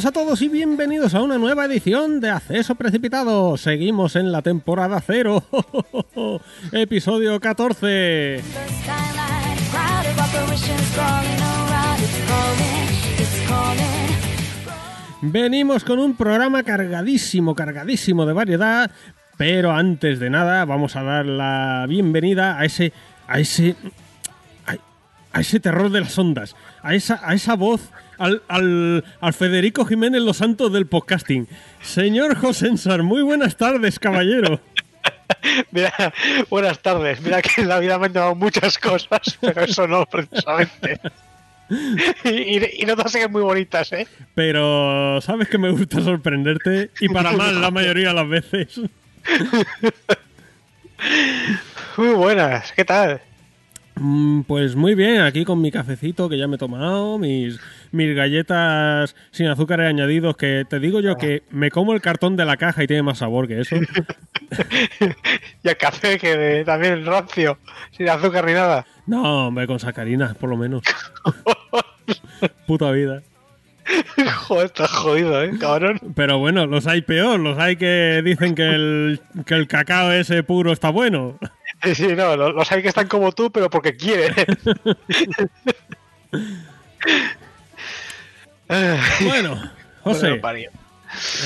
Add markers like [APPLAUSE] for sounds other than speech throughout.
Buenas a todos y bienvenidos a una nueva edición de Acceso Precipitado. Seguimos en la temporada 0, [LAUGHS] episodio 14. Venimos con un programa cargadísimo, cargadísimo de variedad, pero antes de nada vamos a dar la bienvenida a ese, a ese, a, ese terror de las ondas, a esa, a esa voz, al, al, al Federico Jiménez Los Santos del podcasting. Señor Josensar, muy buenas tardes, caballero. [LAUGHS] Mira, buenas tardes. Mira que en la vida me han dado muchas cosas, pero eso no, precisamente. Y, y, no te muy bonitas, ¿eh? Pero sabes que me gusta sorprenderte y para [LAUGHS] mal la mayoría de las veces. Muy buenas, ¿qué tal? Mm, pues muy bien, aquí con mi cafecito que ya me he tomado, mis, mis galletas sin azúcares añadidos, que te digo yo que me como el cartón de la caja y tiene más sabor que eso. [LAUGHS] y el café que también rancio, sin azúcar ni nada. No, hombre, con sacarinas, por lo menos. [LAUGHS] Puta vida. Joder, estás jodido, ¿eh, cabrón? Pero bueno, los hay peor. Los hay que dicen que el, que el cacao ese puro está bueno. Sí, sí, no, los hay que están como tú, pero porque quieren. [LAUGHS] [LAUGHS] bueno, José.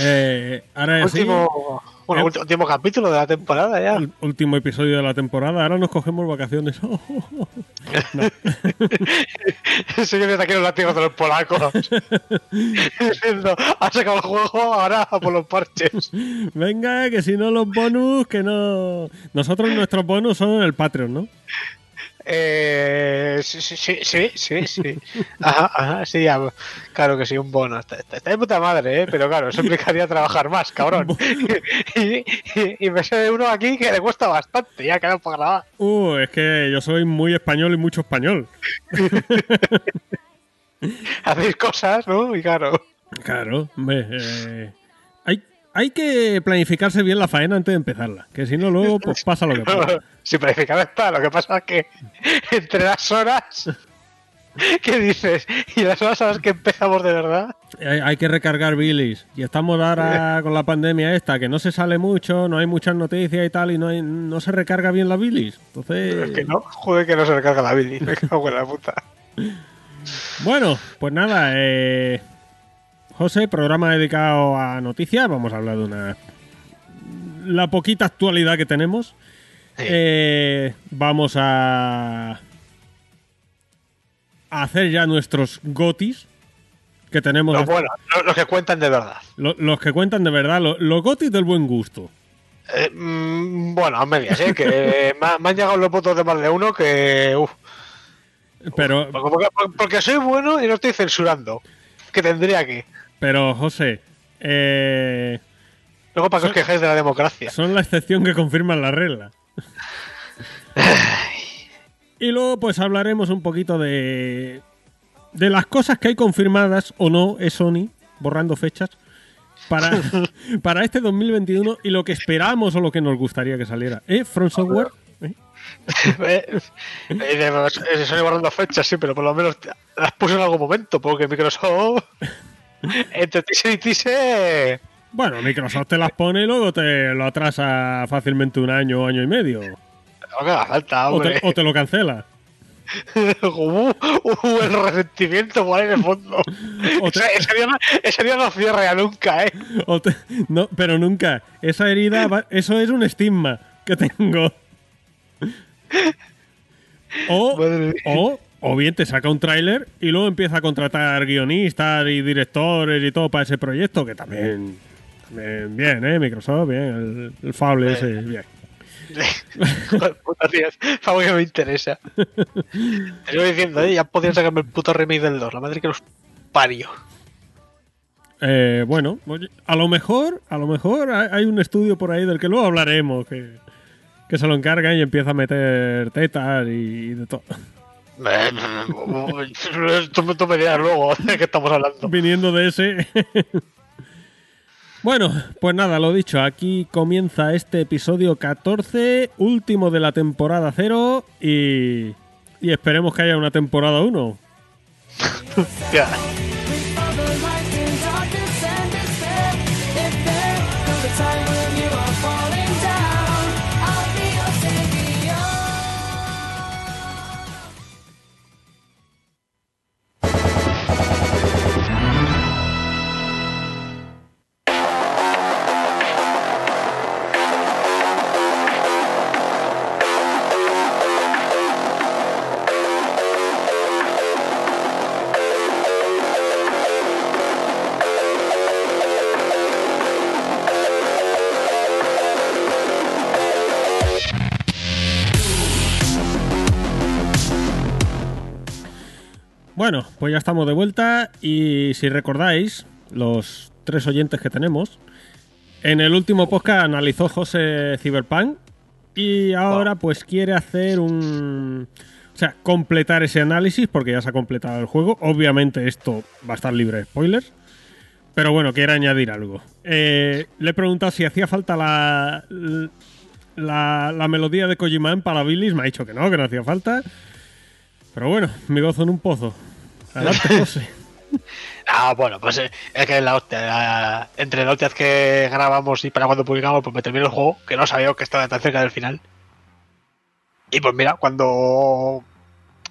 Eh, ahora último, bueno, eh, último capítulo de la temporada ya. último episodio de la temporada. Ahora nos cogemos vacaciones. [LAUGHS] no. Señor de aquí los látigos de los polacos. Diciendo, ha sacado el juego ahora por los parches. Venga, que si no los bonus, que no. Nosotros nuestros bonus son el Patreon, ¿no? Eh, sí, sí, sí, sí, sí. Ajá, ajá, sí, claro que sí, un bono. Está, de puta madre, ¿eh? pero claro, eso implicaría trabajar más, cabrón. [LAUGHS] [LAUGHS] y, y, me sé de uno aquí que le cuesta bastante, ya quedado para grabar. Uh, es que yo soy muy español y mucho español. [LAUGHS] Hacéis cosas, ¿no? Y claro. Claro, hombre, eh, hay que planificarse bien la faena antes de empezarla, que si no luego pues [LAUGHS] pasa lo que pasa. [LAUGHS] Si planificado está, lo que pasa es que [LAUGHS] entre las horas ¿Qué dices? ¿Y las horas a las que empezamos de verdad? Hay, que recargar bilis. Y estamos ahora con la pandemia esta, que no se sale mucho, no hay muchas noticias y tal, y no, no se recarga bien la bilis. Entonces... Es que no, joder que no se recarga la bilis, me cago en la puta. Bueno, pues nada, eh, José, programa dedicado a noticias. Vamos a hablar de una. La poquita actualidad que tenemos. Eh, vamos a. a hacer ya nuestros gotis. Que tenemos. Los, bueno, los que cuentan de verdad. Los, que cuentan de verdad. Los, gotis del buen gusto. Eh, mm, bueno, a medias, ¿eh? que [LAUGHS] me, han llegado los votos de más de uno que. Uf. Pero. porque, porque soy bueno y no estoy censurando. Que tendría que. Pero, José. Eh, Luego, para que os quejéis de la democracia. Son la excepción que confirman la regla. y luego, pues hablaremos un poquito de. de las cosas que hay confirmadas o no, es Sony, borrando fechas. Para, [LAUGHS] para este 2021 y lo que esperamos o lo que nos gustaría que saliera. ¿Eh? Front Software. ¿Eh? [LAUGHS] eh, eh Sony borrando fechas, sí, pero por lo menos las puso en algún momento, porque Microsoft entre tise y tise. Bueno, Microsoft te las pone y luego te lo atrasa fácilmente un año o año y medio. falta, o, te, o te, lo cancela. [LAUGHS] uh, uh, el resentimiento por ahí de fondo. ese, día no, ese, día no, cierra ya nunca, ¿eh? no, pero nunca. Esa herida, eso es un estigma que tengo. [LAUGHS] O, o o bien te saca un tráiler y luego empieza a contratar guionistas y directores y todo para ese proyecto, que también, también bien, ¿eh? Microsoft, bien, el, Fable ese, bien. [LAUGHS] Tío, que [LAUGHS] me interesa. [LAUGHS] Te diciendo, ¿eh? ya podían sacarme el puto remake del 2, la madre que los parió. Eh, bueno, a lo mejor, a lo mejor hay un estudio por ahí del que luego hablaremos, que, que se lo encargan y empieza a meter tetas y de todo. Tú, me dirás luego [LAUGHS] de qué estamos hablando. Viniendo de ese. [LAUGHS] bueno, pues nada, lo dicho, aquí comienza este episodio 14, último de la temporada 0 y, y esperemos que haya una temporada 1. [LAUGHS] pues ya estamos de vuelta y si recordáis, los tres oyentes que tenemos, en el último podcast analizó José Cyberpunk y ahora pues quiere hacer un... O sea, completar ese análisis porque ya se ha completado el juego. Obviamente esto va a estar libre de spoilers. Pero bueno, quiere añadir algo. Eh, le he preguntado si hacía falta la, la, la melodía de Kojima en para Billis. Me ha dicho que no, que no hacía falta. Pero bueno, mi gozo en un pozo. Adelante, José. [LAUGHS] Ah, bueno, pues eh, es que la hostia, la- entre las hostias que grabamos y para cuando publicamos, pues me terminé el juego, que no sabía que estaba tan cerca del final. Y pues mira, cuando. O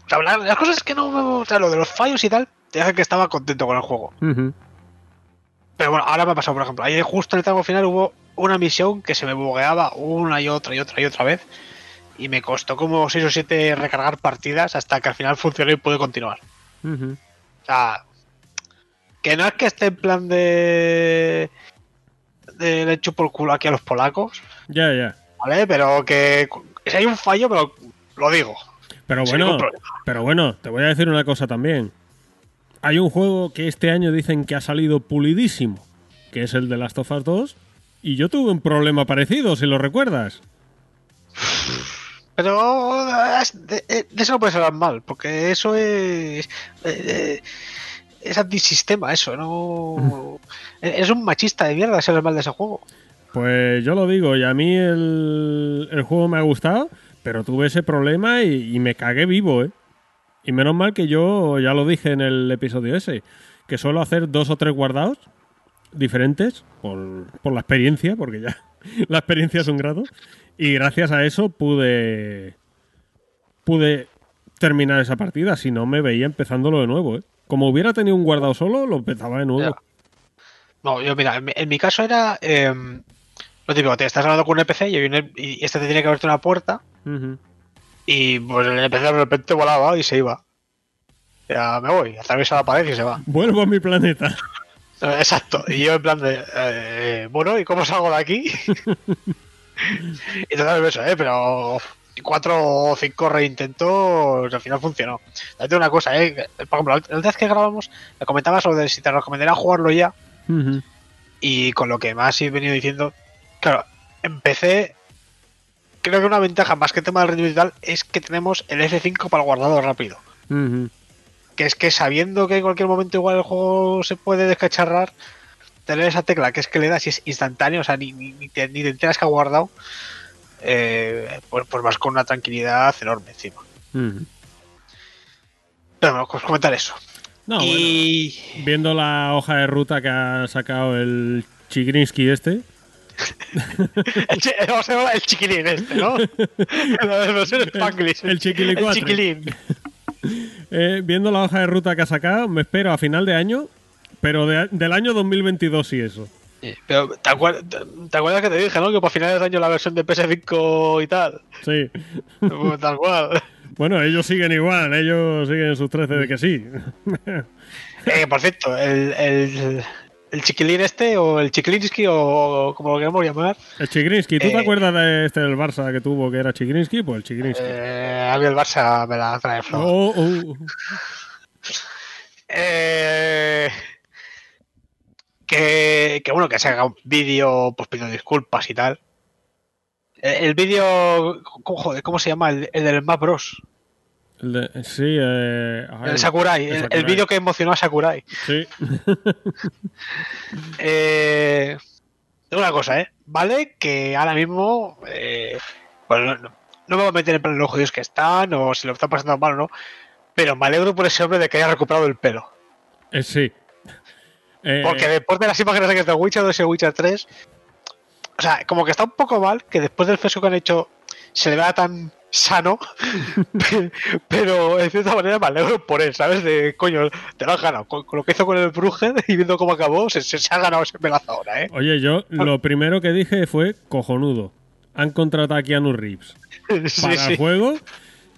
sea, la- las cosas es que no. O sea, lo de los fallos y tal, te hace que estaba contento con el juego. Pero bueno, ahora me ha pasado, por ejemplo, ahí justo en el tramo final hubo una misión que se me bugueaba una y otra y otra y otra vez. Y me costó como 6 o 7 recargar partidas hasta que al final funcionó y pude continuar. O sea, que no es que esté en plan de. de le echo por culo aquí a los polacos, Ya, ya. ¿vale? Pero que si hay un fallo, pero lo digo. Pero bueno, pero bueno, te voy a decir una cosa también. Hay un juego que este año dicen que ha salido pulidísimo, que es el de Last of Us 2, y yo tuve un problema parecido, si lo recuerdas. [LAUGHS] Pero es- de, de eso no puedes hablar mal, porque eso es. eh, eh, es antisistema, eso, no. es un machista de mierda ser mal de ese juego. Pues yo lo digo, y a mí el, el juego me ha gustado, pero tuve ese problema y, y me cagué vivo, ¿eh? Y menos mal que yo, ya lo dije en el episodio ese, que suelo hacer dos o tres guardados diferentes por, por la experiencia, porque ya [LAUGHS] la experiencia es un grado. Y gracias a eso pude pude terminar esa partida, si no me veía empezándolo de nuevo, ¿eh? Como hubiera tenido un guardado solo, lo empezaba de nuevo. No, yo mira, en mi, en mi caso era. eh, lo típico, te estás hablando con un NPC y, hay un- y este te tiene que abrirte una puerta. Y pues el NPC de repente volaba y se iba. Ya me voy, atraviesa la pared y se va. Vuelvo a mi planeta. [LAUGHS] Exacto. Y yo en plan de, eh, bueno, ¿y cómo salgo de aquí? [LAUGHS] y total eso, ¿eh? Pero cuatro o cinco reintentos al final funcionó. Date una cosa, ¿eh? Por ejemplo, la vez que grabamos, me comentabas de si te recomendaría jugarlo ya. Y con lo que más he venido diciendo, claro, empecé. Creo que una ventaja más que tema del rendimiento y tal es que tenemos el F5 para el guardado rápido. Ujú. Que es que sabiendo que en cualquier momento igual el juego se puede descacharrar, tener esa tecla que es que le das y es instantáneo, o sea, ni, ni, ni te, ni te enteras que ha guardado, eh, pues, pues vas con una tranquilidad enorme encima. Ujú. Pero bueno, pues comentar eso. No, bueno. Viendo la hoja de ruta que ha sacado el Chigrinsky este, [LAUGHS] El, chi- el chiquilín este, ¿no? [LAUGHS] [LAUGHS] El El chiquilicuatre. chiquilín. [LAUGHS] eh, viendo la hoja de ruta que ha sacado, me espero a final de año, pero de- del año 2022 y eso. Sí, Pero, ¿te, acuer- te- te acuerdas que te dije, no? Que para finales de año la versión de PS5 y tal. Sí. Pues Tal cual. [LAUGHS] Bueno, ellos siguen igual, ellos siguen sus 13 de que sí. Eh, por cierto, el, el, el chiquilín este, o el chiquilinsky, o como lo queramos llamar, El Chigrinsky, ¿tú te Eh. acuerdas de este del Barça que tuvo que era Chigrinsky? Pues el Chigrinsky. eh, a mí el Barça me la trae floja. Oh, oh. [LAUGHS] Eh, que, que bueno, que se haga un vídeo pues pidiendo disculpas y tal. Eh, El vídeo, ¿cómo, joder, ¿cómo se llama? El, el del Smash Bros. El de- sí, eh, ay, El Sakurai, el el, el Sakurai. vídeo que emocionó a Sakurai. Sí. [LAUGHS] Eh, una cosa, ¿eh? Vale, que ahora mismo. Eh, bueno, no, no me voy a meter en plan los jodidos que están o si lo están pasando mal o no. Pero me alegro por ese hombre de que haya recuperado el pelo. Eh, sí. Eh, Porque después de las imágenes que de Witcher 2 y Witcher 3. O sea, como que está un poco mal que después del fresco que han hecho se le vea tan sano. [LAUGHS] pero en cierta manera me alegro por él, ¿sabes? De coño, te lo has ganado. Con, con lo que hizo con el Brugge y viendo cómo acabó, se, se- se ha ganado ese pelazo ahora, ¿eh? Oye, yo lo primero que dije fue cojonudo. Han contratado a Keanu Reeves [LAUGHS] Sí, para sí. el juego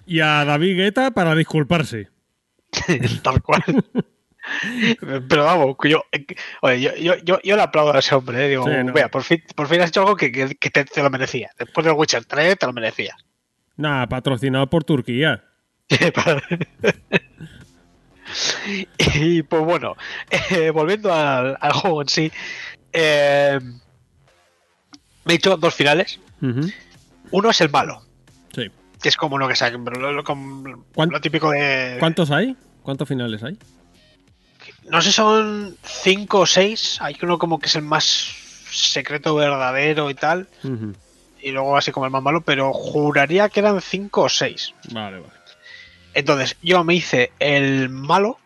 y a David Guetta para disculparse. [LAUGHS] Tal cual. Pero vamos, yo, oye, yo, yo, yo, yo le aplaudo a ese hombre, ¿eh? digo, Sí, no. vea, por fin, por fin has hecho algo que, que, que te, te lo merecía. Después del Witcher 3 te lo merecía. [LAUGHS] Y pues bueno, eh, volviendo al, al juego en sí, eh, me he hecho dos finales. Uno es el malo, Sí. que es como lo que pero lo, lo- com- ¿Cuán- lo típico de. ¿Cuántos hay? ¿Cuántos finales hay? No sé, son cinco o seis. Hay uno como que es el más secreto verdadero y tal. Ujú. Y luego así como el más malo, pero juraría que eran cinco o seis. Vale, vale. Entonces, yo me hice el malo,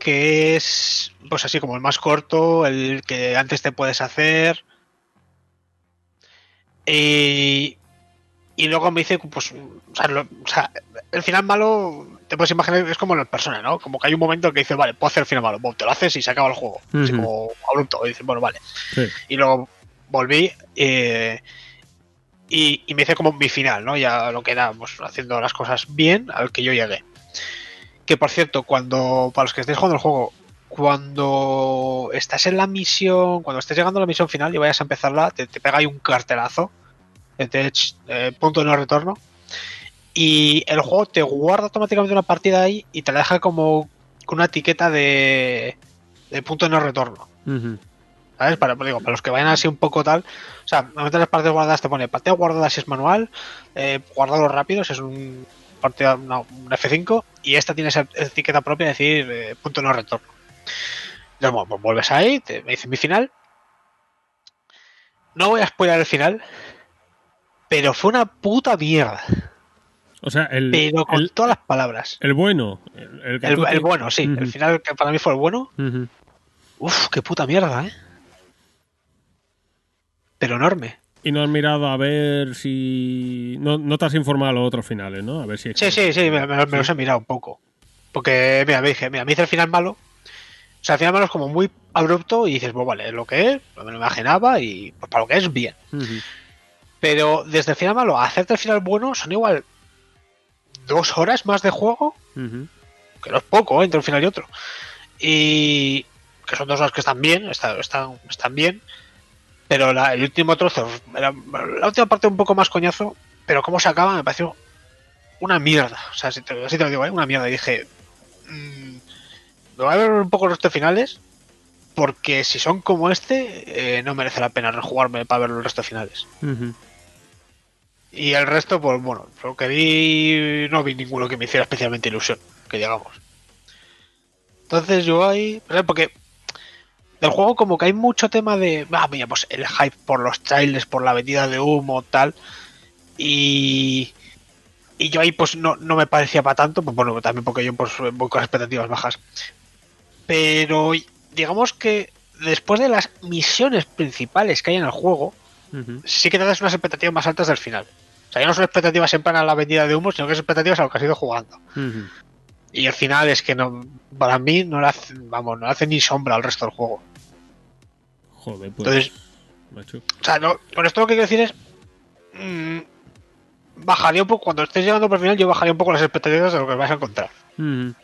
que es pues así como el más corto, el que antes te puedes hacer. Y, y luego me hice, pues, o sea, lo- o sea, el final malo, te puedes imaginar, es como en las personas, ¿no? Como que hay un momento que dices, vale, puedo hacer el final malo, Boom, te lo haces y se acaba el juego. Así como abrupto, y dices, bueno, vale. Sí. Y luego volví eh, y, me hice como mi final, ¿no? Ya lo que era, pues, haciendo las cosas bien al que yo llegué. Que por cierto, cuando, para los que estéis jugando el juego, cuando estás en la misión, cuando estés llegando a la misión final y vayas a empezarla, te, pega ahí un cartelazo, que te eh, punto de no retorno, y el juego te guarda automáticamente una partida ahí y te la deja como con una etiqueta de, punto de no retorno. ¿Sabes? Para, digo, para los que vayan así un poco tal. O sea, normalmente las partidas guardadas te pone partida guardada si es manual, eh, guardado rápido si es un partida, no, un F5, y esta tiene esa etiqueta propia de decir eh, punto no retorno. Entonces, bueno, pues vuelves ahí, te, me dice mi final. No voy a spoiler el final, pero fue una puta mierda. O sea, el, Pero con el, todas las palabras. el bueno. El, bueno, sí. El final que para mí fue el bueno. Ujú. Uf, qué puta mierda, ¿eh? Pero enorme. Y no has mirado a ver si. No, no te has informado a los otros finales, ¿no? A ver si. Sí, sí, sí, me, me- me los he mirado un poco. Porque, mira, me dije, mira, me hice el final malo. O sea, el final malo es como muy abrupto y dices, pues vale, es lo que es, me lo imaginaba y pues para lo que es, bien. Pero desde el final malo a hacerte el final bueno son igual dos horas más de juego, que no es poco, ¿eh? entre un final y otro. Y que son dos horas que están bien, está- están, están bien. Pero la- el último trozo, la última parte un poco más coñazo, pero cómo se acaba me pareció una mierda. O sea, si te, así te lo digo, ¿eh? una mierda. Y dije, mm, me voy a ver un poco los tres finales, porque si son como este, eh, no merece la pena rejugarme para ver los resto de finales. Y el resto, pues bueno, lo que vi, no vi ninguno que me hiciera especialmente ilusión, que digamos. Entonces yo ahí, porque del juego como que hay mucho tema de, ah, mira, pues el hype por los trailers, por la vendida de humo, tal. Y, y yo ahí pues no, no me parecía para tanto, pues bueno, también porque yo pues voy con expectativas bajas. Pero digamos que después de las misiones principales que hay en el juego, sí que te das unas expectativas más altas del final. O sea, ya no son expectativas en plan a la vendida de humo, sino que son expectativas a lo que has ido jugando. Y el final es que no, para mí no le hace, vamos, no le hace ni sombra al resto del juego. Joder, pues. Entonces, macho. o sea, no- con esto lo que quiero decir es. mm, bajaría un poco, cuando estés llegando por el final, yo bajaría un poco las expectativas de lo que vas a encontrar. Ujú.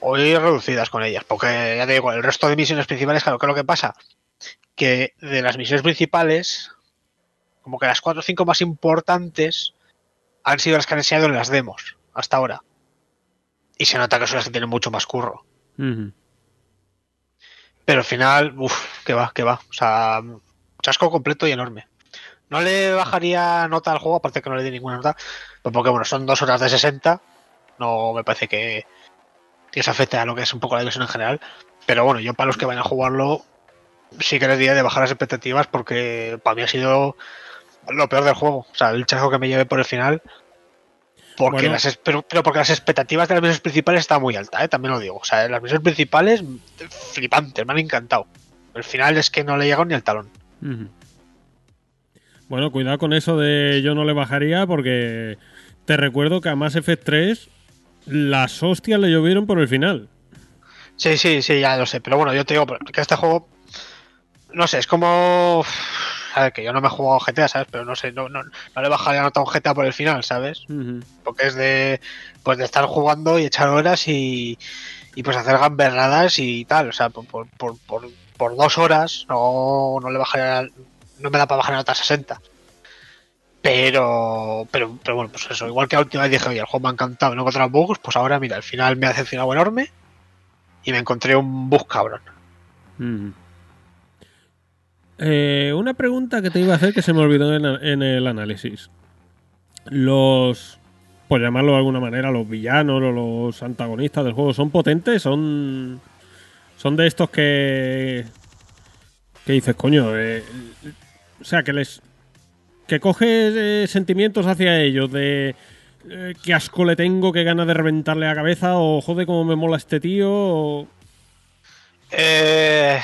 O ir reducidas con ellas, porque ya te digo, el resto de misiones principales, claro, ¿qué es lo que pasa? Que de las misiones principales, como que las 4 o 5 más importantes han sido las que han enseñado en las demos, hasta ahora. Y se nota que son las que tienen mucho más curro. Ujú. Pero al final, uff, que va, que va. O sea, chasco completo y enorme. No le bajaría nota al juego, aparte que no le di ninguna nota, pues porque bueno, son dos horas de 60. No me parece que, que se afecte a lo que es un poco la diversión en general. Pero bueno, yo para los que vayan a jugarlo, sí que les diría de bajar las expectativas porque para mí ha sido lo peor del juego. O sea, el chasco que me llevé por el final. Porque Bueno. las, pero, pero porque las expectativas de las misiones principales están muy altas, ¿eh? también lo digo. O sea, las misiones principales, flipantes, me han encantado. El final es que no le llegado ni al talón. Bueno, cuidado con eso de yo no le bajaría porque te recuerdo que a Mass Effect 3 las hostias le llovieron por el final. Sí, sí, sí, ya lo sé. Pero bueno, yo te digo que este juego, no sé, es como... A ver, que yo no me he jugado GTA, ¿sabes? Pero no sé, no, no, no le bajaría nota a un GTA por el final, ¿sabes? Porque es de, pues de estar jugando y echar horas y, y pues hacer gamberradas y tal. O sea, por, por, por, por, dos horas no, no le bajaría, no me da para bajar nota a 60. Pero, pero, pero bueno, pues eso, igual que la última vez dije, oye, el juego me ha encantado, no he encontrado bugs, pues ahora, mira, al final me ha decepcionado enorme y me encontré un bug cabrón. Mm. Eh, una pregunta que te iba a hacer que se me olvidó en, el análisis. Los, por llamarlo de alguna manera, los villanos o los antagonistas del juego, ¿son potentes? ¿Son, son de estos que... que dices, coño? eh, o sea, que les... que coges eh, sentimientos hacia ellos de... eh, qué asco le tengo, qué ganas de reventarle la cabeza, o joder, cómo me mola este tío. Eh,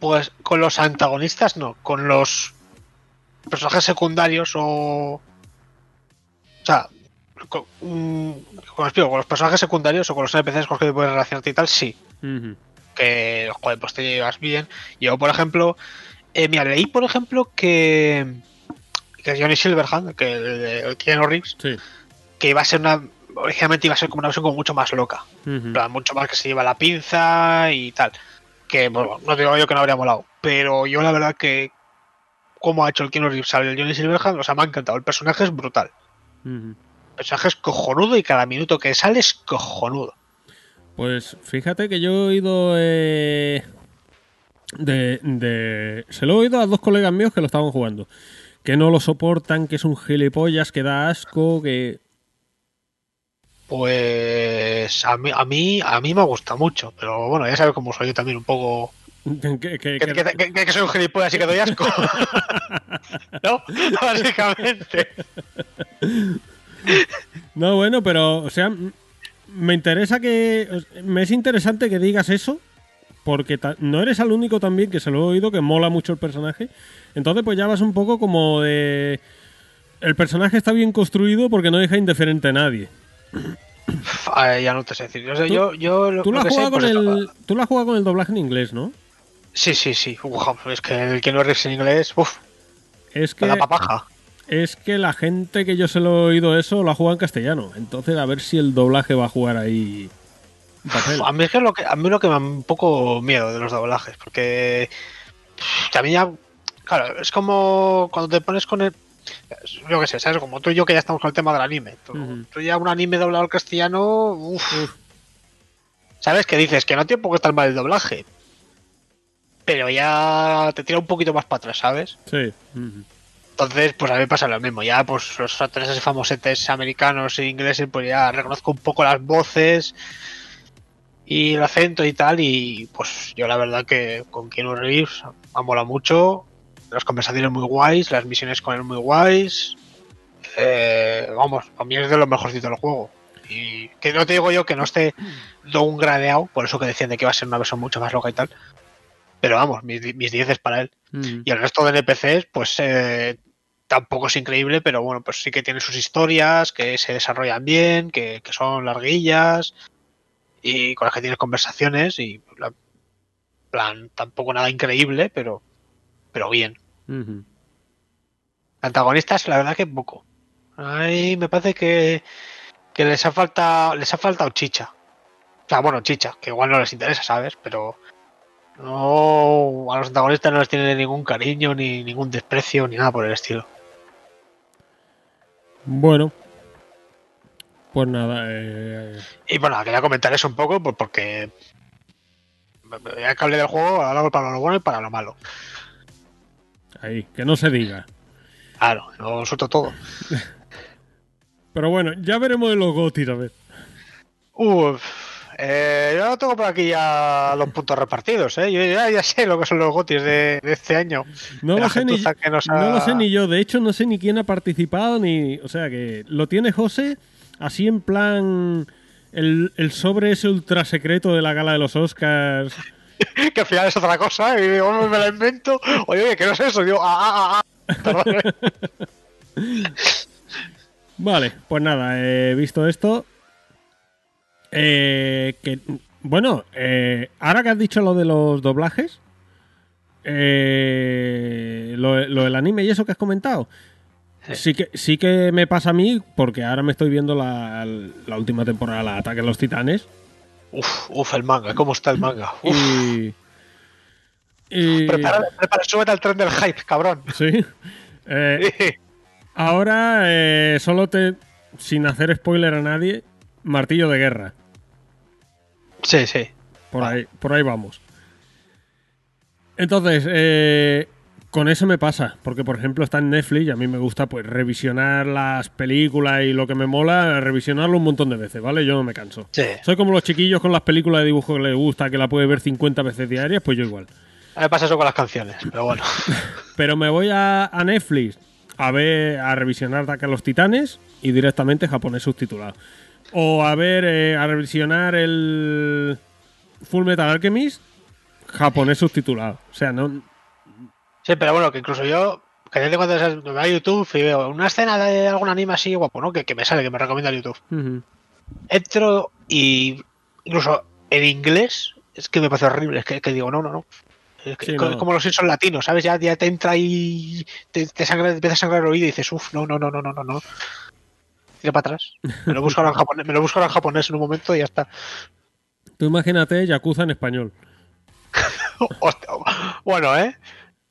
pues con los antagonistas no, con los personajes secundarios o... O sea, con, mm, como explico, con los personajes secundarios o con los NPCs con los que puedes relacionarte y tal, sí. Que, joder, pues te llevas bien. Yo, por ejemplo, eh, mira, leí, por ejemplo, que, que Johnny Silverhand, que el, el Keanu Reeves, Sí. que iba a ser una... Originalmente iba a ser como una versión como mucho más loca. Plan, mucho más que se lleva la pinza y tal. Que, bueno, no digo yo que no habría molado. Pero yo la verdad que como ha hecho el Keanu Reeves al Johnny Silverhand, o sea, me ha encantado. El personaje es brutal. El personaje es cojonudo y cada minuto que sale es cojonudo. Pues fíjate que yo he oído eh, de, de- Se lo he oído a dos colegas míos que lo estaban jugando. Que no lo soportan, que es un gilipollas, que da asco, que... Pues a mí, a mí, a mí me gusta mucho. Pero bueno, ya sabes cómo soy yo también un poco... [LAUGHS] que- soy un gilipollas y que doy asco. [LAUGHS] ¿No? [LAUGHS] Básicamente. No, bueno, pero, o sea, me interesa que... Me es interesante que digas eso, porque no eres el único también que se lo he oído, que mola mucho el personaje. Entonces, pues ya vas un poco como de... El personaje está bien construido porque no deja indiferente a nadie. Ay, ya no te sé decir. O sea, Tú- yo, yo lo, Tú lo lo que sé, pues el... Tú lo has jugado con el doblaje en inglés, ¿no? Sí, sí, sí. Uf, es que el que no es en inglés, uff, Es que... da papaja. Es que la gente que yo se lo he oído eso lo ha jugado en castellano. Entonces, a ver si el doblaje va a jugar ahí. papel. A mí es que lo que a mí lo que me da un poco miedo de los doblajes, porque también ya, claro, es como cuando te pones con el, yo qué sé, sabes, como tú y yo que ya estamos con el tema del anime. Tú, ya un anime doblado al castellano, uff, sabes que dices que no tiene por qué estar mal el doblaje, pero ya te tira un poquito más para atrás, ¿sabes? Sí. Ujú. Entonces, pues a mí me pasa lo mismo. Ya, pues los actores famosetes americanos e ingleses, pues ya reconozco un poco las voces y el acento y tal. Y pues yo la verdad que con Keanu Reeves me mola mucho. Las conversaciones muy guays, las misiones con él muy guays. Eh, vamos, a mí es de lo mejorcito del juego. Y que no te digo yo que no esté gradeado, por eso que decían de que iba a ser una versión mucho más loca y tal. Pero vamos, mis, di- mis 10 es para él. Ujú. Y el resto de NPCs, pues eh, tampoco es increíble, pero bueno, pues sí que tiene sus historias, que se desarrollan bien, que, que son larguillas y con las que tienes conversaciones y la- plan, tampoco nada increíble, pero, pero bien. Antagonistas, la verdad que poco. Ahí me parece que, que les ha faltado, les ha faltado chicha. O sea, bueno, chicha, que igual no les interesa, ¿sabes? Pero no a los antagonistas no les tiene ningún cariño, ni ningún desprecio, ni nada por el estilo. Bueno. Pues nada. eh, Y bueno, quería comentar eso un poco pues porque ya que hablé del juego, hablamos para lo bueno y para lo malo. Ahí, que no se diga. Claro, lo suelto todo. [LAUGHS] Pero bueno, ya veremos de los gotis, a ver. Uf, eh, yo tengo por aquí ya los puntos repartidos, ¿eh? Yo ya, ya sé lo que son los gotis de, de este año. No De lo, sé ni, no lo sé ni yo. De hecho, no sé ni quién ha participado, ni. O sea que lo tiene José así en plan. El, el sobre ese ultra secreto de la gala de los Oscars. [LAUGHS] que al final es otra cosa, y digo, "Oh, me la invento. Oye, oye, que no es eso. Digo, ah, ah, ah. [LAUGHS] Perdón, ¿eh? [LAUGHS] Vale, pues nada, he visto esto. Eh, que, bueno, eh, ahora que has dicho lo de los doblajes, eh, lo, lo del anime y eso que has comentado, sí que, sí que me pasa a mí, porque ahora me estoy viendo la, la última temporada, la Ataque a los Titanes, Uf, uf, el manga, ¿cómo está el manga? Uf. y... y- Prepara, prepara, súbete al tren del hype, cabrón. sí. Eh, Ahora, eh, solo te. Sin hacer spoiler a nadie, martillo de guerra. Sí, sí. Por ahí, por ahí vamos. Entonces, eh, con eso me pasa, porque por ejemplo está en Netflix y a mí me gusta pues revisionar las películas y lo que me mola, revisionarlo un montón de veces, ¿vale? Yo no me canso. Sí. Soy como los chiquillos con las películas de dibujo que les gusta, que la puede ver 50 veces diarias, pues yo igual. A mí me pasa eso con las canciones, pero bueno. [LAUGHS] Pero me voy a, a Netflix a ver, a revisionar Ataque a los Titanes y directamente japonés subtitulado. O a ver, eh, a revisionar el Full Metal Alchemist japonés subtitulado. O sea, no, Sí, pero bueno, que incluso yo, que de cuando me voy a YouTube y veo una escena de algún anime así guapo, ¿no? Que, que me sale, que me recomienda YouTube. Ujú. Entro y incluso en inglés es que me parece horrible, es que, que digo, no, no, no. Es que- Sí, co- no. como los son latinos, ¿sabes? Ya, ya te entra y te, te sangra, te empieza a sangrar el oído y dices, uff, no, no, no, no, no, no, no. Tira para atrás. Me lo busco ahora en japonés, me lo busco ahora en japonés en un momento y ya está. Tú imagínate Yakuza en español. [LAUGHS] Hostia, Bueno, ¿eh?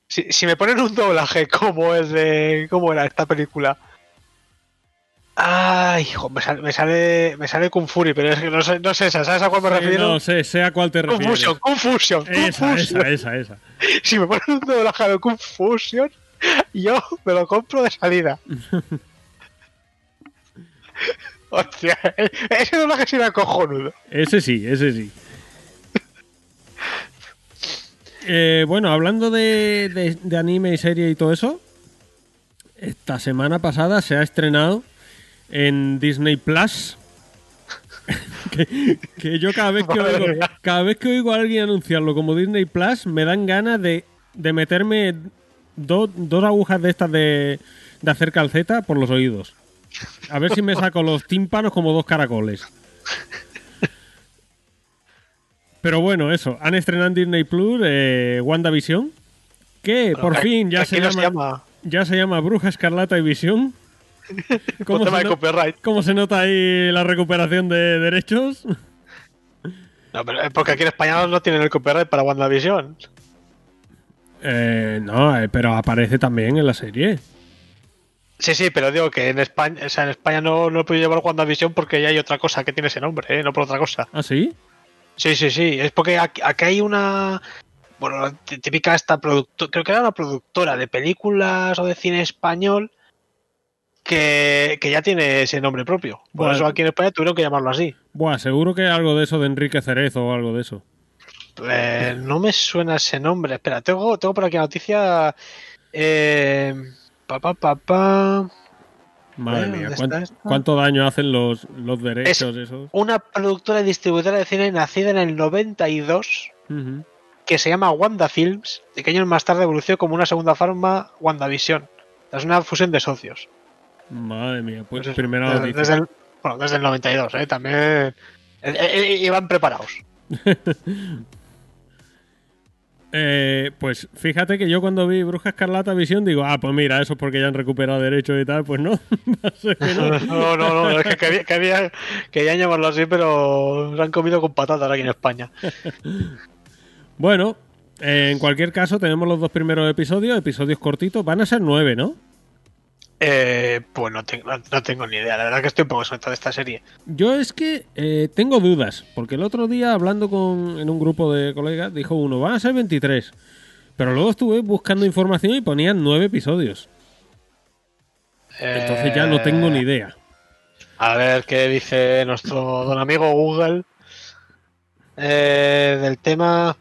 Si, si me ponen un doblaje como es de. ¿Cómo era esta película? Ay, hijo, me sale, me sale, me sale Kung Fury, pero es que no sé, no sé esa, ¿sabes a cuál me refiero? no sé, sé a cuál te refieres. Confusion, Confusion, Esa, esa, esa, esa. [LAUGHS] Si me ponen un doblaje de Confusion, yo me lo compro de salida. [LAUGHS] Hostia, [LAUGHS] ese doblaje sí era cojonudo. Ese sí, ese sí. Eh, bueno, hablando de, de- de anime y serie y todo eso, esta semana pasada se ha estrenado en Disney Plus. [LAUGHS] que, que yo cada vez que oigo, mía. cada vez que oigo a alguien anunciarlo como Disney Plus, me dan ganas de, de meterme do- dos agujas de estas de, de hacer calceta por los oídos. A ver si me saco los tímpanos como dos caracoles. Pero bueno, eso. Han estrenado en Disney Plus eh, WandaVision. Que por fin ya se, llama, se llama. ya se llama Bruja Escarlata y Visión. [LAUGHS] Por tema se de no- copyright. ¿Cómo se nota ahí la recuperación de derechos? No, pero es porque aquí en España no tienen el copyright para WandaVision. Eh, no, eh, pero aparece también en la serie. Sí, sí, pero digo que en España, o sea, en España no, no he podido llevar WandaVision porque ya hay otra cosa que tiene ese nombre, ¿eh? no por otra cosa. ¿Ah, sí? Sí, sí, sí. Es porque aquí, aquí hay una. Bueno, tí- típica esta productora. Creo que era una productora de películas o de cine español que, que ya tiene ese nombre propio. Por Bueno. eso aquí en España tuvieron que llamarlo así. Buah, seguro que algo de eso de Enrique Cerezo o algo de eso. Eh, no me suena ese nombre. Espera, tengo, tengo por aquí la noticia. Eh, pa, pa, pa, pa. Madre mía, ¿dónde ¿cuán- está esto? ¿cuánto daño hacen los, los derechos esos? Una productora y distribuidora de cine nacida en el 92 Ujú. que se llama Wanda Films y que años más tarde evolucionó como una segunda forma WandaVision. Es una fusión de socios. Madre mía, pues Pues primera desde, noticia. desde el, bueno, desde el 92, ¿eh? También eh, eh, iban preparados. [LAUGHS] Eh, pues fíjate que yo cuando vi Bruja Escarlata Visión digo, ah, pues mira, eso es porque ya han recuperado derechos y tal. Pues no, [LAUGHS] [LAUGHS] no. No, no, es que quería, quería, querían llamarlo así, pero se han comido con patatas aquí en España. [LAUGHS] Bueno, eh, en cualquier caso tenemos los dos primeros episodios, episodios cortitos. Van a ser nueve, ¿no? Eh, pues no tengo, no tengo ni idea, la verdad que estoy un poco suelto de esta serie. Yo es que eh, tengo dudas, porque el otro día hablando con, en un grupo de colegas dijo uno, van a ser 23. Pero luego estuve buscando información y ponían nueve episodios. Entonces ya no tengo ni Eh, idea. A ver qué dice nuestro don amigo Google eh, del tema.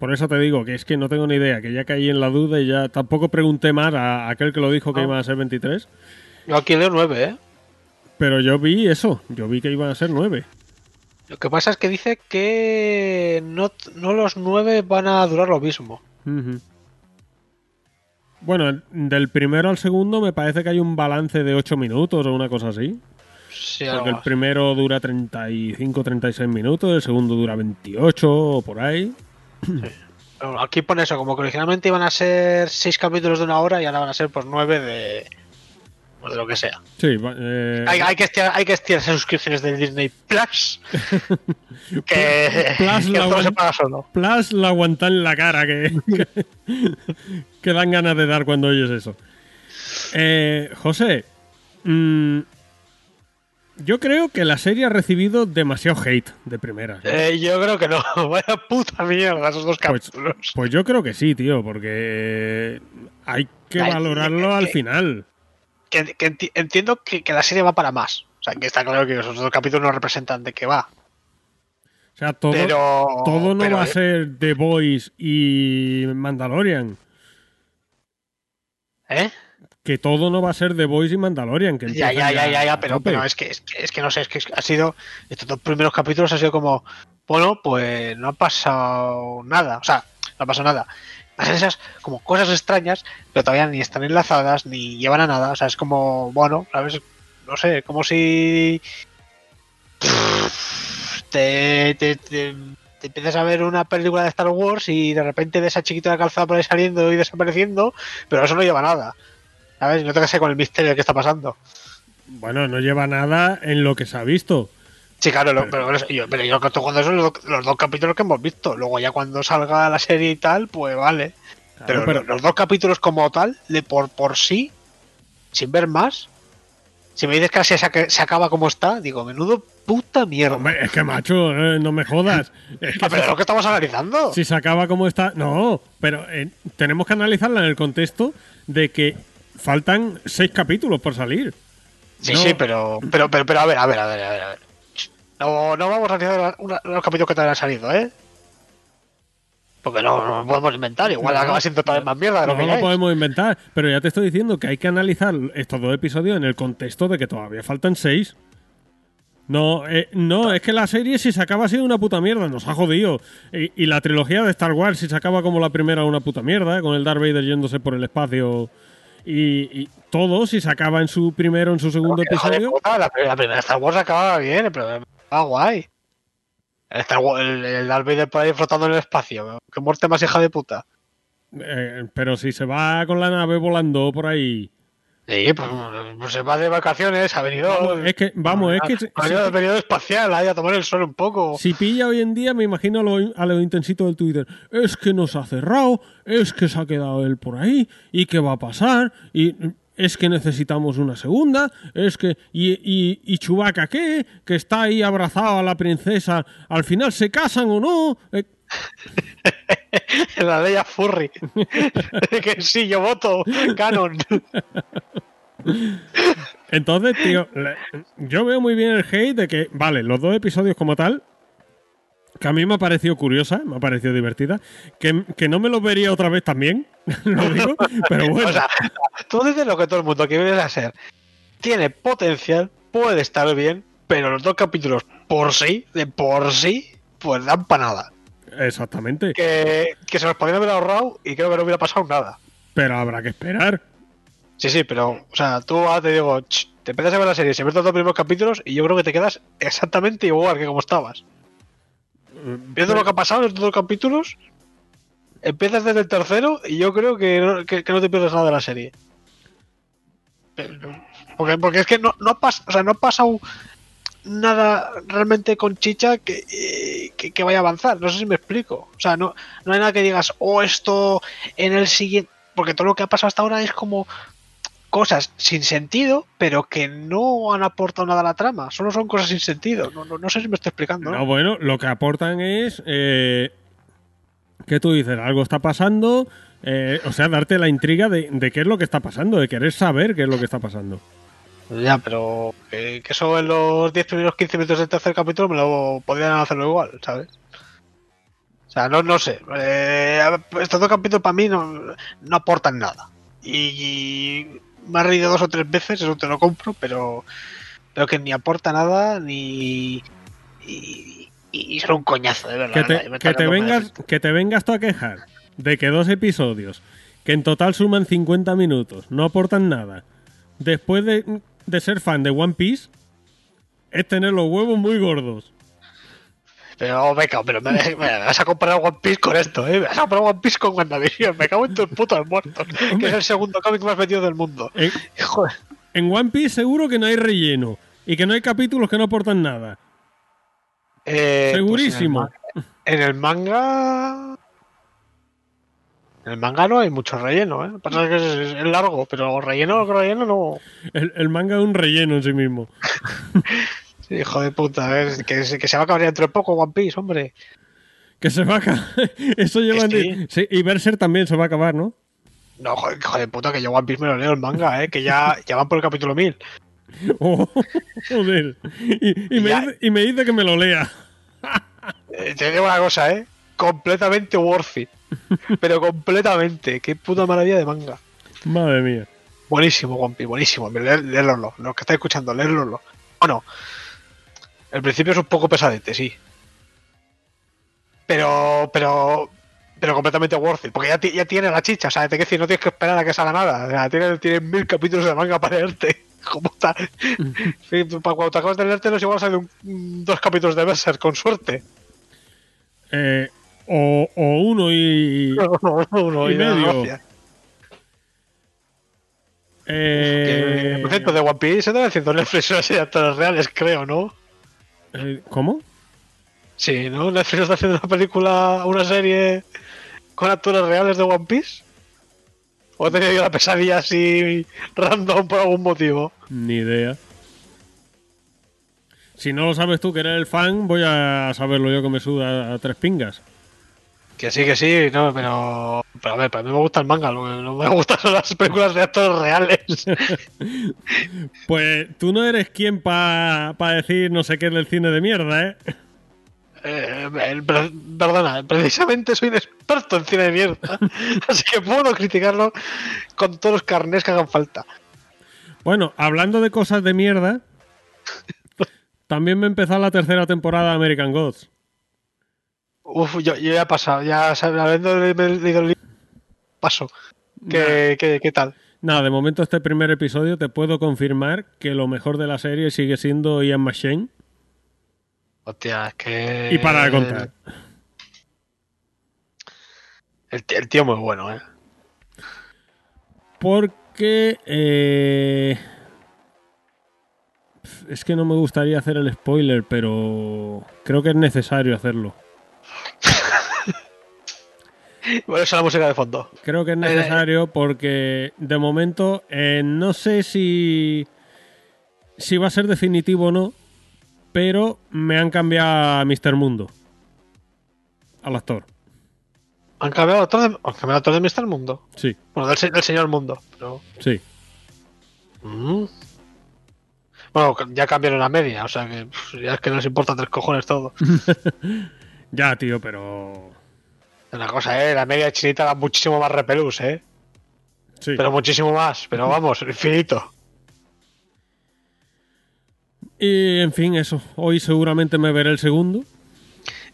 Por eso te digo que es que no tengo ni idea, que ya caí en la duda y ya tampoco pregunté más a, aquel que lo dijo que No. iban a ser 23. Yo aquí leo 9, ¿eh? Pero yo vi eso, yo vi que iban a ser nueve. Lo que pasa es que dice que no, no los 9 van a durar lo mismo. Bueno, del primero al segundo me parece que hay un balance de 8 minutos o una cosa así. Sí, Porque el primero dura 35-36 minutos, el segundo dura 28 o por ahí. Aquí pone eso, como que originalmente iban a ser 6 capítulos de una hora y ahora van a ser por 9 de, o de lo que sea. Sí, eh, Hay, hay que estirar, hay que estirar esas suscripciones de Disney Plus. [LAUGHS] que Plus que la todo se paga solo. Plus la aguantan en la cara que, que, [LAUGHS] que dan ganas de dar cuando oyes eso. Eh, José, mm, yo creo que la serie ha recibido demasiado hate de primera. Eh, yo creo que no. [LAUGHS] Vaya puta mierda esos dos Pues, capítulos. pues yo creo que sí, tío, porque hay que Ay, valorarlo que- al que- final. Que, que enti- entiendo que, que la serie va para más. O sea, que está claro que esos dos capítulos no representan de qué va. O sea, todo, pero. todo no pero, va a ser The Voice y Mandalorian. ¿Eh? Que todo no va a ser The Voice y Mandalorian. Que Ya, ya, ya, ya, ya, pero, pero es, que, es, que, es que no sé, es que ha sido. Estos dos primeros capítulos ha sido como. Bueno, pues no ha pasado nada. O sea, no ha pasado nada. Pasan esas como cosas extrañas, pero todavía ni están enlazadas, ni llevan a nada. O sea, es como, bueno, ¿sabes? No sé, como si. Te, te, te, te empiezas a ver una película de Star Wars y de repente ves a chiquito de calzada por ahí saliendo y desapareciendo, pero eso no lleva a nada. ¿Sabes? No te casas con el misterio de qué está pasando. Bueno, no lleva nada en lo que se ha visto. Sí, claro, pero, pero yo, pero yo que estoy jugando eso los, do- los dos capítulos que hemos visto. Luego ya cuando salga la serie y tal, pues vale. Claro, pero, los, los dos capítulos como tal, de por, por sí, sin ver más, si me dices que así se, ac- se acaba como está, digo, menudo puta mierda. Hombre, es que macho, eh, no me jodas. [LAUGHS] Es que Ah, pero es lo que estamos analizando. si se acaba como está. No, pero eh, tenemos que analizarla en el contexto de que faltan seis capítulos por salir. Sí, no. sí, pero, pero, pero, pero a ver, a ver, a ver, a ver. A ver. No, no vamos a analizar los capítulos que te han salido, ¿eh? Porque no, no podemos inventar, igual No, acaba siendo todavía más mierda de lo No lo podemos inventar, pero ya te estoy diciendo que hay que analizar estos dos episodios en el contexto de que todavía faltan seis. No, eh, no, es que la serie si se acaba así una puta mierda, nos ha jodido. Y, y la trilogía de Star Wars si se acaba como la primera una puta mierda, con el Darth Vader yéndose por el espacio y, y todo, si se acaba en su primero o en su segundo episodio. puta, la, primera- la primera Star Wars acababa bien, pero ah, guay. El, Star Wars- el, el Darth Vader por ahí flotando en el espacio. Qué muerte más hija de puta. Eh, pero si se va con la nave volando por ahí. Sí, pues, pues se va de vacaciones, ha venido. Vamos, es que, vamos, es que si- Ha venido del periodo espacial, ahí a tomar el sol un poco. Si pilla hoy en día, me imagino a lo, a lo intensito del Twitter. Es que nos ha cerrado, es que se ha quedado él por ahí, y qué va a pasar, y es que necesitamos una segunda, es que. Y, y, y Chewbacca, ¿qué? Que está ahí abrazado a la princesa, al final se casan o no. Eh, [LAUGHS] la ley a Furry. [LAUGHS] que sí, yo voto. Canon. Entonces, tío, yo veo muy bien el hate de que, vale, los dos episodios como tal, que a mí me ha parecido curiosa, me ha parecido divertida, que, que no me los vería otra vez también, [LAUGHS] lo digo, pero bueno. O sea, tú dices lo que todo el mundo quiere hacer. Tiene potencial, puede estar bien, pero los dos capítulos por sí, de por sí, pues dan para nada. Exactamente. Que, que se los podrían haber ahorrado y creo que no hubiera pasado nada. Pero habrá que esperar. Sí, sí, pero, o sea, tú ahora te digo, ch, te empiezas a ver la serie, se ves los dos primeros capítulos y yo creo que te quedas exactamente igual que como estabas. Viendo lo que ha pasado en estos dos capítulos, empiezas desde el tercero y yo creo que no, que, que no te pierdes nada de la serie. Pero- Porque, porque es que no, no pasa, o sea, no ha pasado nada realmente con chicha que, que, vaya a avanzar. No sé si me explico. O sea, no, no hay nada que digas, oh, esto en el siguiente. Porque todo lo que ha pasado hasta ahora es como cosas sin sentido, pero que no han aportado nada a la trama. Solo son cosas sin sentido. No, no, no sé si me estoy explicando. ¿no? No, bueno, lo que aportan es eh, que tú dices, algo está pasando, eh, o sea, darte la intriga de, de qué es lo que está pasando, de querer saber qué es lo que está pasando. Ya, pero que, que eso en los 10 primeros 15 minutos del tercer capítulo me lo podrían hacerlo igual, ¿sabes? O sea, no, no sé. Eh, estos dos capítulos para mí no, no aportan nada. Y, y me ha reído dos o tres veces, eso te lo compro, pero, pero que ni aporta nada ni. Y, y, y son un coñazo, de verdad. Que ¿verdad? Te, que te vengas, que te vengas tú a quejar de que dos episodios, que en total suman 50 minutos, no aportan nada, después de, de ser fan de One Piece, es tener los huevos muy gordos. Pero, venga, pero me, me vas a comparar One Piece con esto, ¿eh? Me vas a comparar One Piece con WandaVision. Me cago en tus putos muertos. Que es el segundo cómic más vendido del mundo. En, Joder. En One Piece seguro que no hay relleno y que no hay capítulos que no aportan nada. Eh, pues Segurísimo. en el manga. En el manga no hay mucho relleno, ¿eh? Pasa es que es, es largo, pero relleno, relleno no. El, el manga es un relleno en sí mismo. [LAUGHS] Sí, hijo de puta, es que, se- que se va a acabar dentro de poco One Piece, hombre. Que se va a acabar. [LAUGHS] Eso llevan sí. de- sí, y Berserk también se va a acabar, ¿no? No, joder, hijo de puta, que yo One Piece me lo leo el manga, ¿eh? Que ya, ya van por el capítulo 1000. [LAUGHS] Oh, joder. Y, y me dice, y me dice que me lo lea. Eh, te digo una cosa, ¿eh? Completamente worth it. [LAUGHS] Pero completamente. Qué puta maravilla de manga. Madre mía. Buenísimo, One buenísimo. Leer- Leerlo, los que estáis escuchando, leerlo. Bueno, el principio es un poco pesadete, sí. Pero, pero, pero completamente worth it. Porque ya, ya tiene la chicha, o sea, te decir, no tienes que esperar a que salga nada. O sea, tiene, tiene mil capítulos de manga para leerte. [LAUGHS] ¿Cómo está? Sí, tú, pa- cuando te acabas de leértelos, igual sale un- un- dos capítulos de Berserk, con suerte. Eh, o, o uno y. [LAUGHS] Uno Y y medio. Eh, por cierto, de One Piece se están haciendo Netflix actores reales, creo, ¿no? eh, ¿Cómo? Sí, ¿no? Netflix está haciendo una película, una serie con actores reales de One Piece. ¿O he tenido yo la pesadilla así random por algún motivo? Ni idea. Si no lo sabes tú que eres el fan, voy a saberlo yo que me suda a tres pingas. Que sí, que sí, no, pero. Pero a ver, para mí me gusta el manga, lo que no me [LAUGHS] gustan son las películas de actores reales. [LAUGHS] Pues tú no eres quien para decir no sé qué del cine de mierda, ¿eh? Eh, perdona, precisamente soy un experto en cine de mierda. [LAUGHS] así que puedo criticarlo con todos los carnés que hagan falta. Bueno, hablando de cosas de mierda, también me empezó la tercera temporada de American Gods. Uf, yo, yo ya he pasado, ya habiendo leído el libro, paso. ¿Qué, qué, qué tal? Nada, de momento este primer episodio te puedo confirmar que lo mejor de la serie sigue siendo Ian McShane. Hostia, es que. Y para de contar. El, el tío muy bueno, ¿eh? Porque... eh, Es que no me gustaría hacer el spoiler, pero creo que es necesario hacerlo. [LAUGHS] Bueno, esa es la música de fondo. Creo que es necesario porque de momento eh, no sé si, si va a ser definitivo o no, pero me han cambiado a Mr. Mundo. Al actor. Han cambiado todo de, han cambiado actor de Mr. Mundo. Sí, Bueno, del, se- del señor Mundo. Pero, sí. Mm. Bueno, ya cambiaron la media, o sea que ya es que nos importa tres cojones todo. [LAUGHS] Ya, tío, pero... Una cosa, ¿eh? La media chinita da muchísimo más repelús, ¿eh? Sí. Pero muchísimo más. Pero [LAUGHS] vamos, infinito. Y en fin, eso. Hoy seguramente me veré el segundo.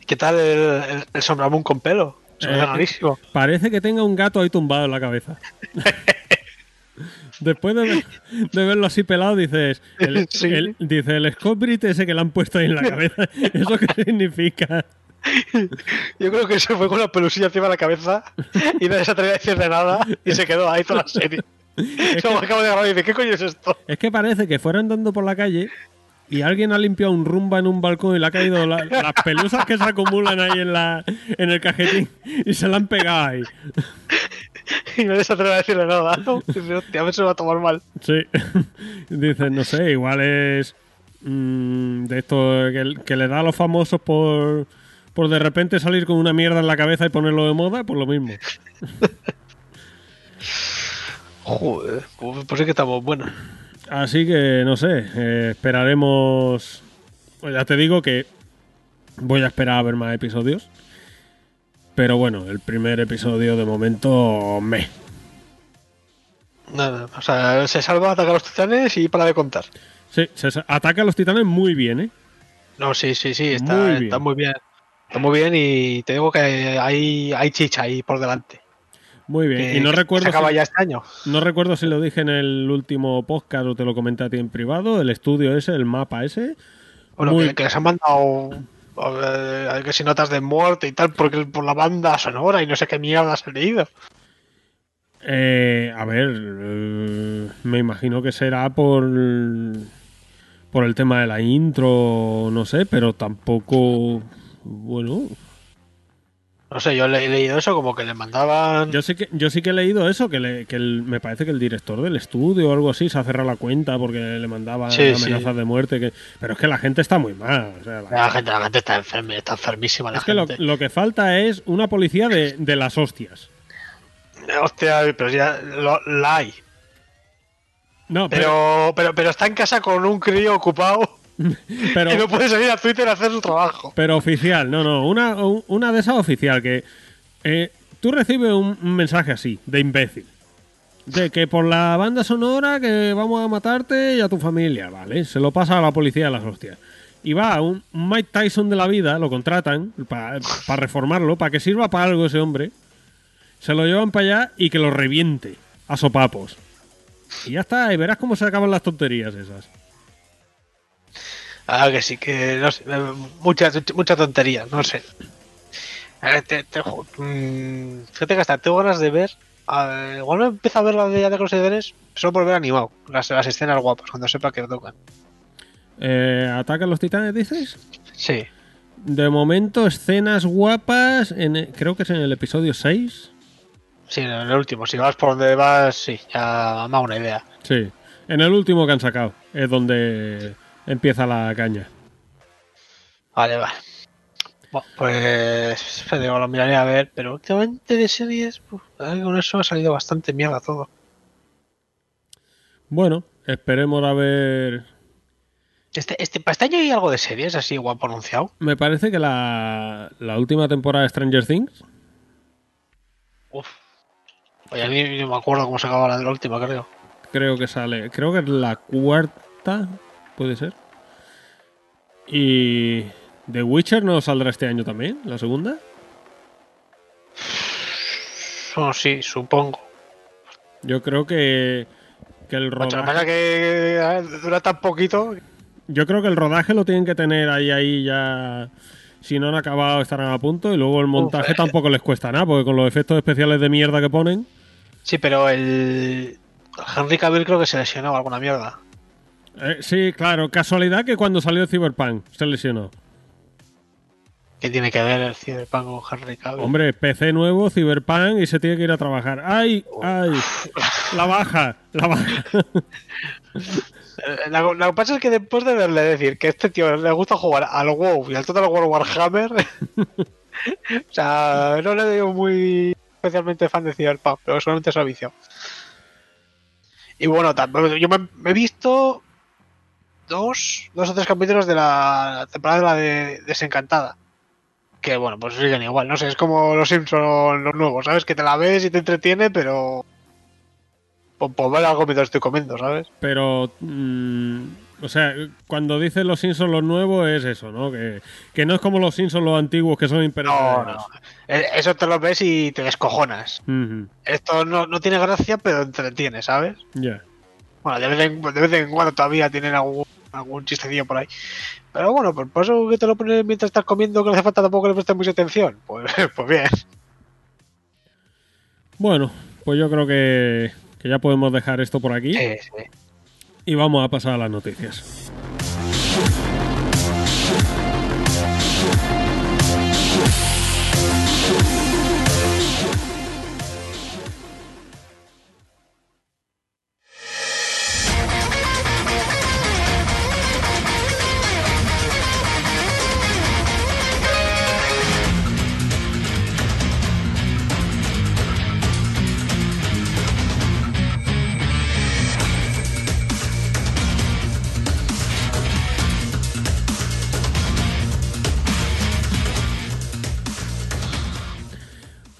¿Qué tal el, el, con pelo? Se Eh, rarísimo. Parece que tenga un gato ahí tumbado en la cabeza. [LAUGHS] Después de, ver- de verlo así pelado, dices, el, [LAUGHS] Sí. el- dice el Scott Britt ese que le han puesto ahí en la cabeza. ¿Eso qué significa? Yo creo que se fue con la pelusilla encima de la cabeza y nadie se atrevía a decirle nada y se quedó ahí toda la serie. Como acabo de grabar y dice, ¿qué coño es esto? Es que parece que fuera andando por la calle y alguien ha limpiado un rumba en un balcón y le ha caído la- las pelusas que se acumulan ahí en, la, en el cajetín y se la han pegado ahí. Y nadie se atreve a decirle nada. ¿no? Dice, hostia, a ver se va a tomar mal. Sí. Dice, no sé, igual es mm, de esto que, que le da a los famosos por, por de repente salir con una mierda en la cabeza y ponerlo de moda, pues lo mismo. [LAUGHS] Joder, pues, pues sí que estamos buenos. Así que, no sé, eh, esperaremos... Pues ya te digo que voy a esperar a ver más episodios. Pero bueno, el primer episodio de momento me. Nada, o sea, se salva, ataca a los titanes y para de contar. Sí, se ataca a los titanes muy bien, ¿eh? No, sí, sí, sí, está Muy bien. Está muy bien. Está muy bien y te digo que hay, hay chicha ahí por delante. Muy bien. Que- y no recuerdo, acaba si, ya este año. no recuerdo si lo dije en el último podcast o te lo comenté a ti en privado. El estudio ese, el mapa ese. Bueno, Muy- que, que les han mandado eh, que si notas de muerte y tal, porque por la banda sonora y no sé qué mierda has leído. Eh, a ver, eh, me imagino que será por por el tema de la intro, no sé, pero tampoco, bueno, No sé, yo le- he leído eso como que le mandaban. Yo sí que, yo sí que he leído eso, que, le- que el- me parece que el director del estudio o algo así se ha cerrado la cuenta porque le mandaban Sí, amenazas sí. de muerte. Que, pero es que la gente está muy mal. o sea, la- La gente, la gente está enferma, está enfermísima la es que lo, gente. lo que falta es una policía de, de las hostias. Hostia, pero ya lo- la hay. No, pero, Pero, pero, pero está en casa con un crío ocupado [LAUGHS] pero, y no puede salir a Twitter a hacer su trabajo. pero oficial, no, no, una, un- una de esas oficial que eh, tú recibes un, un mensaje así, de imbécil. De que por la banda sonora que vamos a matarte y a tu familia, ¿vale? Se lo pasa a la policía de las hostias. Y va un un Mike Tyson de la vida, lo contratan para reformarlo, para que sirva para algo ese hombre. Se lo llevan para allá y que lo reviente a sopapos. Y ya está, y verás cómo se acaban las tonterías esas. Ah, que sí, que no sé, eh, muchas, muchas tonterías, no sé. Eh, te- te mm, fíjate que hasta tengo ganas de ver. igual me empiezo a ver la de de consideres solo por ver animado. Las, las escenas guapas, cuando sepa que tocan. Eh, ¿Atacan los titanes, dices? Sí. De momento, escenas guapas, en creo que es en el episodio 6. Sí, en el último. Si vas por donde vas, sí, ya me hago una idea. Sí, en el último que han sacado, es donde empieza la caña. Vale, vale. Bueno, pues digo, lo miraré a ver, pero últimamente de series, que con eso ha salido bastante mierda todo. Bueno, esperemos a ver. Este, este, para este año hay algo de series así guapo anunciado. Me parece que la, la última temporada de Stranger Things, Uf. Oye, a mí no me acuerdo cómo se acababa la de la última, creo. creo que sale, creo que es la cuarta, puede ser. Y The Witcher no saldrá este año también, la segunda. Oh, sí, supongo. Yo creo que, que el rodaje, que dura tan poquito. yo creo que el rodaje lo tienen que tener ahí ahí ya. Si no han acabado estarán a punto y luego el montaje tampoco les cuesta nada porque con los efectos especiales de mierda que ponen. Sí, pero el. Henry Cavill creo que se lesionó alguna mierda. Eh, sí, claro, casualidad que cuando salió Cyberpunk se lesionó. ¿Qué tiene que ver el Cyberpunk con Henry Cavill? Hombre, PC nuevo, Cyberpunk y se tiene que ir a trabajar. ¡Ay! ¡Ay! La baja, la baja. Lo, lo que pasa es que después de verle decir que este tío le gusta jugar al WoW y al Total War Warhammer, [LAUGHS] o sea, no le veo muy especialmente fan de Cyberpunk, pero solamente es vicio. Y bueno, yo me, me he visto dos, dos o tres capítulos de la temporada de la de Desencantada. Que bueno, pues siguen igual, no sé, es como los Simpsons los nuevos, ¿sabes? Que te la ves y te entretiene, pero... Pues, pues ver algo mientras estoy comiendo, ¿sabes? Pero, mm, o sea, cuando dicen los Simpsons los nuevos es eso, ¿no? Que, que no es como los Simpsons los antiguos que son No, imperecederos. no. Eh, Eso te lo ves y te descojonas. Esto no, no tiene gracia, pero entretiene, ¿sabes? Ya. Bueno, de vez en, de vez en cuando todavía tienen algún, algún chistecillo por ahí. Pero bueno, pues por eso que te lo pones mientras estás comiendo, que no hace falta tampoco que le prestes mucha atención. Pues, [LAUGHS] pues bien. Bueno, pues yo creo que, que ya podemos dejar esto por aquí Sí, sí. y vamos a pasar a las noticias.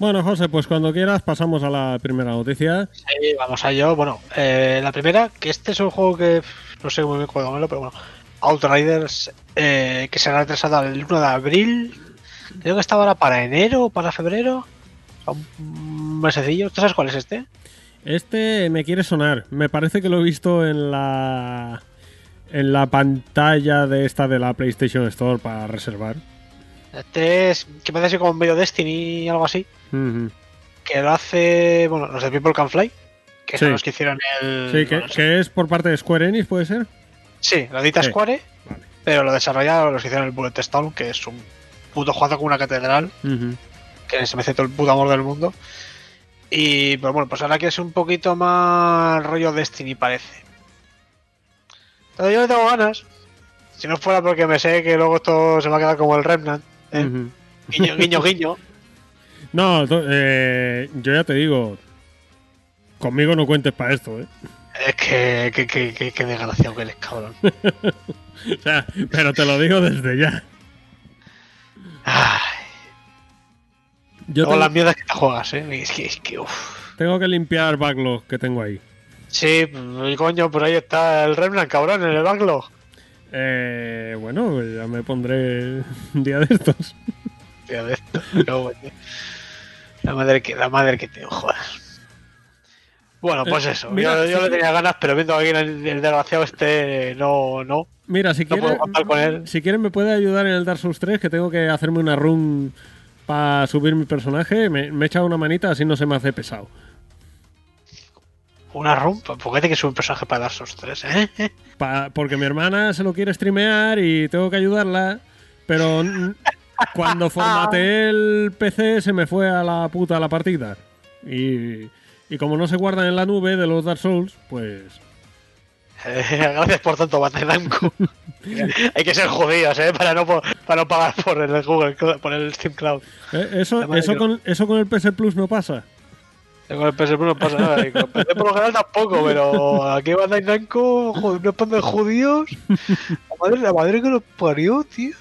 Bueno, José, pues cuando quieras pasamos a la primera noticia. Sí, vamos a ello. Bueno, eh, la primera, que este es un juego que no sé muy bien cómo llamarlo, pero bueno. Outriders, eh, que será retrasado el 1 de abril. Creo que estaba ahora para enero o para febrero. O sea, Un mesecillo. ¿Tú sabes cuál es este? Este me quiere sonar. Me parece que lo he visto en la en la pantalla de esta de la PlayStation Store para reservar. Este es que parece como medio Destiny algo así. Que lo hace, bueno, los de People Can Fly, que Sí. son los que hicieron el... Sí, que, bueno, que es por parte de Square Enix, ¿puede ser? Sí, lo edita Sí. Square, Vale. pero lo desarrollaron los que hicieron el Bullet Stone, que es un puto juego con una catedral, que se me hace todo el puto amor del mundo. Y pues bueno, pues ahora que es un poquito más rollo Destiny parece. Pero yo le tengo ganas. Si no fuera porque me sé que luego esto se va a quedar como el Remnant. ¿eh? Guiño, guiño, guiño. [LAUGHS] No, eh, yo ya te digo, conmigo no cuentes para esto, ¿eh? Es que, que, que, que, desgraciado que eres, cabrón. [LAUGHS] O sea, pero te lo digo desde ya. Ay, Yo tengo, las mierdas que te juegas, ¿eh? Es que, es que uff. tengo que limpiar backlog que tengo ahí. Sí, pues, coño, por ahí está el Remnant, cabrón, en el backlog. Eh, bueno, pues ya me pondré [LAUGHS] un día de estos. Tío, de esto. No. La madre que la madre que te jodas. Bueno, pues Eh, eso. mira, yo yo sí. le tenía ganas, pero viendo aquí el, el desgraciado este, no, no. Mira, si No con él. si quieres me puede ayudar en el Dark Souls 3, que tengo que hacerme una run para subir mi personaje. Me, me echa una manita, así no se me hace pesado. Una rumpa. ¿Por qué tiene que subir un personaje para Dark Souls 3, eh? Pa- porque mi hermana se lo quiere streamear y tengo que ayudarla. Pero cuando [LAUGHS] formateé el PC se me fue a la puta la partida. Y, y como no se guardan en la nube de los Dark Souls, pues... [LAUGHS] Gracias por tanto, Bandai Namco. [LAUGHS] Hay que ser judíos, ¿eh? Para no, para no pagar por el Google, Cloud- por el Steam Cloud. eh, Eso, eso, que- con, eso con el PS Plus no pasa. Con el PS no pasa nada. Y con el PC por lo general tampoco, pero aquí Bandai Namco, de judíos. La madre, la madre que lo parió, tío.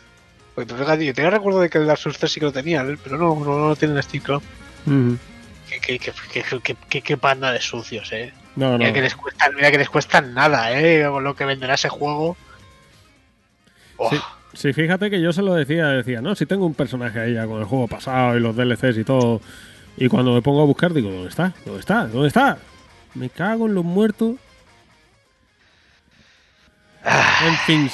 Pues fíjate, yo tenía recuerdo de que el Dark Souls 3 sí que lo tenía, ¿eh? pero no, no, no lo tiene en Steam Cloud. Qué, qué, qué, qué, panda de sucios, eh. No, no. Mira que les cuesta, mira que les cuesta nada, eh, con lo que venderá ese juego. Oh, Sí, sí, fíjate que yo se lo decía, decía, no, si tengo un personaje ahí ya con el juego pasado y los DLCs y todo. Y cuando me pongo a buscar, digo, ¿dónde está? ¿Dónde está? ¿Dónde está? Me cago en los muertos. En fin.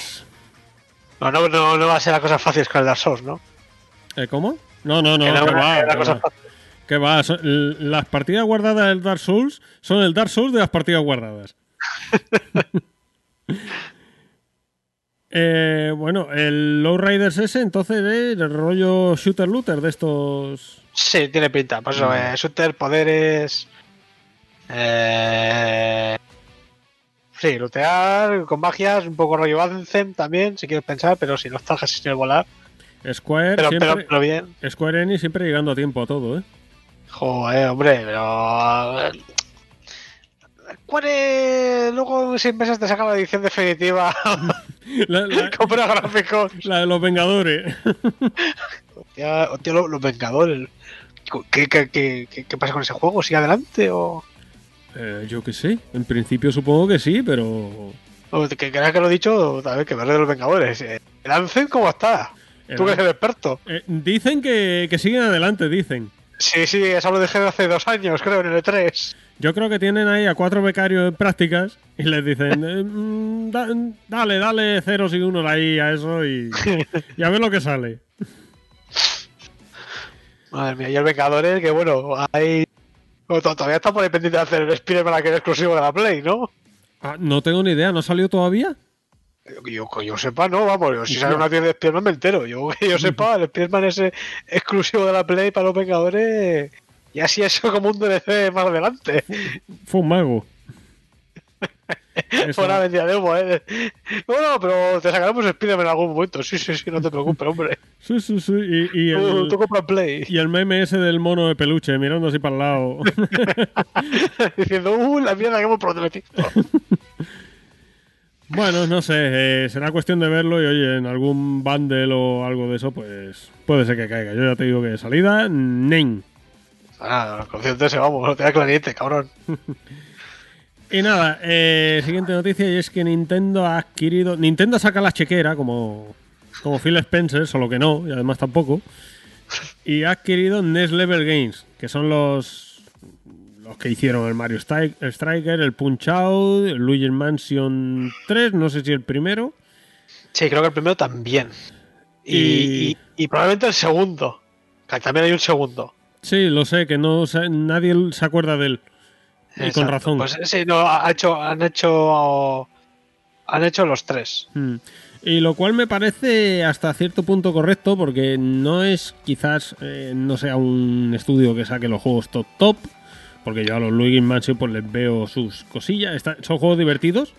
No, no, no, no va a ser la cosa fácil con el Dark Souls, ¿no? ¿Eh, ¿Cómo? No, no, no, Que no va que va. fácil. Que va, son- l- las partidas guardadas del Dark Souls son el Dark Souls de las partidas guardadas. [LAUGHS] Eh, bueno, el Low Riders ese entonces es el rollo shooter looter de estos. Sí, tiene pinta. Pues eso, eh, shooter, poderes. Eh... Sí, lootear con magias, un poco rollo Anthem también, si quieres pensar, pero si no estás casi sin el volar. Square Pero, siempre, pero, pero bien. Square Enix siempre llegando a tiempo a todo, ¿eh? Joder, hombre, pero. ¿Cuál es? Luego, en seis meses te saca la edición definitiva. [LAUGHS] La, la- [LAUGHS] Compra gráficos. la de los Vengadores. Hostia, hostia, los, los Vengadores. ¿Qué, qué, qué, qué- qué pasa con ese juego? ¿Sigue adelante o.? Eh, yo qué sé. En principio supongo que sí, pero. que creas que lo he dicho, también que veré de los Vengadores. Eh, ¿El Anthem cómo está? Tú que eres el experto. Eh, dicen que, que siguen adelante, dicen. Sí, sí, eso lo dejé hace dos años, creo, en el E3. Yo creo que tienen ahí a cuatro becarios en prácticas y les dicen, [LAUGHS] eh, mm, da- dale, dale ceros y unos ahí a eso y, [LAUGHS] y a ver lo que sale. Madre mía, y el Vengadores, que bueno, hay. Todavía está por ahí pendiente de hacer el Spider-Man que es exclusivo de la Play, ¿no? Ah, no tengo ni idea, ¿no salió todavía? Que yo, que yo sepa, no, vamos, yo, si sale una tienda de Spider-Man me entero. Yo [LAUGHS] que yo sepa, el Spider-Man ese exclusivo de la Play para los Vengadores. Y así eso como un DLC más adelante. Fue un mago. Eso- Fuera vendida de humo, eh. Bueno, pero te sacaremos Spider-Man en algún momento. Sí, sí, sí, no te preocupes, hombre. [LAUGHS] Sí, sí, sí. Y, y Tú, el, tú compras Play. y el meme ese del mono de peluche mirando así para el lado. [LAUGHS] Diciendo, uh, la mierda que hemos prometido. [LAUGHS] bueno, no sé, eh, será cuestión de verlo y oye, en algún bundle o algo de eso, pues puede ser que caiga. Yo ya te digo que de salida, nen. Ah, los ese, vamos, no te da clarinete, cabrón. Y nada, eh, siguiente noticia y es que Nintendo ha adquirido. Nintendo saca la chequera como, como Phil Spencer, solo que no, y además tampoco. Y ha adquirido Next Level Games, que son los, los que hicieron el Mario Stri- Striker, el Punch Out, el Luigi Mansion 3, no sé si el primero. Sí, creo que el primero también. Y, Y- y- y probablemente el segundo. Que también hay un segundo. Sí, lo sé, que no nadie se acuerda de él. Y con razón. Pues sí, no, ha hecho, han hecho. Han hecho los tres. Mm. Y lo cual me parece hasta cierto punto correcto porque no es quizás eh, no sea un estudio que saque los juegos top top porque yo a los Luigi Mansion pues les veo sus cosillas Está- son juegos divertidos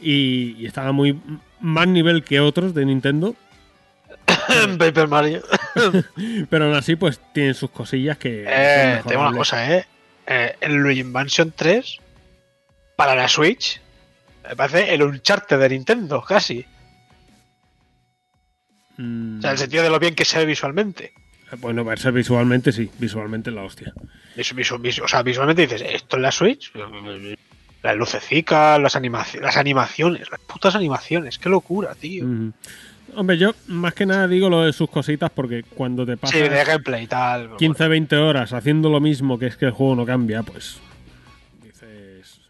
y, y están a muy más nivel que otros de Nintendo [COUGHS] Paper Mario. [LAUGHS] pero aún así pues tienen sus cosillas que Eh, tengo una cosa, ¿eh? Eh, El Luigi Mansion 3 para la Switch me parece el Uncharted de Nintendo, casi. Mm, O sea, en el sentido de lo bien que se ve visualmente. bueno verse visualmente sí visualmente la hostia Visu- visu- visu- o sea, visualmente dices, ¿esto en la Switch? Las lucecicas, las, animaci- las animaciones, las putas animaciones, qué locura, tío. Hombre, yo más que nada digo lo de sus cositas porque cuando te pasas Sí, de gameplay y tal. 15-20 horas haciendo lo mismo, que es que el juego no cambia, pues dices,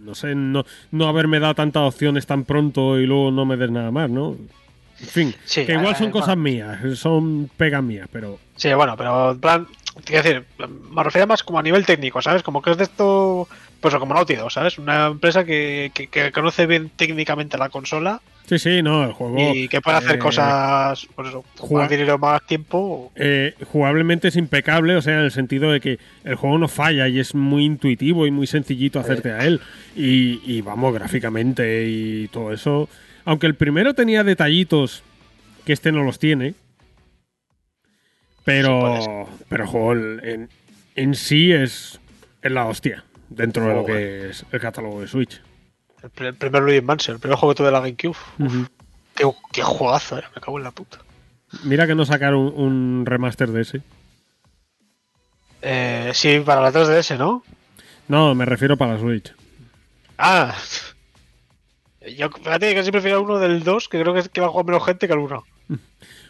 no sé, no, no haberme dado tantas opciones tan pronto y luego no me des nada más, ¿no? En fin, Sí, que igual eh, son bueno. cosas mías, son pegas mías, pero Sí, bueno, pero en plan, quiero decir, me refiero más como a nivel técnico, ¿sabes? Como que es de esto, pues como Naughty Dog, ¿sabes? Una empresa que, que- que conoce bien técnicamente la consola sí, sí, no, el juego y que puede hacer eh, cosas, pues eso, jugar- dinero, más tiempo. eh, jugablemente es impecable, o sea, en el sentido de que el juego no falla y es muy intuitivo y muy sencillito hacerte a él. Y, y vamos, gráficamente y todo eso. Aunque el primero tenía detallitos que este no los tiene. Sí, puede Pero, pero el juego en, en sí es, es la hostia dentro de lo que es el catálogo de Switch. El, pr- el primer Luigi Mansion, el primer juego que tuve de la GameCube. Ujú. Qué, qué juegazo, eh, me cago en la puta. Mira que no sacaron un, un remaster de ese. Eh, sí, para la 3DS, ¿no? No, me refiero para la Switch. Ah. Yo, fíjate que sí prefiero uno del 2, que creo que, va a jugar menos gente que el 1.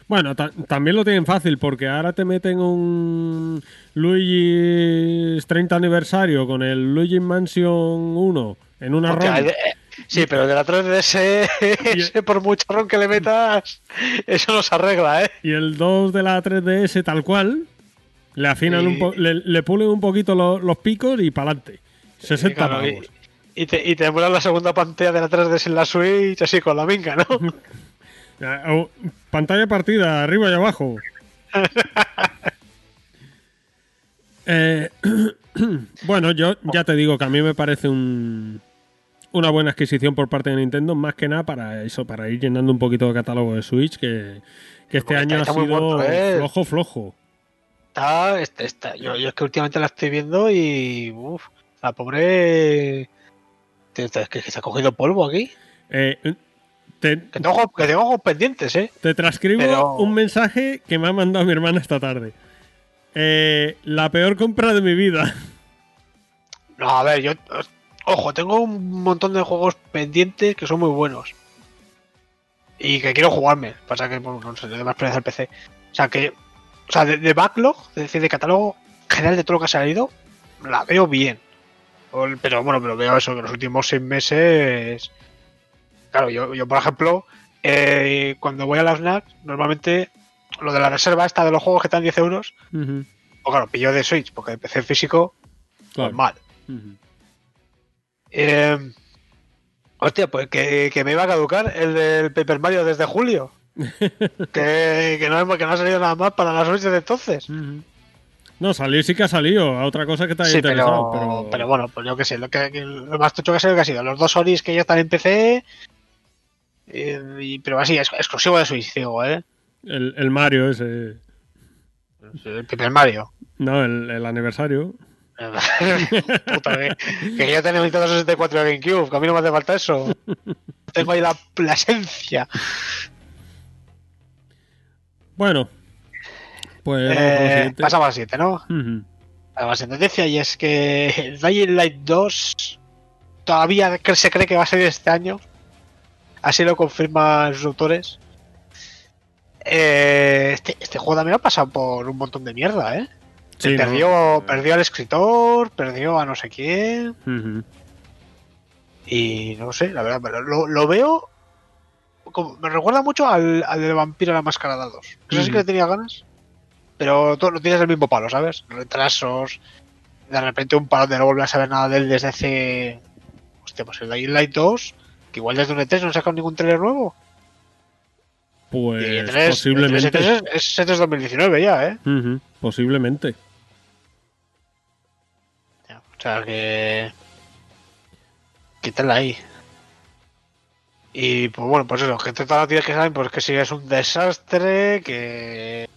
Bueno, ta- también lo tienen fácil porque ahora te meten un Luigi's 30 aniversario con el Luigi Mansion 1 en una ROM. eh, Sí, pero el de la 3DS, [LAUGHS] [LAUGHS] ese por mucho ron que le metas, eso no se arregla, ¿eh? y el 2 de la 3DS tal cual, le afinan Y- un po- le, le pulen un poquito lo- los picos y para adelante. 60 Y claro, y- pavos. Y te, y te la segunda pantalla de la 3DS en la Switch, así con la minga, ¿no? [LAUGHS] Ah, oh, Pantalla partida, arriba y abajo. Eh, [CLEARS THROAT] bueno, yo ya te digo que a mí me parece un, una buena adquisición por parte de Nintendo, más que nada para eso, para ir llenando un poquito de catálogo de Switch, que, que este año está- ha sido ¿eh? flojo, flojo. Está, está, está- Yo, yo es que últimamente la estoy viendo y. Uf, la pobre. te- que, se ha cogido polvo aquí. Eh, te, Que tengo, que tengo pendientes, ¿eh? te transcribo Pero- un mensaje que me ha mandado mi hermana esta tarde. Eh, la peor compra de mi vida. No, a ver, yo. Ojo, tengo un montón de juegos pendientes que son muy buenos. Y que quiero jugarme. Pasa que, bueno, no sé, tengo más experiencia al PC. O sea que. O sea, de, de backlog, es decir, de catálogo general de todo lo que ha salido, la veo bien. Pero bueno, pero veo eso, que los últimos seis meses. Claro, yo, yo por ejemplo, eh, cuando voy a la FNAC, normalmente lo de la reserva esta de los juegos que están 10 euros, Ujú, o claro, pillo de Switch, porque de PC físico, claro. pues mal. Ujú. Eh, hostia, pues que, que me iba a caducar el del Paper Mario desde julio. [LAUGHS] que, que, no, que no ha salido nada más para las Switch desde entonces. No, salir sí que ha salido. A otra cosa que te haya Sí, interesado. pero, Pero, pero bueno, pues yo qué sé, lo, que, lo más tocho que ha sido que ha sido los dos Oris que ya están en PC. eh, y- pero así, es, exclusivo de Switch, digo, ¿eh? el, el Mario ese. El Paper Mario. No, el, el aniversario. [LAUGHS] Puta, que, yo tengo Nintendo 64 de GameCube, que a mí no me hace falta eso. Tengo ahí la, la esencia. Bueno, pues Eh, siguiente. pasamos al 7, ¿no? Ujú. a la siguiente noticia y es que Dying Light 2 todavía se cree que va a salir este año. Así lo confirman sus autores. Eh, este, este juego también ha pasado por un montón de mierda, ¿eh? Sí, perdió, ¿no? perdió al escritor, perdió a no sé quién. Y no sé, la verdad, pero lo, lo veo. como- me recuerda mucho al, al del vampiro a la máscara 2. Eso sí que le tenía ganas. pero tú no tienes el mismo palo, ¿sabes? Retrasos, de repente un palo de no volver a saber nada de él desde hace. Hostia, pues el Dying Light 2, que igual desde un E3 no sacado ningún trailer nuevo. Pues y E3, posiblemente. E3 es, es E3 2019 ya, ¿eh? Posiblemente. O sea que. Quítala ahí. Y pues bueno, pues eso, que todas las noticias que saben, pues que sí es un desastre, que.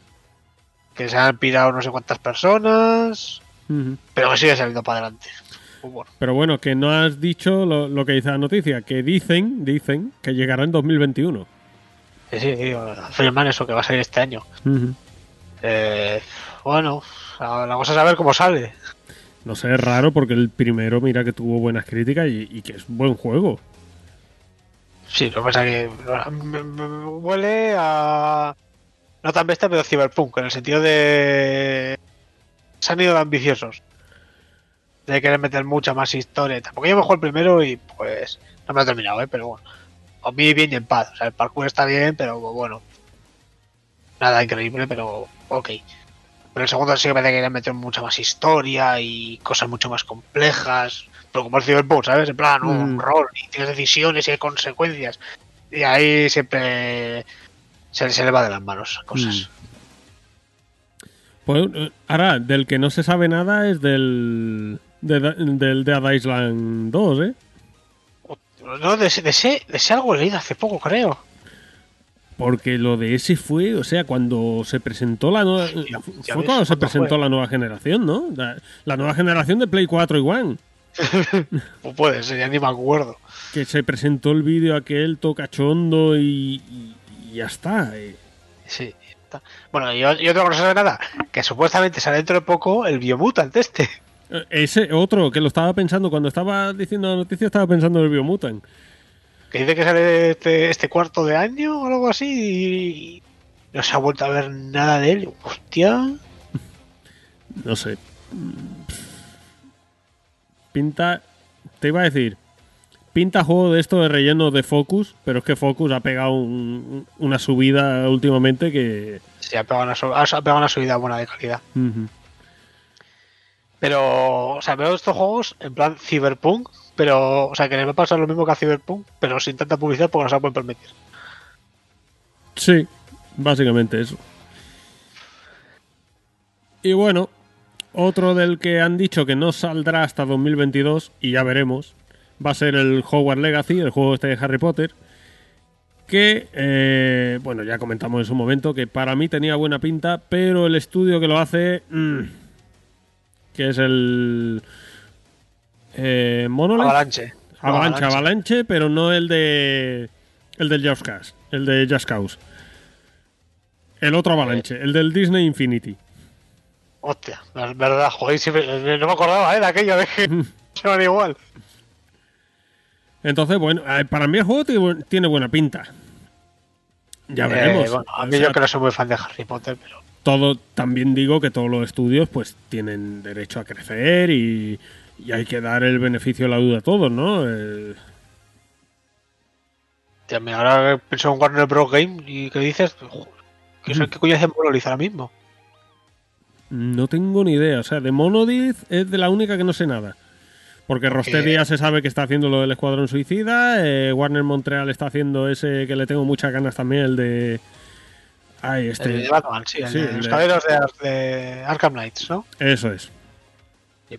que se han pirado no sé cuántas personas, pero que sigue saliendo para adelante. Pues bueno, Pero bueno, que no has dicho lo, lo que dice la noticia, que dicen, dicen que llegará en 2021. sí, sí, sí, afirman eso, que va a salir este año. Eh, bueno, la la cosa es saber cómo sale. No sé, es raro porque el primero, mira que tuvo buenas críticas y, que es buen juego. Sí, lo que pasa es que me- huele a. No tan bestia, pero cyberpunk, en el sentido de. Se han ido ambiciosos. De querer meter mucha más historia. Porque yo me juego el primero y pues. No me lo he terminado, ¿eh? Pero bueno. A mí bien y en paz. O sea, el parkour está bien, pero bueno. Nada increíble, pero ok. Pero el segundo sí que parece que querían meter mucha más historia y cosas mucho más complejas. Pero como el Cyberpunk, ¿sabes? En plan, un Mm. rol y tienes decisiones y hay consecuencias. Y ahí siempre se, se le va de las manos cosas. Pues eh, ahora, del que no se sabe nada es del. de- del Dead Island 2, ¿eh? No, de, de, ese, de ese algo he leído hace poco, creo. Porque lo de ese fue, o sea, cuando se presentó la nueva. ya fue cuando se ¿cuándo presentó fue? la nueva generación, ¿no? La, la nueva generación de Play 4 y One. Pues puede ser, ya ni me acuerdo. Que se presentó el vídeo aquel tocachondo y, y, y ya está. eh. Sí. está. Bueno, y otra cosa de nada, que supuestamente sale dentro de poco el Biomutant este. Eh, Ese otro, que lo estaba pensando, cuando estaba diciendo la noticia, estaba pensando en el Biomutant. Que dice que sale este, este cuarto de año o algo así y no se ha vuelto a ver nada de él. Hostia. [LAUGHS] No sé. Pinta. Te iba a decir. Pinta juego de esto de relleno de Focus, pero es que Focus ha pegado un- una subida últimamente que. Se ha pegado una, su- ha pegado una subida buena de calidad. Pero, o sea, veo estos juegos en plan Cyberpunk, pero, o sea, que les va a pasar lo mismo que a Cyberpunk, pero sin tanta publicidad porque no se la pueden permitir. Sí, básicamente eso. Y bueno, otro del que han dicho que no saldrá hasta 2022, y ya veremos, va a ser el Hogwarts Legacy, el juego este de Harry Potter. Que, eh, bueno, ya comentamos en su momento que para mí tenía buena pinta, pero el estudio que lo hace, mm, que es el eh, Monolith, Avalanche. Avalanche, Avalanche, pero no el de. El del Just Cause, el de Just Cause. El otro Avalanche, el del Disney Infinity. Hostia, es verdad, joder, siempre- no me acordaba, ¿eh? De aquello de que [LAUGHS] [LAUGHS] se van igual. Entonces, bueno, eh, para mí el juego tiene bu- tiene buena pinta. Ya veremos. Eh, bueno, a O mí sea, yo que no soy muy fan de Harry Potter, pero. todo, también digo que todos los estudios pues tienen derecho a crecer y, y hay que dar el beneficio de la duda a todos, ¿no? Eh, Tío, mira, ahora pienso en Warner Bros. Game y ¿qué dices? ¿Qué, Mm. ¿Qué coño hace Monolith ahora mismo? No tengo ni idea. O sea, de Monolith es de la única que no sé nada. Porque Rocksteady ya se sabe que está haciendo lo del Escuadrón Suicida. eh, Warner Montreal está haciendo ese que le tengo muchas ganas también, el de. Ay, este. El de Batman, sí, el sí, de el los de- caballeros de, Ar- de Arkham Knights, ¿no? Eso es.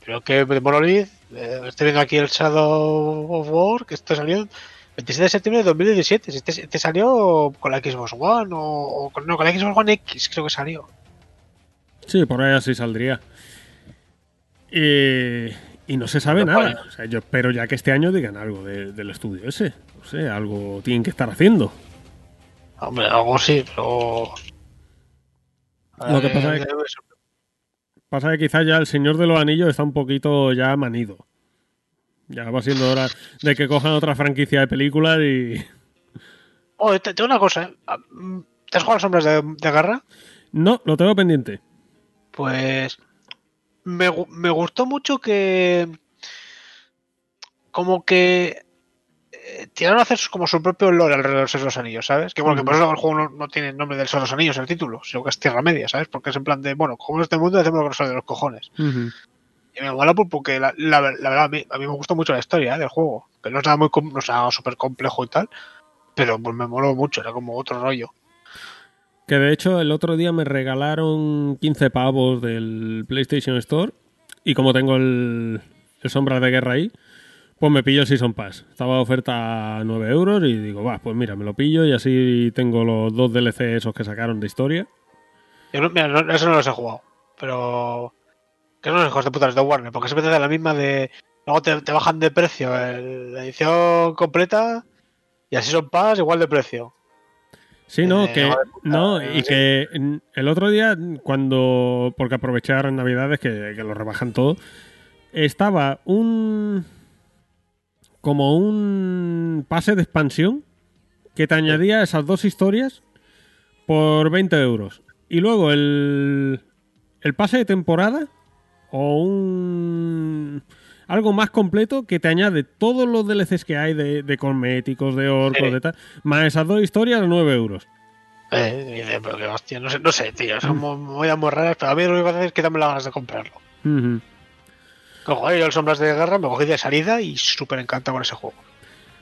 Pero que de Monolith, eh, estoy viendo aquí el Shadow of War, que esto salió 27 de septiembre de 2017. Si Este, este salió con la Xbox One o, o con, no, con la Xbox One X, creo que salió. Sí, por ahí así saldría. Y, y no se sabe nada. O sea, yo espero ya que este año digan algo de- del estudio ese. No sé, algo tienen que estar haciendo. Hombre, algo sí, pero. Lo que pasa es Eh, Pasa que quizás ya el Señor de los Anillos está un poquito ya manido. Ya va siendo hora de que cojan otra franquicia de películas y. Oh, te- tengo una cosa, ¿eh? Ah, mm, ¿Te has jugado a las sombras de, de garra? No, lo tengo pendiente. Pues me, me gustó mucho que como que tiraron a hacer como su propio lore alrededor de los anillos, ¿sabes? Que bueno, que por eso el juego no, no tiene el nombre del Señor de los Anillos, el título, sino que es Tierra Media, ¿sabes? Porque es en plan de, bueno, como este mundo hacemos lo que nos sale de los cojones. Ujú. Y me mola porque la, la- la verdad a mí, a mí me gustó mucho la historia ¿eh? del juego. Que no es nada muy no es nada súper complejo y tal. Pero pues me moló mucho, era como otro rollo. Que de hecho el otro día me regalaron 15 pavos del PlayStation Store y como tengo el, el Sombras de Guerra ahí, pues me pillo el Season Pass. Estaba oferta a 9 euros y digo, va, pues mira, me lo pillo y así tengo los dos DLC esos que sacaron de historia. Yo no- mira, no- eso no los he jugado. Pero. Que son los hijos de putas de Warner, porque siempre te dan la misma de. Luego te, te bajan de precio el- la edición completa y así son pas igual de precio. Sí, no, Eh, que puta, no, eh, y que el otro día cuando porque en Navidades que, que lo rebajan todo, estaba un como un pase de expansión que te añadía esas dos historias por 20 euros. Y luego el, el pase de temporada o un algo más completo que te añade todos los DLCs que hay de, de cosméticos, de orcos, Sí. de tal, más esas dos historias a 9 euros. Eh, pero que hostia, no sé, no sé, tío, son mo- movidas muy raras, pero a mí lo que hace es quitarme las ganas de comprarlo. Ujú. Cojo, yo el Sombras de Guerra me cogí de salida y súper encantado con ese juego.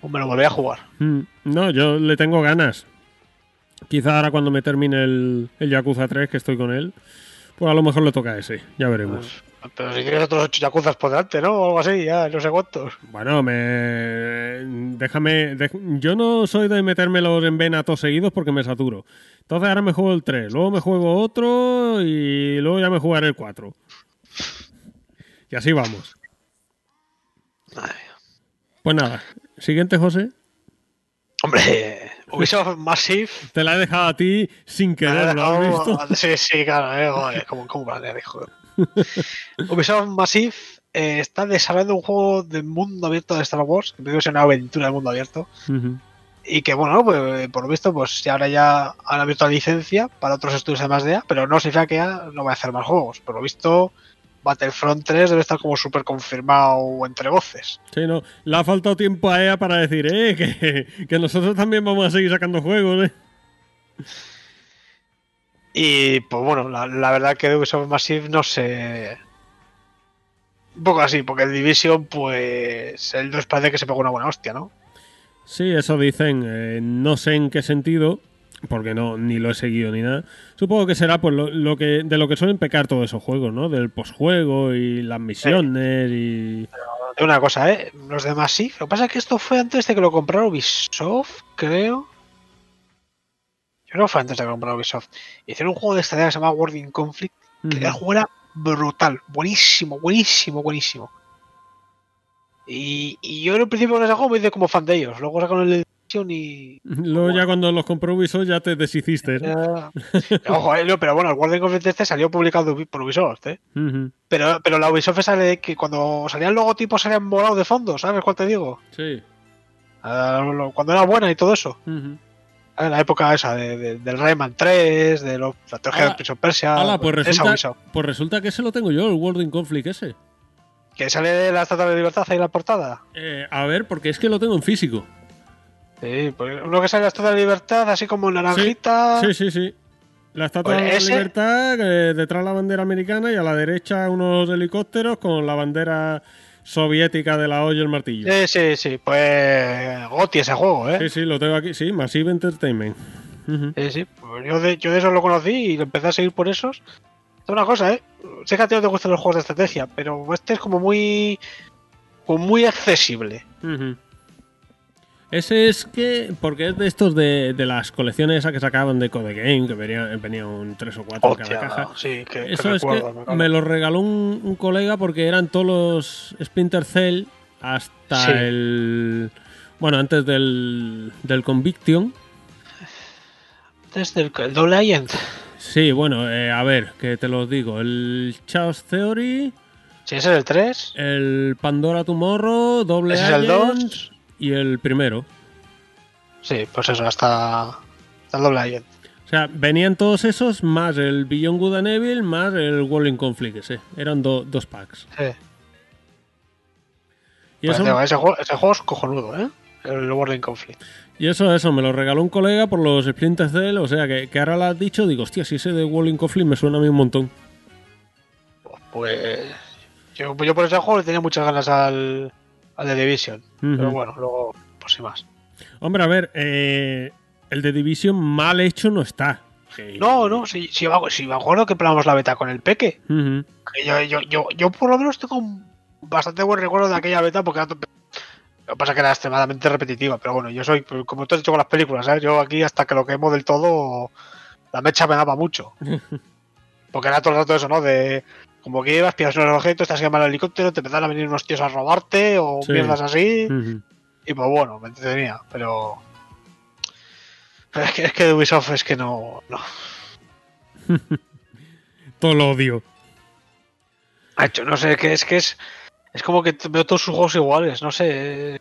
Me lo volví a jugar. Mm, No, yo le tengo ganas. Quizá ahora cuando me termine el, el Yakuza 3, que estoy con él, pues a lo mejor le toca ese, ya veremos. Pero si tienes otros ocho yacuzas por delante, ¿no? O algo así, ya, no sé cuántos. Bueno, me. Déjame. dej- Yo no soy de metérmelos en vena todos seguidos porque me saturo. Entonces ahora me juego el 3, luego me juego otro y luego ya me jugaré el 4. Y así vamos. Madre Pues nada, siguiente, José. Hombre, Ubisoft Massive. Te la he dejado a ti sin querer, ¿lo has visto? [LAUGHS] Sí, sí, claro, eh, joder, como, como planea, hijo. Ubisoft Massive eh, está desarrollando un juego de mundo abierto de Star Wars, que es una aventura de mundo abierto. Y que bueno, pues, por lo visto, pues ahora ya han abierto la licencia para otros estudios además de A, pero no significa que no va a hacer más juegos. Por lo visto, Battlefront 3 debe estar como súper confirmado entre voces. Sí, no. Le ha faltado tiempo a EA para decir, eh, que, que nosotros también vamos a seguir sacando juegos, eh. Y pues bueno, la, la verdad que de Ubisoft Massive no sé. Un poco así, porque el Division, pues. El 2 parece que se pegó una buena hostia, ¿no? Sí, eso dicen. eh, no sé en qué sentido, porque no ni lo he seguido ni nada. Supongo que será pues lo, lo que de lo que suelen pecar todos esos juegos, ¿no? Del posjuego y las misiones y De una cosa, ¿eh? Los de Massive. Lo que pasa es que esto fue antes de que lo comprara Ubisoft, creo. Yo creo que fue antes de que lo comprara Ubisoft. Hicieron un juego de estrategia que se llama World in Conflict. Que el juego era brutal, buenísimo, buenísimo, buenísimo. Y, y yo en el principio con ese juego me hice como fan de ellos. Luego sacaron el Y. Luego ya cuando los compró Ubisoft ya te deshiciste. ¿no? [LAUGHS] Ojo, eh, no, pero bueno, el World in Conflict este salió publicado por Ubisoft, ¿eh? Pero, pero la Ubisoft sale de que cuando salían logotipos salían volados de fondo, ¿sabes cuál te digo? Sí. Ah, Cuando era buena y todo eso. En la época esa de, de- del Rayman 3, de lo- la trilogía de Prince of Persia. Ala, pues resulta, pues resulta que ese lo tengo yo, el World in Conflict ese. Que sale de la Estatua de Libertad ahí en la portada. Eh, a ver, porque es que lo tengo en físico. Sí, pues uno que sale la Estatua de Libertad, así como naranjita. Sí, sí, sí. La estatua Pues de la ese- libertad, eh, detrás la bandera americana y a la derecha unos helicópteros con la bandera soviética de la olla y el martillo. Sí, sí, sí. Pues Goti ese juego, ¿eh? Sí, sí, lo tengo aquí. Sí, Massive Entertainment. Sí, sí. Pues yo, de, yo de eso lo conocí y lo empecé a seguir por esos. Es una cosa, ¿eh? Sé que a ti no te gustan los juegos de estrategia, pero este es como muy. como muy accesible. Ujú. Ese es que, porque es de estos de, de las colecciones esas que sacaban de Code Game, que venían, venían un 3 o 4 en cada Hostia, caja. sí, que, que Eso es que recuerdo, me cago. me lo regaló un, un colega porque eran todos los Splinter Cell hasta Sí. el. Bueno, antes del, del Conviction. Desde el, el Double Agent. Sí, bueno, eh, a ver, que te los digo. El Chaos Theory, Sí, ese es el 3. el Pandora Tomorrow, Doble Ese es el Agent 2. Y el primero. Sí, pues eso, hasta, hasta el Double Agent. O sea, venían todos esos más el Beyond Good and Evil más el Walling Conflict ese. Eran do- dos packs. Sí. Y Pues, eso, digo, ese, juego, ese juego es cojonudo, ¿eh? el Warring Conflict. Y eso, eso, me lo regaló un colega por los Splinter Cell, o sea que, que ahora lo has dicho, digo, hostia, si ese de Warring Conflict me suena a mí un montón. Pues yo, yo por ese juego le tenía muchas ganas al, al de Division. Pero bueno, luego, pues sin más. Hombre, a ver, eh, el de Division mal hecho no está. No, no, si, si, si me acuerdo que probamos la beta con el Peque. Yo, yo, yo, yo por lo menos tengo un bastante buen recuerdo de aquella beta porque lo que pasa es que era extremadamente repetitiva, pero bueno, yo soy, pues, como tú has dicho con las películas, ¿sabes? Yo aquí hasta que lo quemo del todo, la mecha me daba mucho. [LAUGHS] Porque era todo el rato eso, ¿no? De como que ibas, pillas unos objetos, te has quemado el helicóptero, te empezaron a venir unos tíos a robarte o Sí. mierdas así. Y pues bueno, me entretenía, pero. pero [LAUGHS] es que, es que de Ubisoft es que no. no. [LAUGHS] Todo lo odio. Ha hecho, no sé, que es que es. Es como que veo todos sus juegos iguales, no sé.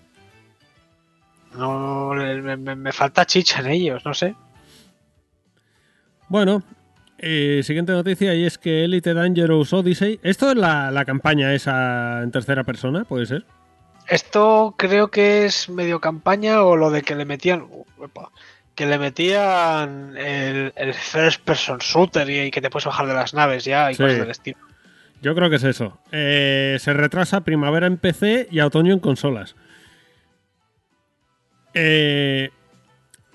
No. Me, me- me falta chicha en ellos, no sé. Bueno, eh, siguiente noticia y es que Elite Dangerous Odyssey. Esto es la, la campaña esa en tercera persona, puede ser. Esto creo que es medio campaña o lo de que le metían. que le metían el, el first person shooter y, y que te puedes bajar de las naves ya y Sí. cosas del estilo. Yo creo que es eso. Eh, se retrasa primavera en PC y otoño en consolas. Eh,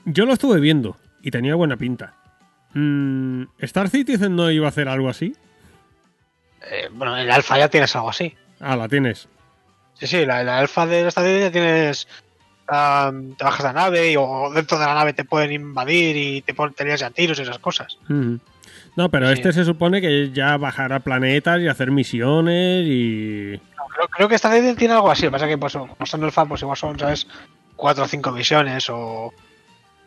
yo lo estuve viendo y tenía buena pinta. Mm, ¿Star Citizen no iba a hacer algo así? Eh, bueno, en el alfa ya tienes algo así. Ah, la tienes. Sí, sí, la, la alfa de esta ya tienes. te bajas de la nave y, o dentro de la nave te pueden invadir y te ponen tenías a tiros y esas cosas. Ujú. No, pero Sí. este se supone que ya bajará planetas y hacer misiones y... No, creo, creo que esta vez tiene algo así. Lo que pasa es que, pues, como son alfa, pues igual son, ¿sabes? Cuatro o cinco misiones o,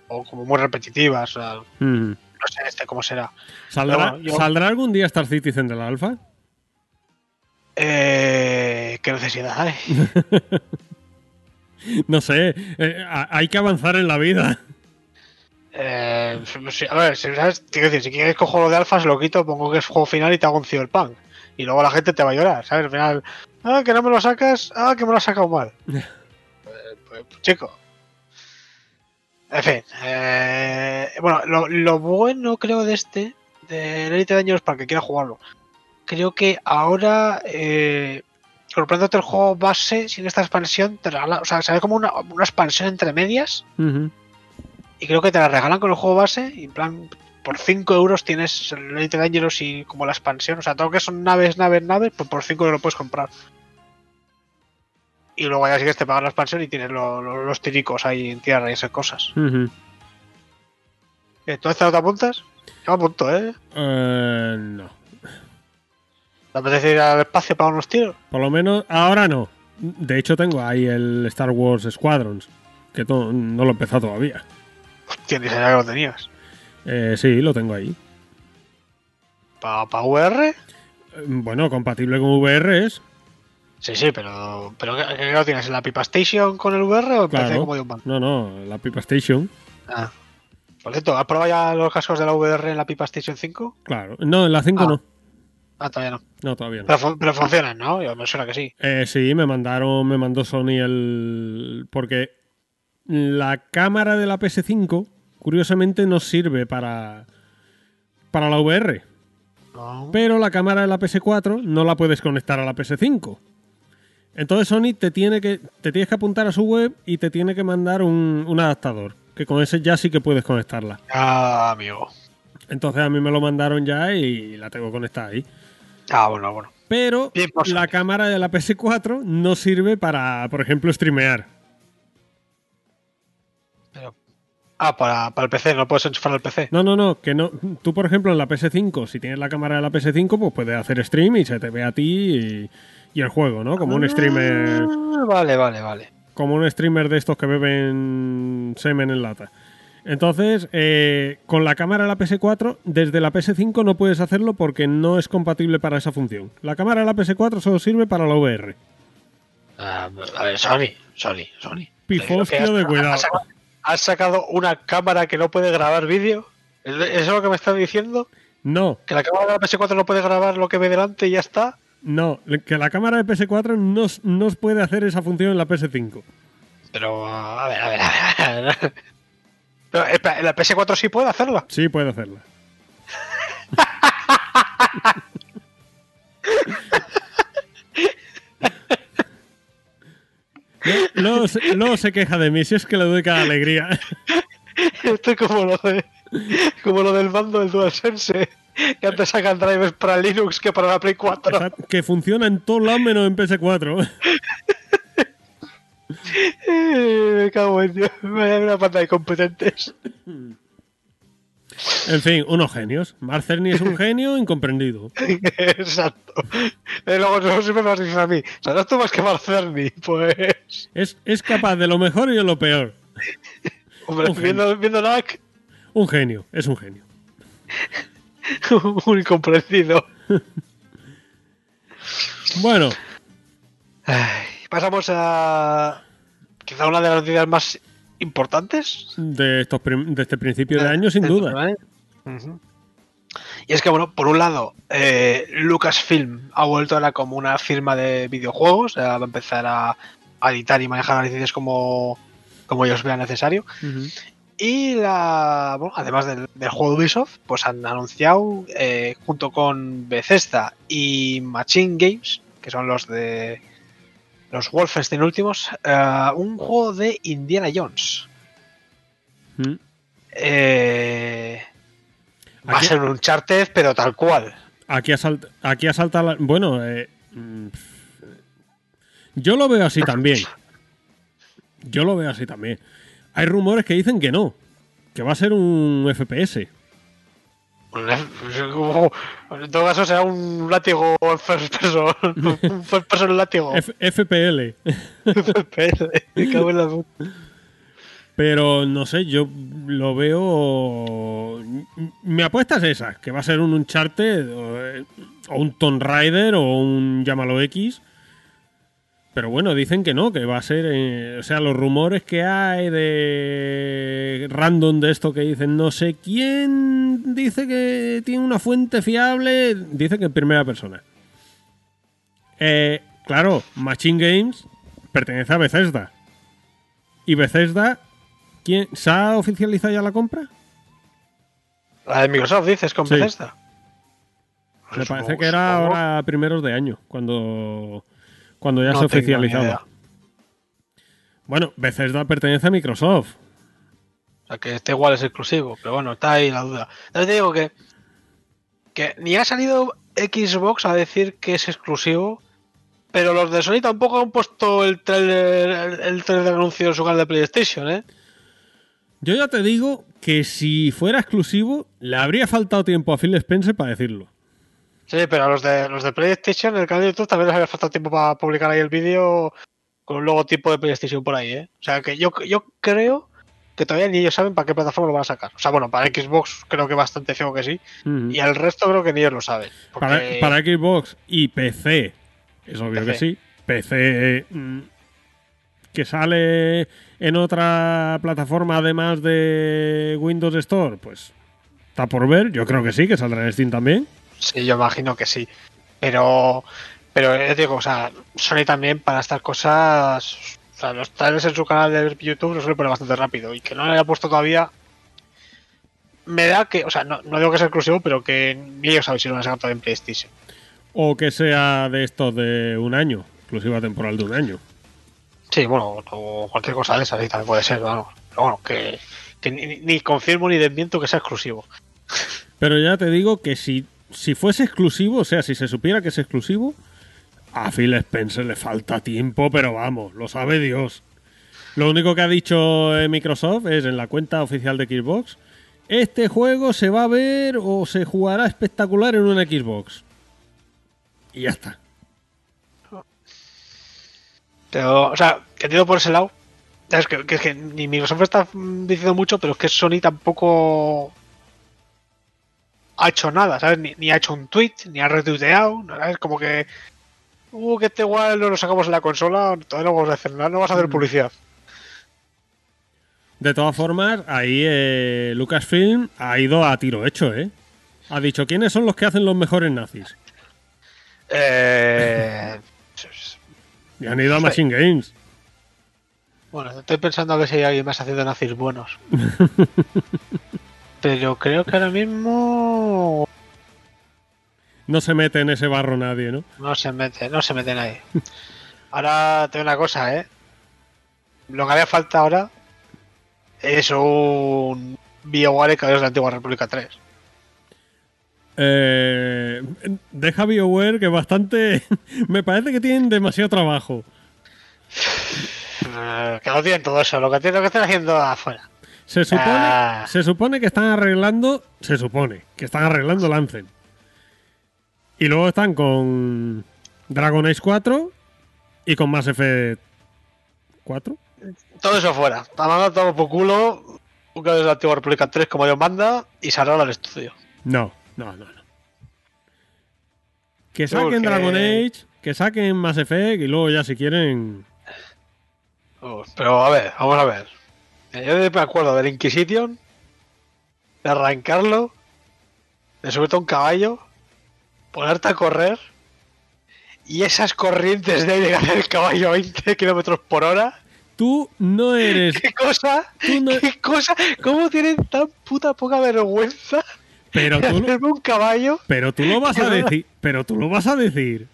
o como muy repetitivas. O sea, no sé este cómo será. ¿Saldrá, Pero bueno, yo- ¿Saldrá algún día Star Citizen de la alfa? Eh, ¿Qué necesidad hay? [LAUGHS] No sé, eh, hay que avanzar en la vida. Eh, a ver, si, ¿sabes? Te quiero decir, si quieres cojo lo de alfa, se lo quito, pongo que es juego final y te hago un cyberpunk. Y luego la gente te va a llorar, ¿sabes? Al final, ah, que no me lo sacas, ah, que me lo has sacado mal. [LAUGHS] Eh, pues, chico. En fin, eh, bueno, lo, lo bueno creo de este, de Elite Dangerous, para el que quiera jugarlo, creo que ahora, eh, comprándote el juego base sin esta expansión, te regala, o sea, sale como una, una expansión entre medias y creo que te la regalan con el juego base. Y en plan, por 5 euros tienes el Elite Dangerous y como la expansión. O sea, todo lo que son naves, naves, naves, pues por 5 euros lo puedes comprar. Y luego ya sí que te pagas la expansión y tienes lo- lo- los tiricos ahí en tierra y esas cosas. Ujú. ¿Eh, ¿Tú esta no te apuntas? Yo me apunto, ¿eh? Eh, no. ¿Te apetece ir al espacio para unos tiros? Por lo menos ahora no. De hecho, tengo ahí el Star Wars Squadrons, que no lo he empezado todavía. Hostia, ni sabía que lo tenías. Eh, sí, lo tengo ahí. ¿Para VR? Bueno, compatible con VR es. Sí, sí, pero, pero ¿qué, qué lo tienes? ¿En la Pipa Station con el VR o en PC Claro. como de un? No, no, la Pipa Station. Ah. Por cierto, ¿has probado ya los cascos de la VR en la Pipa Station 5? Claro. No, en la 5 Ah. no. Ah, todavía no. No, todavía no. Pero, pero funcionan, ¿no? Yo me suena que sí. Eh, sí, me mandaron, me mandó Sony el. Porque la cámara de la PS5, curiosamente, no sirve para. para la VR. No. Pero la cámara de la PS4 no la puedes conectar a la PS5. Entonces Sony te tiene que. te tienes que apuntar a su web y te tiene que mandar un, un adaptador. Que con ese ya sí que puedes conectarla. Ah, amigo. Entonces a mí me lo mandaron ya y la tengo conectada ahí. Ah, bueno, bueno. Pero la cámara de la PS4 no sirve para, por ejemplo, streamear. Pero... Ah, para, para el PC, no puedes enchufar al PC. No, no, no, que no. Tú, por ejemplo, en la PS5, si tienes la cámara de la PS5, pues puedes hacer stream y se te ve a ti y, y el juego, ¿no? Como un streamer. Ah, Vale, vale, vale. Como un streamer de estos que beben semen en lata. Entonces, eh, con la cámara de la PS4, desde la PS5 no puedes hacerlo porque no es compatible para esa función. La cámara de la PS4 solo sirve para la VR. Ah, a ver, Sony, Sony, Sony. Pifostio de cuidado. Has sacado, has sacado una cámara que no puede grabar vídeo. ¿Es ¿Eso es lo que me estás diciendo? No, ¿Que la cámara de la PS4 no puede grabar lo que ve delante y ya está? No, que la cámara de PS4 no, no puede hacer esa función en la PS5. Pero, a ver, a ver, a ver. [LAUGHS] Pero, espera, ¿la PS4 sí puede hacerlo? Sí, puede hacerla. [LAUGHS] Luego, se- luego se queja de mí, si es que le doy cada alegría. [LAUGHS] Esto es como lo, de, como lo del mando del DualSense. Que antes sacan drivers para Linux que para la Play 4. Exacto, Que funciona en todos lados menos en PS4. Eh, [LAUGHS] Me cago en Dios. Me da una pata de competentes. En fin, unos genios. Mark Cerny es un genio incomprendido. [LAUGHS] Exacto. Y luego luego siempre me dicho a mí. ¿Sabes tú más que Marcerni? Pues. Es, es capaz de lo mejor y de lo peor. Hombre, Un genio. viendo, viendo NAC, Un genio, es un genio. [LAUGHS] un incomprendido. Bueno, Ay, pasamos a. Quizá una de las noticias más importantes. de, estos de este principio de año, sin duda. Y es que, bueno, por un lado, eh, Lucasfilm ha vuelto ahora como una firma de videojuegos. va a empezar a, a editar y manejar las licencias como, como ellos vean necesario. Y la, bueno, además del, del juego de Ubisoft, pues han anunciado, eh, junto con Bethesda y Machine Games, que son los de los Wolfenstein últimos, eh, un juego de Indiana Jones. Mm. Eh, va a ser un Uncharted, pero tal cual. Aquí asalta, aquí asalta la- Bueno, eh, mm, yo lo veo así también. Yo lo veo así también. Hay rumores que dicen que no, que va a ser un FPS. En todo caso será un látigo first person. [LAUGHS] un first person látigo. F- FPL. FPS, me cago en la puta. Pero no sé, yo lo veo. Mi apuesta es esa, que va a ser un Uncharted o, eh, o un Tomb Raider o un llámalo X. Pero bueno, dicen que no, que va a ser. eh, o sea, los rumores que hay de random de esto que dicen no sé quién dice que tiene una fuente fiable, dice que en primera persona. Eh, claro, Machine Games pertenece a Bethesda. Y Bethesda, ¿quién, ¿se ha oficializado ya la compra? La de Microsoft, dices, con Sí. Bethesda. Me Pues parece que era ahora primeros de año, cuando, cuando ya No se oficializaba. Bueno, Bethesda pertenece a Microsoft. O sea, que este igual es exclusivo, pero bueno, está ahí la duda. También te digo que, que ni ha salido Xbox a decir que es exclusivo, pero los de Sony tampoco han puesto el trailer, el, el trailer de anuncio en su canal de PlayStation, ¿eh? Yo ya te digo que si fuera exclusivo, le habría faltado tiempo a Phil Spencer para decirlo. Sí, pero a los de los de PlayStation, en el canal de YouTube también les había faltado tiempo para publicar ahí el vídeo con un logotipo de PlayStation por ahí, ¿eh? O sea, que yo, yo creo que todavía ni ellos saben para qué plataforma lo van a sacar. O sea, bueno, para Xbox creo que bastante fijo que sí. Y al resto creo que ni ellos lo saben. para, porque- para Xbox y PC, es obvio PC. que sí. PC mm, que sale en otra plataforma además de Windows Store, pues está por ver. Yo creo que sí, que saldrá en Steam también. Sí, yo imagino que sí. Pero, pero te digo, o sea, Sony también para estas cosas, o sea, los trailers en su canal de YouTube lo suele poner bastante rápido y que no le haya puesto todavía. Me da que, o sea, no, no digo que sea exclusivo, pero que ni ellos saben si lo van a sacar todavía en PlayStation. O que sea de estos de un año, exclusiva temporal de un año. Sí, bueno, o cualquier cosa de esa, sí, también puede ser, vamos. Pero bueno, que, que ni, ni confirmo ni desmiento que sea exclusivo. Pero ya te digo que si, si fuese exclusivo, o sea, si se supiera que es exclusivo, a Phil Spencer le falta tiempo, pero vamos, lo sabe Dios. Lo único que ha dicho eh, Microsoft es en la cuenta oficial de Xbox, este juego se va a ver o se jugará espectacular en una Xbox. Y ya está. Pero, o sea, que entiendo por ese lado. Es que, ni Microsoft está diciendo mucho, pero es que Sony tampoco ha hecho nada, ¿sabes? Ni, ni ha hecho un tweet, ni ha retuiteado, ¿no? ¿sabes? Como que. Uh, que este igual no lo sacamos en la consola, todavía no vamos a hacer nada, no vas a hacer publicidad. De todas formas, ahí eh, Lucasfilm ha ido a tiro hecho, ¿eh? Ha dicho, ¿quiénes son los que hacen los mejores nazis? Eh, [LAUGHS] Y han ido a Machine Games. Bueno, estoy pensando a ver si hay alguien más haciendo nazis buenos. [LAUGHS] Pero creo que ahora mismo No se mete en ese barro nadie, ¿no? no se mete, no se mete nadie. [LAUGHS] Ahora tengo una cosa, ¿eh? Lo que haría falta ahora es un BioWare que es la antigua República 3. Eh, deja BioWare que bastante... [LAUGHS] me parece que tienen demasiado trabajo. [SIGHS] Que no tienen todo eso, lo que tienen lo que están haciendo afuera. Se supone, Ah. se supone que están arreglando... Se supone que están arreglando Lancen. Y luego están con Dragon Age 4 y con Mass Effect 4. Todo eso fuera. Está mandando todo por culo. Un es la antigua República 3 como Dios manda y se arregla el estudio. No, no, no, no. Que Porque- saquen Dragon Age, que saquen Mass Effect y luego ya si quieren... Uh, pero a ver, vamos a ver. Eh, Yo me acuerdo del Inquisition, de arrancarlo, de subirte a un caballo, ponerte a correr y esas corrientes de aire que hace el caballo a 20 kilómetros por hora. Tú no eres... ¿Qué cosa? Tú no- ¿Qué cosa? ¿Cómo tienen tan puta poca vergüenza Pero de tú, hacerme un caballo? pero tú lo vas a [LAUGHS] decir. Pero tú lo vas a decir.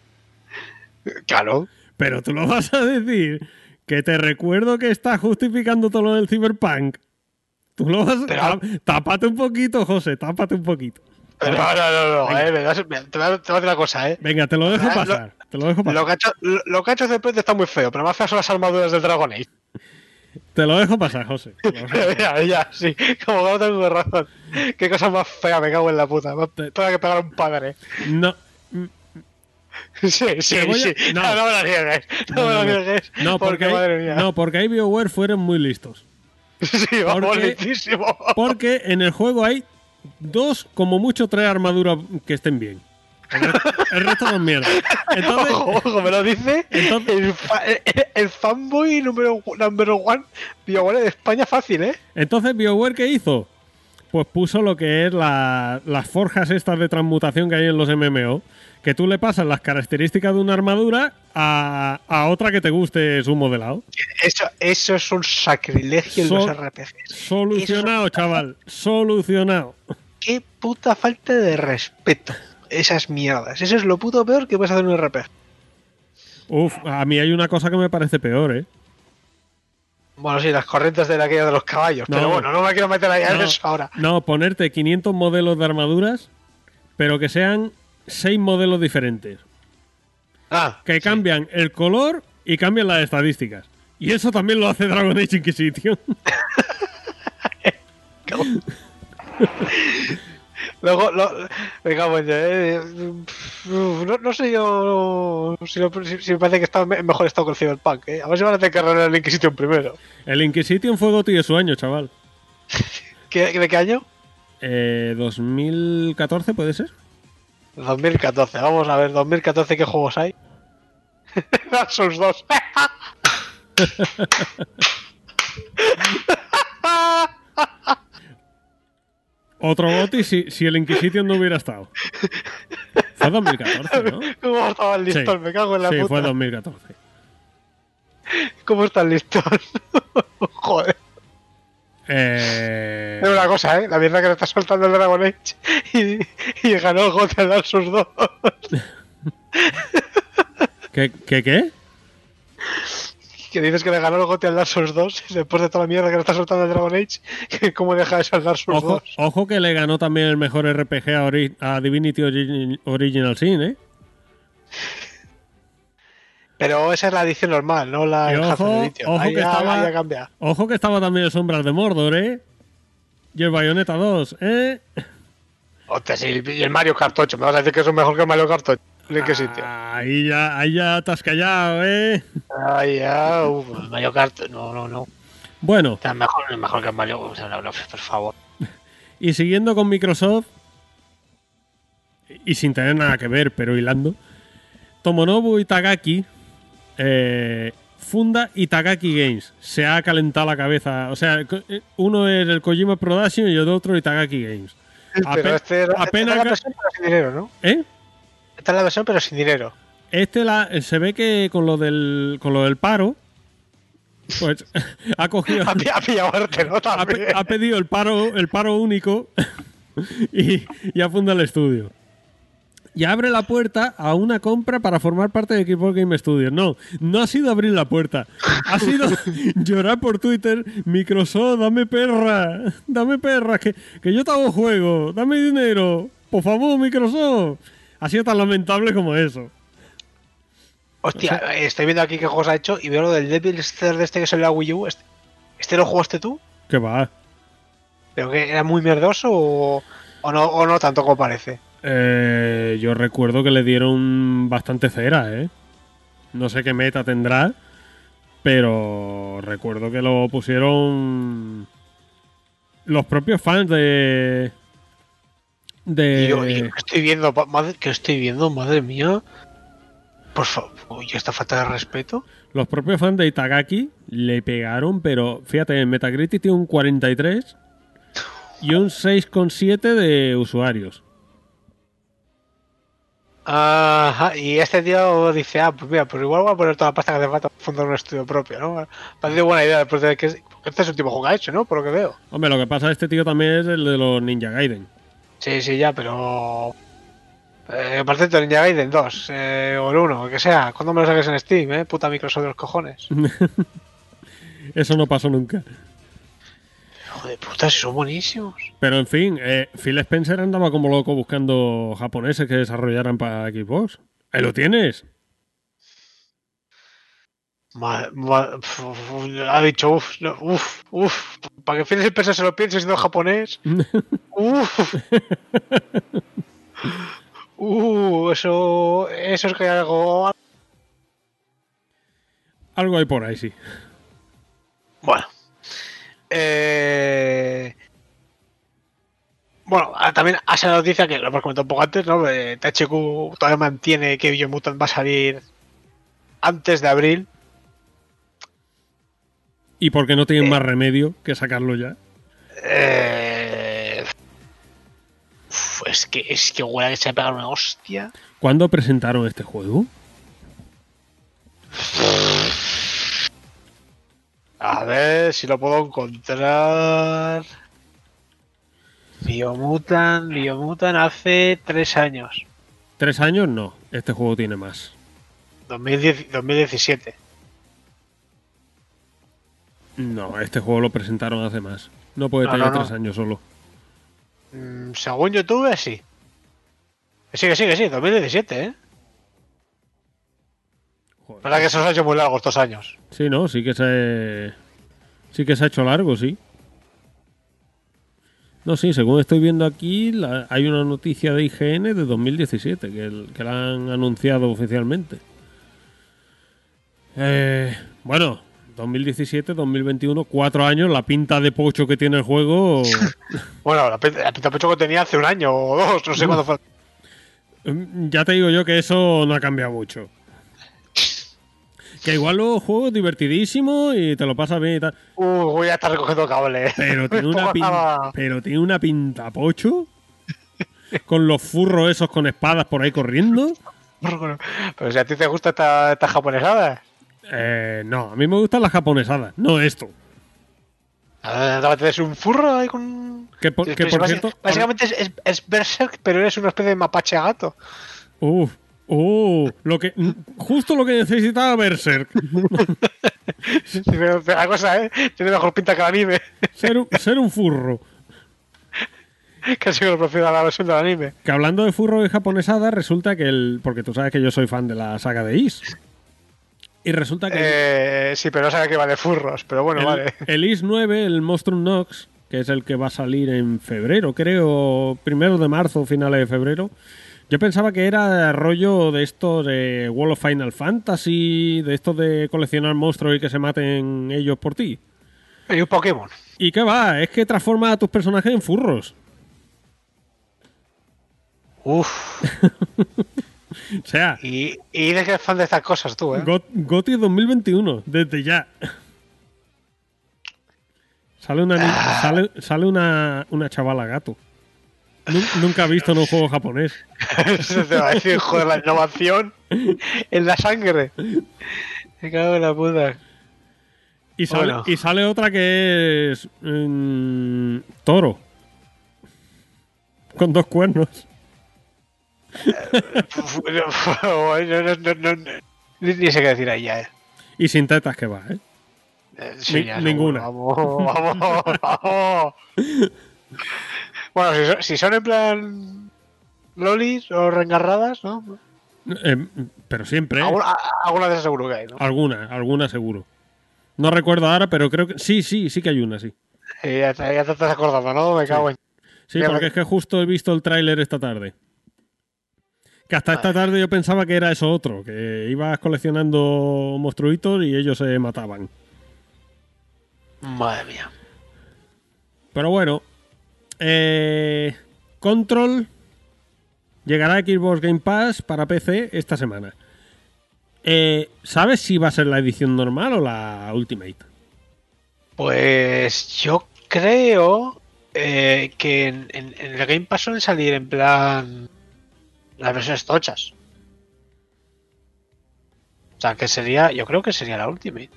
Claro. Pero tú lo vas a decir. Que te recuerdo que estás justificando todo lo del cyberpunk. Tú lo vas Pero- a... Tápate un poquito, José, tápate un poquito. Pero no, no, no, no, eh, me das- me- te voy a te voy a decir una cosa, eh. Venga, te lo dejo Ah, lo- pasar. Te lo dejo pasar. Lo que, ha hecho, lo, lo que ha hecho Ceped está muy feo, pero más feas son las armaduras del Dragon Age. Te lo dejo pasar, José. Dejo [LAUGHS] pasar. ya, ya, sí. Como que no tengo razón. Qué cosa más fea, me cago en la puta. Más Te- fea que pegar a un padre. No, [LAUGHS] Sí, sí, sí. no. No, no me lo niegues. No, No, me lo niegues. no, porque, madre mía. no, porque ahí BioWare fueron muy listos. [LAUGHS] sí, va porque-. Porque en el juego hay dos, como mucho, tres armaduras que estén bien. El resto, el resto son mierda. Entonces, Ojo, ojo, me lo dice Entonces- el, fa- el, el fanboy número, number one BioWare de España fácil, ¿eh? entonces BioWare, ¿qué hizo? Pues puso lo que es la- las forjas estas de transmutación que hay en los MMO. Que tú le pasas las características de una armadura a, a otra que te guste su modelado. Eso, eso es un sacrilegio en los RPGs. Solucionado, chaval. Solucionado. Qué puta falta de respeto. Esas mierdas. Eso es lo puto peor que puedes hacer en un RPG. Uf, a mí hay una cosa que me parece peor, ¿eh? Bueno, sí, las corrientes de la aquella de los caballos. No. Pero bueno, no me quiero meter ahí en No, eso ahora. no, ponerte 500 modelos de armaduras, pero que sean 6 modelos diferentes. Ah, Que cambian el color y cambian las estadísticas. Y eso también lo hace Dragon Age Inquisition. [LAUGHS] [LAUGHS] Luego, lo, cago en eh, no, no sé yo si, lo- si- si me parece que está en mejor estado que el Cyberpunk. ¿eh? A ver si van a tener que arreglar el Inquisition primero. el Inquisition fue Goti de su año, chaval. [LAUGHS] ¿Qué, ¿De qué año? Eh, ¿2014 puede ser? 2014. Vamos a ver, 2014, ¿qué juegos hay? [LAUGHS] Dark Souls 2. [LAUGHS] Otro Goti si, si el Inquisition no hubiera estado. Fue 2014, ¿no? [LAUGHS] ¿Cómo estaba el listón? Sí. Me cago en la Sí, puta. fue 2014. ¿Cómo está el listón? [LAUGHS] Joder. Eh, Es una cosa, ¿eh? La mierda que le está soltando el Dragon Age y, y ganó el GOTY al Dark Souls 2. ¿Qué, qué, qué? Que dices que le ganó el GOTY al Dark Souls 2 después de toda la mierda que le está soltando el Dragon Age. [LAUGHS] ¿Cómo deja eso al Dark Souls Ojo, 2? ojo que le ganó también el mejor RPG a, Ori- a Divinity Origin- Original Sin, ¿eh? Pero esa es la edición normal, no la ojo, que ya- estaba- ya. Ojo que estaba también el Sombras de Mordor, ¿eh? Y el Bayonetta 2, ¿eh? Hostia, sí, y el Mario Kart 8. Me vas a decir que es mejor que el Mario Kart 8. ¿En qué sitio? Ahí ya, ahí ya te has callado, ¿eh? Ay, ya. el Mario Kart. No, no, no. Bueno, Está mejor, mejor que el Mario. O sea, no, no, por favor. y siguiendo con Microsoft, y sin tener nada que ver, pero hilando, Tomonobu Itagaki eh, funda Itagaki Games. Se ha calentado la cabeza. O sea, eh, uno es el Kojima Production y el otro Itagaki Games. Pero Ape- este, apenas es la ga- versión, pero sin dinero, ¿no? ¿Eh? Esta es la versión, pero sin dinero. Este la, se ve que con lo del, con lo del paro Pues [LAUGHS] ha cogido. Ha, pi- ha pillado arte, ¿no? [LAUGHS] ha, También. pe- ha pedido el paro, el paro único [LAUGHS] y, y ha fundado el estudio. Y abre la puerta a una compra para formar parte de Xbox Game Studios. No, no ha sido abrir la puerta. Ha sido llorar por Twitter. Microsoft, dame perra. Dame perra, que, que yo te hago juego. Dame dinero. Por favor, Microsoft. Ha sido tan lamentable como eso. Hostia, estoy viendo aquí qué juegos ha hecho y veo lo del Devil's Third este que salió la Wii U. ¿Este, este lo jugaste tú? Que va. ¿Pero que era muy merdoso o, o no, o no tanto como parece? Eh, yo recuerdo que le dieron bastante cera, ¿eh? No sé qué meta tendrá, pero recuerdo que lo pusieron los propios fans de... De... Y yo, y yo que estoy viendo, madre, que estoy viendo, madre mía. Por favor, uy, esta falta de respeto. Los propios fans de Itagaki le pegaron, pero fíjate, en Metacritic tiene un 43 y un 6,7 de usuarios. Ajá, y este tío dice, ah, pues mira, pues igual voy a poner toda la pasta que hace falta para fundar un estudio propio, ¿no? Parece buena idea después de que... Este es el último juego que ha hecho, ¿no? Por lo que veo. Hombre, lo que pasa este tío también es el de los Ninja Gaiden. Sí, sí, ya, pero... Eh, parece que Ninja Gaiden 2, eh, o el 1, que sea. ¿Cuándo me lo saques en Steam, eh? Puta Microsoft de los cojones. [LAUGHS] Eso no pasó nunca. Joder, puta, si son buenísimos. Pero en fin, eh, Phil Spencer andaba como loco buscando japoneses que desarrollaran para Xbox. Ahí lo tienes. Ha dicho, uff, uff, uff, para que Phil Spencer se lo piense siendo japonés. [LAUGHS] Uff. Uh, eso, eso es que algo... Algo hay por ahí, sí. Bueno. Eh... Bueno, ah, también hace la noticia que lo hemos comentado un poco antes, ¿no? Eh, THQ todavía mantiene que Biomutant va a salir antes de abril. ¿Y por qué no tienen más remedio que sacarlo ya? Eh... es que es que huele a que se va a pegar una hostia. ¿Cuándo presentaron este juego? A ver si lo puedo encontrar. Biomutant, Biomutant hace tres años. ¿Tres años? No. Este juego tiene más. 2010 2017. No, este juego lo presentaron hace más. No puede No, tener no, no. tres años solo. Mm, según YouTube, sí. Sí, que sí, que sí, 2017, ¿eh? Joder. verdad que se nos ha hecho muy largos estos años. Sí, no, sí que se. Sí que se ha hecho largo, sí. No, sí, según estoy viendo aquí, la- hay una noticia de IGN de 2017 que, el- que la han anunciado oficialmente. Eh, bueno, 2017, 2021, cuatro años, la pinta de pocho que tiene el juego. [LAUGHS] Bueno, la, pin- la pintapecho que tenía hace un año o dos, no sé cuándo fue. mm, ya te digo yo que eso no ha cambiado mucho. Que igual luego juego divertidísimo y te lo pasas bien y tal. Uh, voy a estar recogiendo cable. Pero [LAUGHS] tiene una, Poco pin- estaba- pero tiene una pinta pocho. Con los furros esos con espadas por ahí corriendo. [LAUGHS] Pero si a ti te gusta esta, esta japonesada. Eh, no, a mí me gustan las japonesadas, no esto. Tienes un furro ahí con. Que por, que por cierto. Básicamente es, es, es Berserk, pero eres una especie de mapache gato. Uf, uh, lo que, justo lo que necesitaba Berserk. [LAUGHS] Pero, pero la cosa, ¿eh? Tiene mejor pinta que el anime. Ser, un- ser un furro. Casi [LAUGHS] que lo prefiero a la versión del anime. Que hablando de furro y japonesada, resulta que el. Porque tú sabes que yo soy fan de la saga de Is. Y resulta que. Eh, sí, pero no sabe que va de furros. Pero bueno, el, vale. el Is 9, el Monstrum Nox, que es el que va a salir en febrero, creo, primero de marzo, finales de febrero. Yo pensaba que era rollo de esto de World of Final Fantasy, de esto de coleccionar monstruos y que se maten ellos por ti. Y un Pokémon. ¿Y qué va? Es que transforma a tus personajes en furros. Uf. [LAUGHS] O sea, Y, y de eres fan de estas cosas tú, ¿eh? Got- GOTY 2021, desde ya. Sale una, ni- sale, sale una, una chavala gato. Nu- Nunca he visto en un juego japonés. [LAUGHS] Eso te va a decir, joder, la innovación en la sangre. Me cago en la puta. Y sale, Bueno. y sale otra que es. mm, toro. Con dos cuernos. No, no, no, no, no. Ni, sé qué decir ahí ya, eh. Y sin tetas que va, ¿eh? Eh, sí, Ni- ya, ninguna. Vamos, vamos, vamos. Bueno, si son, si son en plan lolis o reengarradas, ¿no? Eh, pero siempre. ¿eh? Alguna, alguna de esas seguro que hay, ¿no? Alguna, alguna seguro. No recuerdo ahora, pero creo que. Sí, sí, sí que hay una, sí. Ya, te, ya te estás acordando, ¿no? Me cago en... Sí, porque es que justo he visto el tráiler esta tarde. Que hasta esta tarde yo pensaba que era eso otro, que ibas coleccionando monstruitos y ellos se mataban. Madre mía. Pero bueno, eh, Control llegará a Xbox Game Pass para PC esta semana. Eh, ¿Sabes si va a ser la edición normal o la Ultimate? Pues yo creo eh, que en, en- en el Game Pass suelen salir en plan las versiones tochas. O sea, que sería, yo creo que sería la Ultimate.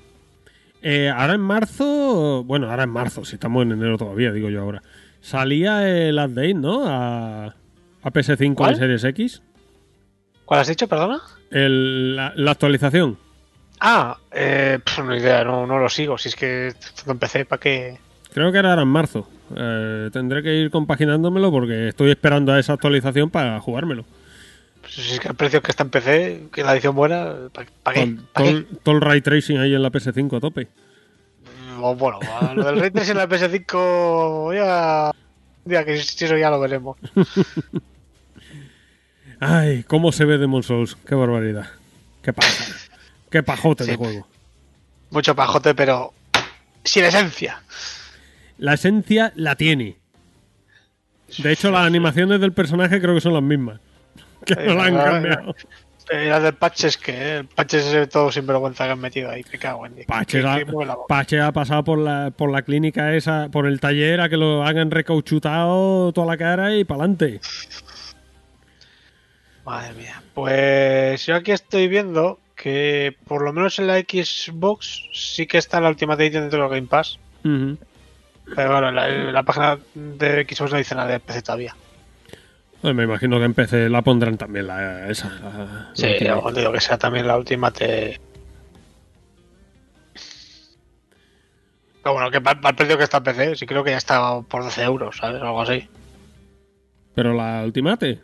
Eh, ahora en marzo, bueno, ahora en marzo, si estamos en enero todavía, digo yo ahora. Salía el update, ¿no? A, a PS5 ¿Cuál? y Series X. ¿Cuál has dicho, perdona? El- la, la actualización. Ah, eh, pf, no idea, no, no lo sigo. Si es que empecé, ¿para qué? Creo que era ahora en marzo. Eh, tendré que ir compaginándomelo porque estoy esperando a esa actualización para jugármelo. Si es que el precio que está en PC, que la edición buena, ¿para qué? ¿Pa' todo, qué? el- todo el ray tracing ahí en la PS5 a tope. Mm, Bueno, lo del Ray Tracing en la PS5, ya. Ya que si eso ya lo veremos. [LAUGHS] Ay, cómo se ve Demon Souls. Qué barbaridad. Qué paja. Qué pajote de juego. Mucho pajote, pero sin esencia. La esencia la tiene. De hecho, las animaciones del personaje creo que son las mismas. Que no la han cambiado. Eh, las del Patches, que el Patches es todo sinvergüenza que han metido ahí. Me cago en Que- ha- que ha pasado por la, por la clínica esa, por el taller, a que lo hagan recauchutado toda la cara y para adelante. Madre mía. Pues yo aquí estoy viendo que por lo menos en la Xbox sí que está la Ultimate Edition dentro del Game Pass. Pero en la, en la página de Xbox no dice nada de PC todavía. Me imagino que en PC la pondrán también la, esa. la- Sí, la última. digo que sea también la Ultimate. Pero bueno, que para el precio que está en PC, sí creo que ya está por 12 euros, ¿sabes? Algo así. Pero la Ultimate.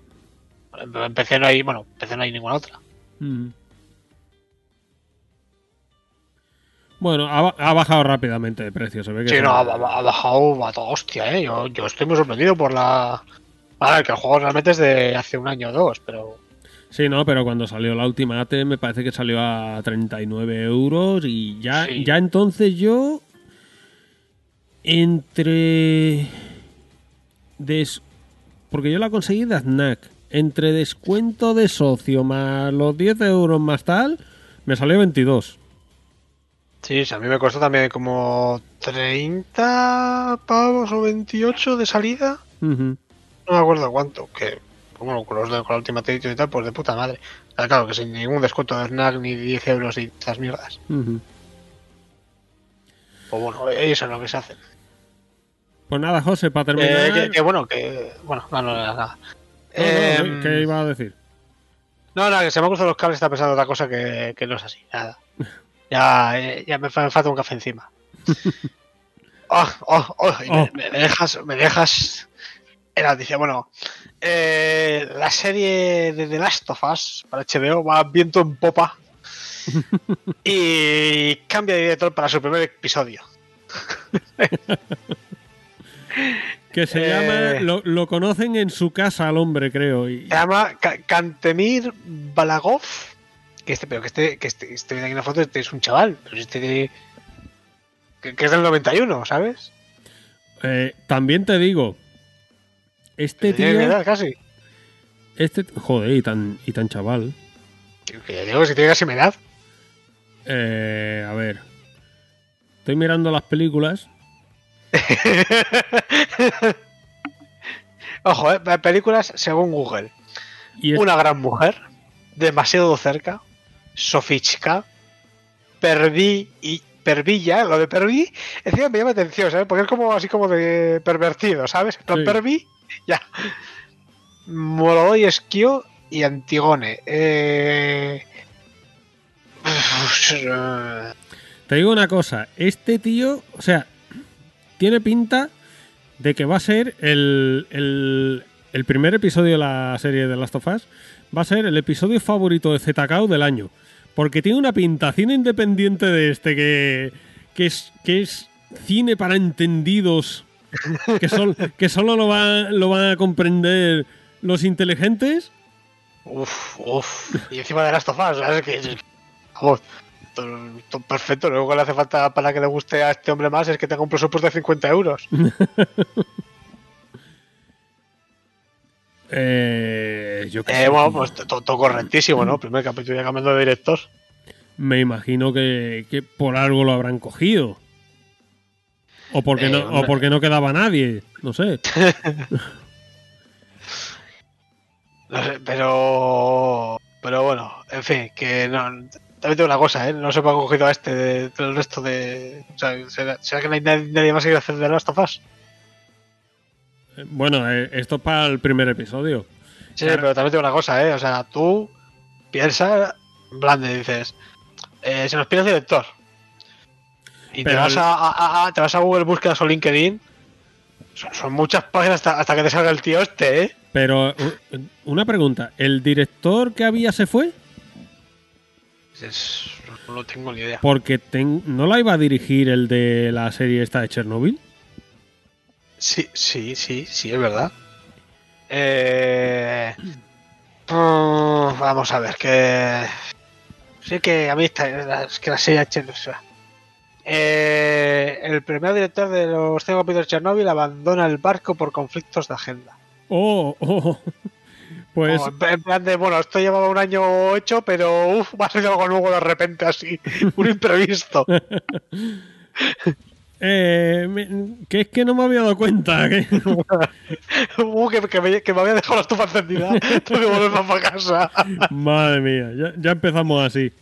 En PC no hay, bueno, en PC no hay ninguna otra. Bueno, ha, ba- ha bajado rápidamente de precio. Se ve que Sí, no, ha bajado a toda hostia, ¿eh? Yo, yo estoy muy sorprendido por la... A ver, que el juego realmente es de hace un año o dos, pero... Sí, no, pero cuando salió la Ultimate me parece que salió a 39 euros y ya, Sí. ya entonces yo entre des porque yo la conseguí de Snack entre descuento de socio más los 10 euros más tal me salió 22 Sí, sí, a mí me costó también como 30 pavos o 28 de salida. Ujú. No me acuerdo cuánto, que... Bueno, con los de con la última Edition y tal, pues de puta madre. Ah, Claro, que sin ningún descuento de snack ni 10 euros y estas mierdas. Ujú. Pues bueno, eso es lo que se hace. pues nada José para terminar Eh, que, que bueno, que... Bueno, no, no, nada. nada. No, no, Em, ¿qué iba a decir? No, nada, que se me han cruzado los cables, está pensando otra cosa que, que no es así, nada. [LAUGHS] Ya, eh, ya me, fa- me falta un café encima. [LAUGHS] Oh, oh, oh, Oh. Me dejas, me dejas en la noticia. Bueno, eh, la serie de The Last of Us para HBO va viento en popa [LAUGHS] y cambia de director para su primer episodio. que se eh, llama lo, lo conocen en su casa al hombre creo y, Se llama Ka- Kantemir Balagov. Que este, pero que este, que este, estoy viendo aquí una foto, este es un chaval, pero este que, que es del 91, ¿sabes? Eh, también te digo este Que tiene tío edad casi. Este, joder, y tan, y tan chaval. Que ya digo que si tiene casi mi edad. Eh, a ver. Estoy mirando las películas. [LAUGHS] Ojo, eh, películas según Google. Y Una gran mujer, demasiado cerca, Sofichka, Perdí y pervilla, lo de pervi, encima me llama atención, ¿sabes? Porque es como así como de pervertido, ¿sabes? Sí. pervi, ya. Molodoy Esquio y Antigone. Eh... Te digo una cosa, este tío, o sea, tiene pinta de que va a ser el, el, el primer episodio de la serie de Last of Us, va a ser el episodio favorito de ZKO del año. Porque tiene una pinta cine independiente de este que, que, es, que es cine para entendidos, que, sol- que solo lo, va- lo van a comprender los inteligentes. Uf, uf. Y encima de las tofas, ¿sabes? Que, vamos, todo, todo perfecto. Lo único que le hace falta para que le guste a este hombre más es que tenga un presupuesto de 50 euros. [LAUGHS] Eh, yo Eh, bueno, pues todo, todo correctísimo, ¿no? Primer capítulo ya cambiando de director. Me imagino que, que por algo lo habrán cogido. O porque, Eh, no, o porque no quedaba nadie. No sé. [LAUGHS] No sé, pero. Pero bueno, en fin, que no. También tengo una cosa, ¿eh? No se me ha cogido a este de- del resto de. O sea, ¿será, será que no hay nadie, nadie más que hacer de Last of Us? Bueno, eh, esto es para el primer episodio. Sí, Claro. pero también tengo una cosa, ¿eh? O sea, tú piensas, en plan de dices, eh, se nos pide el director. Y te vas el- a, a- a- te vas a Google Búsquedas o LinkedIn. Son, son muchas páginas hasta, hasta que te salga el tío este, ¿eh? Pero una pregunta. ¿El director que había se fue? Es- no, no tengo ni idea. Porque ten- no la iba a dirigir el de la serie esta de Chernobyl. Sí, sí, sí, sí, es verdad. Eh, vamos a ver, que. Sí, que a mí está, es que la serie H- eh, el primer director de los cinco capítulos de Chernobyl abandona el barco por conflictos de agenda. Oh, oh. Pues O en en plan de, bueno, esto llevaba un año hecho, pero uff, va a ser algo nuevo de repente así, [LAUGHS] un imprevisto. [LAUGHS] eh, me- que es que no me había dado cuenta. que- [LAUGHS] Uh, que, que me, que me había dejado la estufa encendida, [LAUGHS] tengo que volver para casa. Madre mía, ya, ya empezamos así.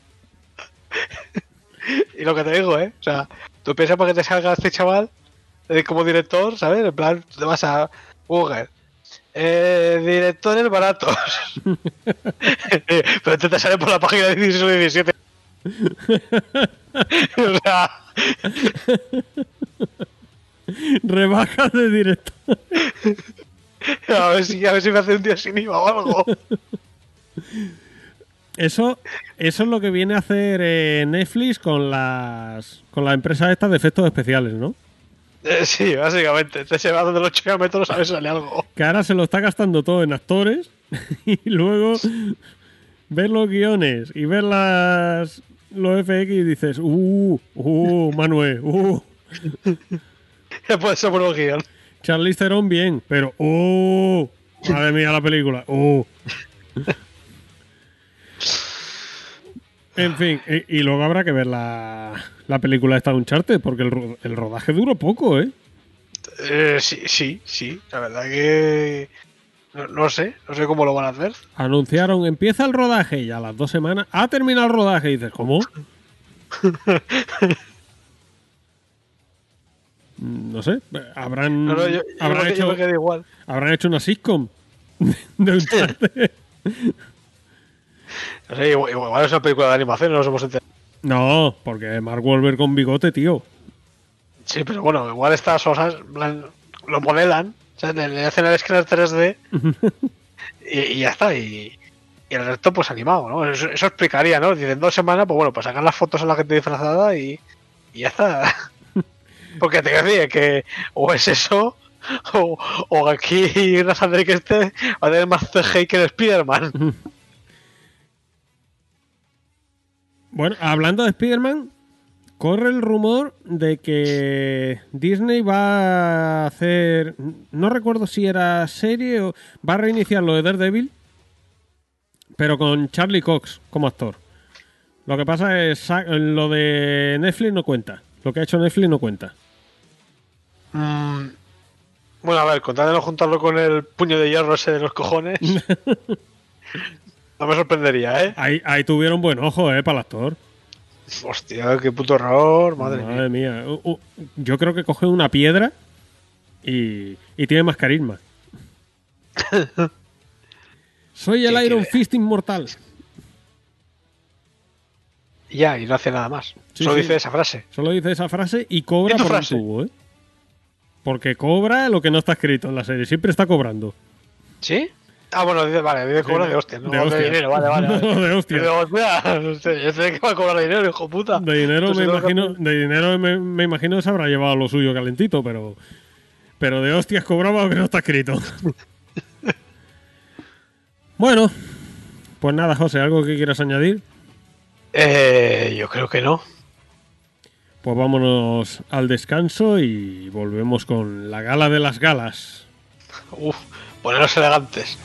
Y lo que te digo, ¿eh? O sea, tú piensas para que te salga este chaval eh, como director, ¿sabes? En plan, te vas a Google. Eh, directores baratos. [LAUGHS] Pero este te sale por la página 16 o 17. o sea, [LAUGHS] Rebaja de director. a ver, si, a ver si me hace un día sin IVA o algo. Eso, eso es lo que viene a hacer eh, Netflix con las con las empresas estas de efectos especiales, ¿no? Eh, sí, básicamente. Te se va donde los 8 metros a ver si sale algo. Que ahora se lo está gastando todo en actores [LAUGHS] y luego ver los guiones y ver las los FX y dices, uh, uh, Manuel, uh, puede ser por guion. Charlize Theron bien, pero uh, madre mía la película, uh. En fin, y, y luego habrá que ver la, la película esta de Uncharted, porque el, el rodaje duró poco, ¿eh? Eh, sí, sí, sí. La verdad que. No, no sé, no sé cómo lo van a hacer. Anunciaron, empieza el rodaje y a las dos semanas ha terminado el rodaje. Y dices, ¿cómo? No sé, habrán, No, no, yo, yo habrán, hecho, igual. habrán hecho una sitcom [LAUGHS] de. No sé, igual, igual es una película de animación, no nos hemos enterado. no, porque Mark Wahlberg con bigote, tío. Sí, pero bueno, igual estas cosas lo modelan, sea, le, le hacen el escáner 3D [LAUGHS] y, y ya está. Y, y el resto, pues animado, ¿no? Eso, eso explicaría, ¿no? Dicen dos semanas, pues bueno, pues sacan las fotos a la gente disfrazada y, y ya está. [LAUGHS] Porque te decía que o es eso, o, o aquí Rafael que este va a tener más CGI que el Spider-Man. [LAUGHS] Bueno, hablando de Spider-Man, corre el rumor de que Disney va a hacer. No recuerdo si era serie o. Va a reiniciar lo de Daredevil, pero con Charlie Cox como actor. Lo que pasa es sa- lo de Netflix no cuenta. Lo que ha hecho Netflix no cuenta. Mm, bueno, a ver, contándonos juntarlo con el puño de hierro ese de los cojones. [LAUGHS] no me sorprendería, ¿eh? Ahí, ahí tuvieron buen ojo, eh, para el actor. Hostia, qué puto error, madre, Madre mía. Uh, uh, yo creo que coge una piedra y, y tiene más carisma. [LAUGHS] Soy el ¿Qué Iron? Fist inmortal. Ya, y no hace nada más. Sí, Solo sí. dice esa frase. Solo dice esa frase y cobra ¿Y tu por frase? un tubo, ¿eh? Porque cobra lo que no está escrito en la serie. Siempre está cobrando. ¿Sí? Ah, bueno, dice, vale, dice cobra de hostia, no De de, hostia. dinero, vale, vale. [LAUGHS] de. Digo, que va a cobrar dinero, hijo puta. De dinero, Pues me imagino, de dinero me, me imagino se habrá llevado lo suyo calentito, pero. Pero de hostias cobraba que no está escrito. [LAUGHS] bueno, pues nada, José, ¿algo que quieras añadir? Eh, yo creo que no. Pues vámonos al descanso y volvemos con la gala de las galas. Uf, poneros elegantes.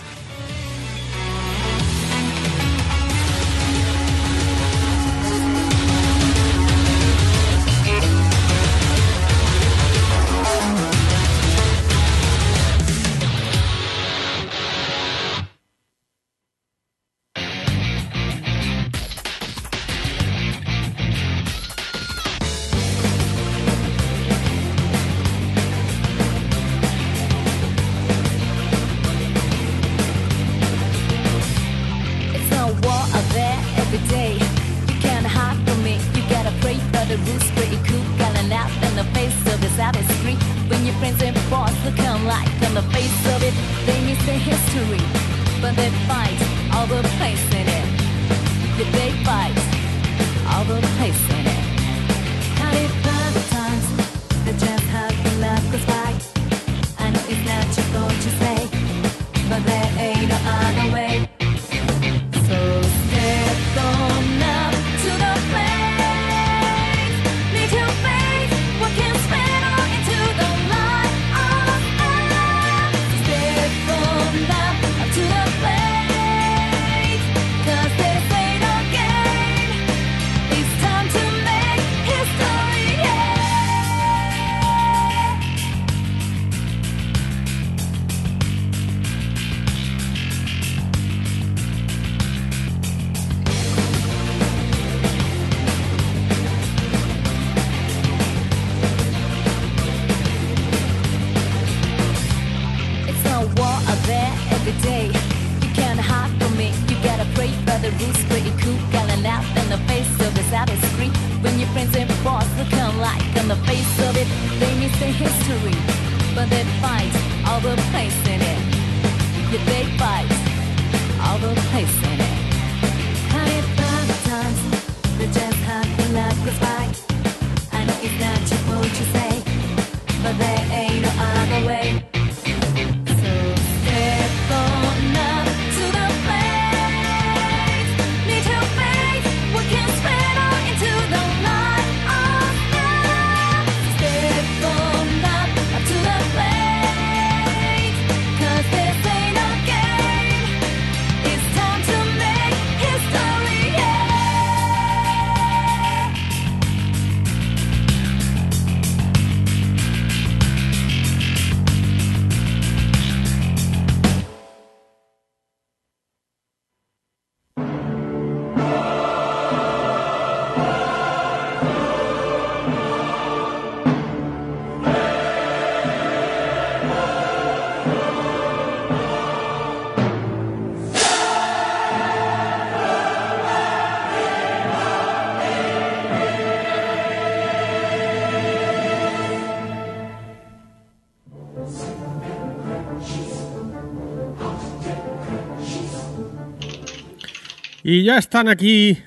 Y ya están aquí,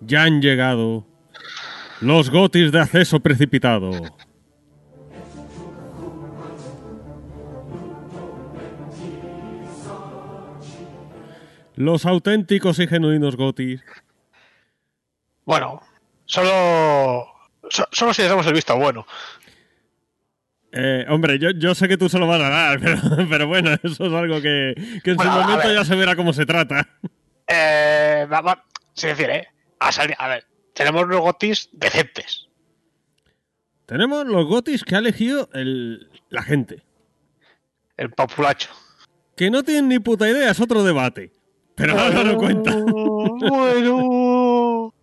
ya han llegado los gotis de acceso precipitado. Los auténticos y genuinos gotis. Bueno, solo. so- solo si les damos el visto bueno. Eh, hombre, yo, yo sé que tú se lo vas a dar, [LAUGHS] pero, pero bueno, eso es algo que, que en Bueno, su momento ya se verá cómo se trata. Eh, va- va- se refiere, ¿eh? A, salir- a ver, tenemos unos gotis decentes. Tenemos los gotis que ha elegido el- la gente. El populacho. Que no tienen ni puta idea, es otro debate. Pero ahora lo cuenta. [LAUGHS] bueno.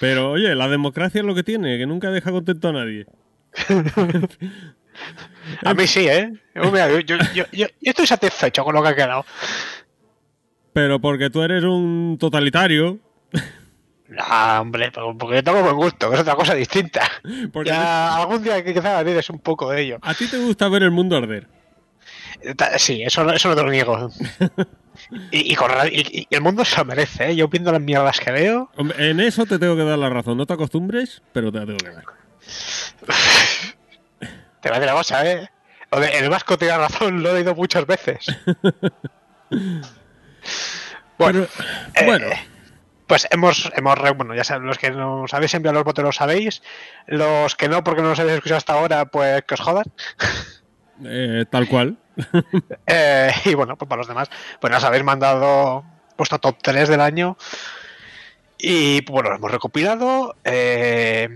Pero oye, la democracia es lo que tiene, que nunca deja contento a nadie. [LAUGHS] A mí sí, ¿eh? Yo estoy satisfecho con lo que ha quedado. Pero porque tú eres un totalitario. Ah, hombre, porque yo tengo buen gusto, que es otra cosa distinta. [LAUGHS] Porque Ya algún día que quizá es un poco de ello. a ti te gusta ver el mundo arder. Sí, eso, no- eso no te lo niego. [LAUGHS] Y, y con ra- y- y el mundo se lo merece, ¿eh? Yo viendo las mierdas que veo. Hombre, En eso te tengo que dar la razón. No te acostumbres, pero te la tengo que dar. [LAUGHS] Te voy a decir una cosa, ¿eh? De el vasco tiene razón, lo he leído muchas veces. Bueno, Pero, eh, bueno, pues hemos, hemos bueno, ya sabéis, los que nos habéis enviado los votos lo sabéis. Los que no, porque no los habéis escuchado hasta ahora, pues que os jodan. eh, tal cual. [LAUGHS] Eh, y bueno, pues para los demás, pues nos habéis mandado vuestro top 3 del año. Y bueno, lo hemos recopilado. eh,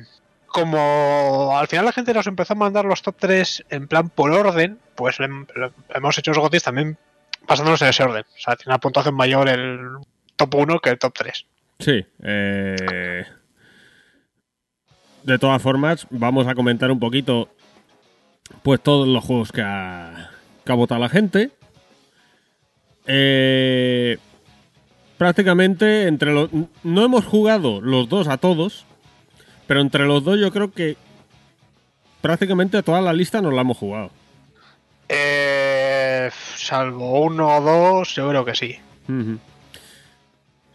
como al final la gente nos empezó a mandar los top 3 en plan por orden, pues hemos hecho los gotis también basándonos en ese orden. O sea, tiene una puntuación mayor el top 1 que el top 3. Sí. eh, De todas formas, vamos a comentar un poquito pues todos los juegos que ha, que ha votado la gente. Eh, prácticamente entre los... No hemos jugado los dos a todos, pero entre los dos yo creo que prácticamente a toda la lista nos la hemos jugado. Eh, salvo uno o dos, yo creo que sí.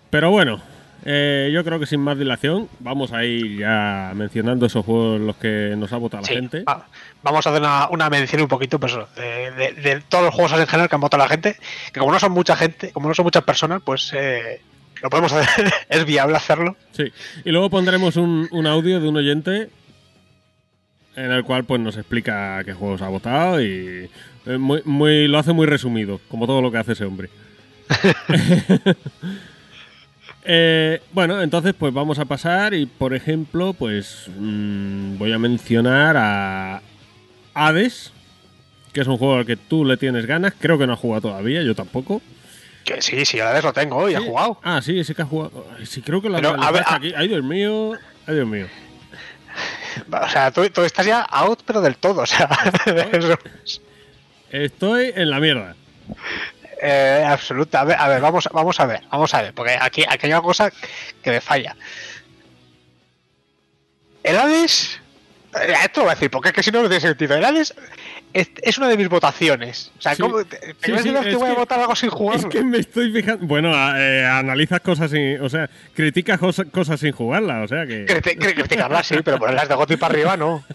Pero bueno, eh, yo creo que sin más dilación vamos a ir ya mencionando esos juegos los que nos ha votado la gente. va- vamos a hacer una, una mención un poquito pues, eso, de, de- de todos los juegos en general que han votado la gente. Que como no son mucha gente, como no son muchas personas, pues eh, lo podemos hacer. [LAUGHS] es viable hacerlo. Sí. Y luego pondremos un, un audio de un oyente en el cual pues nos explica qué juegos ha votado y eh, muy, muy, lo hace muy resumido, como todo lo que hace ese hombre. [LAUGHS] Eh, bueno, entonces pues vamos a pasar y por ejemplo pues mm, voy a mencionar a Hades, que es un juego al que tú le tienes ganas, creo que no has jugado todavía, yo tampoco. Que sí, sí, a la vez lo tengo y Sí. jugado. Ah, sí, sí que has jugado. Sí, creo que lo Pero, a ver, actualizaste a- aquí. Ay, Dios mío. Ay, Dios mío. O sea, tú, tú estás ya out, pero del todo. O sea, [LAUGHS] eso, Estoy en la mierda. eh, absoluta. A ver, a ver, vamos, vamos a ver, vamos a ver, porque aquí, aquí hay una cosa que me falla. El Hades. eh, Esto lo voy a decir, porque es que si no, no tiene sentido. El Hades es, es una de mis votaciones. O sea, Sí. ¿cómo, te, Sí, sí, que es voy a votar algo sin Es jugarlo? que me estoy fijando. Bueno, eh, analizas cosas sin. O sea, criticas cosa- cosas sin jugarla. O sea que. Criti- cri- Criticarlas sí, pero ponerlas de goti para arriba no. [LAUGHS]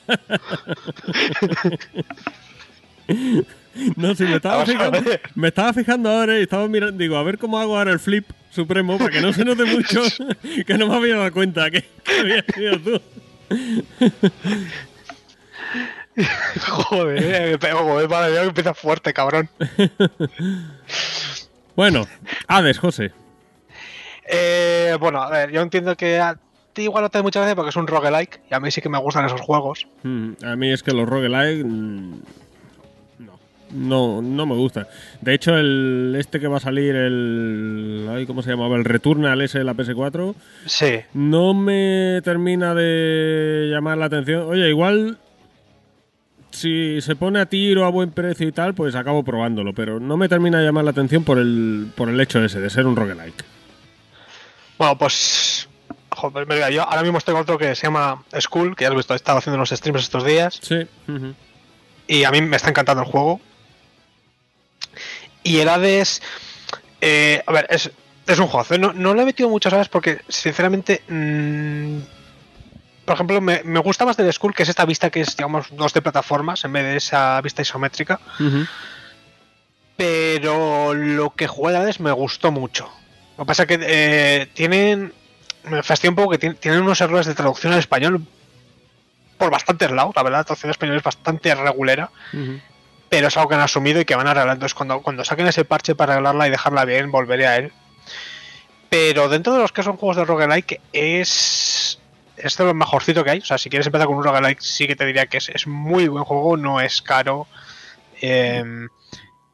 No, si me estaba fijando. Me estaba fijando ahora y estaba mirando. Digo, a ver cómo hago ahora el flip supremo para que no se note mucho. [LAUGHS] que no me había dado cuenta que, que había sido tú. [LAUGHS] [LAUGHS] Joder, eh, me pego, joder, madre mía, que empieza fuerte, cabrón. [LAUGHS] Bueno, Hades, José. Eh, bueno, a ver, yo entiendo que a ti igual no te da muchas veces porque es un roguelike y a mí sí que me gustan esos juegos. Mm, A mí es que los roguelike. mm, No. No, no me gustan. De hecho, el este que va a salir, el. ay, ¿Cómo se llamaba? El Returnal ese de la PS4. Sí. No me termina de llamar la atención. Oye, igual. Si se pone a tiro a buen precio y tal, pues acabo probándolo. Pero no me termina de llamar la atención por el, por el hecho ese, de ser un roguelike. Bueno, pues. Joder, mira, yo ahora mismo estoy con otro que se llama School, que ya lo he visto, he estado haciendo unos streams estos días. Sí. Y a mí me está encantando el juego. Y el Hades. eh, a ver, es, es un juego. No, no le he metido muchas horas porque, sinceramente. mm, por ejemplo, me, me gusta más del Skull, que es esta vista que es, digamos, dos de plataformas en vez de esa vista isométrica. Pero lo que jugué de Hades me gustó mucho. Lo que pasa es que eh, tienen. Me fastidia un poco que tien- tienen unos errores de traducción al español por bastantes lados. La verdad, la traducción al español es bastante regulera pero es algo que han asumido y que van a arreglar. Entonces, cuando, cuando saquen ese parche para arreglarla y dejarla bien, volveré a él. Pero dentro de los que son juegos de roguelike, es. Es de lo mejorcito que hay. O sea, si quieres empezar con un roguelike, sí que te diría que es, es muy buen juego, no es caro. eh,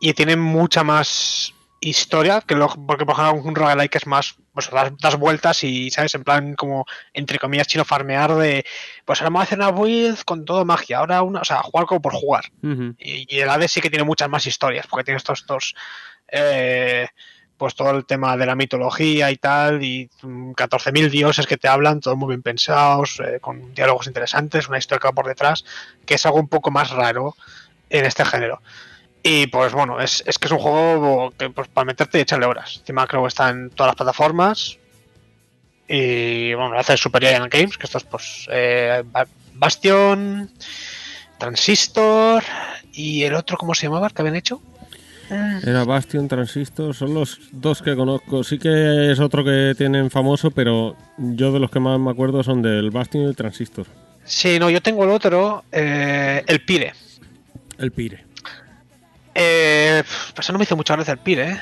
y tiene mucha más historia, que lo, porque por ejemplo un roguelike es más, pues das, das vueltas y, ¿sabes? En plan como, entre comillas, chino farmear de, pues ahora vamos a hacer una build con todo magia, ahora una, o sea, jugar como por jugar. Y, y el Hades sí que tiene muchas más historias, porque tiene estos dos, eh, pues todo el tema de la mitología y tal, y mm, 14.000 dioses que te hablan, todos muy bien pensados, eh, con diálogos interesantes, una historia que va por detrás, que es algo un poco más raro en este género. Y pues bueno, es, es que es un juego que pues, para meterte y echarle horas. Encima creo que está en todas las plataformas. Y bueno, lo hace Super Giant Games, que esto es pues eh, Ba- Bastion, Transistor y el otro, ¿cómo se llamaba? que habían hecho? Era Bastion, Transistor, son los dos que conozco. Sí que es otro que tienen famoso, pero yo de los que más me acuerdo son del Bastion y el Transistor. Sí, no, yo tengo el otro, eh, el Pire. El Pire. Eh, pues eso no me hizo mucha gracia el Pire, ¿eh?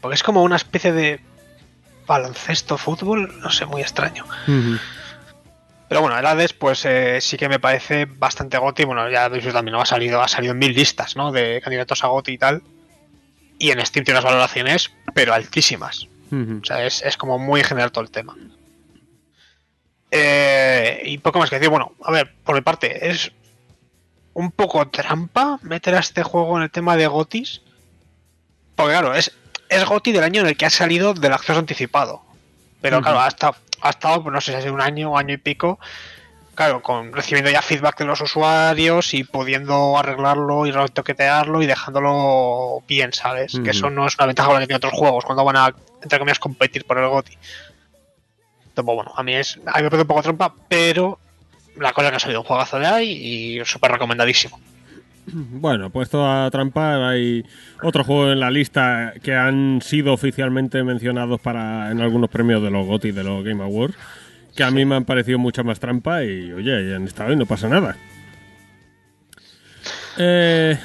Porque es como una especie de baloncesto, fútbol, no sé, muy extraño. Pero bueno, el Hades, pues eh, sí que me parece bastante goti. Bueno, ya visto también, ¿no? ha salido, ha salido en mil listas, ¿no? De candidatos a goti y tal. Y en Steam tiene unas valoraciones, pero altísimas. O sea, es, es como muy general todo el tema. Eh, y poco más que decir. Bueno, a ver, por mi parte, es un poco trampa meter a este juego en el tema de gotis. Porque claro, es, es goti del año en el que ha salido del acceso anticipado. Pero claro, ha estado, ha estado, pues no sé si ha sido un año o año y pico. Claro, con recibiendo ya feedback de los usuarios y pudiendo arreglarlo y retoquetearlo y dejándolo bien, ¿sabes? Que eso no es una ventaja con la que tienen otros juegos cuando van a, entre comillas, competir por el GOTI. Entonces, bueno, a mí es. A mí me parece un poco trampa, pero la cosa que ha salido un juegazo de ahí y súper recomendadísimo. Bueno, puesto a trampa, hay otro juego en la lista que han sido oficialmente mencionados para en algunos premios de los GOTY de los Game Awards, que a mí me han parecido mucha más trampa y, oye, ya han estado y no pasa nada. Eh,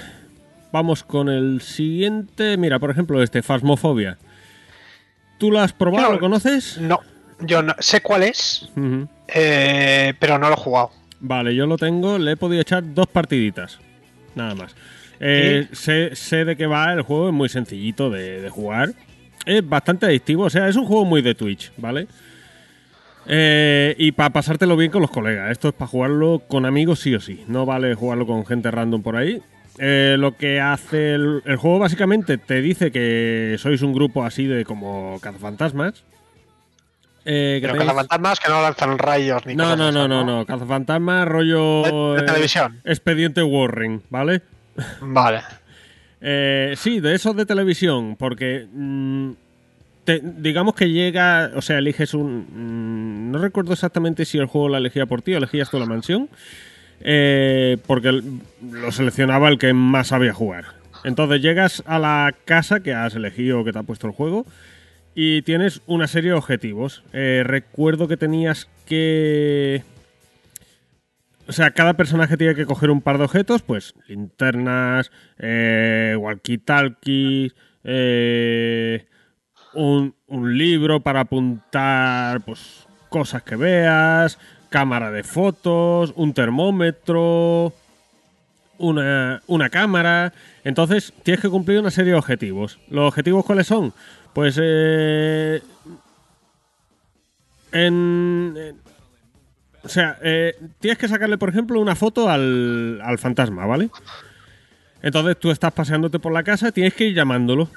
vamos con el siguiente. Mira, por ejemplo, este, Phasmophobia. ¿Tú lo has probado? ¿Lo conoces? No, yo no sé cuál es, eh, pero no lo he jugado. Vale, yo lo tengo, le he podido echar dos partiditas. Nada más. Eh, sé, sé de qué va el juego, es muy sencillito de, de jugar. Es bastante adictivo, o sea, es un juego muy de Twitch, ¿vale? Eh, y para pasártelo bien con los colegas. Esto es para jugarlo con amigos sí o sí. No vale jugarlo con gente random por ahí. Eh, lo que hace el, el juego básicamente te dice que sois un grupo así de como cazafantasmas. Eh, Pero tenéis- fantasmas que no lanzan rayos ni no, no, no, no, no. Cazafantasmas, rollo. De- eh, televisión. Expediente Warren, ¿vale? Vale. Eh, sí, de esos de televisión, porque. mm, te- digamos que llega. O sea, eliges un. mm, no recuerdo exactamente si el juego la elegía por ti o elegías tú la mansión. eh, porque lo seleccionaba el que más sabía jugar. Entonces llegas a la casa que has elegido, que te ha puesto el juego, y tienes una serie de objetivos. Eh, recuerdo que tenías que. O sea, cada personaje tiene que coger un par de objetos, pues linternas, eh, walkie-talkies, eh, un, un libro para apuntar pues, cosas que veas, cámara de fotos, un termómetro, una, una cámara. Entonces tienes que cumplir una serie de objetivos. ¿Los objetivos cuáles son? Pues eh, en, o sea, eh, tienes que sacarle, por ejemplo, una foto al, al fantasma, ¿vale? Entonces tú estás paseándote por la casa, tienes que ir llamándolo.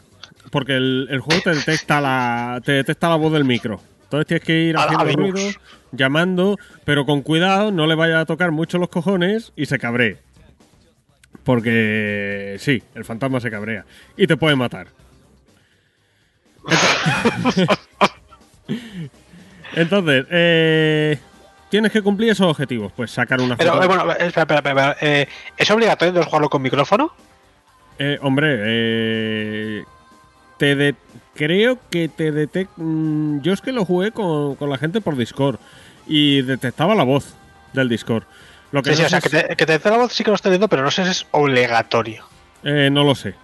Porque el, el juego te detecta la, te detecta la voz del micro. Entonces tienes que ir Al- haciendo ruido, llamando, pero con cuidado, no le vaya a tocar mucho los cojones y se cabree. Porque sí, el fantasma se cabrea. Y te puede matar. [LAUGHS] Entonces, eh, tienes que cumplir esos objetivos. Pues sacar una Pero foto. eh, bueno, espera, espera, espera, espera, eh, ¿es obligatorio entonces jugarlo con micrófono? Eh, hombre, eh, te de- creo que te detecta. Yo es que lo jugué con, con la gente por Discord y detectaba la voz del Discord. Lo que Sí, sí, no o sea, que te, que te dé la voz sí que lo estoy viendo, pero no sé si es obligatorio. Eh, no lo sé.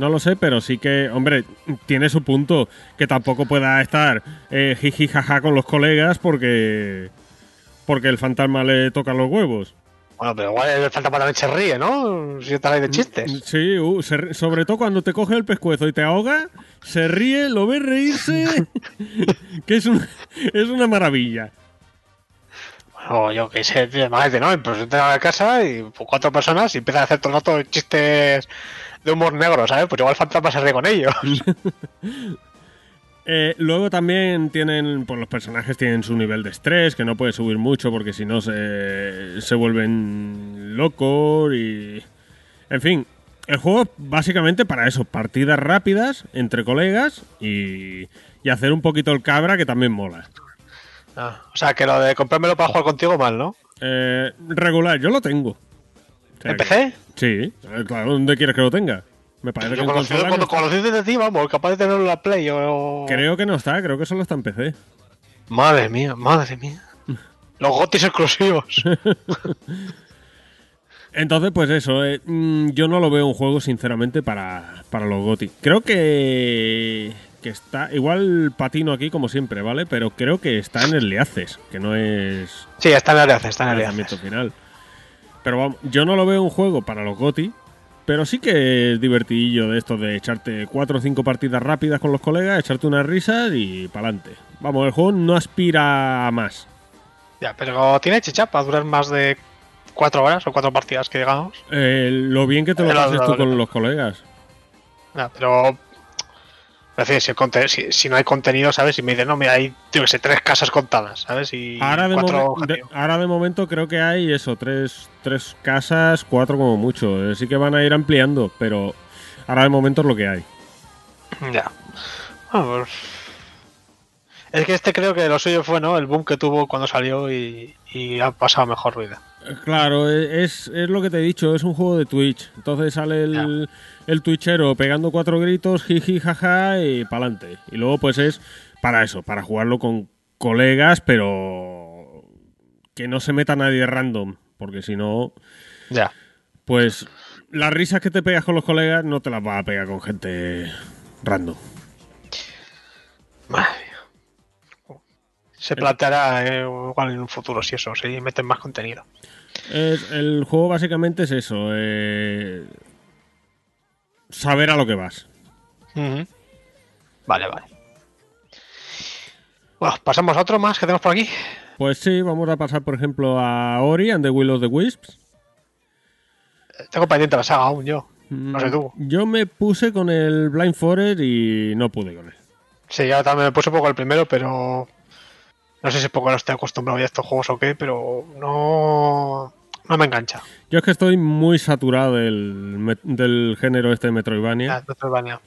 No lo sé, pero sí que, hombre, tiene su punto. Que tampoco pueda estar eh, jiji jaja con los colegas porque. Porque el fantasma le toca los huevos. Bueno, pero igual el fantasma también se ríe, ¿no? Si estás ahí de chistes. Sí, uh, se sobre todo cuando te coge el pescuezo y te ahoga, se ríe, lo ves reírse, [LAUGHS] que es, un- es una maravilla. O yo qué sé, tío, imagínate, ¿no? Pues entras a casa y pues, cuatro personas y empiezan a hacer todo el rato chistes de humor negro, ¿sabes? Pues igual fantasma se ríe con ellos. [LAUGHS] Eh, luego también tienen, pues los personajes tienen su nivel de estrés, que no puede subir mucho porque si no se, se vuelven locos y... En fin, el juego es básicamente para eso, partidas rápidas entre colegas y, y hacer un poquito el cabra que también mola. Ah, o sea, que lo de comprármelo para jugar contigo mal, ¿no? Eh, regular, yo lo tengo. O sea ¿En PC? Sí, eh, claro, ¿dónde quieres que lo tenga? Me parece que Yo en cuando conocido de ti, vamos, capaz de tenerlo en la Play o... Creo que no está, creo que solo está en PC. Madre mía, madre mía. Los gotis exclusivos. [LAUGHS] Entonces, pues eso, eh, mm, yo no lo veo un juego, sinceramente, para, para los GOTY. Creo que, que está, igual patino aquí como siempre, ¿vale? Pero creo que está en el Leaces, que no es sí, está en el Leaces, está en el Leaces. final. Pero vamos, yo no lo veo un juego para los GOTY, pero sí que es divertidillo de esto de echarte cuatro o cinco partidas rápidas con los colegas, echarte unas risas y pa'lante. Vamos, el juego no aspira a más. Ya, pero tiene chicha para durar más de cuatro horas o cuatro partidas que digamos. Eh, lo bien que te lo Pero- pases tú con los colegas. Ya, pero... Decir, si, el si, si no hay contenido, ¿sabes? Y me dicen, no, mira, hay, yo que sé, tres casas contadas, ¿sabes? Y Ahora de, cuatro momen- de- objetivos. ahora de momento creo que hay eso, tres, tres casas, cuatro como mucho. Eh, Sí que van a ir ampliando, pero ahora de momento es lo que hay. Ya. Bueno, pues- Es que este creo que lo suyo fue, ¿no? El boom que tuvo cuando salió y, y ha pasado mejor vida. Claro, e- es, es lo que te he dicho, es un juego de Twitch. Entonces sale el, el twitchero pegando cuatro gritos, jiji, jaja, y pa'lante. Y luego pues es para eso, para jugarlo con colegas, pero que no se meta nadie random, porque si no, Ya. pues las risas que te pegas con los colegas no te las vas a pegar con gente random. Madre mía. Se planteará eh, igual en un futuro si eso, si meten más contenido. Es- el juego básicamente es eso, eh, saber a lo que vas. Ujú. Vale, vale. Bueno, pasamos a otro más que tenemos por aquí. Pues sí, vamos a pasar por ejemplo a Ori and the Will of the Wisps. Tengo pendiente la saga aún yo. No sé tú. Yo me puse con el Blind Forest y no pude con él. Sí, ya también me puse un poco el primero, pero no sé si poco no estoy acostumbrado ya a estos juegos o qué, pero no, no me engancha. Yo es que estoy muy saturado del, del género este de Metroidvania. Ya, Metroidvania.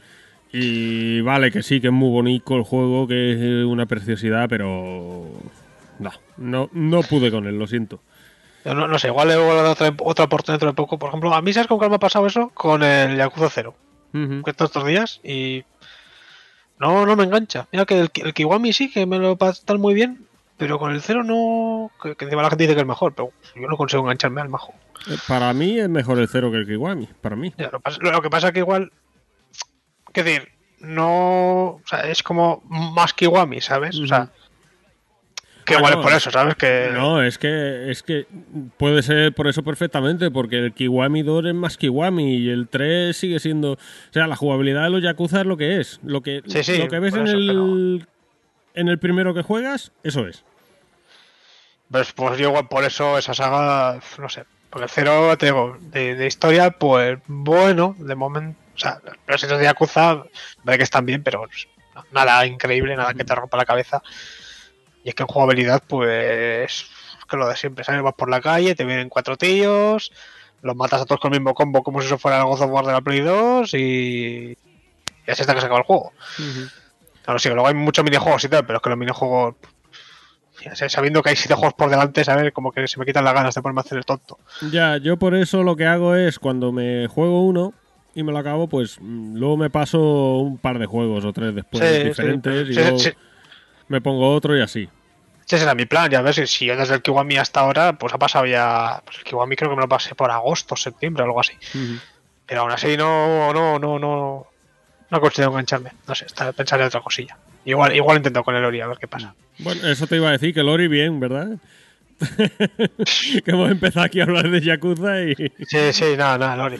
Y vale que sí, que es muy bonito el juego, que es una preciosidad, pero... No, no, no pude con él, lo siento. Yo no, no sé, igual le voy a dar otra, otra oportunidad dentro de poco. Por ejemplo, a mí, ¿sabes con cuál me ha pasado eso? Con el Yakuza 0. Ujú. que estos estos días y no, no me engancha. Mira que el, el Kiwami sí, que me lo pasar muy bien, pero con el cero no. Que, que encima la gente dice que es mejor, pero yo no consigo engancharme al majo. Eh, Para mí es mejor el cero que el Kiwami, para mí. Ya, lo, pas- lo que pasa es que igual. Es decir, no. O sea, es como más Kiwami, ¿sabes? O sea. Que Ah, igual no. es por eso, ¿sabes? Que. No, es que, es que puede ser por eso perfectamente, porque el Kiwami 2 es más Kiwami y el 3 sigue siendo... O sea, la jugabilidad de los Yakuza es lo que es. Lo que, Sí, sí, lo que ves en el, en el primero que juegas, eso es. Pues, pues yo igual por eso esa saga, no sé. Porque el cero, te digo, de, de historia, pues bueno, de momento. O sea, los hechos de Yakuza, ve que están bien, pero no, nada increíble, nada que te rompa la cabeza. Y es que en jugabilidad, pues. Que lo de siempre, ¿sabes? Vas por la calle, te vienen cuatro tíos, los matas a todos con el mismo combo como si eso fuera el God of War de la Play 2 y. Y así está que se acaba el juego. Claro, sí, que luego hay muchos minijuegos y tal, pero es que los minijuegos. ya sé, Sabiendo que hay siete juegos por delante, ¿sabes? Como que se me quitan las ganas de ponerme a hacer el tonto. Ya, yo por eso lo que hago es cuando me juego uno y me lo acabo, pues mm, luego me paso un par de juegos o tres después Sí, sí, diferentes y sí, luego sí. Me pongo otro y así. Ese era mi plan, ya ves, si- si yo desde el Kiwami hasta ahora, pues ha pasado ya. Pues el Kiwami creo que me lo pasé por agosto, septiembre, algo así. Pero aún así no, no, no, no. No consigo engancharme. No sé, está, pensaré en otra cosilla. Igual, igual intento con el Ori a ver qué pasa. Bueno, eso te iba a decir, que Lori bien, ¿verdad? [LAUGHS] que hemos empezado aquí a hablar de Yakuza y. Sí, sí, nada, nada, Lori.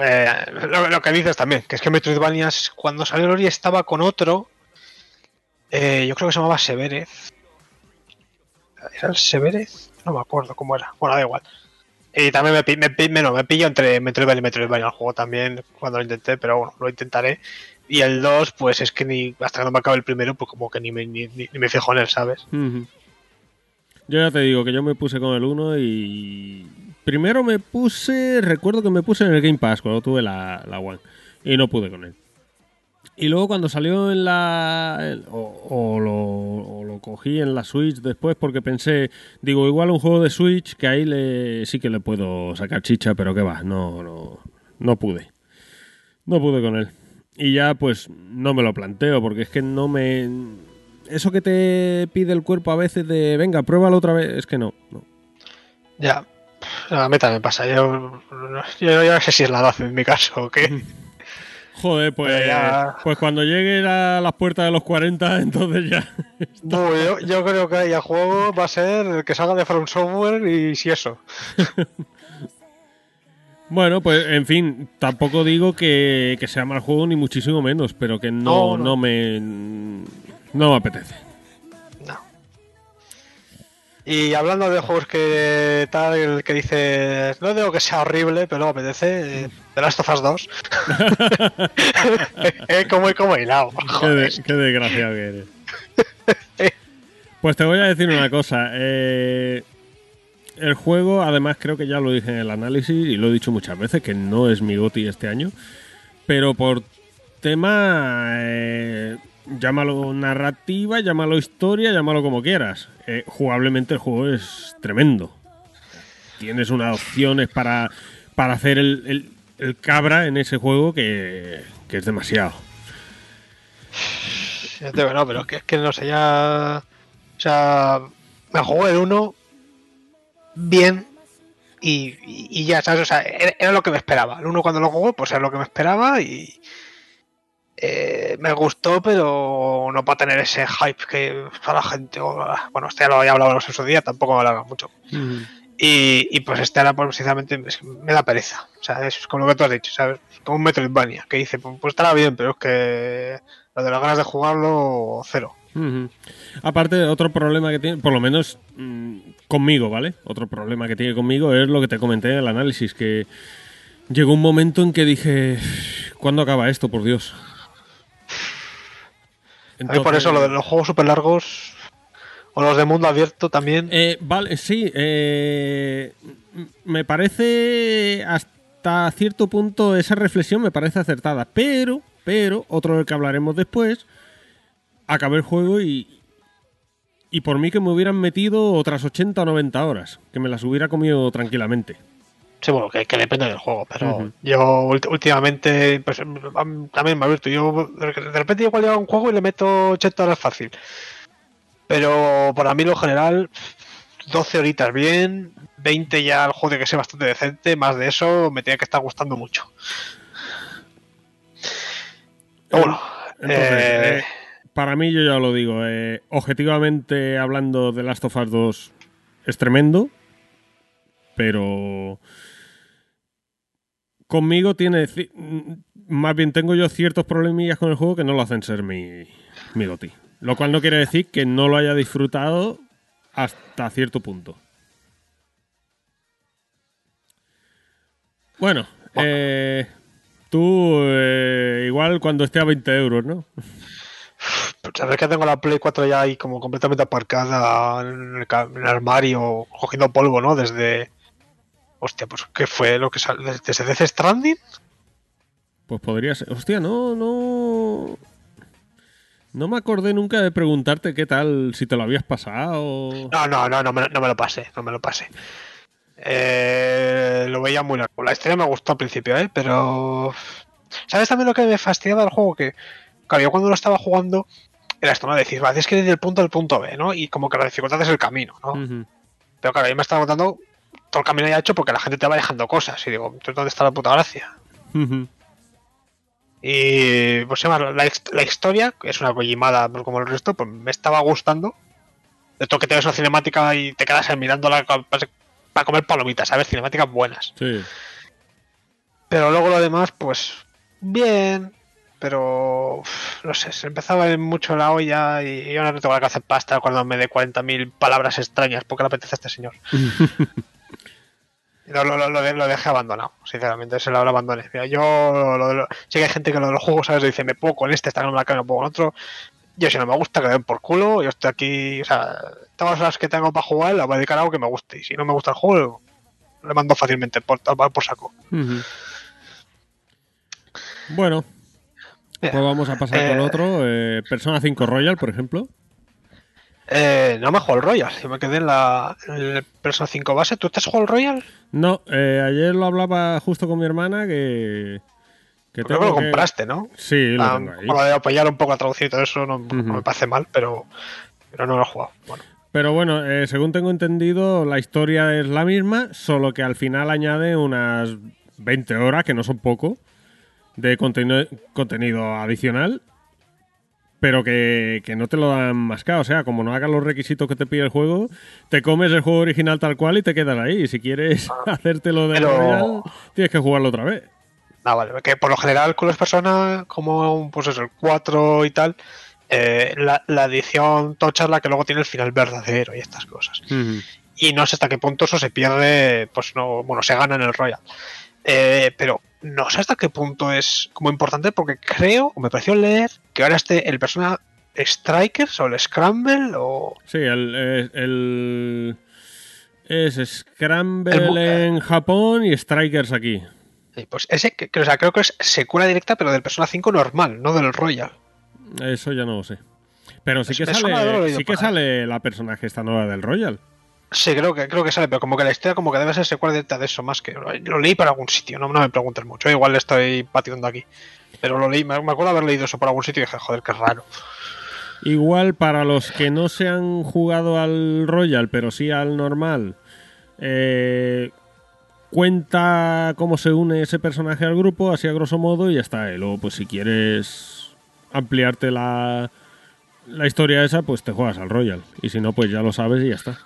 Eh, lo, lo que dices también, que es que Metroidvania, cuando salió Lori estaba con otro. Eh, yo creo que se llamaba Severez. ¿Era el Severez? No me acuerdo cómo era. Bueno, da igual. Y también me, me, me- no, me pillo entre Metroidvania y Metroidvania el juego también cuando lo intenté, pero bueno, lo intentaré. Y el 2, pues es que ni hasta que no me acabe el primero, pues como que ni me, ni, me fijo en él, ¿sabes? Yo ya te digo que yo me puse con el 1 y. Primero me puse. Recuerdo que me puse en el Game Pass cuando tuve la, la One. Y no pude con él. Y luego cuando salió en la. el- o, o lo, o lo cogí en la Switch después porque pensé. Digo, igual un juego de Switch que ahí le, sí que le puedo sacar chicha, pero que va, no, no, no pude. No pude con él. Y ya pues no me lo planteo porque es que no me... Eso que te pide el cuerpo a veces de, venga, pruébalo otra vez, es que no. no. Ya. A mí también pasa. Yo, yo, yo no sé si es la edad en mi caso o qué. [LAUGHS] Joder, pues, ya- pues cuando llegue a las puertas de los 40, [LAUGHS] entonces ya... No, yo, yo creo que el juego va a ser el que salga de From Software y si eso. [LAUGHS] Bueno, pues en fin, tampoco digo que, que sea mal juego ni muchísimo menos, pero que no, No, no. no me... No me apetece. Y hablando de juegos que tal, que dices, no digo que sea horrible, pero me apetece, eh, The Last of Us 2. [LAUGHS] [LAUGHS] Eh, como como hilado. Qué, de- qué desgraciado que eres. Pues te voy a decir una cosa. eh, el juego, además, creo que ya lo dije en el análisis y lo he dicho muchas veces, que no es mi GOTI este año. Pero por tema. Llámalo narrativa, llámalo historia, llámalo como quieras. eh, jugablemente el juego es tremendo. Tienes unas opciones para, para hacer el, el- cabra en ese juego que, que es demasiado. No, pero es que, es que no sé, ya. O sea, me jugó el 1 bien y, y- ya, ¿sabes? O sea, era, era lo que me esperaba. El 1 cuando lo jugué, pues era lo que me esperaba y. eh, me gustó, pero no para tener ese hype que para la gente. bueno, este ya lo había hablado en su día, tampoco me alarga mucho. Y, y pues este ahora, pues, sinceramente, me da pereza. O sea, es como lo que tú has dicho, ¿sabes? Como un Metroidvania, que dice, pues, pues estará bien, pero es que lo de las ganas de jugarlo, cero. Ujú. Aparte, otro problema que tiene, por lo menos mm, conmigo, ¿vale? Otro problema que tiene conmigo es lo que te comenté en el análisis, que llegó un momento en que dije, ¿cuándo acaba esto, por Dios? Mí por Entonces- eso lo de los juegos super largos, o los de mundo abierto también, Eh, vale, sí, eh, me parece hasta cierto punto esa reflexión me parece acertada, pero, pero, otro del que hablaremos después, acabé el juego y, y por mí que me hubieran metido otras 80 o 90 horas, que me las hubiera comido tranquilamente. Sí, bueno, que, que depende del juego, pero yo últimamente, pues am- también me ha abierto. Yo de repente igual llega un juego y le meto 80 horas fácil. Pero para mí lo general, 12 horitas bien, 20 ya el juego tiene que ser bastante decente, más de eso me tiene que estar gustando mucho. Pero bueno, Entonces, eh, eh, para mí, yo ya lo digo, eh, objetivamente hablando de Last of Us 2 es tremendo, pero conmigo tiene, mm, más bien tengo yo ciertos problemillas con el juego que no lo hacen ser mi, mi goti. Lo cual no quiere decir que no lo haya disfrutado hasta cierto punto. Bueno, eh, tú eh, igual cuando esté a 20 euros, ¿no? Pues sabes que tengo la Play 4 ya ahí como completamente aparcada en el, en el armario, cogiendo polvo, ¿no? Desde. Hostia, pues ¿qué fue lo que salió? ¿Desde Death Stranding? Pues podría ser. Hostia, no, no. No me acordé nunca de preguntarte qué tal, si te lo habías pasado. No, no, no, no me, no me lo pasé, no me lo pasé. Eh, lo veía muy largo. La historia me gustó al principio, ¿eh? Pero. ¿Sabes también lo que me fastidiaba del juego? Que, claro, yo cuando lo estaba jugando, era esto, ¿no? Decir, vale, es que desde el punto al punto B, ¿no? Y como que la dificultad es el camino, ¿no? Pero claro, yo me estaba contando todo el camino ya hecho porque la gente te va dejando cosas. Y digo, entonces, ¿dónde está la puta gracia? Y pues la, la historia, que es una collimada pues, como el resto, pues me estaba gustando. De todo que te ves una cinemática y te quedas mirándola pa- para comer palomitas, ¿sabes? Cinemáticas buenas. Sí. Pero luego lo demás, pues bien, pero uf, no sé, se empezaba a ir mucho la olla y yo no tengo que hacer pasta cuando me dé 40.000 palabras extrañas porque le apetece a este señor. [LAUGHS] Lo, lo, lo, lo de- lo dejé abandonado, sinceramente, se lo abandoné. Mira, yo, lo de lo- sí que hay gente que lo de los juegos, ¿sabes? Dice, me puedo con este, esta no me la me puedo con otro. Yo si no me gusta, que den por culo, yo estoy aquí, o sea, todas las horas que tengo para jugar, las voy a dedicar a algo que me guste. Y si no me gusta el juego, le mando fácilmente por, por saco. Bueno, Mira, pues vamos a pasar con eh, otro. eh, Persona 5 Royal, por ejemplo. Eh, no me jugado el Royal, yo me quedé en la en el Persona 5 base. ¿Tú te has jugado el Royal? No, eh, ayer lo hablaba justo con mi hermana que. que Creo que lo compraste, ¿no? Sí, lo Ah, tengo ahí. con lo de apoyar un poco a traducir y todo eso no, me parece mal, pero, pero no lo he jugado. Bueno, Pero bueno, eh, según tengo entendido, la historia es la misma, solo que al final añade unas 20 horas, que no son poco, de contenido, contenido adicional, pero que, que no te lo dan mascado. O sea, como no hagas los requisitos que te pide el juego, te comes el juego original tal cual y te quedas ahí. Y si quieres [LAUGHS] hacértelo de Ah. Pero- tienes que jugarlo otra vez. ah, vale, que por lo general con las personas como pues eso, el 4 y tal, eh, la, la edición tocha es la que luego tiene el final verdadero y estas cosas. y no sé hasta qué punto eso se pierde, pues no, bueno, se gana en el Royal. Eh, pero no sé hasta qué punto es como importante porque creo, o me pareció leer, que ahora este, el persona Strikers o el Scramble o... Sí, el, el- el- es Scramble El en Japón y Strikers aquí. Pues ese, que, o sea, creo que es secuela directa, pero del Persona 5 normal, no del Royal. Eso ya no lo sé. Pero sí que sale, sí que sale la personaje esta nueva del Royal. Sí, creo que, creo que sale, pero como que la historia como que debe ser secuela directa de eso más que... Lo, leí por algún sitio, no, no me preguntes mucho, igual le estoy pateando aquí. Pero lo leí, me, acuerdo haber leído eso por algún sitio y dije, joder, qué raro. Igual para los que no se han jugado al Royal, pero sí al normal, eh, cuenta cómo se une ese personaje al grupo, así a grosso modo, y ya está. Y luego, pues si quieres ampliarte la, la historia esa, pues te juegas al Royal. Y si no, pues ya lo sabes y ya está.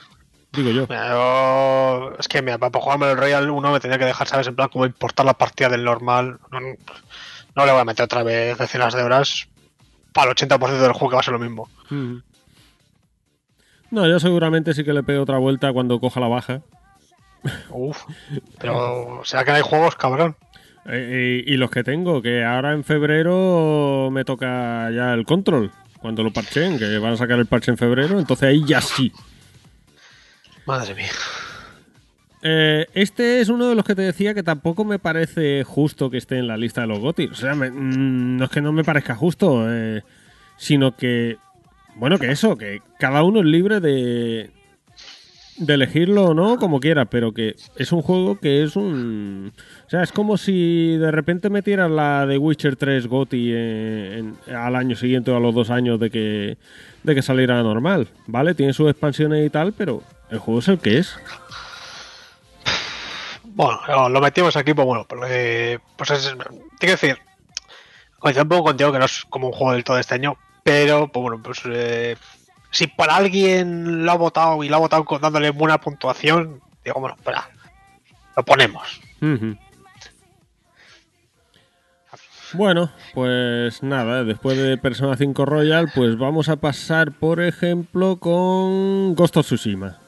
Digo yo. Es que mira, para jugarme el Royal 1 me tenía que dejar, ¿sabes? En plan, como importar la partida del normal. No, no le voy a meter otra vez decenas de horas para el 80% del juego que va a ser lo mismo. Mm. No, yo seguramente sí que le pego otra vuelta cuando coja la baja. Uf. Pero, ¿será que hay juegos, cabrón? Eh, y, y los que tengo, que ahora en febrero me toca ya el control. Cuando lo parchen, que van a sacar el parche en febrero, entonces ahí ya sí. Madre mía. Eh, este es uno de los que te decía que tampoco me parece justo que esté en la lista de los GOTY. O sea, me- mm, no es que no me parezca justo, eh, sino que, bueno, que eso, que cada uno es libre de, de elegirlo o no como quiera, pero que es un juego que es un... O sea, es como si de repente metieras la de Witcher 3 GOTY en- en- al año siguiente o a los dos años de que, de que saliera normal, ¿vale? Tiene sus expansiones y tal, pero el juego es el que es. Bueno, no, lo metimos aquí, pues bueno, porque, pues es, tengo que decir, coincido un poco contigo que no es como un juego del todo este año, pero, pues bueno, pues eh, si para alguien lo ha votado y lo ha votado con- dándole buena puntuación, digo, bueno, espera, lo ponemos. Bueno, pues nada, después de Persona 5 Royal, pues vamos a pasar, por ejemplo, con Ghost of Tsushima.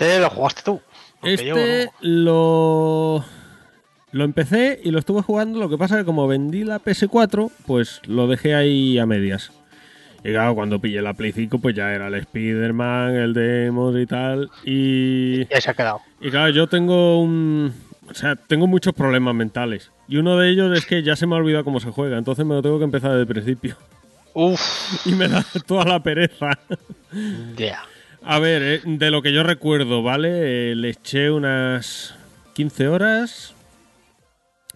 ¿Te lo jugaste tú? Yo Este no. lo lo empecé y lo estuve jugando, lo que pasa que como vendí la PS4, pues lo dejé ahí a medias. Y claro, cuando pillé la Play 5, pues ya era el Spider-Man, el Demos y tal. Y Ya se ha quedado. y claro, yo tengo un. O sea, tengo muchos problemas mentales. Y uno de ellos es que ya se me ha olvidado cómo se juega. Entonces me lo tengo que empezar desde el principio. Uf, Y me da toda la pereza. ya. A ver, eh, de lo que yo recuerdo, ¿vale? Eh, le eché unas 15 horas.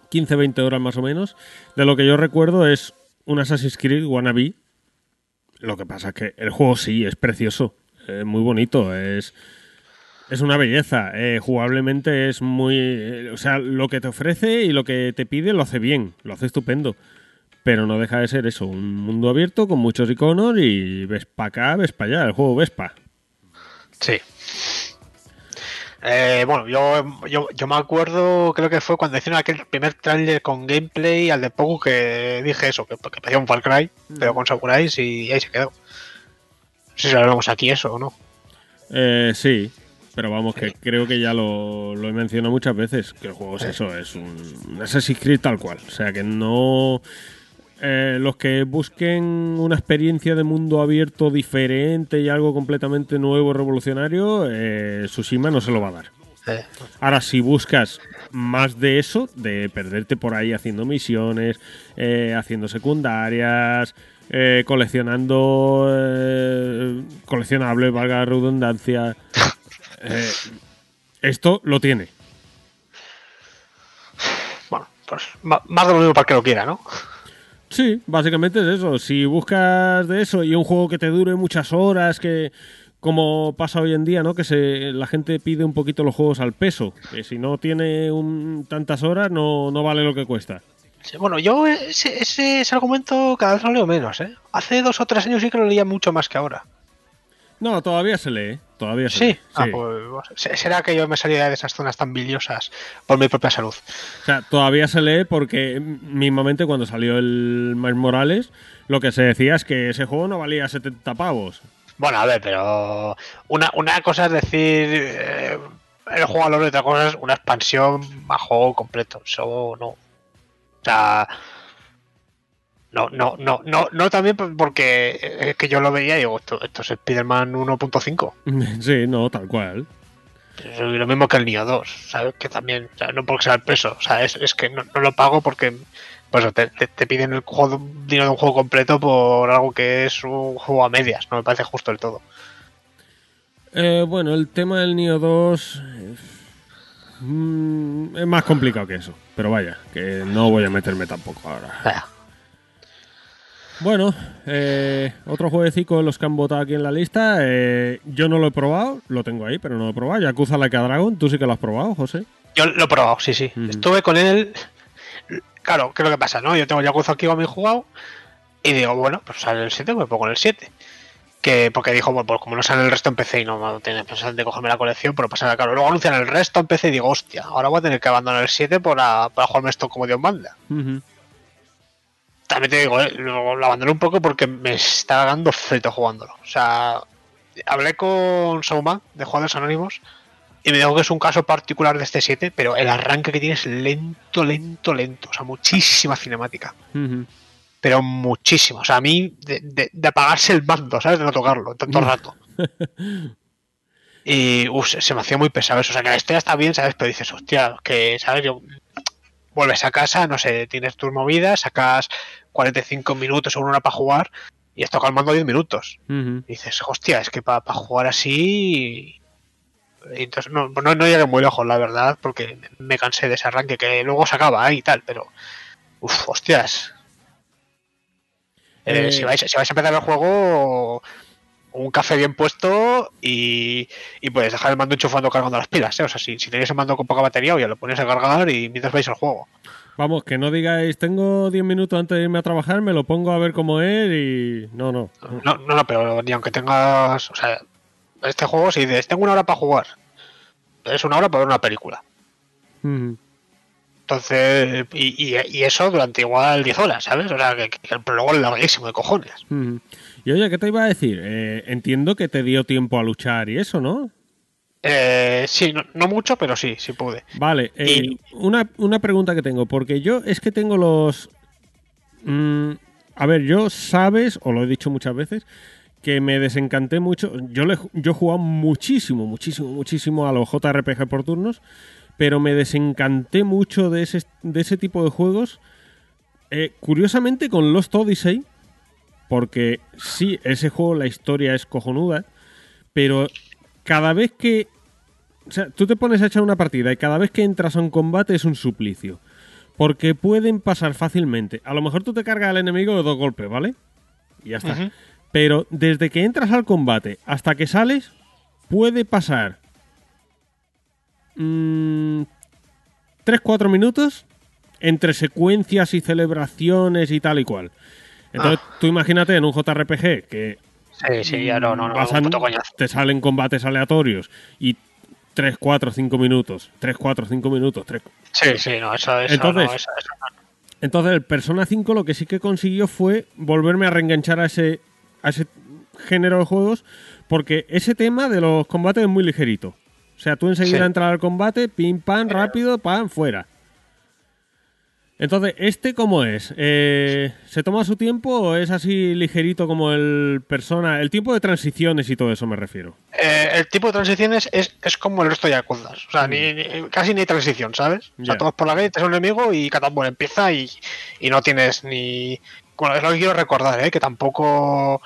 15, 20 horas más o menos. De lo que yo recuerdo es un Assassin's Creed Wannabe. Lo que pasa es que el juego sí, es precioso. Es muy bonito. Es, es una belleza. Eh, jugablemente es muy. o sea, lo que te ofrece y lo que te pide lo hace bien. Lo hace estupendo. pero no deja de ser eso, un mundo abierto con muchos iconos y ves para acá, ves para allá, el juego Vespa. Sí. Eh, bueno, yo, yo, yo me acuerdo, creo que fue cuando hicieron aquel primer trailer con gameplay al de poco que dije eso, que, que parecía un Far Cry, pero con samuráis y ahí se quedó. No sé si hablamos aquí eso o no. Eh, sí, pero vamos, que creo que ya lo, lo he mencionado muchas veces, que el juego es eso, es un Assassin's Creed tal cual. O sea, que no... eh, los que busquen una experiencia de mundo abierto diferente y algo completamente nuevo, revolucionario, eh, Tsushima no se lo va a dar. Eh, Ahora, si buscas más de eso, de perderte por ahí haciendo misiones, eh, haciendo secundarias, eh, coleccionando eh, coleccionables, valga la redundancia, [LAUGHS] esto lo tiene. bueno, pues más de lo mismo para el que lo quiera, ¿no? Sí, básicamente es eso. Si buscas de eso y un juego que te dure muchas horas, que como pasa hoy en día, ¿no? Que se, la gente pide un poquito los juegos al peso. Que si no tiene un- tantas horas, no, no vale lo que cuesta. Sí, bueno, yo ese, ese, ese argumento cada vez lo leo menos, ¿eh? Hace dos o tres años sí que lo leía mucho más que ahora. No, todavía se lee. Todavía se Sí, lee. Ah, sí. pues, se- será que yo me salía de esas zonas tan biliosas por mi propia salud. O sea, todavía se lee porque mismamente cuando salió el Miles Morales, lo que se decía es que ese juego no valía 70 pavos. Bueno, a ver, pero una, una cosa es decir eh, el juego a lo y otra cosa es una expansión a juego completo. Eso no. O sea. No, no, no, no, no también porque es que yo lo veía y digo, esto, esto es Spider-Man 1.5. [LAUGHS] sí, no, tal cual. Es lo mismo que el Nio 2, ¿sabes? Que también, o sea, no porque sea el peso, o sea, es, es que no, no lo pago porque pues te, te- te piden el juego, dinero de un juego completo por algo que es un juego a medias, no me parece justo del todo. Eh, bueno, el tema del Nio 2 eh, mm, es más complicado que eso. Pero vaya, que no voy a meterme tampoco ahora. Vaya. Bueno, eh, otro jueguecito de los que han votado aquí en la lista. eh, yo no lo he probado, lo tengo ahí, pero no lo he probado. Yakuza Like a Dragon, tú sí que lo has probado, José. Yo lo he probado, sí, sí. Estuve con él. Claro, ¿qué es lo que pasa? no Yo tengo Yakuza aquí con mi jugado y digo, bueno, pues sale el 7, me pongo en el 7. Que, porque dijo, bueno, pues como no sale el resto en PC y no, no tenía pensado de cogerme la colección, pero pasa claro. Luego anuncian el resto en PC y digo, hostia, ahora voy a tener que abandonar el 7 para, para jugarme esto como Dios manda. Ujú. También te digo, eh, lo, lo abandoné un poco porque me está dando frito jugándolo. O sea, hablé con Sauman de Jugadores Anónimos y me dijo que es un caso particular de este 7, pero el arranque que tiene es lento, lento, lento. O sea, muchísima cinemática. Pero muchísimo. O sea, a mí, de, de- de apagarse el mando, ¿sabes? De no tocarlo tanto rato. Y uf, se me hacía muy pesado eso. O sea, que la historia está bien, ¿sabes? Pero dices, hostia, que, ¿sabes? Yo, vuelves a casa, no sé, tienes tus movidas, sacas 45 minutos o una hora para jugar y has tocado el mando 10 minutos. Y dices, hostia, es que para jugar así. y Entonces, no, no, no llegué muy lejos, la verdad, porque me cansé de ese arranque que luego se acaba ¿eh? y tal, pero. Uf, hostias. Eh, Eh, si, vais, si vais a empezar el juego, un café bien puesto y, y puedes dejar el mando enchufando cargando las pilas. ¿eh? O sea, si, si tenéis el mando con poca batería, ya lo ponéis a cargar y mientras vais al juego. Vamos, que no digáis, tengo 10 minutos antes de irme a trabajar, me lo pongo a ver cómo es y... No, no. No, no, no, pero ni aunque tengas. O sea, este juego, si dices, tengo una hora para jugar, es una hora para ver una película. Entonces, y, y- y eso durante igual 10 horas, ¿sabes? O sea, que, que el prólogo es larguísimo de cojones. Y oye, ¿qué te iba a decir? Eh, entiendo que te dio tiempo a luchar y eso, ¿no? Eh, sí, no, no mucho, pero sí, sí pude. Vale, eh, Y- una, una pregunta que tengo, porque yo es que tengo los... mm, a ver, yo sabes, o lo he dicho muchas veces, que me desencanté mucho. Yo, le, yo he jugado muchísimo, muchísimo, muchísimo a los JRPG por turnos, pero me desencanté mucho de ese, de ese tipo de juegos. Eh, curiosamente con Lost Odyssey, porque sí, ese juego, la historia es cojonuda, pero cada vez que o sea, tú te pones a echar una partida y cada vez que entras a un combate es un suplicio. Porque pueden pasar fácilmente. A lo mejor tú te cargas al enemigo de dos golpes, ¿vale? Y ya está. Pero desde que entras al combate hasta que sales, puede pasar 3-4 minutos entre secuencias y celebraciones y tal y cual. Entonces, Ah. tú imagínate en un JRPG que Sí, sí, ya no, no, no, coñazo. te salen combates aleatorios y 3, 4, 5 minutos, 3, 4, 5 minutos, 3, Sí, sí, no, eso, eso Entonces- no, eso, eso no. Entonces, el Persona 5 lo que sí que consiguió fue volverme a reenganchar a ese, a ese género de juegos, porque ese tema de los combates es muy ligerito. O sea, tú enseguida Sí. entras al combate, pim, pam, rápido, pam, fuera. Entonces, ¿este cómo es? Eh, ¿Se toma su tiempo o es así ligerito como el Persona? El tiempo de transiciones y todo eso me refiero. Eh, el tipo de transiciones es, es como el resto de Yakuza. O sea, ni, ni- casi ni hay transición, ¿sabes? O sea, Ya. tomas por la calle, te es un enemigo y Catambor empieza y, y no tienes ni. Bueno, es lo que quiero recordar, ¿eh? Que tampoco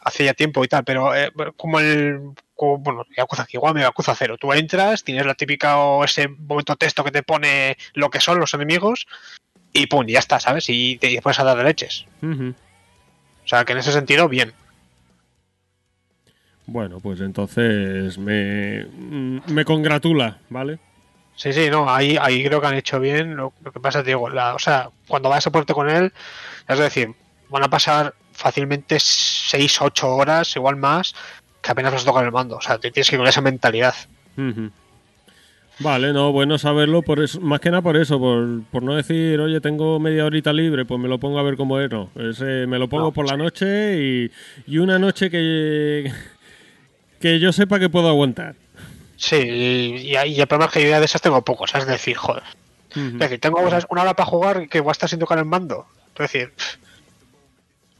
hace ya tiempo y tal, pero eh, como el. como, bueno, Yakuza igual Yakuza cero. Tú entras, tienes la típica o ese momento texto que te pone lo que son los enemigos y pum, ya está, ¿sabes? Y te puedes dar de leches. O sea, que en ese sentido, bien. Bueno, pues entonces me, me congratula, ¿vale? Sí, sí, no, ahí, ahí creo que han hecho bien. Lo, lo que pasa, te digo, la, o sea, cuando vayas a ponerte con él, es decir, van a pasar fácilmente 6, 8 horas, igual más, que apenas vas a tocar el mando. O sea, te tienes que ir con esa mentalidad. Vale, no, bueno saberlo, por eso, más que nada por eso, por, por no decir, oye, tengo media horita libre, pues me lo pongo a ver cómo es, no. Me lo pongo No, por la noche y, y una noche que, que yo sepa que puedo aguantar. Sí, y, y, el problema es que yo ya de esas tengo pocos, es decir, joder. Ujú. Es decir, tengo una hora para jugar que voy a estar sin tocar el mando. Es decir,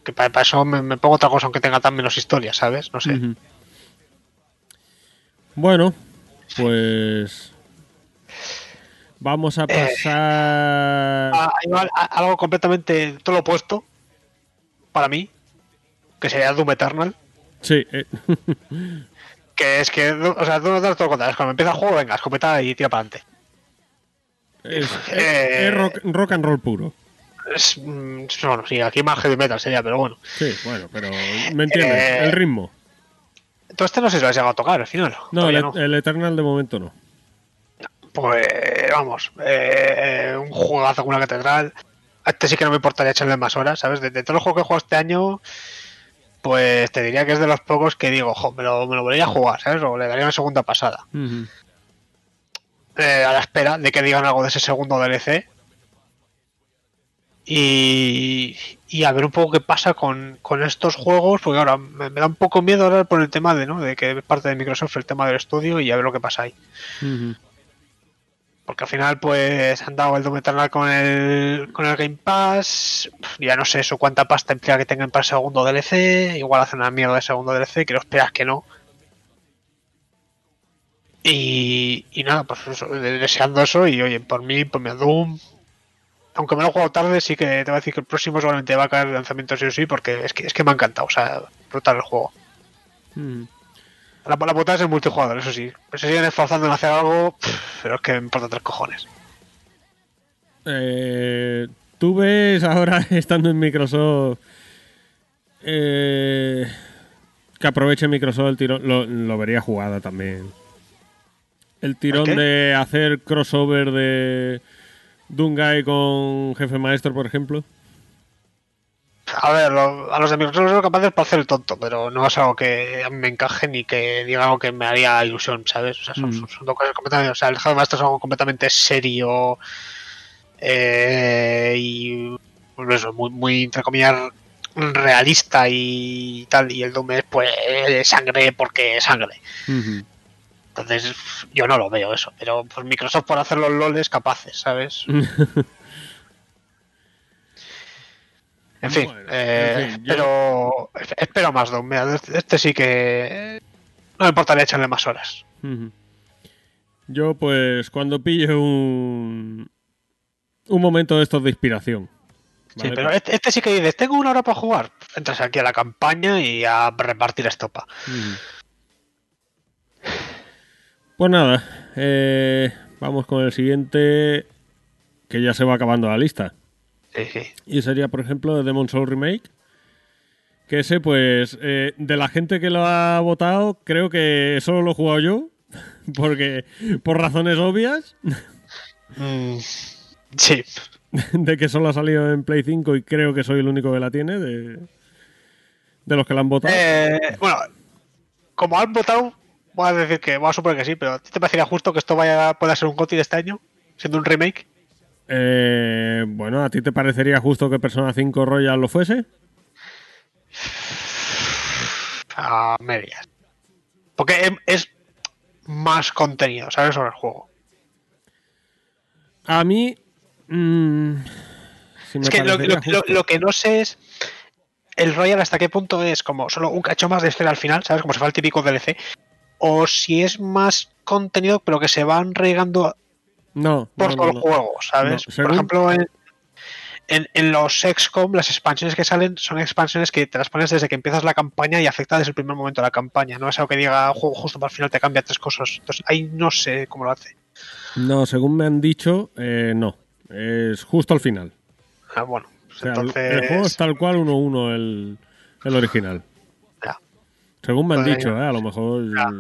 que para, para eso me, me pongo otra cosa aunque tenga tan menos historia, ¿sabes? No sé. Bueno, pues vamos a pasar... Hay al- a- algo completamente todo lo opuesto para mí, que sería Doom Eternal. Sí, eh, [LAUGHS] Que es que, o sea, Doom Eternal todo lo contrario. Es cuando empieza el juego, venga, escopeta y tira para adelante. es, Eh, es rock, rock and roll puro. Es, mm, bueno, sí, aquí más heavy metal sería, pero bueno. Sí, bueno, pero me entiendes, Eh, el ritmo. Todo este no sé si lo has llegado a tocar al final. No, el, Todavía no. el Eternal de momento no. Pues vamos, eh, un juegazo con una catedral. A este sí que no me importaría echarle más horas, ¿sabes? De, de todos los juegos que he jugado este año, pues te diría que es de los pocos que digo, jo, me lo, me lo volvería a jugar, ¿sabes? O le daría una segunda pasada. Eh, a la espera de que digan algo de ese segundo DLC. Y, y a ver un poco qué pasa con, con estos juegos, porque ahora me, me da un poco miedo ahora por el tema de, ¿no? De que es parte de Microsoft el tema del estudio y a ver lo que pasa ahí. Porque al final, pues, han dado el Doom Eternal con el, con el Game Pass. Ya no sé eso cuánta pasta implica que tengan para el segundo DLC. Igual hacen una mierda de segundo DLC, que lo esperas que no. Y, y nada, pues deseando eso. Y oye, por mí, por mi Doom. Aunque me lo he jugado tarde, sí que te voy a decir que el próximo seguramente va a caer el lanzamiento sí o sí, porque es que, es que me ha encantado. O sea, brutal el juego. La, la putada es el multijugador, eso sí. Se siguen esforzando en hacer algo, pero es que me importa tres cojones. Eh, Tú ves ahora, [LAUGHS] estando en Microsoft, eh, que aproveche Microsoft el tirón, lo, lo vería jugada también. El tirón de hacer crossover de Dungai con Jefe Maestro, por ejemplo. A ver, lo- a los de Microsoft son capaces para hacer el tonto, pero no es algo que a mí me encaje ni que diga algo que me haría ilusión, ¿sabes? O sea, son, Mm. son- son dos cosas completamente. O sea, el Maestro es algo completamente serio eh, y. Pues eso, muy, muy, entre comillas, realista y tal. Y el Doom es, pues, sangre porque sangre. Entonces, yo no lo veo eso, pero pues Microsoft por hacer los loles capaces, ¿sabes? [LAUGHS] En fin, Bueno, eh, en fin, yo- espero, espero más Doom. Mira, este, este sí que no me importaría echarle más horas. Yo, pues, cuando pille un, un momento de estos de inspiración. Sí, pero este, este sí que dices, tengo una hora para jugar. Entras aquí a la campaña y a repartir estopa. Pues nada, eh, vamos con el siguiente, que ya se va acabando la lista. Sí, sí. Y sería, por ejemplo, Demon Soul Remake. Que ese, pues, eh, de la gente que lo ha votado, creo que solo lo he jugado yo. [LAUGHS] Porque, por razones obvias. Mm, sí. [LAUGHS] de que solo ha salido en Play 5 y creo que soy el único que la tiene de, de los que la han votado. Eh, bueno, como han votado, voy a decir que, voy a suponer que sí, pero ¿a ti te parecería justo que esto vaya pueda ser un GOTY de este año? Siendo un remake. Eh, bueno, ¿a ti te parecería justo que Persona 5 Royal lo fuese? A medias. Porque es más contenido, ¿sabes? Sobre el juego. A mí... mm, Es que lo, parecería lo- lo- justo. lo que no sé es el Royal hasta qué punto es como solo un cacho más de escena al final, ¿sabes? Como si fuera el típico DLC. O si es más contenido, pero que se van regando No, por no, todo no, el no. juego, ¿sabes? Por ejemplo, en, en, en los XCOM, las expansiones que salen son expansiones que te las pones desde que empiezas la campaña y afecta desde el primer momento de la campaña. No es algo que diga juego justo para el final te cambia tres cosas. Entonces ahí no sé cómo lo hace. No, según me han dicho, eh, no. Es justo al final. Ah, bueno, pues O sea, el- entonces. el juego es tal cual 1-1 el, el original. Ya. Según me han Pues dicho. ¿eh? a lo mejor. Ya.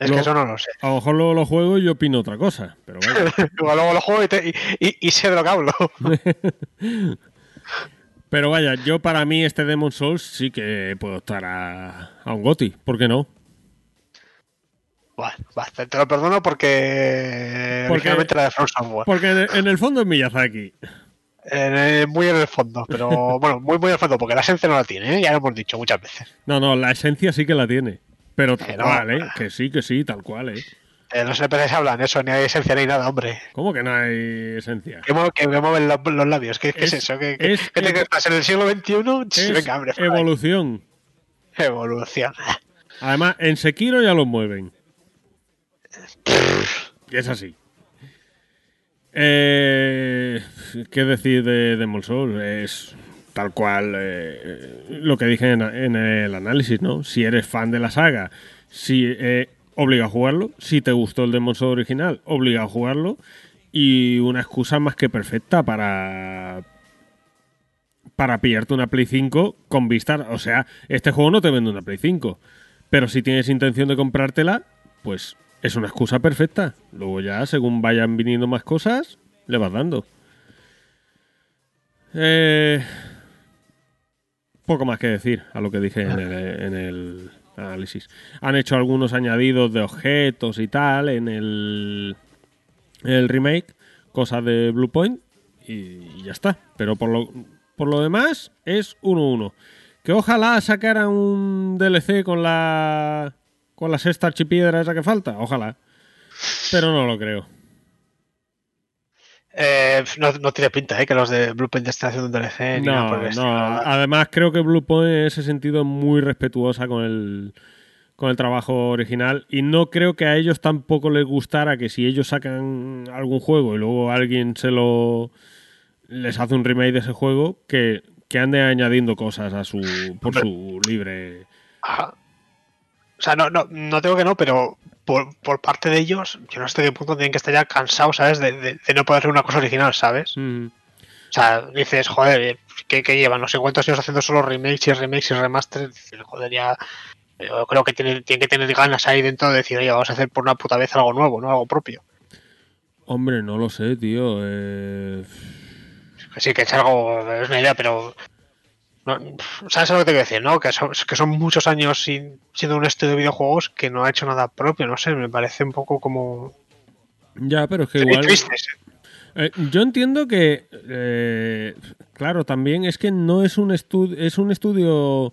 Es Lo- que eso no lo sé. A lo mejor luego lo juego y yo opino otra cosa. Pero vaya. [LAUGHS] Luego, lo juego y, te- y- y- y sé de lo que hablo. [LAUGHS] Pero vaya, yo para mí este Demon Souls sí que puedo estar a, a un GOTI. ¿Por qué no? Bueno, te, lo perdono porque, Porque- era de From Software. Porque en el, en el fondo es Miyazaki. En el- muy en el fondo, pero [LAUGHS] bueno, muy muy en el fondo, porque la esencia no la tiene, ¿eh? ya lo hemos dicho muchas veces. No, no, la esencia sí que la tiene. Pero tal Que no. cual, ¿eh? Que sí, que sí, tal cual, ¿eh? Eh, los NPCs hablan eso, ni hay esencia ni nada, hombre. ¿Cómo que no hay esencia? Que, mue- que me mueven los, los labios. ¿Qué, qué es, Es- eso? ¿Qué, es qué te crees? ¿En el siglo XXI? Es Venga, hombre. por ahí. evolución. Evolución. Además, en Sekiro ya lo mueven. Y es así. Eh, ¿Qué decir de Souls? Es tal cual eh, lo que dije en, el análisis, ¿no? Si eres fan de la saga, si eh, obliga a jugarlo. Si te gustó el Demon Souls original, obliga a jugarlo. Y una excusa más que perfecta para para pillarte una Play 5 con vista. O sea, este juego no te vende una Play 5. Pero si tienes intención de comprártela, pues es una excusa perfecta. Luego ya, según vayan viniendo más cosas, le vas dando. Eh, poco más que decir a lo que dije en el, análisis. Han hecho algunos añadidos de objetos y tal en el, el remake, cosas de Bluepoint, y ya está. Pero por lo, por lo demás, es 1-1. Que ojalá sacaran un DLC con la con la sexta archipiedra esa que falta, ojalá. Pero no lo creo. Eh, no, no tiene pinta, ¿eh? Que los de Blueprint estén haciendo un DLC. No, no. Además, creo que Bluepoint en ese sentido es muy respetuosa con el, con el trabajo original. Y no creo que a ellos tampoco les gustara que si ellos sacan algún juego y luego alguien se lo. les hace un remake de ese juego, que, que ande añadiendo cosas a su. por su libre. Ajá. O sea, no, no, no tengo que no, pero por, por parte de ellos, yo no sé qué punto tienen que estar ya cansados, ¿sabes? De, de- de no poder hacer una cosa original, ¿sabes? Mm. O sea, dices, joder, que, llevan no sé cuántos años haciendo solo remakes y remakes y remasters. Joder, ya. Yo creo que tienen, tienen que tener ganas ahí dentro de decir, oye, vamos a hacer por una puta vez algo nuevo, ¿no? Algo propio. Hombre, no lo sé, tío. Eh, sí, que es algo, es una idea, pero. No, ¿Sabes lo que te quiero decir, no? Que son, que son muchos años sin, siendo un estudio de videojuegos que no ha hecho nada propio, no sé, me parece un poco como. Ya, pero es que igual. triste. Eh, yo entiendo que, eh, claro, también es que no es un estudio, es un estudio,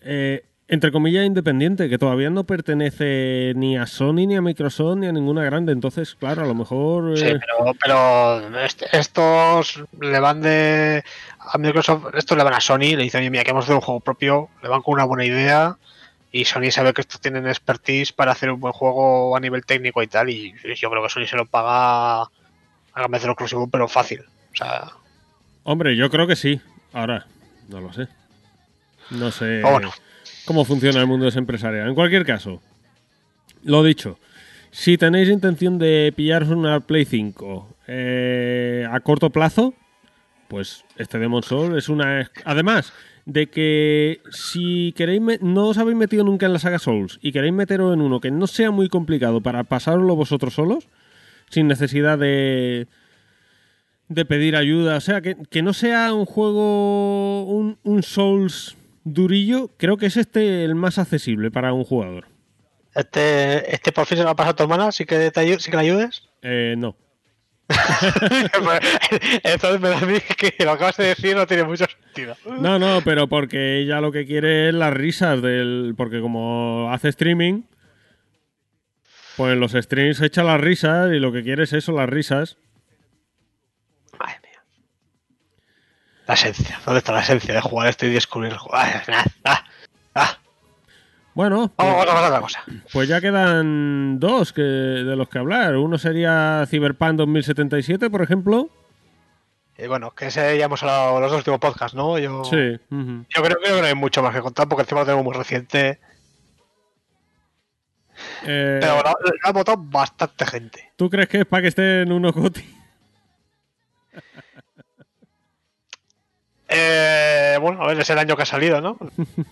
eh, entre comillas, independiente, que todavía no pertenece ni a Sony, ni a Microsoft, ni a ninguna grande. Entonces, claro, a lo mejor... Sí, eh, pero, pero est- estos le van de. A Microsoft, estos le van a Sony, le dicen, oye, mira, que hemos hecho un juego propio, le van con una buena idea. Y Sony sabe que estos tienen expertise para hacer un buen juego a nivel técnico y tal. Y yo creo que Sony se lo paga a vez de lo exclusivo, pero fácil. O sea, Hombre, yo creo que sí. Ahora, no lo sé. No sé Ah, bueno. Cómo funciona el mundo empresarial. En cualquier caso, lo dicho, si tenéis intención de pillaros una Play 5 eh, a corto plazo, pues este Demon Soul es una... Además de que si queréis me- no os habéis metido nunca en la saga Souls y queréis meteros en uno que no sea muy complicado para pasároslo vosotros solos, sin necesidad de de pedir ayuda. O sea, que, que no sea un juego, un Souls durillo, creo que es este el más accesible para un jugador. Este, este por fin se lo va a pasar a tu hermana, sí que, te, sí que la ayudes. Eh, no. [LAUGHS] Entonces me da a mí que lo acabas de decir no tiene mucho sentido. No, no, pero porque ella lo que quiere es las risas del. Porque como hace streaming, pues en los streams echa las risas y lo que quiere es eso, las risas. Madre. La esencia. ¿Dónde está la esencia de jugar esto y descubrir el juego? Ah, ah. Bueno, Vamos, pues, vamos a otra cosa. pues ya quedan dos que, de los que hablar. Uno sería Cyberpunk 2077, por ejemplo. Y bueno, que ese ya hemos hablado en los dos últimos podcasts, ¿no? Yo, Sí. yo creo, creo que no hay mucho más que contar porque encima lo tenemos muy reciente. Eh, Pero lo, lo ha votado bastante gente. ¿Tú crees que es para que esté en unos GOTY? Eh, bueno, a ver, es el año que ha salido, ¿no?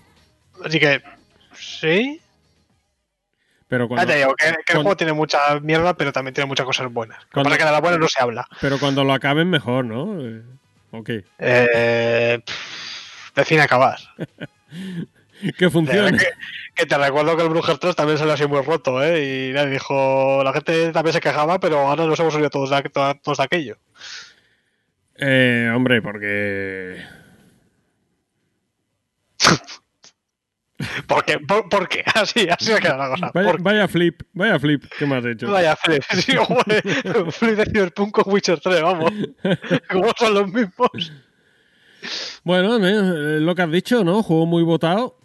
[LAUGHS] Así que, sí. Pero Ya te digo, que, que el juego tiene mucha mierda, pero también tiene muchas cosas buenas. Lo que Cuando- de las buenas no se habla. pero cuando lo acaben, mejor, ¿no? Eh, ok. Eh, pff, decide acabar. [LAUGHS] Que funcione. Que, que te recuerdo que el Brujer 3 también salió así muy roto, ¿eh? Y nadie dijo, la gente también se quejaba, pero ahora nos hemos oído todos de, todos de aquello. Eh, hombre, porque. [LAUGHS] ¿Por qué? ¿Por, por qué? [LAUGHS] Así, así ha quedado la cosa. Vaya, ¿Por qué? flip, vaya flip que me has hecho. Vaya, Flip. [LAUGHS] Sí, joder, Flip de Cyberpunk con Witcher 3, vamos. ¿Cómo son los mismos? Bueno, eh, lo que has dicho, ¿no? Juego muy votado.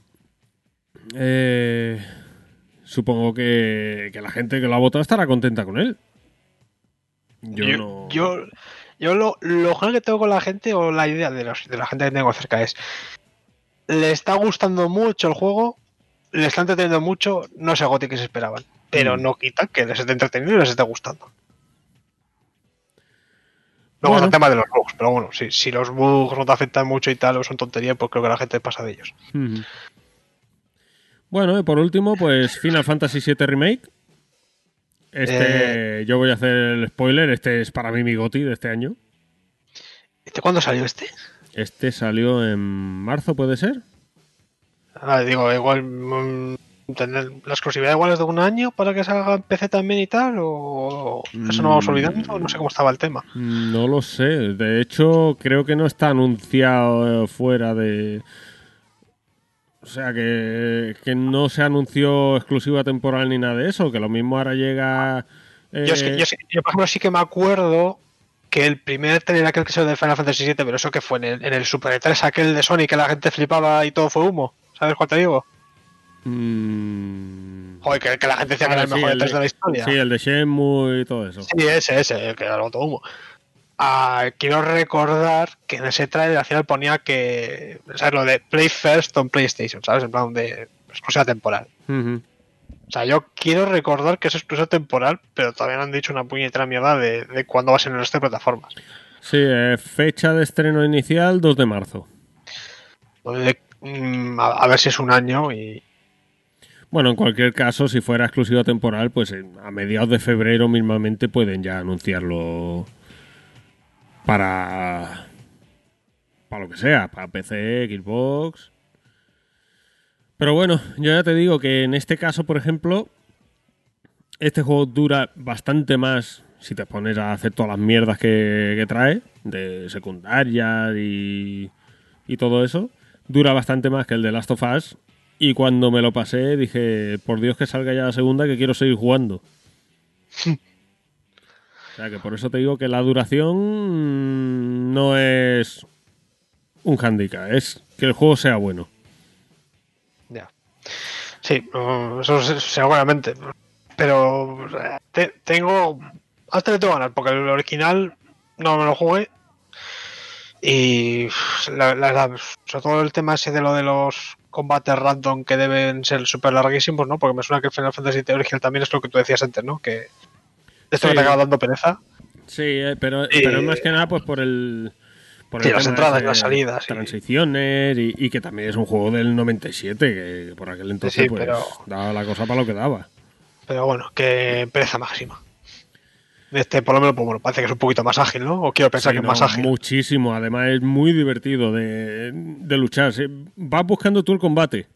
Eh, supongo que, que la gente que lo ha votado estará contenta con él. Yo, Yo, no. yo, yo lo, lo que tengo con la gente, o la idea de, los- de la gente que tengo cerca es, le está gustando mucho el juego, le está entreteniendo mucho, no sé goti que se esperaban, pero Mm. no quita que les esté entretenido y les esté gustando. Luego Bueno. es el tema de los bugs, pero bueno, si, si los bugs no te afectan mucho y tal, o son tonterías, pues creo que la gente pasa de ellos. Bueno, y por último, pues Final Fantasy VII Remake. Este, yo voy a hacer el spoiler. Este es para mí mi goti de este año. ¿Este cuándo salió este? Este salió en marzo, ¿puede ser? Ah, digo, igual mm, tener la exclusividad igual es de un año para que salga en PC también y tal, o eso no vamos Mm. olvidando, no sé cómo estaba el tema. No lo sé. De hecho, creo que no está anunciado eh, fuera de. O sea, que, que no se anunció exclusiva temporal ni nada de eso. Que lo mismo ahora llega. eh, Yo, es que- yo, sí- yo, por ejemplo, sí que me acuerdo que el primer trailer aquel que se del Final Fantasy VII, pero eso que fue en el, en el Super 3 aquel de Sony que la gente flipaba y todo fue humo. ¿Sabes cuál te digo? mm, Joder, que, que la gente decía que Ah, era el sí, mejor el de 3 de- de la historia. Sí, el de Shenmue y todo eso. Sí, ese, ese, que era todo humo. Ah, quiero recordar que en ese trailer al final ponía que, ¿sabes? Lo de Play First on PlayStation, ¿sabes? En plan de exclusiva temporal. O sea, yo quiero recordar que es exclusiva temporal, pero todavía no han dicho una puñetera mierda de, de cuándo va a ser en el resto de plataformas. Sí, eh, fecha de estreno inicial 2 de marzo. De- mm, a, a ver si es un año y. Bueno, en cualquier caso, si fuera exclusiva temporal, pues a mediados de febrero mismamente pueden ya anunciarlo para para lo que sea, para PC, Xbox. Pero bueno, yo ya te digo que en este caso, por ejemplo, este juego dura bastante más si te pones a hacer todas las mierdas que, que trae, de secundarias y, y todo eso. Dura bastante más que el de Last of Us. Y cuando me lo pasé dije, por Dios que salga ya la segunda, que quiero seguir jugando. [LAUGHS] o sea que por eso te digo que la duración mm, no es un handicap, es que el juego sea bueno. Ya. Sí, no, eso se- seguramente. Pero eh, te- tengo. Hasta le tengo ganas, porque el original no me lo jugué. Y la, sobre todo el tema ese de lo de los combates random que deben ser súper larguísimos, ¿no? Porque me suena que el Final Fantasy original también es lo que tú decías antes, ¿no? Que esto Sí. que te acaba dando pereza. Sí, eh, pero, Y- pero más que nada pues por el... Por Sí, el las entradas las salidas. Transiciones y, y que también es un juego del 97, que por aquel entonces sí, pues pero- daba la cosa para lo que daba. Pero bueno, que pereza máxima. Este, por lo menos, pues bueno, parece que es un poquito más ágil, ¿no? O quiero pensar Sí, que es no, más ágil. Muchísimo, además es muy divertido de, de luchar. Vas buscando tú el combate.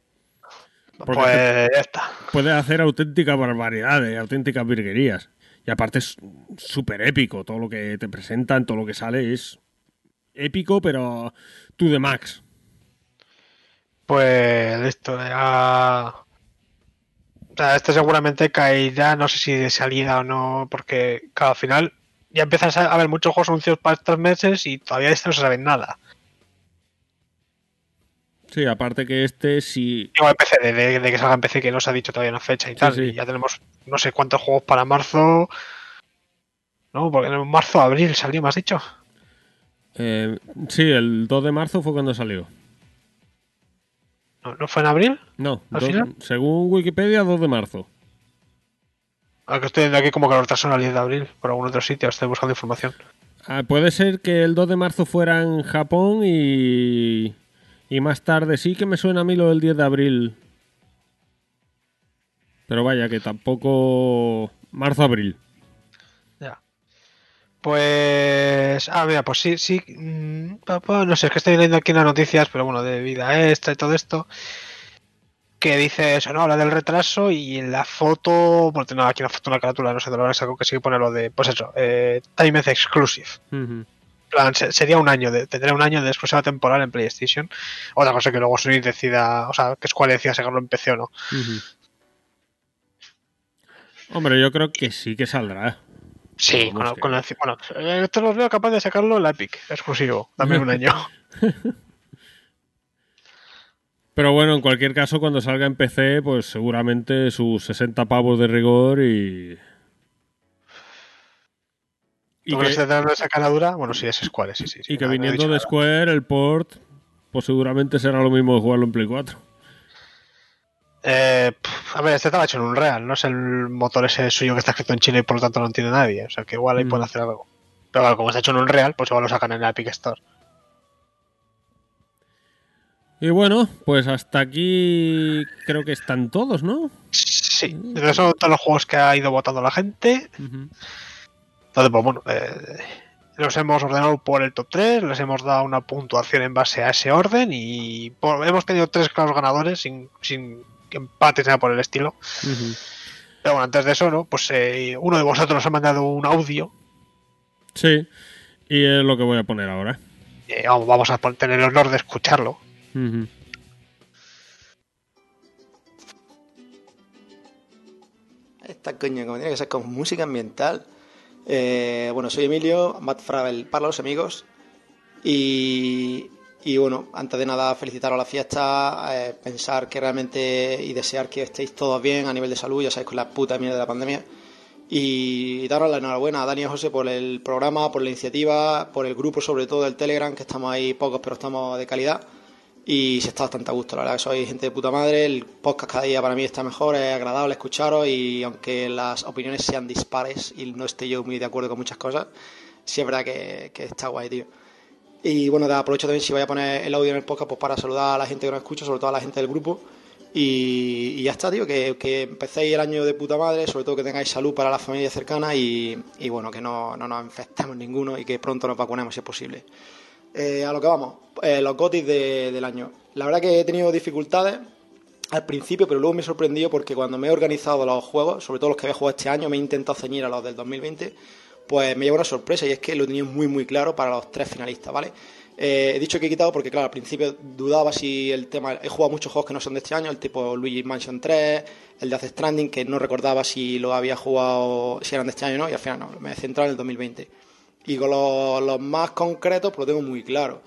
porque Pues ya está. Puedes hacer auténticas barbaridades, auténticas virguerías. Y aparte es súper épico. Todo lo que te presentan, todo lo que sale es épico, pero tú de max. Pues esto ya. O este seguramente caerá, no sé si de salida o no, porque al final ya empiezas a haber muchos juegos anunciados para estos meses y todavía de este no se sabe nada. Sí, aparte que este sí. En PC, de, de- de que salga en PC, que no se ha dicho todavía una fecha y tal. sí. Y ya tenemos no sé cuántos juegos para marzo. No, porque en marzo, abril salió, me has dicho. eh, sí, el 2 de marzo fue cuando salió. ¿No, ¿no fue en abril? No, ¿Al dos- final? según Wikipedia, 2 de marzo. Aunque estoy viendo aquí como que lo retrasaron al 10 de abril por algún otro sitio, estoy buscando información. Ah, puede ser que el 2 de marzo fuera en Japón y. Y más tarde sí que me suena a mí lo del 10 de abril. Pero vaya, que tampoco. Marzo-abril. Ya. Pues. Ah, mira, pues sí, sí. mm, No sé, es que estoy leyendo aquí en las noticias, pero bueno, de vida extra y todo esto. Que dice eso, ¿no? Habla del retraso y en la foto. Bueno, tengo aquí una foto, una carátula, no sé de lo que saco que sí que pone lo de. Pues eso, eh, Time Exclusive. En plan, se- sería un año, de, tendría un año de exclusiva temporal en PlayStation. Otra cosa que luego Sony decida, o sea, que Square decida sacarlo en PC o no. Hombre, yo creo que sí que saldrá. Sí, con, con la, bueno, esto los veo capaz de sacarlo en la Epic, exclusivo, también un año. [LAUGHS] Pero bueno, en cualquier caso, cuando salga en PC, pues seguramente sus 60 pavos de rigor y. Y ¿Tú crees que que, tendrán esa cara dura? Bueno, sí, es Square, sí, sí. sí, y que viniendo de nada. Square, el port, pues seguramente será lo mismo de jugarlo en Play 4. Eh, a ver, este estaba hecho en un real, no es el motor ese suyo que está escrito en Chile y por lo tanto no entiende nadie. O sea, que igual ahí Mm. pueden hacer algo. Pero claro, como está hecho en un real, pues igual lo sacan en la Epic Store. Y bueno, pues hasta aquí creo que están todos, ¿no? Sí, entonces son todos los juegos que ha ido votando la gente. Ujú. Entonces, pues bueno, eh, los hemos ordenado por el top 3, les hemos dado una puntuación en base a ese orden y por- hemos tenido tres claros ganadores sin, sin empates nada por el estilo. Pero bueno, antes de eso, ¿no? Pues eh, uno de vosotros nos ha mandado un audio. Sí, y es lo que voy a poner ahora. eh, vamos, vamos a tener el honor de escucharlo. Esta coño, como tiene que ser con música ambiental. Eh, bueno, soy Emilio, Matt Fravel para los amigos. Y, bueno, antes de nada, felicitaros a la fiesta, eh, pensar que realmente y desear que estéis todos bien a nivel de salud, ya sabéis, con la puta mierda de la pandemia. Y daros la enhorabuena a Dani y a José por el programa, por la iniciativa, por el grupo, sobre todo del Telegram, que estamos ahí pocos, pero estamos de calidad y se está bastante a gusto. La verdad que sois gente de puta madre. El podcast cada día para mí está mejor, es agradable escucharos y aunque las opiniones sean dispares y no esté yo muy de acuerdo con muchas cosas, sí es verdad que, que está guay, tío. Y bueno, aprovecho también si voy a poner el audio en el podcast pues para saludar a la gente que nos escucha, sobre todo a la gente del grupo. Y, y ya está, tío, que, que empecéis el año de puta madre, sobre todo que tengáis salud para la familia cercana y, y bueno, que no, no nos infectemos ninguno y que pronto nos vacunemos si es posible. Eh, a lo que vamos, eh, los gotis de- del año. La verdad que he tenido dificultades al principio, pero luego me he sorprendido porque cuando me he organizado los juegos, sobre todo los que había jugado este año, me he intentado ceñir a los del 2020, pues me lleva una sorpresa y es que lo tenía muy muy claro para los tres finalistas, ¿vale? Eh, he dicho que he quitado porque, claro, al principio dudaba si el tema. He jugado muchos juegos que no son de este año, el tipo Luigi Mansion 3, el de Death Stranding, que no recordaba si lo había jugado, si eran de este año no, y al final no, me he centrado en el 2020. Y con los, más concretos, pues lo tengo muy claro.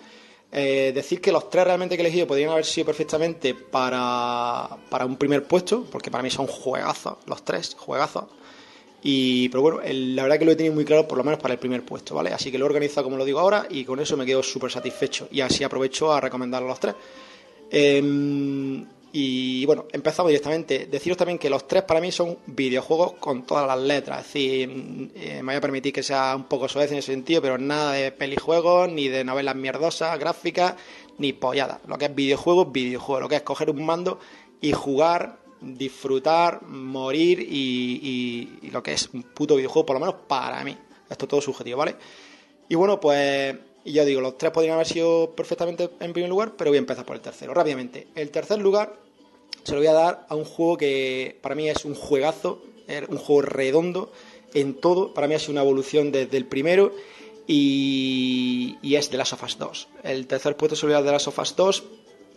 Eh, decir que los tres realmente que he elegido podrían haber sido perfectamente para, para un primer puesto, porque para mí son juegazos, los tres, juegazos. Y, pero bueno, la verdad que lo he tenido muy claro, por lo menos para el primer puesto, ¿vale? Así que lo he organizado como lo digo ahora y con eso me quedo súper satisfecho. Y así aprovecho a recomendar a los tres. Em, y bueno, empezamos directamente. Deciros también que los tres para mí son videojuegos con todas las letras. Es decir, mm, eh, me voy a permitir que sea un poco soez en ese sentido, pero nada de pelijuegos, ni de novelas mierdosas, gráficas, ni polladas. Lo que es videojuegos, videojuego. Lo que es coger un mando y jugar disfrutar, morir y, y- y lo que es un puto videojuego, por lo menos para mí. Esto es todo subjetivo, ¿vale? Y bueno, pues y ya digo, los tres podrían haber sido perfectamente en primer lugar, pero voy a empezar por el tercero, rápidamente. El tercer lugar se lo voy a dar a un juego que para mí es un juegazo, un juego redondo en todo. Para mí ha sido una evolución desde el primero y, es The Last of Us 2. El tercer puesto se lo voy a dar The Last of Us 2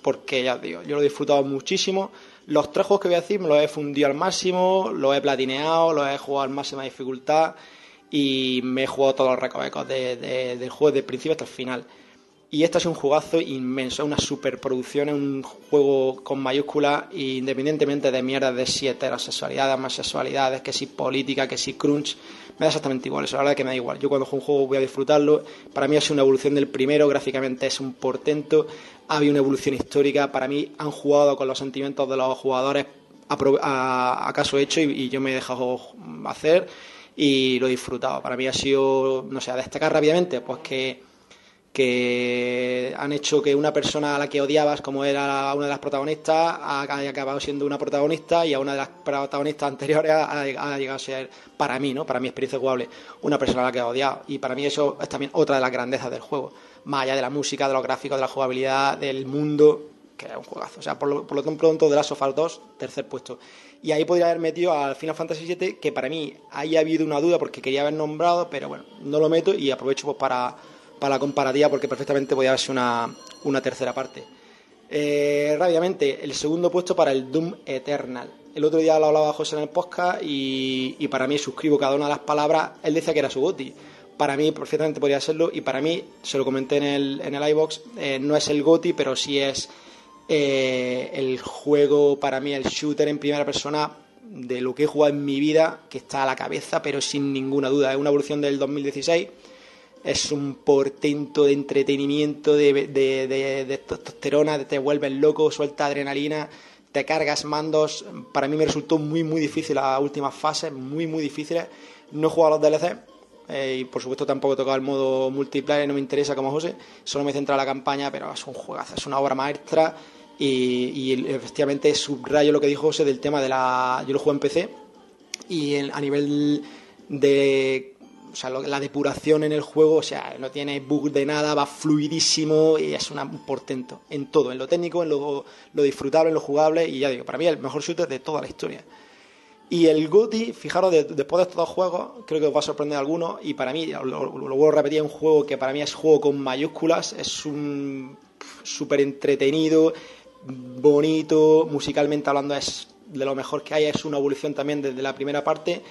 porque ya digo, yo lo he disfrutado muchísimo. Los tres juegos que voy a decir me los he fundido al máximo, los he platineado, los he jugado al máxima dificultad y me he jugado todos los recovecos de- de- del juego desde el principio hasta el final. Y este es un jugazo inmenso, una superproducción, es un juego con mayúsculas, independientemente de mierdas de si heterosexualidades, más sexualidades, que si política, que si crunch, me da exactamente igual, eso la verdad que me da igual. Yo cuando juego un juego voy a disfrutarlo, para mí ha sido una evolución del primero, gráficamente es un portento, ha habido una evolución histórica, para mí han jugado con los sentimientos de los jugadores a, a- hecho y, y yo me he dejado hacer y lo he disfrutado. Para mí ha sido, no sé, destacar rápidamente, pues que que han hecho que una persona a la que odiabas, como era una de las protagonistas, haya acabado siendo una protagonista y a una de las protagonistas anteriores ha, llegado a ser, para mí, ¿no? para mi experiencia jugable, una persona a la que he odiado. Y para mí eso es también otra de las grandezas del juego, más allá de la música, de los gráficos, de la jugabilidad, del mundo, que es un juegazo. O sea, por lo, por lo tan pronto, de Last of Us 2, tercer puesto. Y ahí podría haber metido al Final Fantasy VII, que para mí ahí ha habido una duda porque quería haber nombrado, pero bueno, no lo meto y aprovecho pues para para la comparativa porque perfectamente podía haberse una, una tercera parte. Eh, rápidamente, el segundo puesto para el Doom Eternal. El otro día lo hablaba José en el podcast y, y para mí suscribo cada una de las palabras. Él decía que era su GOTI. Para mí perfectamente podría serlo y para mí, se lo comenté en el, en el iBox, eh, no es el GOTI, pero sí es eh, el juego, para mí, el shooter en primera persona de lo que he jugado en mi vida, que está a la cabeza, pero sin ninguna duda. Es una evolución del 2016 es un portento de entretenimiento, de, de, de, testosterona, te vuelves loco, suelta adrenalina, te cargas mandos. Para mí me resultó muy, muy difícil las últimas fases, muy, muy difíciles. No he jugado a los DLC eh, y por supuesto tampoco he tocado el modo multiplayer, no me interesa como José, solo me en la campaña, pero es un juegazo, es una obra maestra. Y, efectivamente subrayo lo que dijo José del tema de la. Yo lo juego en PC y a nivel de o sea, la depuración en el juego, o sea, no tiene bug de nada, va fluidísimo y es una, un portento en todo, en lo técnico, en lo, lo, disfrutable, en lo jugable y ya digo, para mí el mejor shooter de toda la historia. Y el GOTY, fijaros, de, después de estos dos juegos, creo que os va a sorprender a algunos y para mí, lo, lo vuelvo a repetir, es un juego que para mí es juego con mayúsculas, es un súper entretenido, bonito, musicalmente hablando es de lo mejor que hay, es una evolución también desde la primera parte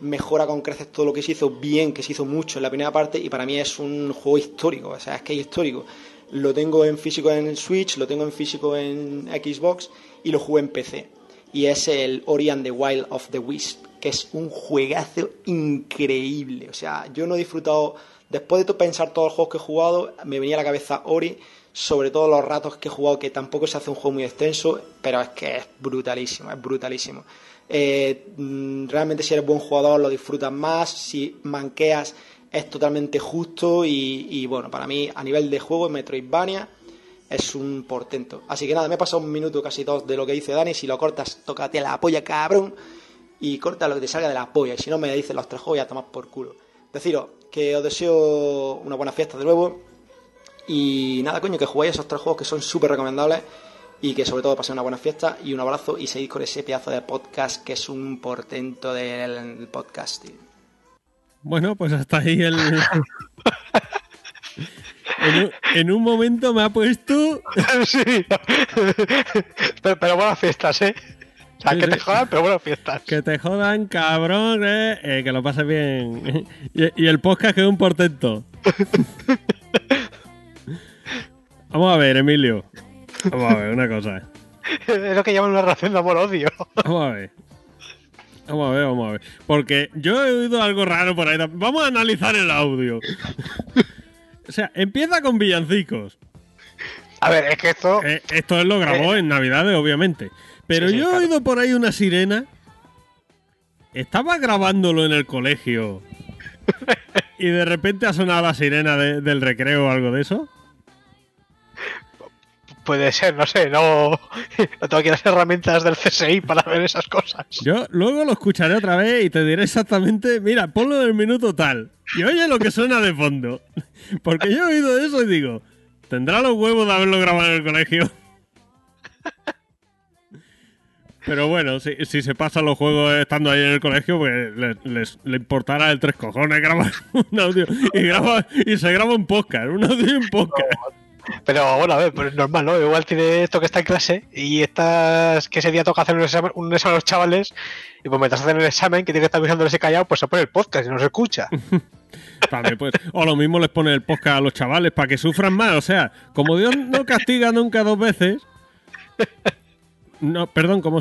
mejora con creces todo lo que se hizo bien, que se hizo mucho en la primera parte y para mí es un juego histórico, o sea, es que es histórico. Lo tengo en físico en Switch, lo tengo en físico en Xbox y lo jugué en PC. Y es el Ori and the Wild of the Wisp, que es un juegazo increíble. O sea, yo no he disfrutado, después de pensar todos los juegos que he jugado, me venía a la cabeza Ori, sobre todo los ratos que he jugado, que tampoco se hace un juego muy extenso, pero es que es brutalísimo, es brutalísimo. Eh, realmente si eres buen jugador lo disfrutas más, si manqueas es totalmente justo y, bueno, para mí a nivel de juego en Metroidvania es un portento. Así que nada, me he pasado un minuto casi dos de lo que dice Dani, si lo cortas, tócate la polla cabrón y corta lo que te salga de la polla y si no me dices los tres juegos ya tomas por culo. Deciros que os deseo una buena fiesta de nuevo y nada coño, que juguéis esos tres juegos que son súper recomendables y que sobre todo pasen una buena fiesta y un abrazo y seguid con ese pedazo de podcast que es un portento del podcasting. Bueno, pues hasta ahí el... [LAUGHS] en, un, en, un, momento me ha puesto... [LAUGHS] sí, pero, pero, buenas fiestas, ¿eh? O sea, que te jodan, pero buenas fiestas. Que te jodan, cabrón, eh, eh que lo pases bien. [LAUGHS] y, y el podcast que es un portento. Vamos a ver, Emilio. Vamos a ver, una cosa. Es lo que llaman una relación de amor-odio. Vamos a ver. Vamos a ver, vamos a ver. Porque yo he oído algo raro por ahí. Vamos a analizar el audio. o sea, empieza con villancicos. A ver, es que esto. Eh, esto él lo grabó eh, en Navidades, obviamente. Pero sí, sí, yo he oído por ahí una sirena. Estaba grabándolo en el colegio. [LAUGHS] y de repente ha sonado la sirena de, del recreo o algo de eso. Puede ser, no sé, no, [LAUGHS] no tengo aquí las herramientas del CSI para ver esas cosas. Yo luego lo escucharé otra vez y te diré exactamente, mira, ponlo en el minuto tal. Y oye lo que suena de fondo. [LAUGHS] Porque yo he oído eso y digo, ¿tendrá los huevos de haberlo grabado en el colegio? [LAUGHS] Pero bueno, si, si se pasan los juegos estando ahí en el colegio, pues les, le importará el tres cojones grabar un audio y, graba, y se graba un podcast, un audio y un podcast. Pero bueno, a ver, pues es normal, ¿no? Igual tiene esto que está en clase y estas que ese día toca hacer un examen, un examen a los chavales y pues mientras hacen el examen, que tiene que estar mirando ese callado, pues se pone el podcast y no se escucha. [LAUGHS] También, pues. O lo mismo les pone el podcast a los chavales para que sufran más. O sea, como Dios no castiga nunca dos veces. No, perdón, como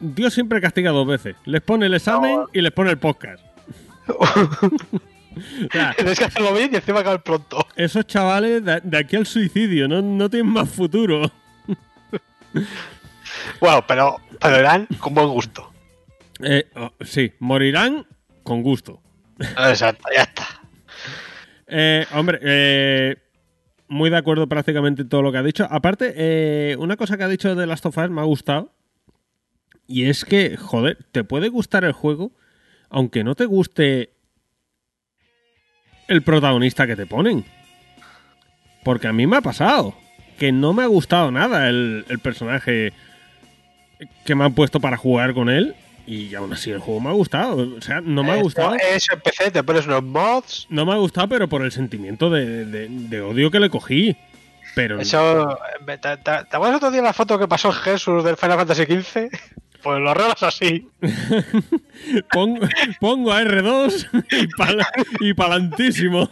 Dios siempre castiga dos veces. Les pone el examen No. y les pone el podcast. [LAUGHS] O sea, [LAUGHS] Tienes que hacerlo bien y encima acabar pronto. esos chavales de, de aquí al suicidio no, no tienen más futuro. [LAUGHS] Bueno, pero, pero irán con buen gusto. Eh, oh, sí, morirán con gusto. Exacto, ya está. Eh, hombre, eh, muy de acuerdo prácticamente en todo lo que ha dicho. Aparte, una cosa que ha dicho de Last of Us me ha gustado. Y es que, joder, te puede gustar el juego, aunque no te guste el protagonista que te ponen. Porque a mí me ha pasado que no me ha gustado nada el, el personaje que me han puesto para jugar con él. Y aún así el juego me ha gustado. O sea, no me ha gustado. Eso empecé, te pones unos mods. No me ha gustado, pero por el sentimiento de, de- de odio que le cogí. Pero Eso. ¿Te, te, te acuerdas otro día la foto que pasó Jesús del Final Fantasy XV? Pues lo arreglas así. [LAUGHS] pon- pongo a R2 y, pal- y palantísimo.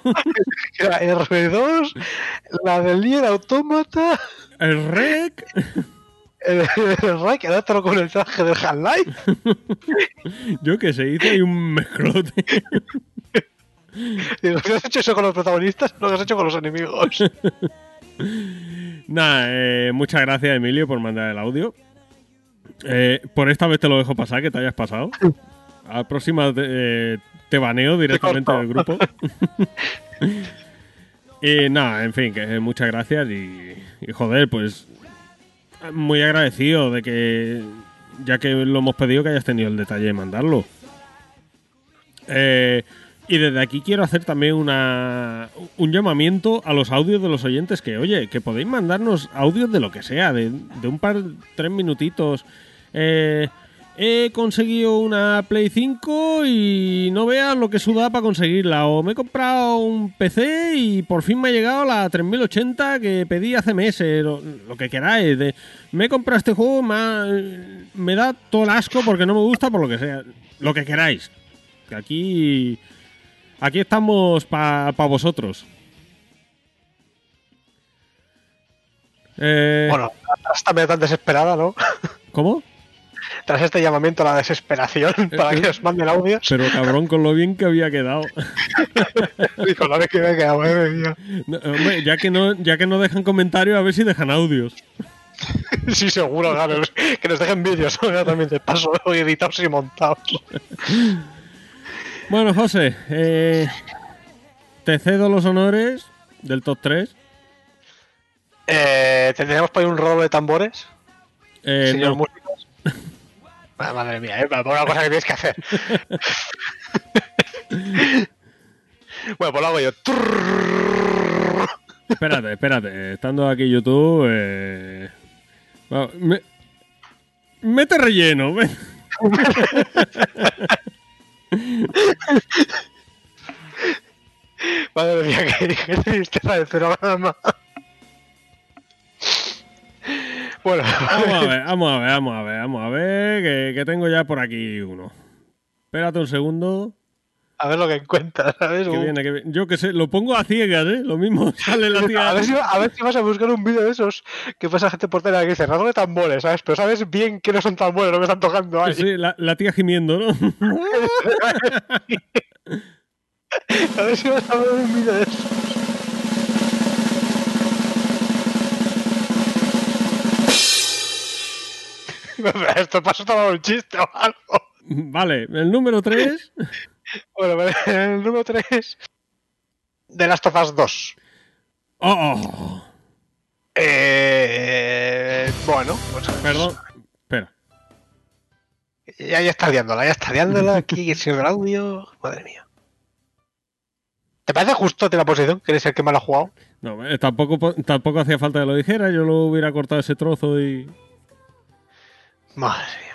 Era R2, la del Nier Automata, El rec. el, el Ray, que otro con el traje del Half-Life. Yo que sé, hice ahí un mezclote. Digo, ¿qué has hecho eso con los protagonistas? Lo que has hecho con los enemigos. Nada, eh, muchas gracias, Emilio, por mandar el audio. Eh, por esta vez te lo dejo pasar, que te hayas pasado. [LAUGHS] A la próxima te, eh, te baneo directamente del grupo. y [LAUGHS] nada, en fin, que muchas gracias y, y joder, pues muy agradecido de que, ya que lo hemos pedido, que hayas tenido el detalle de mandarlo. Eh, y desde aquí quiero hacer también una, un llamamiento a los audios de los oyentes que, oye, que podéis mandarnos audios de lo que sea, de, de un par, tres minutitos. Eh, he conseguido una Play 5 y no veas lo que suda para conseguirla. O me he comprado un PC y por fin me ha llegado la 3080 que pedí hace meses. Lo, que queráis. Me he comprado este juego, me, ha- me da todo el asco porque no me gusta, por lo que sea. Lo que queráis. Que aquí... Aquí estamos para vosotros. Eh, Bueno, estás también tan desesperada, ¿no? [LAUGHS] ¿Cómo? Tras este llamamiento a la desesperación para que os manden audios. Pero cabrón, con lo bien que había quedado. Y [LAUGHS] con la vez que he quedado, madre mía. No, hombre, ya que no, ya que no dejan comentarios, a ver si dejan audios. [LAUGHS] Sí, seguro, claro. Que nos dejen vídeos, de paso, editados y montados. Bueno, José, eh, te cedo los honores del top 3. Eh, ¿Tendríamos por ahí un rolo de tambores? Eh, señor no, músicos? [LAUGHS] Ah, Madre mía, ¿eh? Para una cosa que tienes que hacer. [LAUGHS] bueno, pues lo hago yo. espérate, espérate. Estando aquí YouTube, eh, me- mete relleno. ven. [LAUGHS] Madre mía, qué, [LAUGHS] tristeza del programa. Bueno, [LAUGHS] Vamos a ver, vamos a ver, vamos a ver, vamos a ver, que, que tengo ya por aquí uno. Espérate un segundo. A ver lo que encuentras, [LAUGHS] ¿sabes? Que viene, que viene. Yo que sé, lo pongo a ciegas, ¿eh? Lo mismo [LAUGHS] sale la tía. A ver, si, a ver si vas a buscar un vídeo de esos que pasa gente por tele que dice de tambores, ¿sabes? Pero sabes bien que no son tambores lo que están tocando ahí. Sí, la, la tía gimiendo, ¿no? [LAUGHS] A ver si vas a ver un vídeo de esos. Esto pasó todo un chiste o algo. vale, el número 3. Bueno, vale, [LAUGHS] el número 3 de Last of Us 2. Oh, oh. Eh, Bueno, pues. Perdón. Espera. Ya, ya está liándola, ya está liándola. Aquí el señor del audio. Madre mía. ¿Te parece justo de la posición? que eres el que más la ha jugado? No, eh, tampoco, po- tampoco hacía falta que lo dijera. Yo lo hubiera cortado ese trozo y. Madre mía.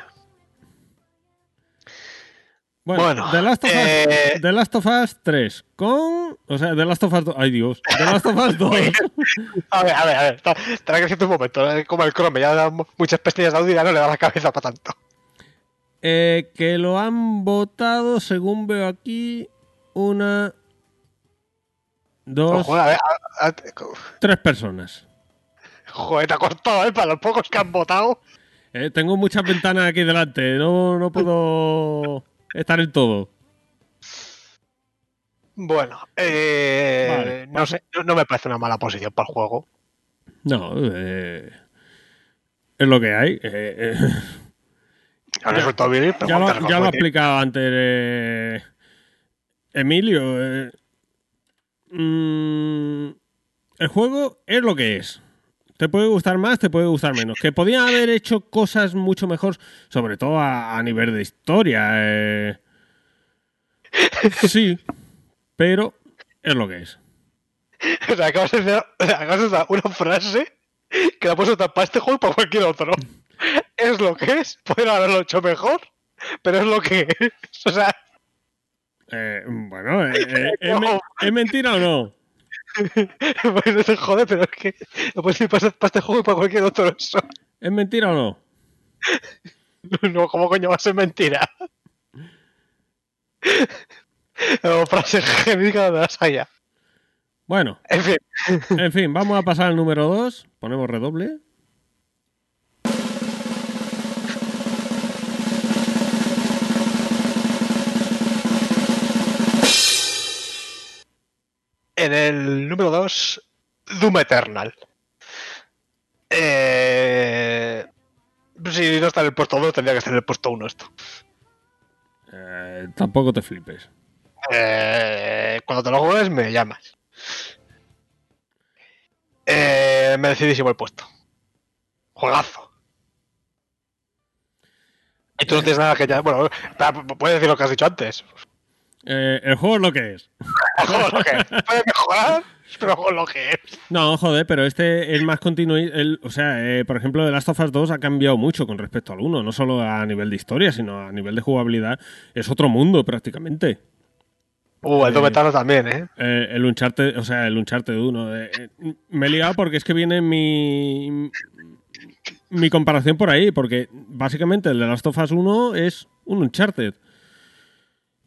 Bueno, Bueno, The, Last of Us, eh, The Last of Us 3 con. O sea, The Last of Us 2. Ay, Dios. The Last of Us 2. [LAUGHS] A ver, a ver, a ver. Estará creciendo un momento. ¿eh? Como el Chrome, ya da mu- muchas pestañas de audio y ya no le da la cabeza para tanto. Eh, que lo han votado, según veo aquí, una. Dos. Joder, a ver, a- a- Tres personas. joder, te ha costado, ¿eh? Para los pocos que han votado. Eh, tengo muchas ventanas aquí delante. No, no puedo estar en todo. Bueno, eh, Vale, no sé, no, no me parece una mala posición para el juego. No, eh, es lo que hay. Eh, eh, Ya- resultó bien, ya, lo, ya lo ha explicado antes Emilio. mm, el juego es lo que es. Te puede gustar más, te puede gustar menos. Que podían haber hecho cosas mucho mejor, sobre todo a, a nivel de historia. eh. Sí, pero es lo que es. O sea, acabas de usar una frase que la puedes usar para este juego y para cualquier otro. Es lo que es. Podrían haberlo hecho mejor, pero es lo que es. O sea, Eh, bueno, eh, eh, [LAUGHS] ¿es, me- ¿es mentira o no? [LAUGHS] pues no se jode, pero es que lo puedes decir para, para este juego y para cualquier otro. Eso. ¿Es mentira o no? [LAUGHS] No, ¿cómo coño va a ser mentira? [LAUGHS] O frase genérica de las haya. Bueno, En fin, en fin, vamos a pasar al número 2. Ponemos redoble. En el número 2, Doom Eternal. Eh, si no está en el puesto 2, tendría que estar en el puesto 1 esto. Eh, tampoco te flipes. Eh, cuando te lo juegues, me llamas. Eh, merecidísimo el puesto. Juegazo. Y tú no tienes nada que ya. Bueno, puedes decir lo que has dicho antes. Eh, el juego es lo que es. [LAUGHS] El juego es lo que es. Puede mejorar, pero el juego es lo que es. No, joder, pero este es más continuista. O sea, eh, por ejemplo, The Last of Us 2 ha cambiado mucho con respecto al 1. No solo a nivel de historia, sino a nivel de jugabilidad. Es otro mundo prácticamente. Uh, el Doom Eternal también, ¿eh? Eh, el Uncharted, o sea, el Uncharted 1. eh, eh, me he liado porque es que viene mi. Mi comparación por ahí, porque básicamente el de Last of Us 1 es un Uncharted.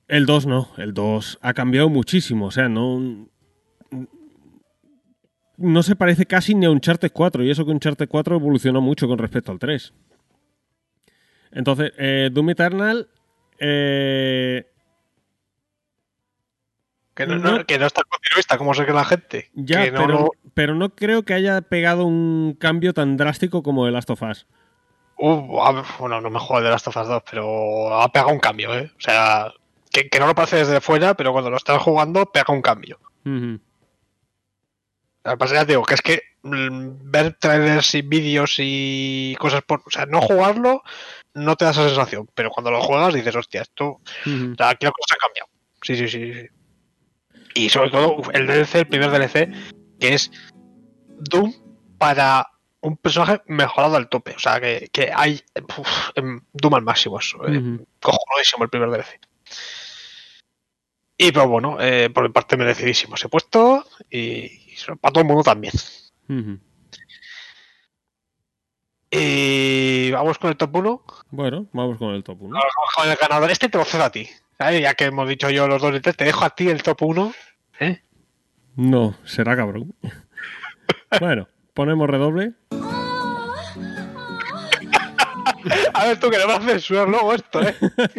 El 2 no, el 2 ha cambiado muchísimo, o sea, no. No se parece casi ni a Uncharted 4, y eso que Uncharted 4 evolucionó mucho con respecto al 3. Entonces, eh, Doom Eternal. eh, Que no, No. no- que no está continuista, como sé que la gente. Ya, Que no- pero, no- pero no creo que haya pegado un cambio tan drástico como el Last of Us. Uh, bueno, no me juego de Last of Us 2, pero ha pegado un cambio, ¿eh? O sea, que, que no lo parece desde fuera, pero cuando lo estás jugando, pega un cambio. Pasa, ya te digo, que es que mm, ver trailers y vídeos y cosas por. O sea, no jugarlo no te da esa sensación, pero cuando lo juegas dices, hostia, esto. O sea, aquí la cosa ha cambiado. Sí, sí, sí. sí. Y sobre todo el DLC, el primer DLC, que es Doom para un personaje mejorado al tope. O sea, que, que hay uf, Doom al máximo. Eso, eh, cojonudísimo el primer DLC. Y pues bueno, eh, por mi parte merecidísimo ese puesto y, y para todo el mundo también. Y vamos con el top 1. Bueno, vamos con el top 1. Vamos con el ganador. Este te lo cedo a ti. ¿sabes? Ya que hemos dicho yo los dos y tres, te dejo a ti el top 1. ¿eh? No, será cabrón. [LAUGHS] bueno, ponemos redoble. A ver tú que le vas a censurar luego esto, ¿eh?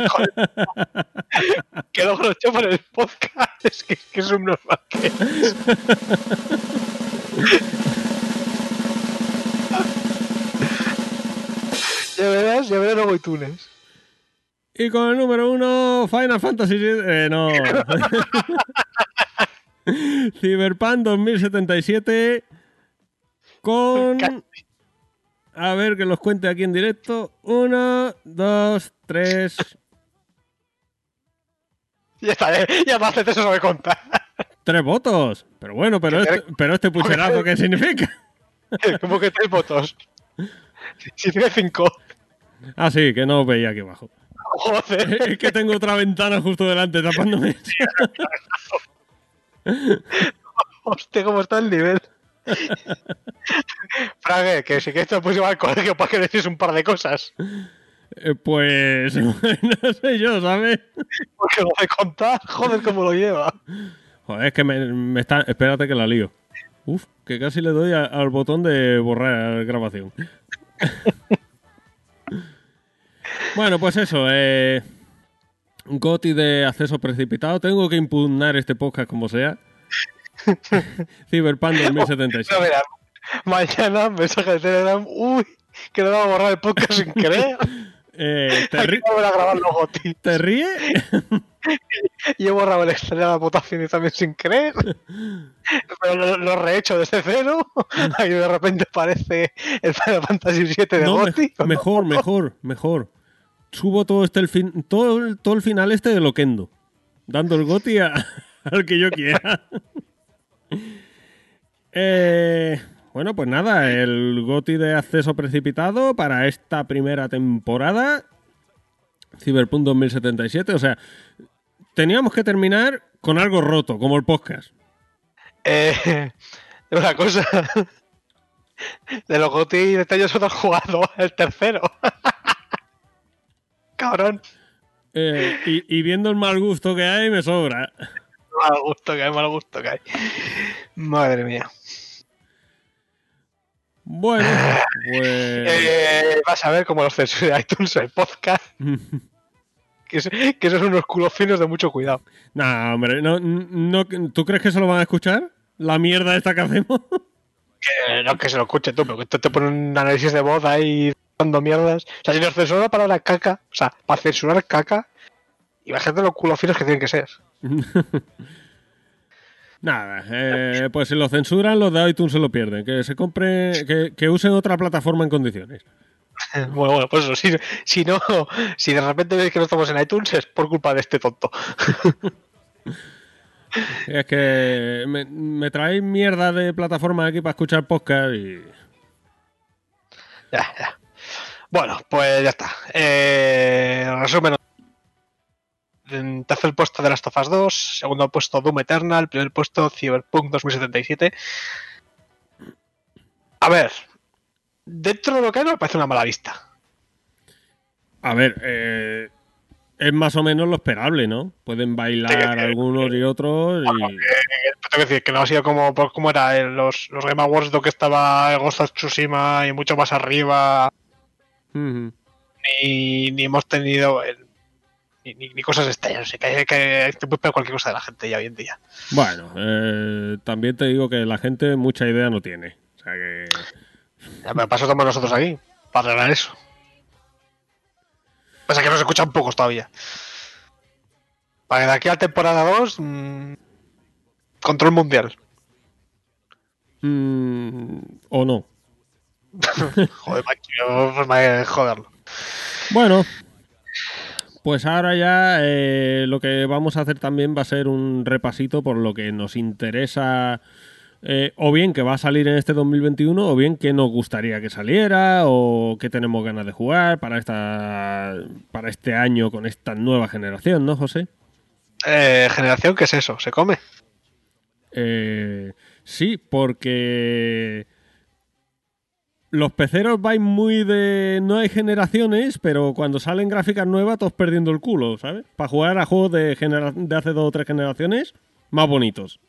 Joder. [LAUGHS] que luego lo echo por el podcast. Es que, que es un normal que es. [LAUGHS] ya verás, ya verás luego iTunes. Y con el número 1, Final Fantasy. Eh, no. [LAUGHS] Cyberpunk 2077. Con. A ver que los cuente aquí en directo. Uno, dos, tres. [LAUGHS] Ya está, eh, ya más veces eso me conta. Tres votos. Pero bueno, pero este, pero este pucherazo, ¿qué significa? ¿Cómo que tres votos? Si tiene cinco. Ah, sí, que no veía aquí abajo. [LAUGHS] Joder. Es que tengo otra ventana justo delante tapándome. [LAUGHS] Hostia, cómo está el nivel. [LAUGHS] Frague, que si quieres te puedes llevar al colegio para que decís un par de cosas. Eh, Pues [LAUGHS] no sé yo, ¿sabes? Porque lo de contar, joder, cómo lo lleva. Joder, es que me, me está. Espérate que la lío. Uf, que casi le doy a- al botón de borrar grabación. [LAUGHS] bueno, pues eso. Eh, Goti de acceso precipitado. Tengo que impugnar este podcast como sea. [LAUGHS] Cyberpunk 2077. No, mira, mañana mensaje de Telegram. Uy, que le va a borrar el podcast sin querer. [LAUGHS] Eh, ¿te, goti. ¿Te ríes? [LAUGHS] Y he borrado el estrella de la votación también sin querer. Pero lo, lo rehecho desde cero. Ahí de repente aparece el Final Fantasy VII de No, me- Goti. mejor, mejor, mejor. Subo todo este el fin, todo, el- todo el final este de Loquendo. Dando el goti al que yo quiera. [LAUGHS] Eh, bueno, pues nada, el goti de acceso precipitado para esta primera temporada. Cyberpunk 2077. O sea, teníamos que terminar con algo roto, como el podcast. Eh, [LAUGHS] una cosa. De los Goti de este año solo jugado el tercero. [LAUGHS] Cabrón. Eh, y, y viendo el mal gusto que hay, me sobra. Mal gusto que hay, mal gusto que hay. Madre mía. Bueno, [SIGHS] pues. Eh, vas a ver cómo los censura [LAUGHS] iTunes el podcast. Que, es- que esos son unos culos finos de mucho cuidado. Nah, hombre, no, no, ¿tú crees que se lo van a escuchar? ¿La mierda esta que hacemos? Que no que se lo escuche tú, pero que tú te pones un análisis de voz ahí dando mierdas. O sea, si nos censura la palabra caca, o sea, para censurar caca, imagínate los culos finos que tienen que ser. [LAUGHS] Nada, eh, pues si lo censuran, los de iTunes se lo pierden. Que se compre, que, que usen otra plataforma en condiciones. [LAUGHS] Bueno, bueno, pues eso, si, si no, si de repente veis que no estamos en iTunes es por culpa de este tonto. [LAUGHS] Es que me, me traéis mierda de plataforma aquí para escuchar podcast y. Ya, ya. Bueno, pues ya está. Eh, resumen. En tercer puesto de Last of Us 2, segundo puesto Doom Eternal, primer puesto Cyberpunk 2077. A ver, dentro de lo que hay no me parece una mala vista. A ver, eh, es más o menos lo esperable, ¿no? Pueden bailar algunos y otros y. Tengo que decir que no ha sido como, pues, como era en los, los Game Awards, lo que estaba Ghost of Tsushima y mucho más arriba, ni, ni hemos tenido el- ni, ni- cosas extrañas. O sea, que, te cualquier cosa de la gente ya hoy en día. Bueno, eh, también te digo que la gente mucha idea no tiene. O sea que. Ya, pero para eso estamos nosotros aquí, para arreglar eso. Pasa que nos escuchan pocos todavía. Para que de aquí a temporada 2, mm, control mundial. mm, o no. [LAUGHS] Joder, macho, pues joderlo. Bueno, pues ahora ya eh, lo que vamos a hacer también va a ser un repasito por lo que nos interesa, eh, o bien que va a salir en este 2021, o bien que nos gustaría que saliera, o que tenemos ganas de jugar para esta para este año con esta nueva generación, ¿no, José? Eh, generación, ¿qué es eso? ¿Se come? Eh, sí, porque los peceros vais muy de no hay generaciones, pero cuando salen gráficas nuevas todos perdiendo el culo, ¿sabes? Para jugar a juegos de, genera- de hace dos o tres generaciones más bonitos.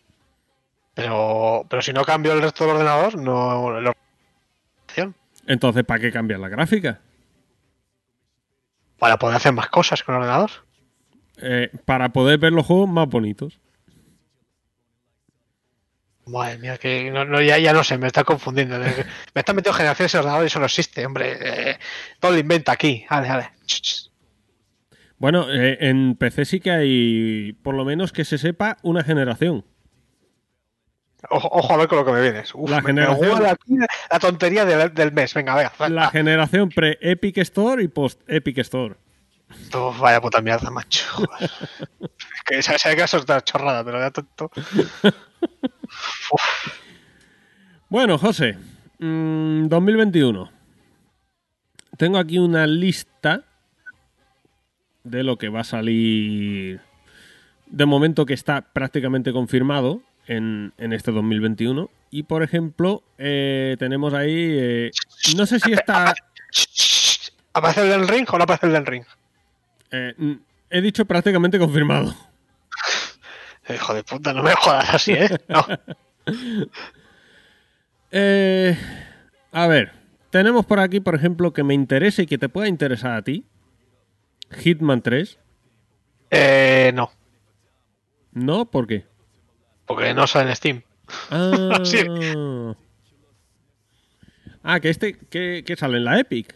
Pero, pero si no cambio el resto del ordenador, no. la. Entonces, ¿para qué cambiar la gráfica? Para poder hacer más cosas con el ordenador. Eh, para poder ver los juegos más bonitos. Madre mía, que no, no, ya, ya no sé, me está confundiendo. [LAUGHS] Me está metiendo generaciones en el ordenador y eso no existe, hombre. Eh, todo lo inventa aquí. Vale, vale. Bueno, eh, en PC sí que hay, por lo menos que se sepa, una generación. Ojo, ojo a ver con lo que me vienes. Uf, La me- generación- aquí la tontería del, del mes. Venga, venga. La generación pre-Epic Store y post-Epic Store. Uf, vaya puta mierda, macho. Joder. es que sabes que eso es una chorrada, pero ya tonto. Bueno, José, mm, 2021. Tengo aquí una lista de lo que va a salir de momento que está prácticamente confirmado en, en este 2021. Y por ejemplo, eh, tenemos ahí. eh, no sé si está. ¿Aparece el del ring o no aparece el del ring? Eh, he dicho prácticamente confirmado. [LAUGHS] Hijo de puta, no me jodas así, ¿eh? No. [LAUGHS] Eh, a ver, tenemos por aquí, por ejemplo, que me interese y que te pueda interesar a ti. Hitman 3. Eh, no, No, ¿por qué? porque no sale en Steam. Ah, [LAUGHS] Sí. ah que este, que, que sale en la Epic.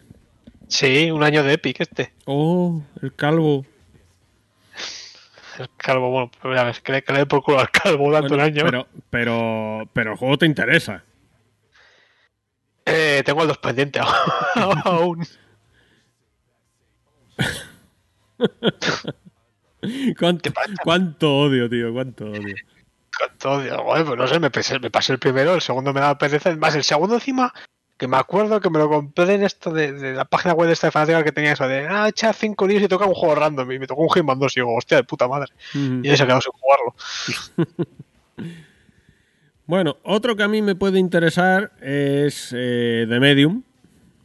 Sí, un año de Epic este. Oh, el calvo. El calvo, bueno, pues ya ves, que le, que le por culo al calvo durante Bueno, un año. Pero, pero, pero el juego te interesa. Eh, tengo el dos pendiente [LAUGHS] aún. [LAUGHS] ¿Cuánto, cuánto odio, tío, cuánto odio. Digo, "Joder, pues no sé, me pasé, me pasé el primero, el segundo me daba pereza. Más el segundo encima, que me acuerdo que me lo compré en esto de, de la página web de esta de Fanatical que tenía eso de, ah, echa 5 días y toca un juego random. Y me tocó un Hitman 2 y digo, hostia, de puta madre. Y ahí se quedó sin jugarlo. [LAUGHS] Bueno, otro que a mí me puede interesar es eh, The Medium,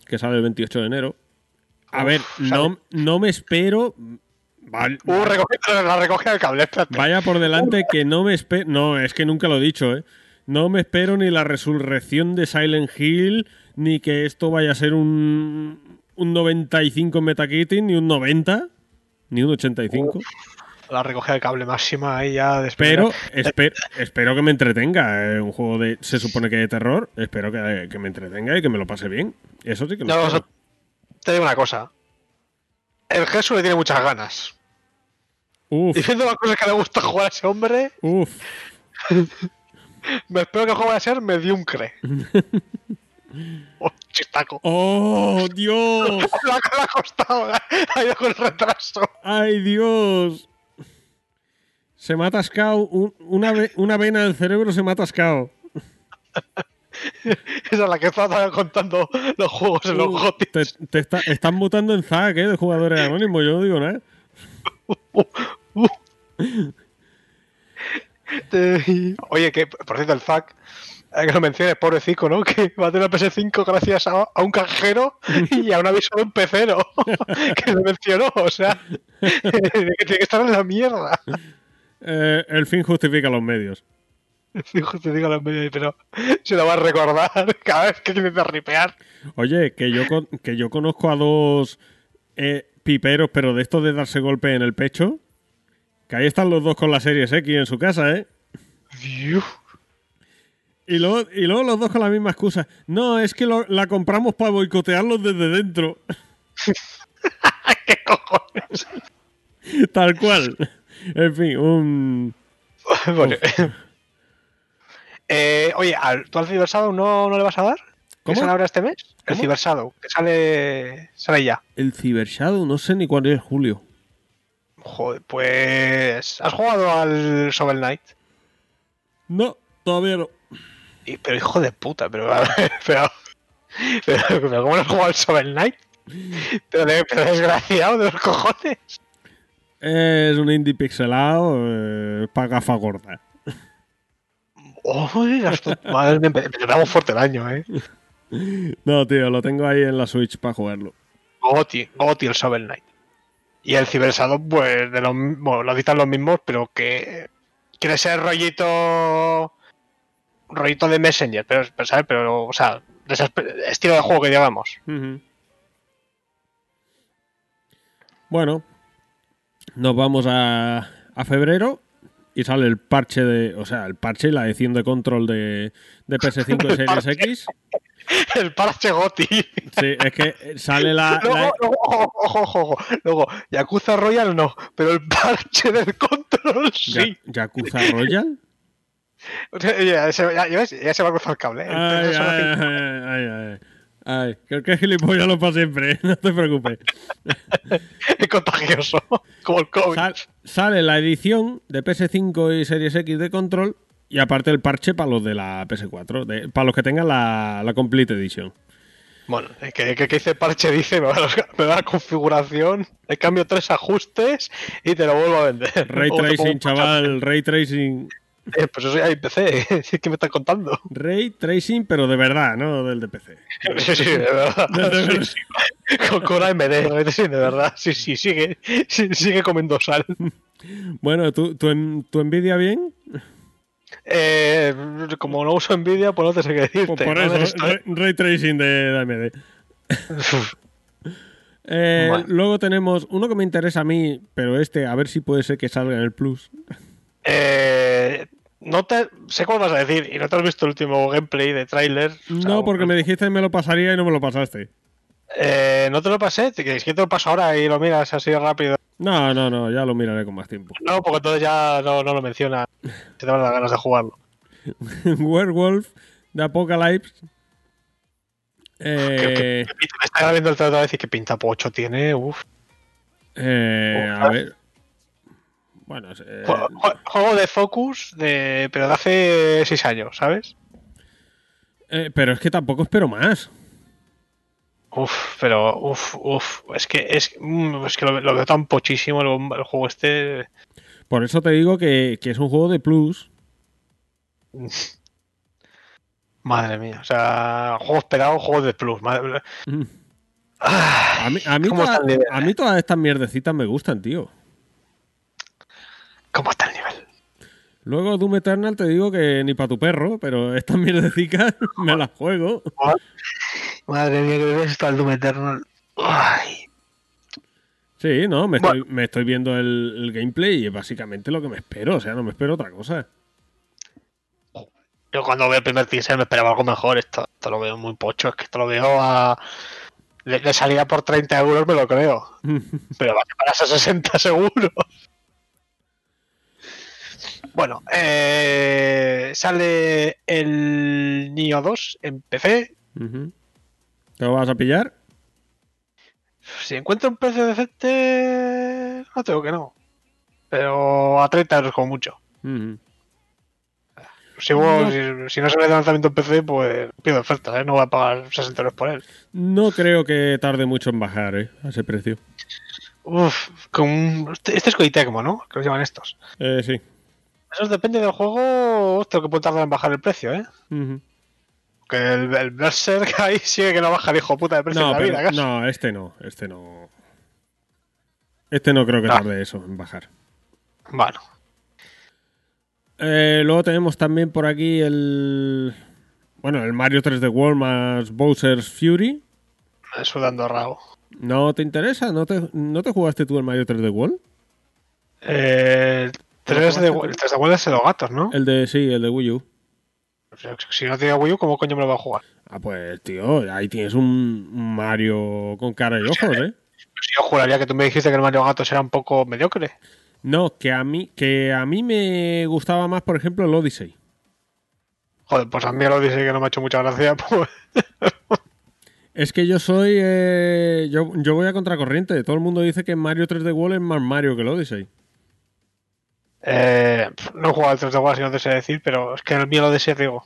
que sale el 28 de enero. A Uf, ver, no, no me espero. val- Uh, [LAUGHS] la recogida del cable, espérate. Vaya por delante que no me espero. No, es que nunca lo he dicho, ¿eh? No me espero ni la resurrección de Silent Hill, ni que esto vaya a ser un, un 95 en Metacritic, ni un 90, ni un 85. La recogida del cable máxima ahí ya después. Pero espe- espero que me entretenga. Es un juego de. Se supone que de terror. Espero que, que me entretenga y que me lo pase bien. Eso sí que lo No, o sea, te digo una cosa. El Jesús le tiene muchas ganas. Uf, Y viendo las cosas que le gusta jugar a ese hombre, uf. [LAUGHS] me espero que el juego vaya a ser mediocre. [LAUGHS] oh, chistaco. ¡Oh, Dios! [LAUGHS] Le ha costado, ha ido con retraso. ¡Ay, Dios! Se me ha atascado. un- una, una vena del cerebro se me ha atascado. [LAUGHS] Esa es la que estaba contando los juegos en los Uh, gotis. te, te está- están mutando en Zack, ¿eh? De jugadores anónimos. Yo no digo nada. [LAUGHS] Te- Oye, que por cierto, el eh, que lo menciones, pobrecito, ¿no? [LAUGHS] Que va a tener una PS5 gracias a, a un cajero [LAUGHS] y a un aviso de un pecero [LAUGHS] que lo mencionó. O sea, que tiene que estar en la mierda. Eh, el fin justifica los medios. Fijo, te digo los medios, pero se lo va a recordar cada vez que que ripear. Oye, que yo, con- que yo conozco a dos eh, piperos, pero de estos de darse golpe en el pecho. Que ahí están los dos con la Series X en su casa, ¿eh? Dios. Y luego, y luego los dos con la misma excusa. No, es que lo- la compramos para boicotearlos desde dentro. ¿Qué cojones? Tal cual. En fin, un... [LAUGHS] Bueno. Eh, oye, ¿al, ¿tú al Cyber Shadow no, no le vas a dar? ¿Qué ¿Cómo? sale ahora este mes? El ¿Cómo? Cyber Shadow, que sale, sale ya. El Cyber Shadow, no sé ni cuándo es Julio. Joder, pues. ¿Has jugado al Shovel Knight? No, todavía no. Y- pero hijo de puta, pero. [LAUGHS] Pero. Pero, pero ¿cómo no has jugado al Shovel Knight? [LAUGHS] Pero, de- pero desgraciado de los cojones. Es un indie pixelado eh, para gafa gorda. Uy, gasto- madre mía, empe- empezamos fuerte el año, eh. [LAUGHS] No, tío, lo tengo ahí en la Switch para jugarlo. Goti, Goti el Shovel Knight. Y el Cyber Shadow, pues, de los, bueno, lo dicen los mismos, pero que quiere ser rollito. Rollito de Messenger, pero, pero, ¿sabes? Pero, o sea, de ese estilo de juego que llevamos. Bueno, nos vamos a, a febrero y sale el parche de, o sea, el parche y la edición de control de, de PS5 y [LAUGHS] Series X. El parche Goti. Sí, es que sale la, Luego, la- luego, ojo, ojo, ojo, ojo. Luego, Yakuza Royal no, pero el parche del control sí. Ya- Yakuza Royal. Ya, se- ya- ya se va a cruzar el cable. ¿eh? Ay, ay, ay, ay, creo que es gilipollas lo para siempre, [LAUGHS] no te preocupes. [LAUGHS] Es contagioso, como el COVID. Sal- sale la edición de PS5 y Series X de control y aparte el parche para los de la PS4, de- para los que tengan la, la Complete Edition. Bueno, es que, que, que dice parche dice, [LAUGHS] me da, la- me la configuración, le cambio tres ajustes y te lo vuelvo a vender. Ray Tracing, chaval, Ray Tracing. [LAUGHS] Eh, pues eso ya hay PC, ¿qué me estás contando? Ray Tracing, pero de verdad, no del de PC. [LAUGHS] Sí, sí, de verdad. [LAUGHS] De verdad. Sí, sí. Con, con AMD, sí, de verdad. Sí, sí, sigue, sigue comiendo sal. Bueno, ¿tú, tu, tu Nvidia bien? Eh, como no uso Nvidia, pues no te sé qué decirte. Pues por ¿no? eso, Ray, Ray Tracing de, de AMD. Eh, Bueno. Luego tenemos uno que me interesa a mí, pero este, a ver si puede ser que salga en el Plus. Eh, no te sé cuál vas a decir y no te has visto el último gameplay de tráiler. O sea, No, porque me dijiste que me lo pasaría y no me lo pasaste. eh, no te lo pasé, que es que te lo paso ahora y lo miras así rápido. No, no, no, ya lo miraré con más tiempo. No, porque entonces ya no, no lo menciona. [LAUGHS] Te van las ganas de jugarlo. [LAUGHS] Werewolf de Apocalypse. Eh, Que pinta- Me está viendo el trato a decir que pinta pocho tiene. Uf. eh, a ver. Bueno, eh, Jue- jue- Juego de Focus, de, pero de hace 6 años, ¿sabes? eh, pero es que tampoco espero más. Uf, pero uf, uf. Es que, es, mm, es que lo, lo veo tan pochísimo el, el juego este. Por eso te digo que, que es un juego de Plus. [LAUGHS] Madre mía. O sea, juego esperado, juego de plus. Madre, Mm. A mí, a mí, mí todas estas mierdecitas me gustan, tío. ¿Cómo está el nivel? Luego Doom Eternal te digo que ni para tu perro, pero estas [LAUGHS] mierdecitas me las juego. Madre mía, que ves esto al Doom Eternal. Ay. Sí, no, me Bueno. estoy, me estoy viendo el, el gameplay y es básicamente lo que me espero, o sea, no me espero otra cosa. Yo cuando veo el primer teaser me esperaba algo mejor. Esto, esto lo veo muy pocho. Es que esto lo veo a. Le, le salía por 30 euros, me lo creo. [LAUGHS] Pero vale para esos 60 [LAUGHS] seguro. Bueno, eh, sale el Nio 2 en PC. ¿Te lo vas a pillar? Si encuentro un precio decente, no tengo que no. Pero a 30 euros como mucho. Si, vos- si, si no ve de lanzamiento en PC, pues pido oferta, ¿eh? no voy a pagar 60 euros por él. No creo que tarde mucho en bajar, ¿eh? A ese precio. Uf, con este, este es Koitecmo, ¿no? Que los llaman estos. Eh, sí. Eso depende del juego, hostia, que puede tardar en bajar el precio, ¿eh? Ujú. Que el, el Berserk [LAUGHS] ahí sigue que no baja el hijo puta de precio No, en la pero- vida, casi. no, este no, este no. Este no creo que Ah. tarde eso en bajar. Bueno, Eh, luego tenemos también por aquí el. Bueno, el Mario 3D World más Bowser's Fury. sudando rabo. ¿No te interesa? ¿No te, ¿No te jugaste tú el Mario 3D World? Eh, 3 de, el 3 de World es de los gatos, ¿no? El de, sí, el de Wii U. O sea, Si no tiene Wii U, ¿cómo coño me lo va a jugar? Ah, pues, tío, ahí tienes un Mario con cara y ojos, ¿eh? Si yo juraría que tú me dijiste que el Mario Gatos era un poco mediocre. No, que a mí, que a mí me gustaba más, por ejemplo, el Odyssey. Joder, pues a mí lo dice que no me ha hecho mucha gracia, [LAUGHS] pues. Es que yo soy. eh, yo, yo voy a contracorriente. Todo el mundo dice que Mario 3D World es más Mario que el Odyssey. Eh, no he jugado al 3 de World, si no te sé decir, pero es que el mío lo deseo, digo.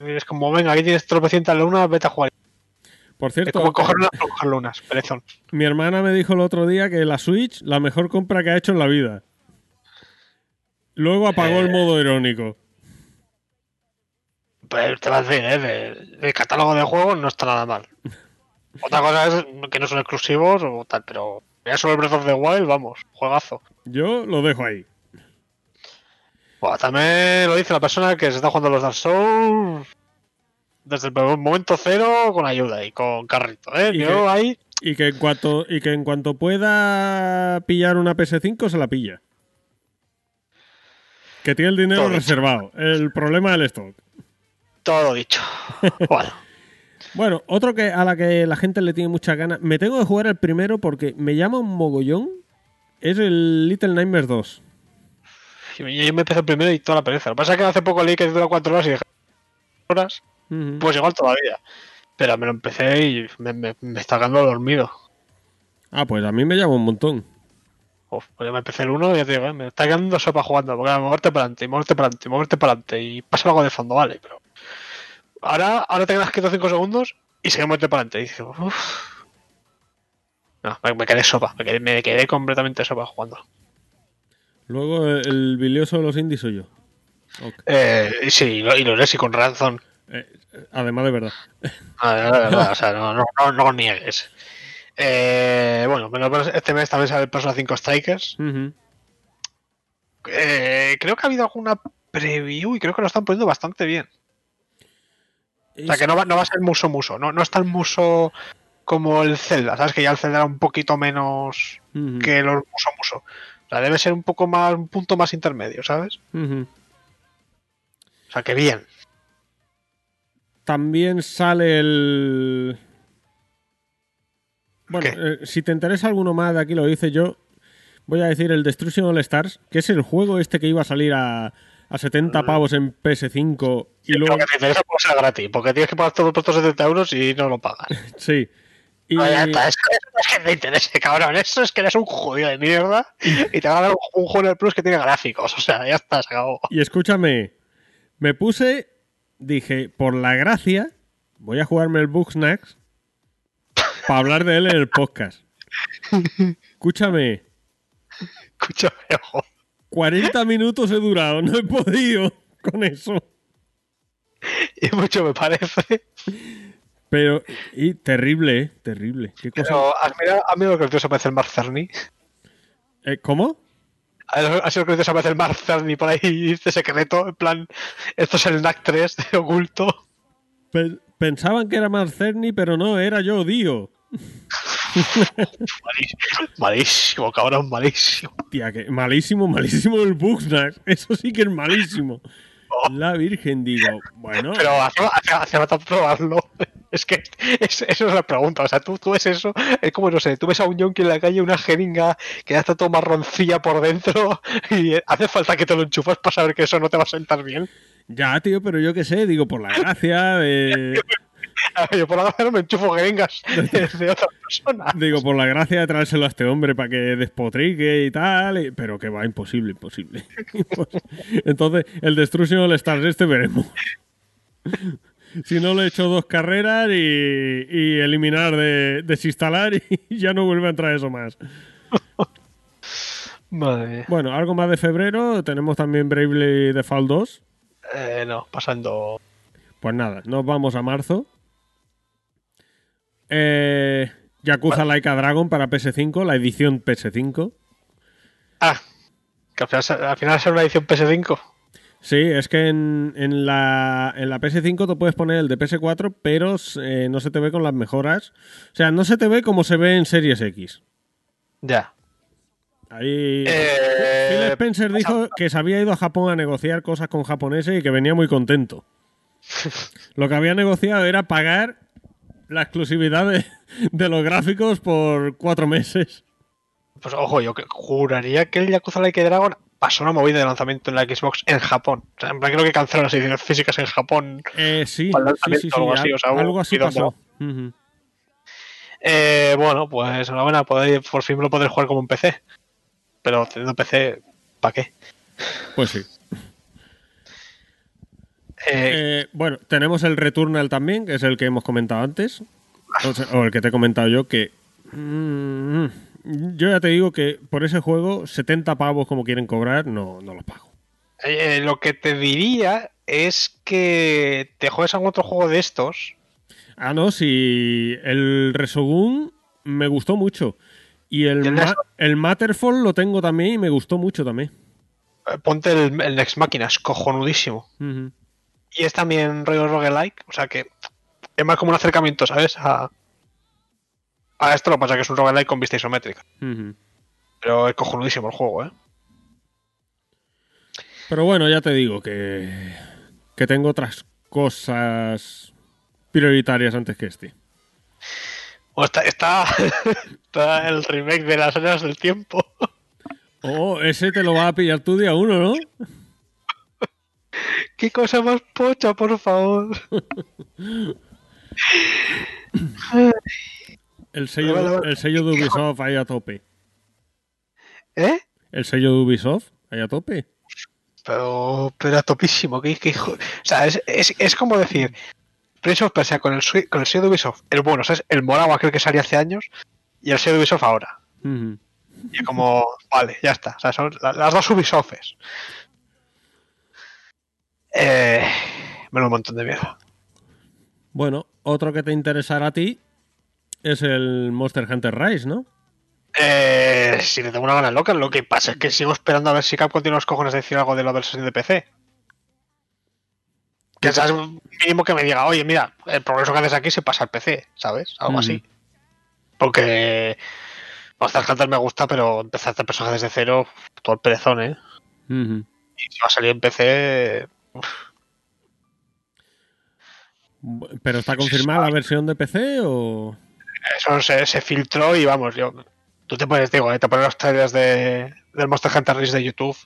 es como, venga, aquí tienes tropecientas lunas, vete a jugar. Por Es cierto, como coger, una, coger lunas, perezón. mi hermana me dijo el otro día que la Switch, la mejor compra que ha hecho en la vida. Luego apagó Eh. el modo irónico. Pues te va a decir, ¿eh? De catálogo de juegos no está nada mal. [LAUGHS] Otra cosa es que no son exclusivos o tal, pero ya solo el Breath of the Wild, vamos, juegazo. Yo lo dejo ahí. Bueno, también lo dice la persona que se está jugando los Dark Souls desde el momento cero con ayuda y con carrito, ¿eh? Y Yo que- ahí, Y que en cuanto, y que en cuanto pueda pillar una PS5 se la pilla. Que tiene el dinero Todo dicho. reservado. El problema del stock. todo dicho. [LAUGHS] bueno, Bueno, otro que a la que la gente le tiene muchas ganas. Me tengo que jugar el primero porque me llama un mogollón. Es el Little Nightmares 2. Yo me empecé el primero y toda la pereza. Lo que pasa es que hace poco leí que dura 4 horas y dije horas, pues igual todavía. Pero me lo empecé y me, me, me está quedando dormido. Ah, pues a mí me llama un montón. Uf, pues yo me empecé el 1 y ya te digo, eh, me está quedando sopa jugando. Porque era moverte para adelante, y moverte para adelante, y moverte para adelante. Y pasa algo de fondo, vale, pero. Ahora, ahora te quedas quieto 5 segundos y sigue moverte para adelante. Y dices, uff. No, me, me quedé sopa, me quedé, me quedé completamente sopa jugando. Luego el, el bilioso de los indies soy yo. Eh, sí, y lo, eres y con razón. Eh, eh, además de verdad. Ah, de verdad, de verdad, o sea, no, no, no, no lo niegues. Eh, bueno, este mes también sale el Persona 5 Strikers. Eh, creo que ha habido alguna preview y creo que lo están poniendo bastante bien. O sea, que no va, no va a ser muso muso, no, no es tan muso como el Zelda, ¿sabes? Que ya el Zelda era un poquito menos que los muso muso. O sea, debe ser un poco más, un punto más intermedio, ¿sabes? Ujú. O sea, que bien. También sale el. Bueno, eh, si te interesa alguno más, de aquí lo hice yo. Voy a decir el Destruction All Stars, que es el juego este que iba a salir a, a 70 pavos en PS5 y luego. Lo que te interesa puede ser gratis, porque tienes que pagar todo por estos 70 euros y no lo pagas. [LAUGHS] Sí. Y, es que eso no es que te interese, cabrón. Eso es que eres un jodido de mierda y te van a dar un, un juego en el Plus que tiene gráficos. O sea, ya está, se acabó. y escúchame, me puse, dije, por la gracia, voy a jugarme el Bugsnax para hablar de él en el podcast. Escúchame, Escúchame, ojo. 40 minutos he durado, no he podido con eso. Y mucho me parece. Pero, y terrible, ¿eh? Terrible. ¿Qué cosa? Pero, ¿has mirado, ¿has mirado lo que se parece el Mark Cerny? Eh, ¿Cómo? ¿Has sido que se parece el Mark Cerny por ahí dice [LAUGHS] secreto? En plan, esto es el NAC 3 de oculto. Pe- pensaban que era Marcerni, pero no, era yo, Dio. Malísimo, [LAUGHS] malísimo, cabrón, malísimo. Tía, que malísimo, malísimo el Bugsnax. Eso sí que es malísimo. [LAUGHS] La Virgen, digo, bueno. Pero hace, hace, hace falta probarlo. Es que [LAUGHS] es- eso es la pregunta. O sea, tú, tú ves eso, es como, no sé, tú ves a un yonki en la calle, una jeringa que ya está todo marroncilla por dentro [LAUGHS] y hace falta que te lo enchufas para saber que eso no te va a sentar bien. Ya, tío, pero yo qué sé, digo, por la gracia de. [LAUGHS] Yo por ahora no me enchufo jeringas de otra persona. Digo, por la gracia de traérselo a este hombre para que despotrique y tal. Pero que va, imposible, imposible. Entonces, el Destruction All Stars este veremos. Si no le he hecho dos carreras y, y eliminar, de, desinstalar [LAUGHS] y ya no vuelve a entrar eso más. [LAUGHS] Madre mía. Bueno, algo más de febrero. Tenemos también Bravely Default 2. Eh, no, pasando. Pues nada, nos vamos a marzo. Eh, Yakuza Laika Dragon para PS5, la edición PS5. Ah, que al final, al final es una edición PS5. Sí, es que en, en la, en la PS5 te puedes poner el de PS4, pero eh, no se te ve con las mejoras. O sea, no se te ve como se ve en Series X. Ya. Ahí. Eh, Phil Spencer dijo que se había ido a Japón a negociar cosas con japoneses y que venía muy contento. [LAUGHS] Lo que había negociado era pagar la exclusividad de, de los gráficos por cuatro meses. Pues ojo, yo juraría que el Yakuza Like Dragon pasó una movida de lanzamiento en la Xbox en Japón. O sea, en plan, creo que canceló las ediciones físicas en Japón. Eh, sí, sí, sí, algo así, o sea, algo así pasó. Ujú. Eh, bueno, pues enhorabuena, podéis- por fin lo podéis jugar como un PC. Pero teniendo PC, ¿para qué? Pues sí. Eh, Eh, bueno, tenemos el Returnal también, que es el que hemos comentado antes. O, sea, o el que te he comentado yo, que. mm, yo ya te digo que por ese juego, 70 pavos como quieren cobrar, no, no los pago. eh, lo que te diría es que te juegues a algún otro juego de estos. Ah, no, si el Resogun me gustó mucho. Y el, ¿Y el Ma- Next? el Matterfall lo tengo también y me gustó mucho también. eh, Ponte el, el Next Machina, es cojonudísimo. Y es también rollo roguelike, o sea que es más como un acercamiento, ¿sabes? A, a esto lo que pasa es que es un roguelike con vista isométrica. Pero es cojonudísimo el juego, ¿eh? Pero bueno, ya te digo que, que tengo otras cosas prioritarias antes que este. O está, está, [LAUGHS] está el remake de las eras del tiempo. Oh, ese te lo va a pillar tú día uno, ¿no? [LAUGHS] ¡Qué cosa más pocha, por favor! [LAUGHS] El sello, Vale, vale. el sello de Ubisoft ahí a tope. ¿Eh? El sello de Ubisoft ahí a tope. Pero, pero a topísimo. Que, que hijo- o sea, es, es, es como decir, Prince of Persia con el, con el sello de Ubisoft, el bueno, ¿sabes? El morado aquel que salía hace años y el sello de Ubisoft ahora. Y como, vale, ya está. O sea, son la- las dos Ubisofts. Eh, me da un montón de miedo. Bueno, otro que te interesará a ti es el Monster Hunter Rise, ¿no? Eh, si le tengo una gana loca, lo que pasa es que sigo esperando a ver si Capcom tiene los cojones de decir algo de la versión de PC. Que sabes, mínimo que me diga, oye, mira, el progreso que haces aquí se pasa al PC, ¿sabes? Algo así. Porque Monster Hunter me gusta, pero empezar a hacer personajes de cero, todo el perezón, ¿eh? Y si va a salir en PC, ¿Pero está confirmada la versión de PC o...? Eso se, se filtró y vamos, yo. Tú te pones, digo, ¿eh? te pones los trailers de, del Monster Hunter Rise de YouTube.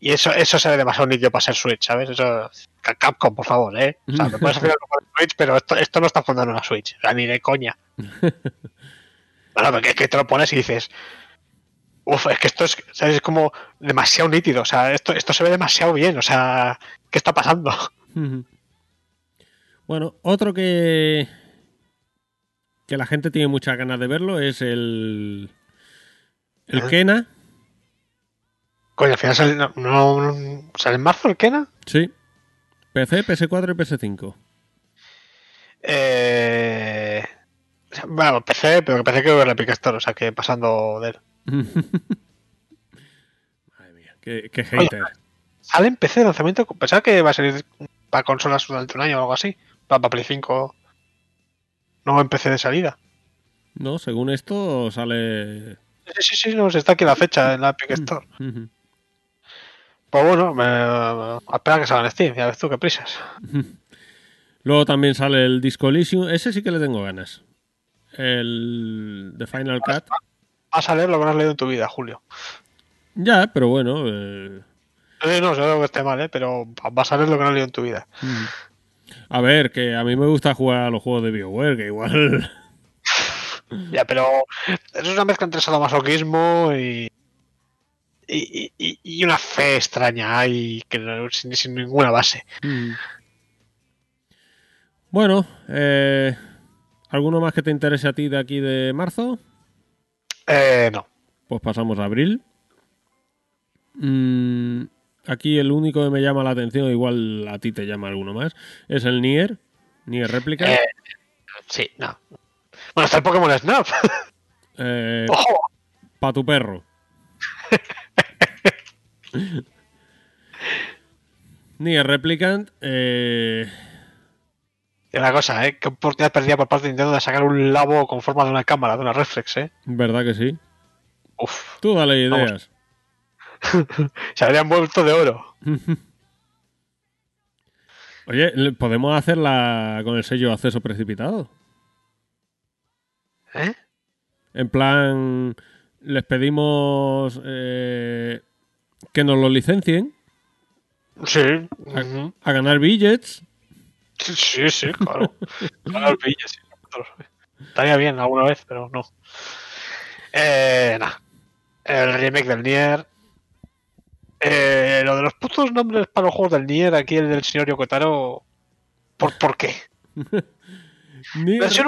Y eso, eso se ve demasiado nítido para ser Switch, ¿sabes? Eso. Ca- Capcom, por favor, ¿eh? O sea, me puedes hacer algo con Switch, pero esto, esto no está fundando una Switch. O sea, ni de coña. [LAUGHS] Bueno, porque es que te lo pones y dices. Uf, es que esto es, ¿sabes? es como demasiado nítido. O sea, esto, esto se ve demasiado bien. O sea, ¿qué está pasando? Bueno, otro que que la gente tiene muchas ganas de verlo es el el Ajá. Kena, Coño, al final sale, no, ¿sale en marzo el Kena. sí. PC, PS4 y PS5. Eh, bueno, PC, pero que PC que ver la Epic Store, o sea que pasando de él. [LAUGHS] Madre mía, qué, qué hater. Sale en PC de lanzamiento, pensaba que va a salir para consolas durante un año o algo así, para, para Play 5, no en PC de salida. No, según esto sale Sí, sí, sí, no, está aquí la fecha en la Epic Store. Ujú. Pues bueno, me, a esperar que salga en Steam, ya ves tú qué prisas. Luego también sale el Disco Elysium, ese sí que le tengo ganas. El de Final Cut. Vas a leer lo que no has leído en tu vida, Julio. Ya, pero bueno, eh, Eh, no, sé que esté mal, ¿eh? pero vas a leer lo que no has leído en tu vida. A ver, que a mí me gusta jugar a los juegos de BioWare, que igual [LAUGHS] Ya, pero es una mezcla entre sadomasoquismo y, y, y- y una fe extraña ahí que no- sin, sin ninguna base. Mm. Bueno, eh, ¿alguno más que te interese a ti de aquí de marzo? Eh, no. Pues pasamos a abril. Mm, aquí el único que me llama la atención, igual a ti te llama alguno más, es el Nier. Nier Replica. Eh, Sí, no. Bueno, está el Pokémon Snap. Eh, ¡Ojo! pa' tu perro. [LAUGHS] Nier Replicant. Eh, una cosa, ¿eh? Qué oportunidad perdida por parte de Nintendo de sacar un labo con forma de una cámara, de una reflex, ¿eh? ¿Verdad que sí? Uf. Tú dale Vamos. Se habrían vuelto de oro. [LAUGHS] Oye, podemos hacerla con el sello acceso precipitado. ¿Eh? En plan, les pedimos eh, que nos lo licencien Sí. a, ganar billets. Sí, sí, claro. [LAUGHS] Lo sabe. Estaría bien alguna vez, pero no. Eh, nada. El remake del Nier. Eh, lo de los putos nombres para los juegos del Nier, aquí el del señor Yokotaro. ¿Por, ¿por qué? [LAUGHS] Versión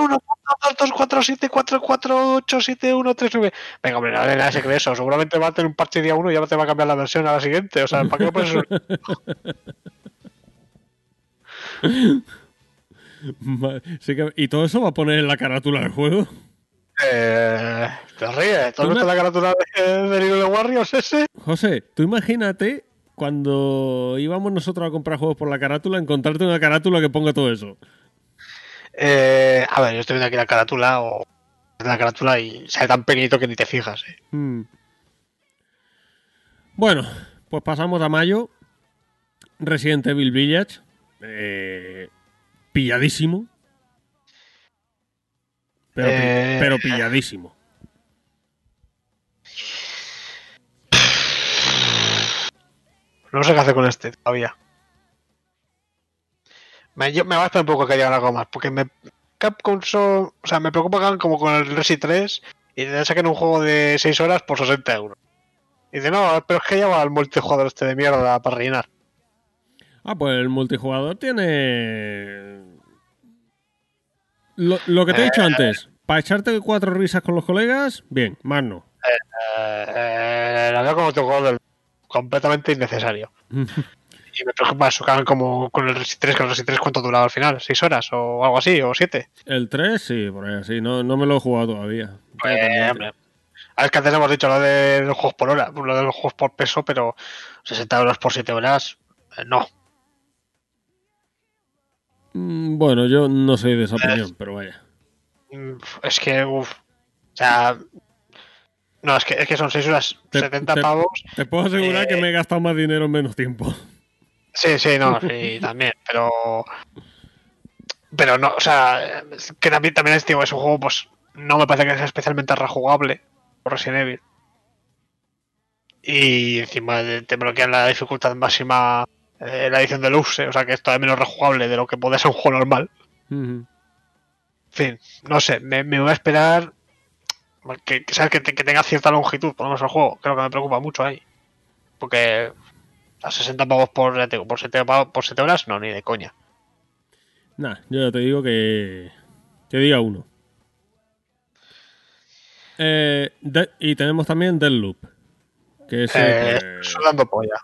1.24744887139. Venga, hombre, no hay nada eso. Seguramente va a tener un parche día 1 y ya te va a cambiar la versión a la siguiente. O sea, ¿para qué lo pones eso? [LAUGHS] ¿Y todo eso va a poner en la carátula del juego? Eh, te ríes. ¿Tú has visto la carátula de, de Little Warriors ese? José, tú imagínate cuando íbamos nosotros a comprar juegos por la carátula, encontrarte una carátula que ponga todo eso. Eh, a ver, yo estoy viendo aquí la carátula o la carátula y sale tan pequeñito que ni te fijas. eh. Mm. Bueno, pues pasamos a mayo. Resident Evil Village. Eh, pilladísimo. Pero, Eh. pero pilladísimo. No sé qué hacer con este todavía. Me, yo, me va a esperar un poco que haya algo más, porque me Capcom son, o sea, me preocupa que hagan como con el Resi 3 y te saquen un juego de 6 horas por 60 euros. Y dice, no, pero es que ya va el multijugador este de mierda para rellenar. Ah, pues el multijugador tiene. Lo, lo que te he dicho antes. Para echarte cuatro risas con los colegas, bien, más no. Eh, la veo como juego del- completamente innecesario. [LAUGHS] Y me preocupa hagan como con el Resi 3, que el Resi 3 cuánto duraba al final, 6 horas o algo así, o 7. El 3, sí, por ahí así. No, no me lo he jugado todavía. Hombre. A ver, que antes hemos dicho lo de los juegos por hora, lo de los juegos por peso, pero 60 euros por 7 horas, eh, no. Mm, Bueno, yo no soy de esa opinión, pero vaya. Es que, uff. O sea. No, es que, es que son 6 horas, Te- 70 te- pavos. Te puedo asegurar Eh, que me he gastado más dinero en menos tiempo. Sí, sí, no, sí, [LAUGHS] también, pero. Pero no, o sea, que también, también es, digo, es un juego, pues, no me parece que sea especialmente rejugable por Resident Evil. Y encima te bloquean la dificultad máxima eh, la edición de Luxe, o sea que es todavía menos rejugable de lo que puede ser un juego normal. En fin, no sé, me, me voy a esperar que, que, ¿sabes? que, te- que tenga cierta longitud, por lo menos el juego. Creo que me preocupa mucho ahí. Porque a 60 pavos por, digo, por, 7 pavos- por 7 horas, no, ni de coña. Nah, yo ya te digo que. Que diga uno. Eh, de- y tenemos también Deadloop. Que ese, Eh, pues, sudando polla.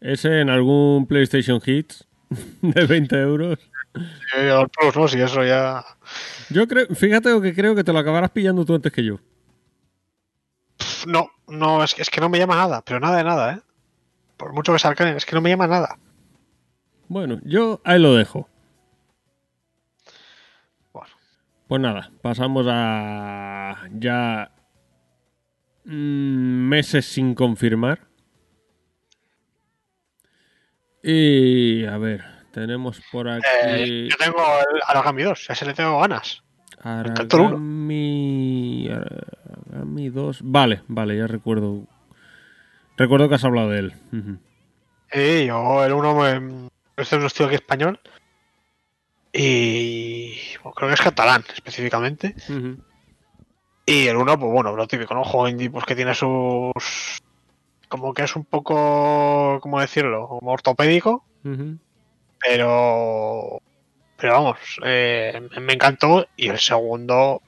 Ese en algún PlayStation Hits [LAUGHS] de 20 euros. Y el Plus, ¿no? Si eso ya. Yo creo, fíjate lo que creo que te lo acabarás pillando tú antes que yo. No, no, es que, es que no me llama nada, pero nada de nada, ¿eh? Por mucho que se Arcane, es que no me llama nada. Bueno, yo ahí lo dejo. Bueno. Pues nada, pasamos a ya mm, meses sin confirmar. Y a ver, tenemos por aquí Eh, yo tengo el Aragami 2, a ese le tengo ganas. Aragami, Aragami 2. Vale, vale, ya recuerdo. Recuerdo que has hablado de él. Ujú. Y yo el 1 me. Este es un estilo aquí español. Y. bueno, creo que es catalán, específicamente. Y el 1, pues bueno, lo típico, ¿no? Juego indie, pues que tiene sus. Como que es un poco. ¿Cómo decirlo? Como ortopédico. Pero. Pero vamos, eh, me encantó. Y el segundo.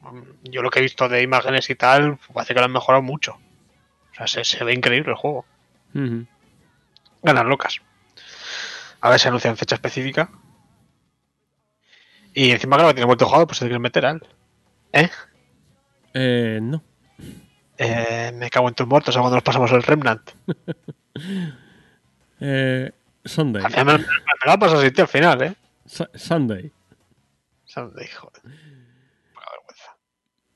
mm, Yo lo que he visto de imágenes y tal, parece que lo han mejorado mucho. O sea, se, se ve increíble el juego. Ujú. Ganas locas. A ver si anuncian fecha específica. Y encima, claro, que tiene multijugador, pues se tiene que meter al. ¿Eh? Eh, no. Eh, Me cago en tus muertos, a cuando nos pasamos el Remnant. [LAUGHS] Eh, Sunday. Al final me, me, pasas al final, ¿eh? Su- Sunday. Sunday, joder. Vergüenza.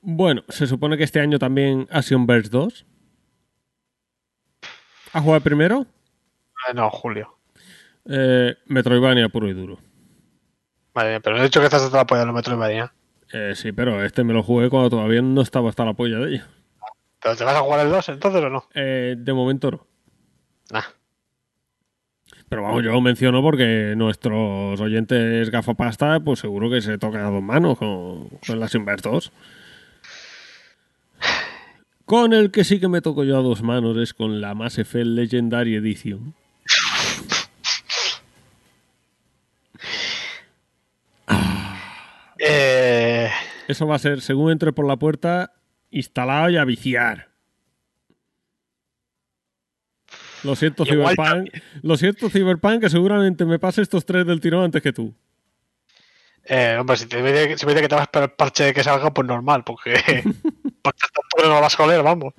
Bueno, se supone que este año también Action Verse 2. ¿Has jugado primero? Eh, No, Julio. Eh, Metroidvania puro y duro. Madre mía, pero he dicho que estás hasta la polla de los Metroidvania. Eh, sí, pero este me lo jugué cuando todavía no estaba hasta la polla de ello. ¿Pero te vas a jugar el 2 entonces o no? Eh, de momento no. Nah. Pero vamos, yo lo menciono porque nuestros oyentes gafapasta, pues seguro que se tocan a dos manos con, con la Verse 2. Con el que sí que me toco yo a dos manos es con la Mass Effect Legendary Edition. Eh, Eso va a ser, según entre por la puerta, instalado y a viciar. Lo siento, Igual Cyberpunk. Lo siento, Cyberpunk, que seguramente me pase estos tres del tirón antes que tú. eh, hombre, si te dice, si me dice que te vas a esperar el parche de que salga, pues normal, porque [LAUGHS] porque tanto que no lo vas a oler, vamos.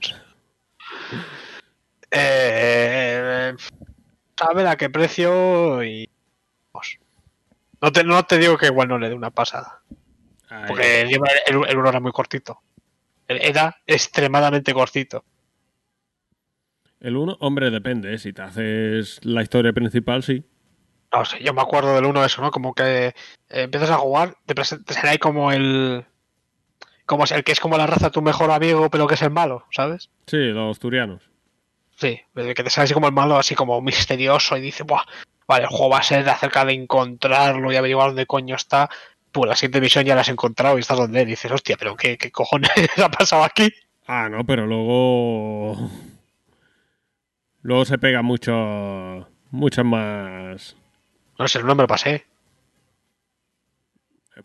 Eh, a ver a qué precio y. vamos. No te, no te digo que igual no le dé una pasada. Ay, Porque el, el, el uno era muy cortito. Era extremadamente cortito. El 1, hombre, depende. ¿eh? Si te haces la historia principal, sí. No sé, yo me acuerdo del uno eso, ¿no? Como que eh, empiezas a jugar, te presentas ahí como el. Como el que es como la raza tu mejor amigo, pero que es el malo, ¿sabes? Sí, los turianos. Sí, que te sale así como el malo, así como misterioso y dice, Buah, vale, el juego va a ser acerca de encontrarlo y averiguar dónde coño está. Pues la siguiente misión ya la has encontrado y estás donde. Y dices, hostia, pero ¿qué, qué cojones [LAUGHS] ha pasado aquí? Ah, no, pero luego. Luego se pega mucho. Muchas más. No sé, no me lo pasé.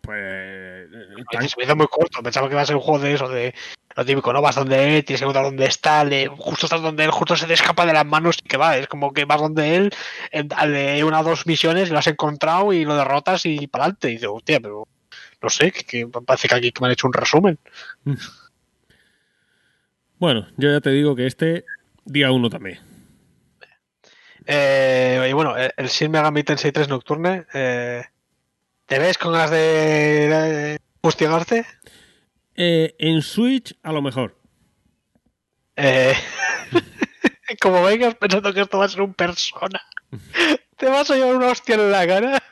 Pues. Oye, Se me hizo muy corto. Pensaba que iba a ser un juego de eso, de lo típico, ¿no? Vas donde él, tienes que encontrar dónde está, le- justo estás donde él, justo se te escapa de las manos y que va. Es como que vas donde él, de una o dos misiones, lo has encontrado y lo derrotas y para adelante. Y digo, hostia, pero no sé, que, que parece que aquí me han hecho un resumen. [LAUGHS] Bueno, yo ya te digo que este. Día uno también. Eh, y bueno, el, Shin Megami Tensei 3 Nocturne, eh, ¿te ves con ganas de, de? Eh, en Switch, a lo mejor. Eh, [LAUGHS] como vengas pensando que esto va a ser un persona, te vas a llevar una hostia en la cara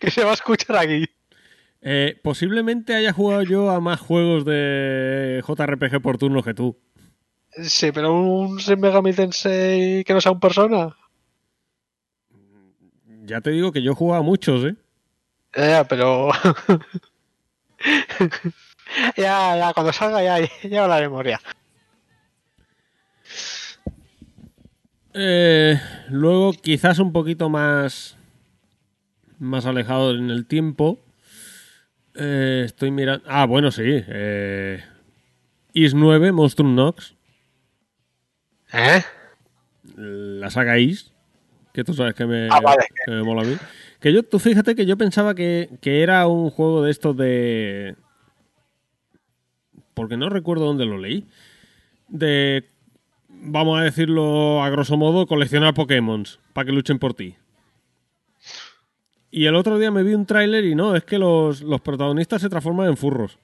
que se va a escuchar aquí. Eh, posiblemente haya jugado yo a más juegos de JRPG por turno que tú. Sí, pero un Shin Megami Tensei que no sea un persona. Ya te digo que yo he jugado a muchos, ¿eh? Ya, pero. [LAUGHS] [LAUGHS] ya, ya, cuando salga ya, ya la memoria. Eh, luego, quizás un poquito más. Más alejado en el tiempo. Eh, estoy mirando. Ah, bueno, sí. Eh, Is 9, Monstrum Nox. ¿Eh? La saga Is. Que tú sabes que me, Ah, vale. que me mola a mí. Que yo, tú fíjate que yo pensaba que, que era un juego de estos de. Porque no recuerdo dónde lo leí. De. Vamos a decirlo a grosso modo, coleccionar Pokémon para que luchen por ti. Y el otro día me vi un tráiler y no, es que los, los protagonistas se transforman en furros.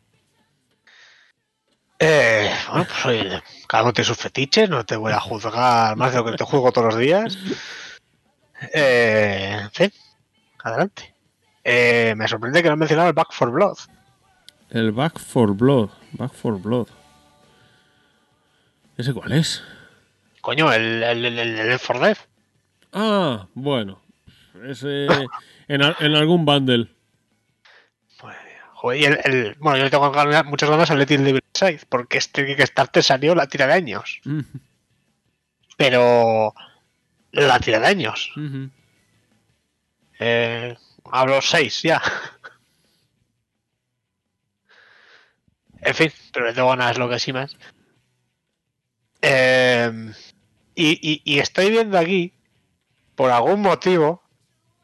Eh, bueno, pues oye, cada uno tiene sus fetiches, no te voy a juzgar más de lo que te juzgo todos los días. Eh, en fin, adelante. Eh, me sorprende que no han mencionado el Back for Blood. El Back for Blood. Back for Blood. ¿Ese cuál es? Coño, el, el, el, 4 Dead. Ah, bueno. Ese. en, en algún bundle. Joder, y el, el- bueno, yo le tengo ganas- muchas ganas al Little Devil Inside, porque este Kickstarter salió la tira de años. Pero. La tira de años. Eh, hablo 6 ya. En fin, pero le tengo ganas lo que sí más. Eh, y, y- y estoy viendo aquí, por algún motivo,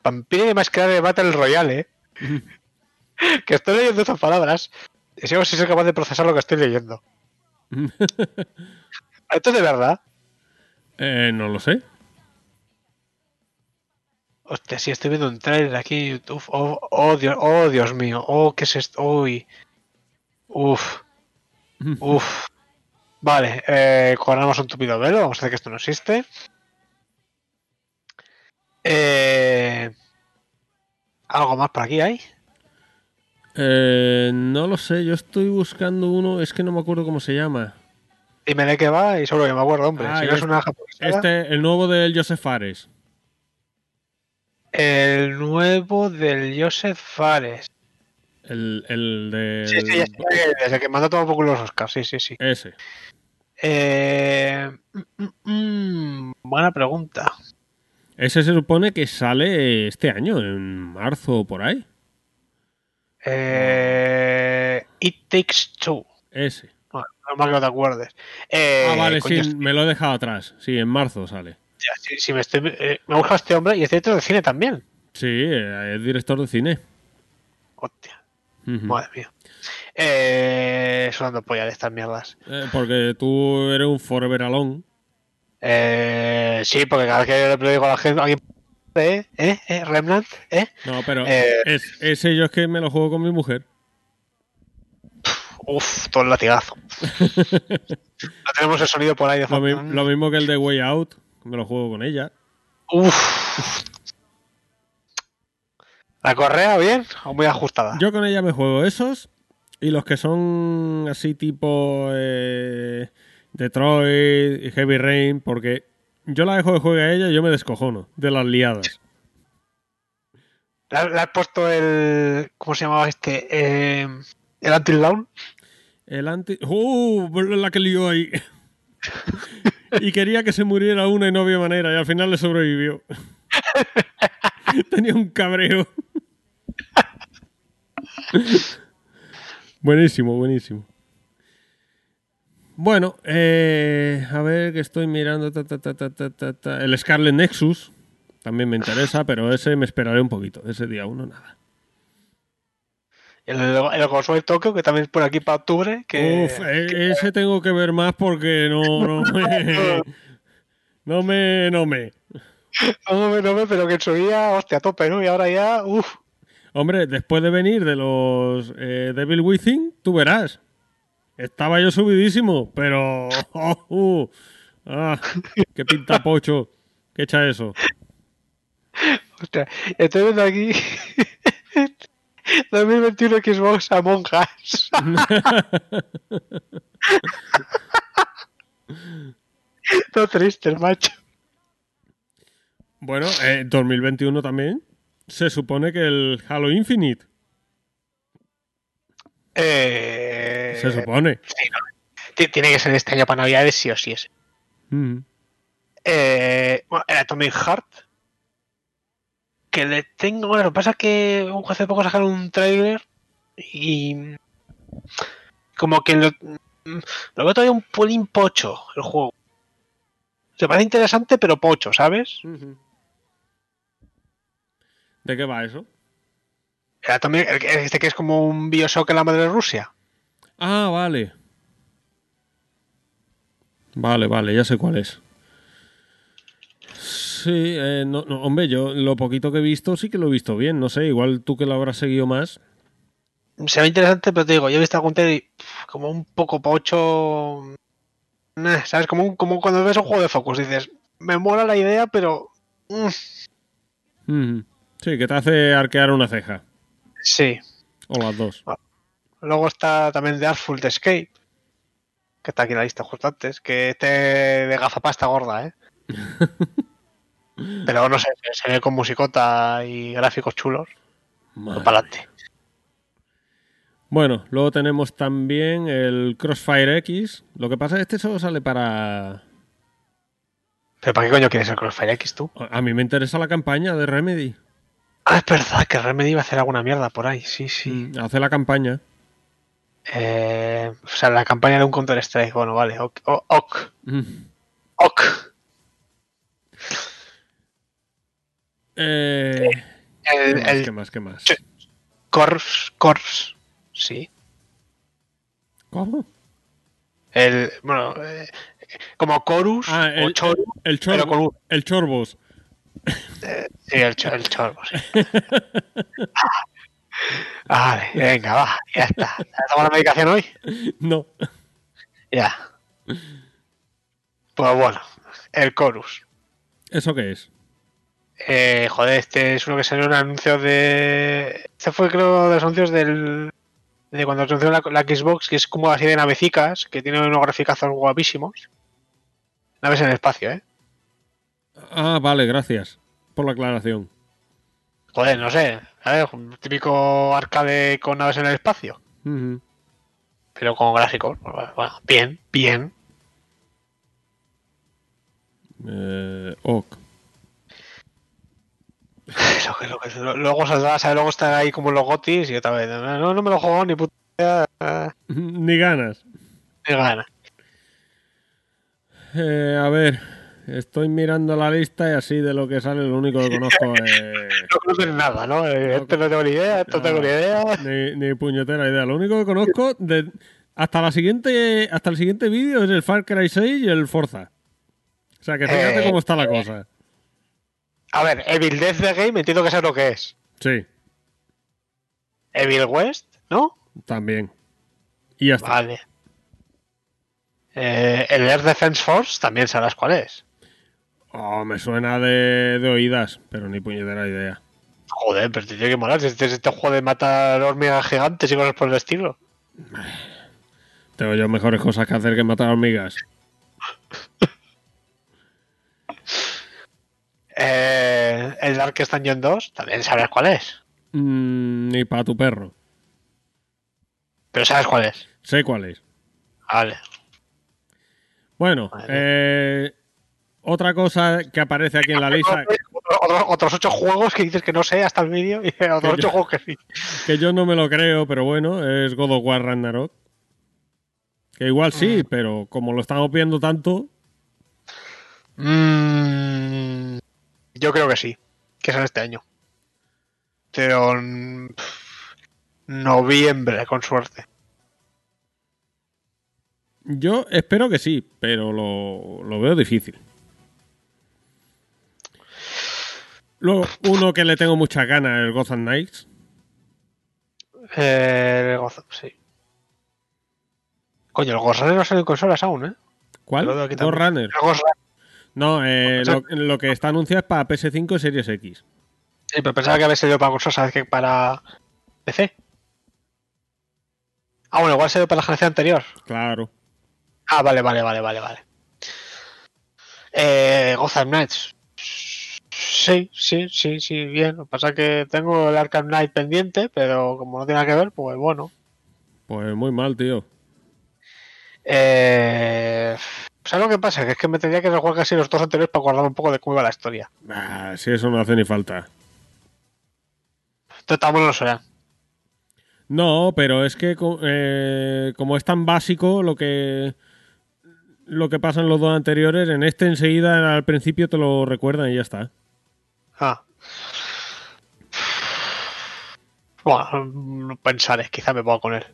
Vampire de Masquerade de Battle Royale, [LAUGHS] que estoy leyendo estas palabras, y sigo si soy capaz de procesar lo que estoy leyendo. [LAUGHS] ¿Esto es de verdad? Eh, no lo sé. Hostia, sí, estoy viendo un trailer aquí en YouTube. Oh, oh, Dios, oh, Dios mío. Oh, ¿qué es esto? Uy. Uf. [LAUGHS] Uf. Vale, eh, un tupido velo. Vamos a hacer que esto no existe. Eh, ¿Algo más por aquí hay? Eh, no lo sé, yo estoy buscando uno, es que no me acuerdo cómo se llama. Dime de qué va y seguro que me acuerdo, hombre. Ah, si y no es este- una japonesa. Este, el nuevo del Joseph Fares. El nuevo del Joseph Fares. El, el de. Sí, sí, ya sé, desde que mandó todo un poco los Oscars. Sí, sí, sí. Ese. Eh, mm, mm, mm, buena pregunta. Ese se supone que sale este año, en marzo o por ahí. Eh, It Takes Two. Ese. Bueno, no más que no te acuerdes. Eh, ah, vale, sí, me lo he dejado atrás. Sí, en marzo sale. hostia, sí, sí, me, estoy, eh, me gusta este hombre y es director de cine también. Sí, eh, es director de cine. Hostia, Ujú. madre mía. Eh, sonando polla de estas mierdas. Eh, porque tú eres un Forever Alone. Eh, sí, porque cada vez que le digo a la gente, alguien, ¿eh? ¿eh? ¿eh? ¿Remnant? ¿eh? No, pero Eh. es, ese yo es que me lo juego con mi mujer. Uf, todo el latigazo. [LAUGHS] no tenemos el sonido por ahí de Lo, mi- lo mismo que el de Way Out, me lo juego con ella. Uf. La correa bien o muy ajustada. Yo con ella me juego esos y los que son así tipo eh, Detroit y Heavy Rain, porque yo la dejo de jugar a ella y yo me descojono de las liadas. ¿Le, has puesto el. ¿Cómo se llamaba este? Eh, el Until Dawn. El anti. ¡Uh! La que lió ahí. [LAUGHS] y quería que se muriera una y no había manera, y al final le sobrevivió. [LAUGHS] Tenía un cabreo. [LAUGHS] buenísimo, buenísimo. Bueno, eh, a ver que estoy mirando. ta, ta, ta, ta, ta, ta, ta. El Scarlet Nexus también me interesa, [LAUGHS] pero ese me esperaré un poquito. Ese día uno, nada. El, el Ghostwire Tokyo, que también es por aquí para octubre. Que, Uf, eh, ese tengo que ver más porque no, no me. [LAUGHS] No me. No me. No me, no me, pero que en su día, hostia, a tope, ¿no? Y ahora ya, uff. Hombre, después de venir de los eh, Devil Within, tú verás. Estaba yo subidísimo, pero. [LAUGHS] oh, uh, ah, ¡Qué pinta pocho! ¿Qué echa eso? Hostia, estoy viendo aquí [LAUGHS] 2021 Xbox Among Us. [LAUGHS] Todo triste, macho. Bueno, en 2021 también se supone que el Halo Infinite. Eh, Se supone. sí, no. Ti- Tiene que ser este año para Navidades, sí o sí. Es. Mm. Eh, bueno, el Atomic Heart. Que le tengo. Bueno, lo que pasa es que hace poco sacaron un trailer y. Como que lo, lo veo todavía un pelín pocho el juego. Se parece interesante, pero pocho, ¿sabes? ¿De qué va eso? El que- este que es como un Bioshock en la madre de Rusia. Ah, vale. Vale, vale, ya sé cuál es. Sí, eh, no, no, hombre, yo lo poquito que he visto sí que lo he visto bien. No sé, igual tú que lo habrás seguido más. Se ve interesante, pero te digo, yo he visto algún y como un poco pocho. Nah, ¿Sabes? Como, un- como cuando ves un juego de Focus, dices, me mola la idea, pero. mm, Ujú. Sí, que te hace arquear una ceja. sí. O las dos. Luego está también The Artful Escape, que está aquí en la lista justo antes, que este de gafapasta gorda, ¿eh? [LAUGHS] Pero no sé, se ve con musicota y gráficos chulos. Madre Para adelante. Bueno, luego tenemos también el Crossfire X. Lo que pasa es que este solo sale para... ¿Pero para qué coño quieres el Crossfire X tú? A mí me interesa la campaña de Remedy. Ah, es verdad que Remedy iba a hacer alguna mierda por ahí, sí, sí. Mm, Hace la campaña. Eh, o sea, la campaña de un Counter Strike. Bueno, vale, ok. o- ok, Mm. ok. Eh, El, ¿Qué más? el ¿Qué más? ¿Qué más? Corps, Corps, sí. ¿Cómo? El, bueno, eh, como Chorus Ah, o el, Chorus. el, pero con chorbo, U. el Chorbos. Sí, el, cho- el Chorbo, sí. Vale, venga, va, ya está. ¿Has tomado la medicación hoy? No. Ya. Pues bueno, el Chorus. ¿Eso qué es? Eh, joder, este es uno que salió en anuncios de. Este fue, creo, de los anuncios del. De cuando se anunció la, la Xbox, que es como así de navecicas, que tiene unos graficazos guapísimos. Naves en el espacio, ¿eh? Ah, vale, gracias por la aclaración. Joder, no sé. ¿sabes? Un típico arcade con naves en el espacio. Pero con gráficos. Bueno, bueno, bien, bien. Eh, ok. [LAUGHS] Lo que- lo que- lo- luego saldrá, ¿sabes? Luego estar ahí como los gotis y otra vez. No, no me lo juego ni puta Ni ganas. ni gana. Eh, a ver, estoy mirando la lista y así de lo que sale, lo único que conozco [LAUGHS] es. No conoces nada, ¿no? Eh, Esto no tengo ni idea, esto no tengo ni idea. Ni, ni puñetera idea. Lo único que conozco de, hasta la siguiente hasta el siguiente vídeo es el Far Cry 6 y el Forza. O sea que fíjate Eh, cómo está la cosa. A ver, Evil Death the Game entiendo que sé lo que es. Sí, Evil West, ¿no? también. Y ya está. Vale. Eh, el Air Defense Force también sabrás cuál es. Oh, me suena de, de oídas, pero ni puñetera idea. Joder, pero te tiene que molar. si Este es este juego de matar hormigas gigantes y cosas por el estilo. Tengo yo mejores cosas que hacer que matar hormigas. [LAUGHS] Eh, el Darkest Dungeon 2, también sabes cuál es. Mm, ni para tu perro. Pero sabes cuál es. Sé cuál es. Vale. Bueno, Vale. eh, otra cosa que aparece aquí en la lista, Otro- otros ocho juegos que dices que no sé hasta el vídeo y otros ocho juegos que sí. que yo no me lo creo, pero bueno, es God of War Ragnarok. Que igual sí, pero como lo estamos viendo tanto, Mm, yo creo que sí, que sale este año. Pero mm, noviembre, con suerte. yo espero que sí, pero lo, lo veo difícil. Luego, uno que le tengo muchas ganas, el Gotham Knights. Eh, sí. Coño, el Ghost Runner no sale en consolas aún, ¿eh? ¿Cuál? Ghost. Runner. El Ghost Runner. No, eh, lo, lo que está anunciado es para PS5 y Series X. Sí, pero pensaba que había salido para consolas, ¿sabes? Que para PC. Ah, bueno, igual salió para la generación anterior. Claro. Ah, vale, vale, vale, vale, vale. Eh, Gotham Knights. Sí, sí, sí, sí, bien. Lo que pasa es que tengo el Arkham Knight pendiente, pero como no tiene nada que ver, pues bueno. Pues muy mal, tío. Eh, ¿Sabes lo que pasa? Que es que me tendría que rejugar casi los dos anteriores para acordarme un poco de cómo iba la historia. Ah, si eso no hace ni falta. Entonces, tan bueno no será. No, pero es que eh, como es tan básico lo que lo que pasa en los dos anteriores, en este enseguida al principio te lo recuerdan y ya está. Ah. Bueno, pensaré, quizá me ponga con él.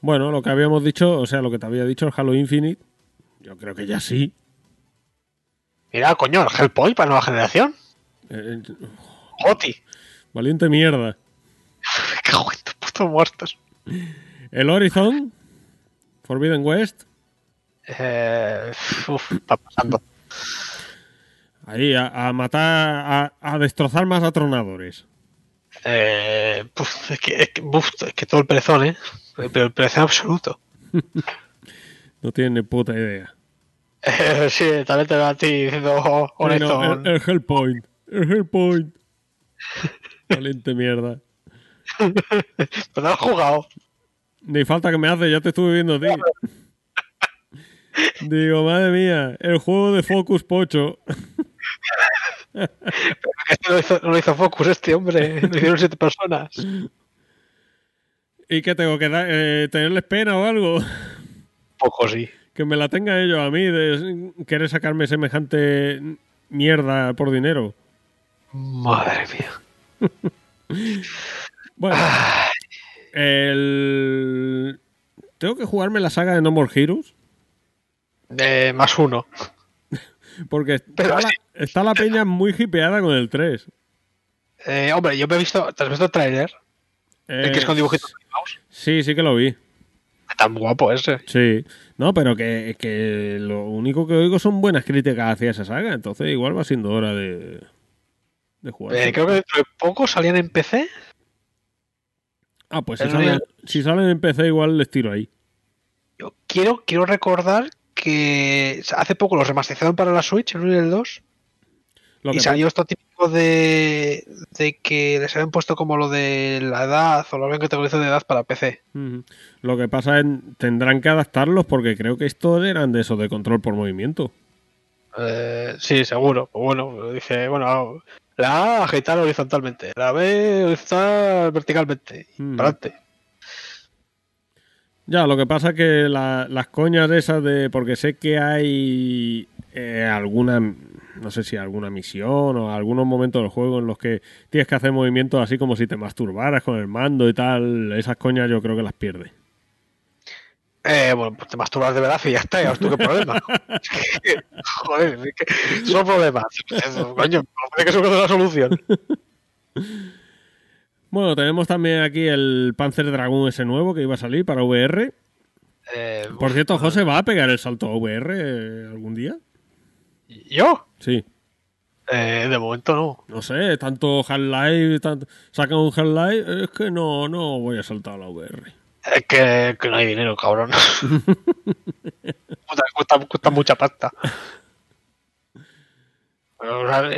Bueno, lo que habíamos dicho, o sea, lo que te había dicho el Halo Infinite, yo creo que ya sí. Mira, coño, el Hellpoint para nueva generación. Eh, Joti. valiente mierda. [LAUGHS] Qué joder, putos muertos. El Horizon, Forbidden West, Eh, uf, está pasando. Ahí a, a matar, a, a destrozar más atronadores. Eh, puf, es, que, es, que, uf, es que todo el perezón, ¿eh? Pero el perezón absoluto. [LAUGHS] No tienen ni puta idea. Eh, sí, también te veo a ti diciendo oh, no, Horizon. el, el Hellpoint, el [LAUGHS] Hellpoint. Valiente mierda. [LAUGHS] Pero no has jugado. Ni falta que me hace, ya te estuve viendo a ti. Digo, madre mía, el juego de Focus Pocho. No, hizo, no lo hizo Focus este hombre. Lo hicieron siete personas. ¿Y qué tengo que dar? Eh, ¿Tenerles pena o algo? Poco sí. Que me la tengan ellos a mí de querer sacarme semejante mierda por dinero. Madre mía. Bueno, el... Tengo que jugarme la saga de No More Heroes. Eh, más uno. Porque está, la, está la peña muy hipeada con el 3. Eh, hombre, yo me he visto. ¿Te has visto el trailer? El que es con dibujitos. Sí, sí que lo vi. Tan guapo ese. Sí. No, pero que, que lo único que oigo son buenas críticas hacia esa saga. Entonces igual va siendo hora de, de jugar. Eh, creo que dentro de poco salían en PC. Ah, pues salen, si salen en PC igual les tiro ahí. Yo quiero, quiero recordar que hace poco los remasterizaron para la Switch, el 1 y el 2. Lo y salió esto típico de, de que les habían puesto como lo de la edad o lo habían categorizado de edad para PC. Lo que pasa es tendrán que adaptarlos porque creo que estos eran de esos de control por movimiento. Eh, sí, seguro. Pues bueno, dice, bueno, la A agitar horizontalmente, la B horizontal verticalmente. Mm. para adelante. Ya, lo que pasa es que la- las coñas esas de. Porque sé que hay eh, alguna. No sé si alguna misión o algunos momentos del juego en los que tienes que hacer movimientos así como si te masturbaras con el mando y tal. Esas coñas yo creo que las pierde. Eh, bueno, pues te masturbas de verdad y ya está, ya tú qué problema. [LAUGHS] Joder, son problemas. Eso, coño, parece que es la solución. [LAUGHS] Bueno, tenemos también aquí el Panzer Dragoon ese nuevo que iba a salir para VR. Eh, Por cierto, José va a pegar el salto a VR eh, algún día. ¿Yo? Sí. Eh, de momento no. No sé, tanto Half-Life, tanto... sacan un Half-Life, es que no, no voy a saltar a la VR. Es que, que no hay dinero, cabrón. [LAUGHS] Puta, cuesta, cuesta mucha pasta.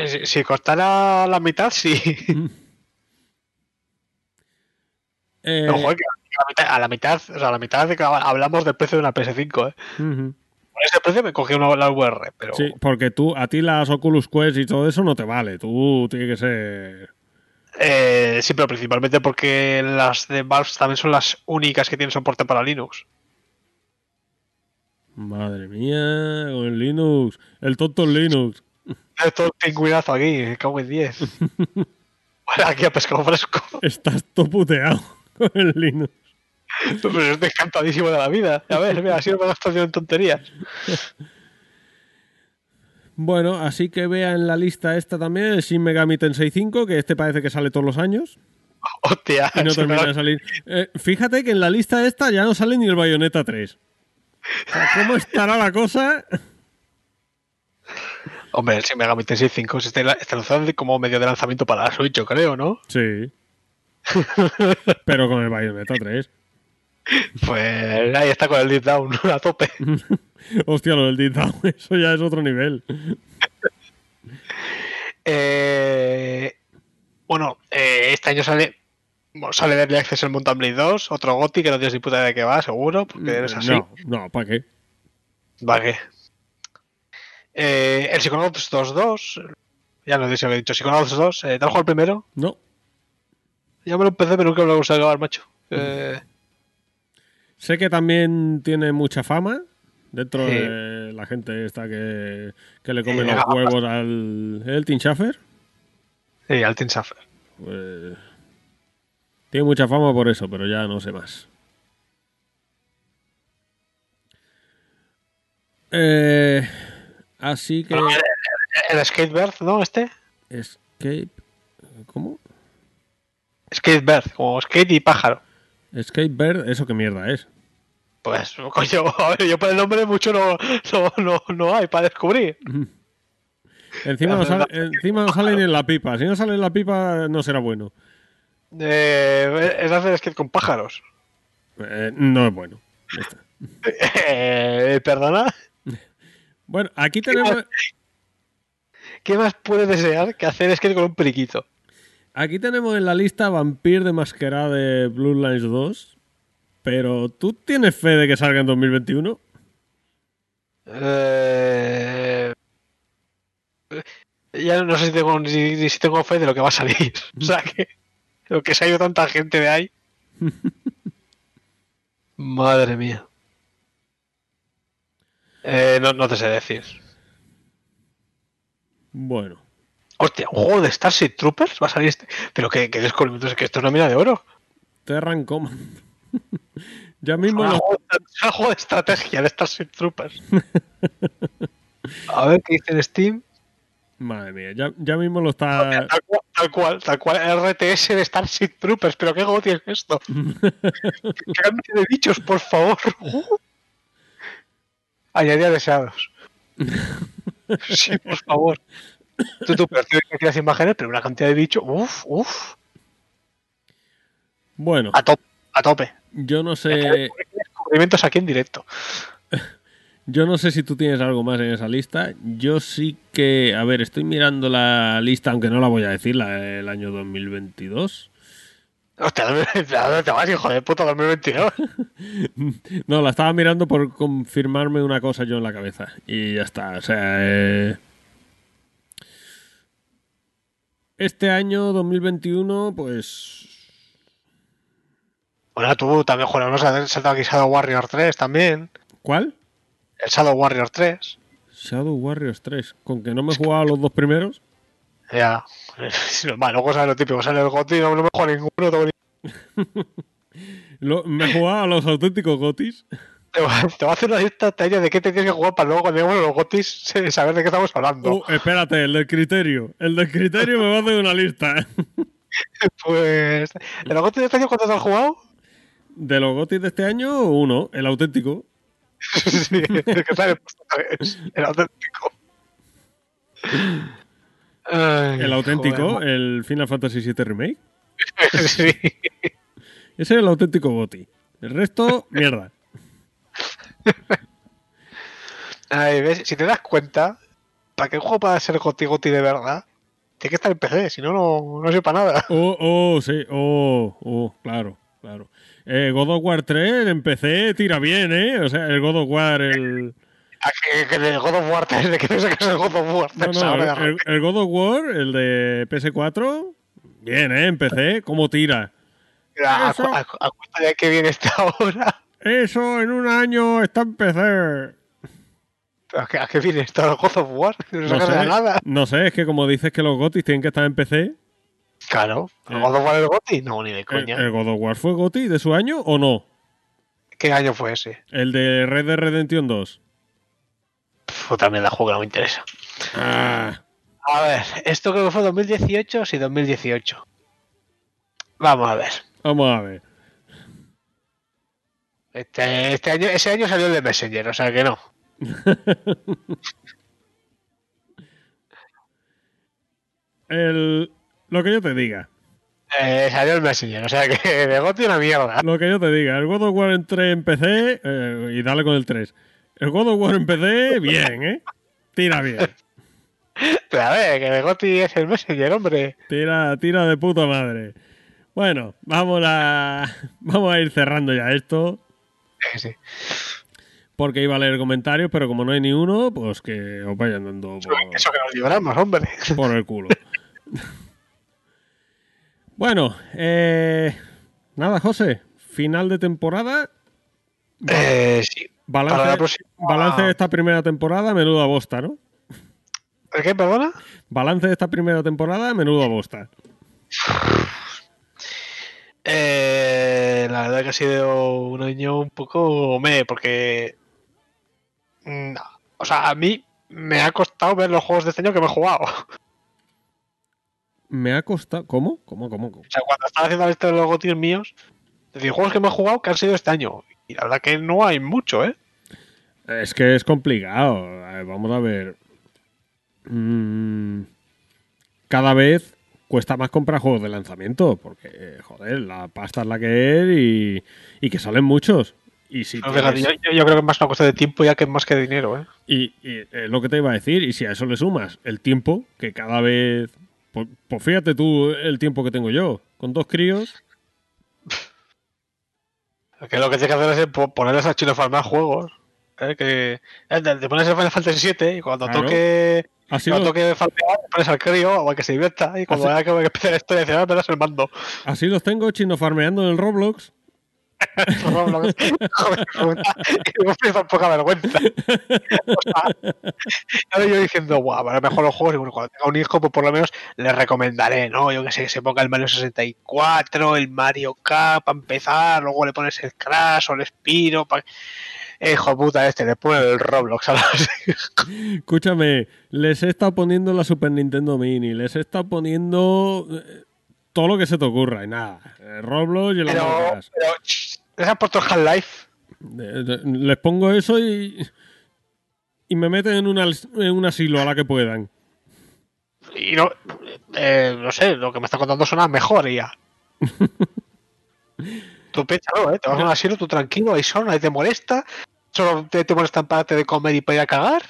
Si, si costara la mitad, sí. [LAUGHS] Eh, a la mitad, a la mitad, o sea, a la mitad de que hablamos del precio de una PS5, ¿eh? ujú. Por ese precio me cogí una la VR, pero Sí, porque tú, a ti las Oculus Quest y todo eso no te vale. Tú tiene que ser. eh, sí, pero principalmente porque las de Valve también son las únicas que tienen soporte para Linux. Madre mía, con el Linux. El tonto Linux. Es pingüinazo aquí, cago en 10. [LAUGHS] Bueno, aquí a pescado fresco. Estás todo puteado con el Linux. Pero es encantadísimo de la vida. A ver, mira, así no me gasto en tonterías. Bueno, así que vea en la lista esta también el Shin Megami Tensei 5, que este parece que sale todos los años Hostia, y no me termina de salir. Eh, fíjate que en la lista esta ya no sale ni el Bayonetta 3. O sea, ¿Cómo estará la cosa? Hombre, el Shin Megami Tensei 5 está, está lanzado de- como medio de lanzamiento para la Switch, yo creo, ¿no? Sí. [LAUGHS] Pero con el Bayonetta 3. Pues ahí está con el Deep Down a tope. [LAUGHS] Hostia, lo del Deep Down, [LAUGHS] eso ya es otro nivel. Eh, bueno, eh, este año sale bueno, sale Early Access el Mountain Blade 2, otro GOTI que no tienes ni puta de qué va, seguro, porque eres así. No, no, ¿para qué? Vale. Eh, el Psychonauts 2.2, ya no sé si lo he dicho, Psychonauts 2, eh, ¿te has jugado el primero? No. Ya me lo empecé, pero nunca me lo gusta acabar, macho. Eh, Sé que también tiene mucha fama dentro Sí. de la gente esta que, que le come Eh, los [LAUGHS] huevos al el Tim Schafer. sí, al Team Suffer. Pues, tiene mucha fama por eso, pero ya no sé más. Eh, así que... El Skatebird, ¿no? Este. Escape... ¿Cómo? Skatebird, como skate y pájaro. Escape Bird, ¿eso qué mierda es? Pues, coño, [LAUGHS] a ver, yo por el nombre mucho no, no, no, no hay para descubrir. [LAUGHS] Encima no, verdad. encima no salen en la pipa. Si no sale en la pipa, no será bueno. Eh, es hacer skate con pájaros. Eh, no es bueno. [LAUGHS] Eh, Perdona, Bueno, aquí tenemos, ¿qué más puedes desear que hacer skate con un periquito? Aquí tenemos en la lista Vampire de Masquerade de Blue Lines 2. Pero ¿tú tienes fe de que salga en 2021? Eh, ya no sé si tengo, ni- ni si tengo fe de lo que va a salir. [LAUGHS] O sea que lo que se ha ido tanta gente de ahí. [LAUGHS] Madre mía. Eh, no, no te sé decir. Bueno, Hostia, un juego de Starship Troopers va a salir este. Pero qué, qué descubrimiento es que esto es una mina de oro. Terran Command. [LAUGHS] ya mismo Un lo- juego, es un juego de estrategia de Starship Troopers. [LAUGHS] A ver qué dice en Steam. Madre mía, ya, ya mismo lo está... Tal cual, tal cual, tal cual, RTS de Starship Troopers, pero qué goti es esto. [LAUGHS] ¿Qué cantidad de bichos, por favor? Añadir deseados. Sí, por favor. Tú, tú, pero que las imágenes, pero una cantidad de bichos. Uf, uf. Bueno, A tope, a tope. yo no sé... Descubrimientos aquí en directo. [LAUGHS] Yo no sé si tú tienes algo más en esa lista. Yo sí que, a ver, estoy mirando la lista, aunque no la voy a decir, la del año 2022. Hostia, [LAUGHS] ¿dónde te vas, hijo de puta, 2022? [LAUGHS] No, la estaba mirando por confirmarme una cosa yo en la cabeza. Y ya está. O sea, eh, este año 2021, pues... Bueno, tú también juegas, ¿no? Se ha saltado aquí Shadow Warrior 3 también. ¿Cuál? El Shadow Warrior 3. Shadow Warriors 3. Con que no me he jugado a los dos primeros. Ya. [LAUGHS] Luego sale lo típico, sale el GOTY, no, no me juego a ninguno. tengo ni- [LAUGHS] me he jugado a los auténticos gotis. Te voy a- hacer una lista Tania, de qué te tienes que jugar para luego cuando lleguemos los GOTYs se- saber de qué estamos hablando. Oh, espérate, el del criterio. El del criterio me va a hacer una lista. [LAUGHS] Pues. ¿De los GOTYs de este año cuántos has jugado? De los gotis de este año, uno, el auténtico. [LAUGHS] sí, el que sale el auténtico. Ay, El auténtico, joder, el Final Fantasy VII Remake. [LAUGHS] sí. Ese es el auténtico goti. El resto, mierda. [LAUGHS] Ay, ¿ves? Si te das cuenta, para que un juego pueda ser Goti Goti de verdad, tiene que estar en PC, si no, no, no sepa nada. Oh, oh, sí, oh, oh, claro, claro. Eh, God of War 3 en PC tira bien, ¿eh? O sea, el God of War, el... Que, el God of War 3, de que piensa que es el God of War 3 No, no, ahora de el, el God of War, el de PS4, bien, ¿eh? En PC, ¿cómo tira? A, a, a cuenta de que viene esta [LAUGHS] hora. Eso en un año está en PC. ¿A qué, a qué viene esto? ¿El God of War? No, sé, nada. no sé, es que como dices que los GOTY tienen que estar en PC, Claro. ¿El Eh. God of War es Goti? No, ni de ¿el, coña. el God of War fue GOTY de su año o no? ¿Qué año fue ese? El de Red Dead Redemption 2. Pff, también la juego no me interesa. Ah, A ver, esto creo que fue 2018, sí, 2018. Vamos a ver. vamos a ver. Este, este año, ese año salió el de Messenger, o sea que no. [LAUGHS] El, lo que yo te diga. Eh, salió el Messenger, o sea que [LAUGHS] de Goti una mierda. Lo que yo te diga. El God of War en 3 en PC eh, y dale con el 3. El God of War en PC, bien, ¿eh? Tira bien. [LAUGHS] Pero a ver, que de Goti es el Messenger, hombre. Tira, tira de puta madre. Bueno, vamos a, vamos a ir cerrando ya esto. Sí. Porque iba a leer comentarios, pero como no hay ni uno, pues que os vayan dando por, Eso que nos hombre. [LAUGHS] por el culo. [LAUGHS] bueno, eh, nada, José. Final de temporada. Eh, sí. Balance, Para la próxima- balance de esta primera temporada, menuda bosta, ¿no? ¿El qué, perdona? Balance de esta primera temporada, menuda bosta. [LAUGHS] Eh, la verdad que ha sido un año un poco me, porque. mm, O sea, a mí me ha costado ver los juegos de este año que me he jugado. Me ha costado. ¿Cómo? ¿Cómo, cómo, cómo? O sea, cuando estaba haciendo la lista de los gotis míos, es decir, juegos que me he jugado que han sido este año. Y la verdad que no hay mucho, ¿eh? Es que es complicado. A ver, vamos a ver. Mm, cada vez cuesta más comprar juegos de lanzamiento. Porque, eh, joder, la pasta es la que es y, y que salen muchos. Y si tienes- yo, creo que es más una cosa de tiempo ya que más que de dinero, ¿eh? y, y es lo que te iba a decir. Y si a eso le sumas el tiempo, que cada vez. Pues, pues fíjate tú el tiempo que tengo yo. Con dos críos. Que lo que tienes que hacer es po- ponerles a Chino Farmar juegos. ¿eh? Que eh, te pones el Final Fantasy VII y cuando Claro. toque Así cuando lo, toque farmear, pones al crío o al que se divierta y cuando haya que que empezar la historia dice, ah, me das el mando. así los tengo chino farmeando en el Roblox. [LAUGHS] Joder, puta, y me poca vergüenza. [LAUGHS] O sea, yo diciendo, guau, a lo mejor los juegos, y bueno, cuando tenga un hijo, pues por lo menos le recomendaré, ¿no? Yo que sé, que se ponga el Mario 64, el Mario Kart para empezar, luego le pones el Crash o el Spiro. Pa... Hijo puta este, le pone el Roblox a las... [LAUGHS] Escúchame, les he estado poniendo la Super Nintendo Mini, les he estado poniendo eh, todo lo que se te ocurra y nada. Roblox y el Pero, pero ch, les han puesto Half-Life. Les pongo eso y. Y me meten en, una, en un asilo a la que puedan. Y no, eh, no sé, lo que me está contando suena mejor ya. [LAUGHS] tú piénsalo, ¿eh? Te vas a un asilo, tú tranquilo, ahí son, nadie te molesta. Solo te, te molestan para de comer y para ir a cagar.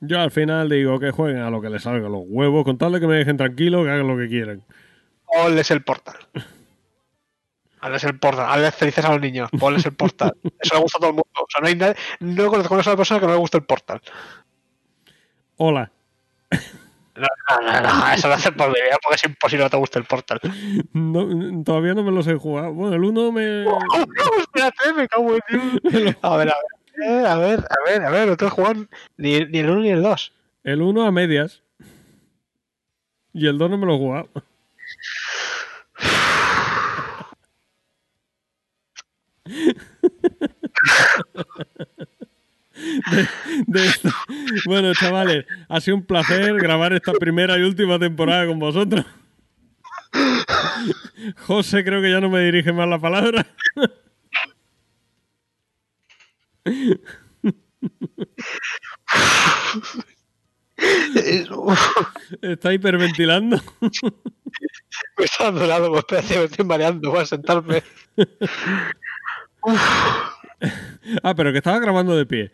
Yo al final digo que jueguen a lo que les salga los huevos, con tal de que me dejen tranquilo, que hagan lo que quieran. Ponles el portal. Hazles el portal, hazles felices a los niños, ponles el portal. [LAUGHS] Eso le gusta a todo el mundo. O sea, no hay nadie, no conozco a una sola persona que no le guste el portal. Hola. No, no, no, no, eso lo hacen por mi vida porque es imposible que no te guste el portal. No, todavía no me los he jugado. Bueno, el uno me. [LAUGHS] Espérate, me cago en Dios. [LAUGHS] A ver, a ver, a ver, a ver, a ver, no te he jugado ni, ni el 1 ni el 2. El uno a medias. Y el dos no me lo he jugado. [LAUGHS] De- de esto. Bueno, chavales, ha sido un placer grabar esta primera y última temporada con vosotros. José creo que ya no me dirige más la palabra. Está hiperventilando. Me está pues espérate, me estoy mareando, voy a sentarme. Ah, pero que estaba grabando de pie.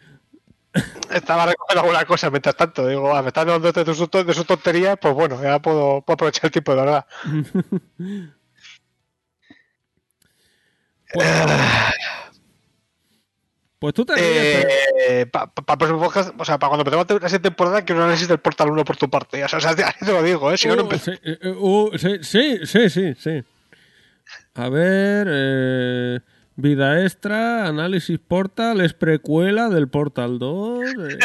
Estaba recogiendo alguna cosa mientras tanto. Digo, ah, me estás dando de sus, de sus tonterías, pues bueno, ya puedo, puedo aprovechar el tiempo de verdad. Pues, pues tú te ríes, Eh, para próximo podcast, o sea, para cuando empecemos la siguiente temporada, quiero un análisis del Portal 1 por tu parte. O sea, [LAUGHS] o sea, te lo digo, ¿eh? Si no, no Uh, sí, eh, eh, uh, sí, sí, sí, sí, sí. A ver, eh, vida extra, análisis Portal, es precuela del Portal 2. eh.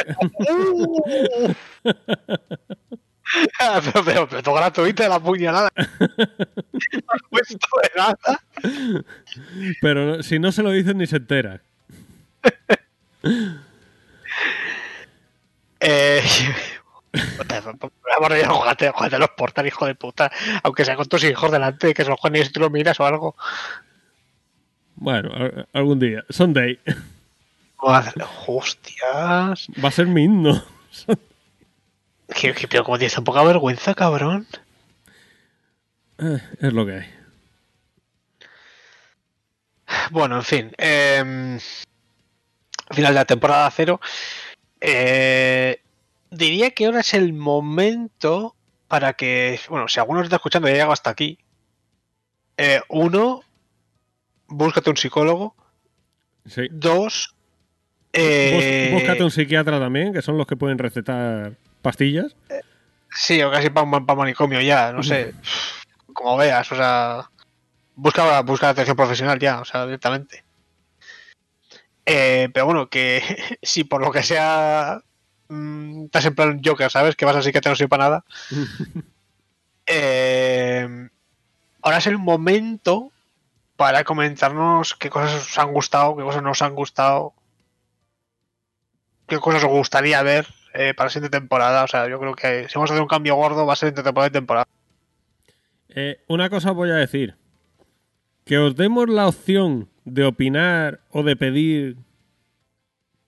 [LAUGHS] pero, pero, pero de la puñalada. [LAUGHS] no puesto de nada. pero si no se lo dicen ni se entera. [LAUGHS] Eh, bueno, ya, jugate, jugate los Portal, hijo de puta. Aunque sea con tus hijos delante, que se los jueguen y si tú lo miras o algo. Bueno, algún día. Sunday. Madre, hostias. Va a ser mi himno. Que, que- pero como tienes tan poca vergüenza, cabrón. Eh, es lo que hay. Bueno, en fin. eh, final de la temporada cero. Eh, diría que ahora es el momento para que, bueno, si alguno está escuchando y ha llegado hasta aquí, eh, uno, búscate un psicólogo. Sí. Dos, eh, Búscate un psiquiatra también, que son los que pueden recetar pastillas. sí, o casi para manicomio ya, no sé, como veas, o sea, busca, busca atención profesional ya, o sea, directamente. Eh, pero bueno, que [LAUGHS] si por lo que sea mm, estás en plan Joker, ¿sabes? Que vas así que te no sirve para nada. [LAUGHS] Eh, ahora es el momento para comentarnos qué cosas os han gustado, qué cosas no os han gustado, qué cosas os gustaría ver eh, para la siguiente temporada. O sea, yo creo que si vamos a hacer un cambio gordo va a ser entre temporada y temporada. Eh, una cosa os voy a decir. Que os demos la opción de opinar o de pedir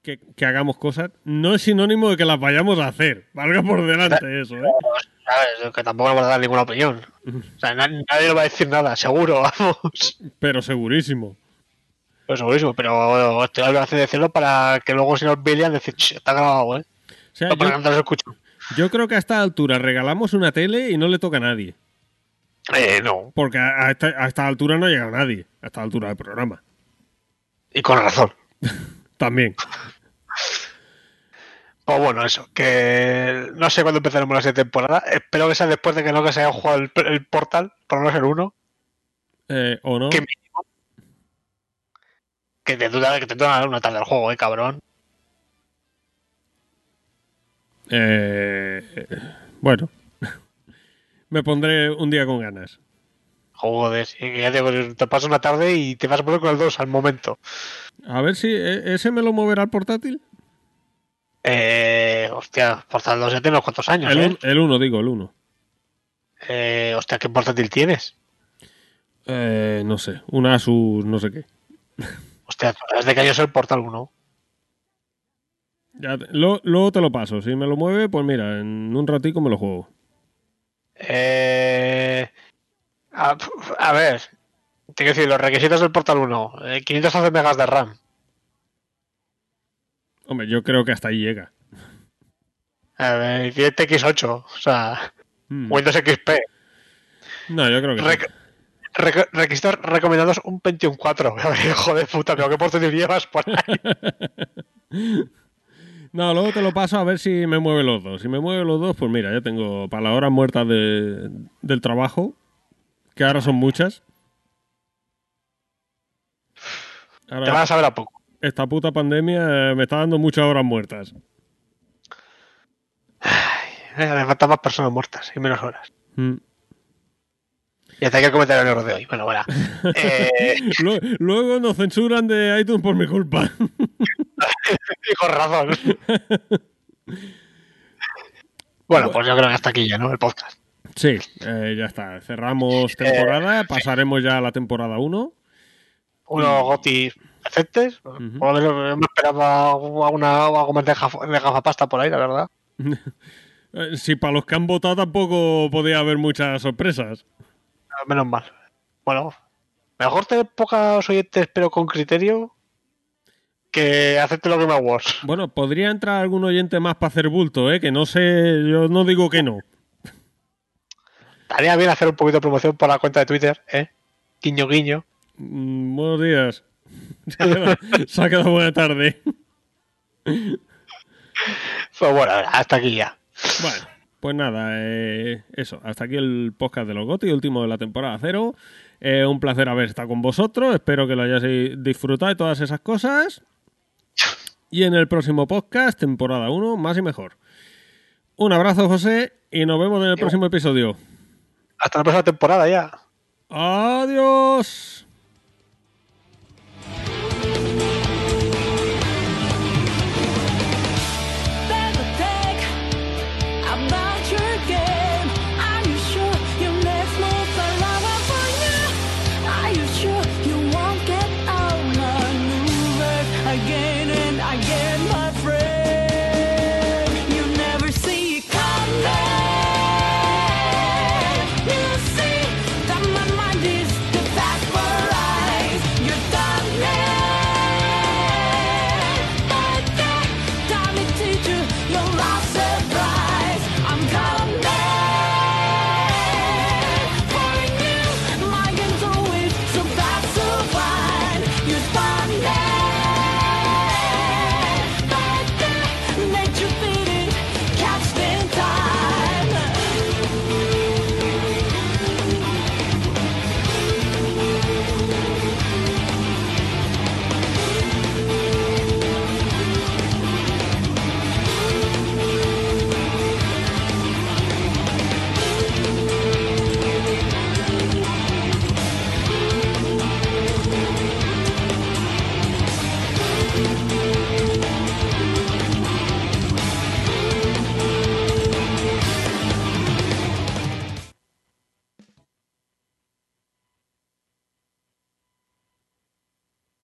que, que hagamos cosas no es sinónimo de que las vayamos a hacer. Valga por delante eso, ¿eh? ¿Sabes? Que tampoco van a dar ninguna opinión. O sea, na- nadie le va a decir nada, seguro, vamos. Pero segurísimo. Pero segurísimo, pero estoy al de decirlo para que luego si nos vean decir, "Ch, está grabado, ¿eh? O sea, No, para que yo, no te lo escucho. yo creo que a esta altura regalamos una tele y no le toca a nadie. Eh, no. Porque a, a esta, a esta altura no ha llegado nadie. A esta altura del programa. Y con razón. [LAUGHS] También. Pues bueno, eso, que no sé cuándo empezaremos la siguiente temporada. Espero que sea después de que no que se haya jugado el, el portal, por no ser uno. Eh, ¿O no? Que mínimo. Que te dura, que te dura una tarde el juego, eh, cabrón. Eh, bueno. [LAUGHS] Me pondré un día con ganas. Joder, que ya digo, te pasas una tarde y te vas a poner con el 2 al momento. A ver si eh, ese me lo moverá el portátil. Eh, hostia, portal 2 ya tiene unos cuantos años, El, ¿eh? un- el uno, digo, el uno. eh. Hostia, ¿qué portátil tienes? Eh, no sé, un Asus, no sé qué. Hostia, ¿sabes de qué año es el portal 1? Ya lo- luego te lo paso. Si me lo mueve, pues mira, en un ratico me lo juego. Eh, a, a ver, te quiero decir, los requisitos del Portal 1, eh, 512 megas de RAM. Hombre, yo creo que hasta ahí llega. A ver, tiene TX8, o sea, Hmm. Windows XP. No, yo creo que sí. Rec- rec- requisitos recomendados un Pentium 4. [LAUGHS] A ver, hijo de puta, pero qué portátil llevas por ahí. [LAUGHS] No, luego te lo paso a ver si me mueve los dos. Si me mueve los dos, pues mira, ya tengo para las horas muertas de- del trabajo, que ahora son muchas. Te van a saber a poco. esta puta pandemia eh, me está dando muchas horas muertas. Eh, me faltan más personas muertas y menos horas. Mm. Y hasta aquí el comentario negro de hoy. Bueno, bueno. [LAUGHS] Eh, Lu- Luego nos censuran de iTunes por mi culpa. [LAUGHS] con razón. [LAUGHS] Bueno, pues yo creo que hasta aquí ya, ¿no? El podcast. Sí, eh, ya está. Cerramos temporada, pasaremos ya a la temporada 1. Unos gotis decentes. Por lo menos me esperaba alguna, algo más de, gaf- de gafapasta por ahí, la verdad. [LAUGHS] Eh, Si para los que han votado tampoco podía haber muchas sorpresas. Menos mal. Bueno, mejor tener pocos oyentes, pero con criterio. que acepte lo que me Awards. Bueno, podría entrar algún oyente más para hacer bulto, ¿eh? Que no sé, yo no digo que no. Estaría bien hacer un poquito de promoción por la cuenta de Twitter, ¿eh? Guiño, guiño. Mm, buenos días. Se ha quedado, se ha quedado buena tarde. Pues bueno, hasta aquí ya. Bueno, pues nada, eh, eso. Hasta aquí el podcast de los GOTI, último de la temporada cero. Eh, un placer haber estado con vosotros. Espero que lo hayáis disfrutado de todas esas cosas. Y en el próximo podcast, temporada 1, más y mejor. Un abrazo, José, y nos vemos en el próximo episodio. Hasta la próxima temporada ya. Adiós.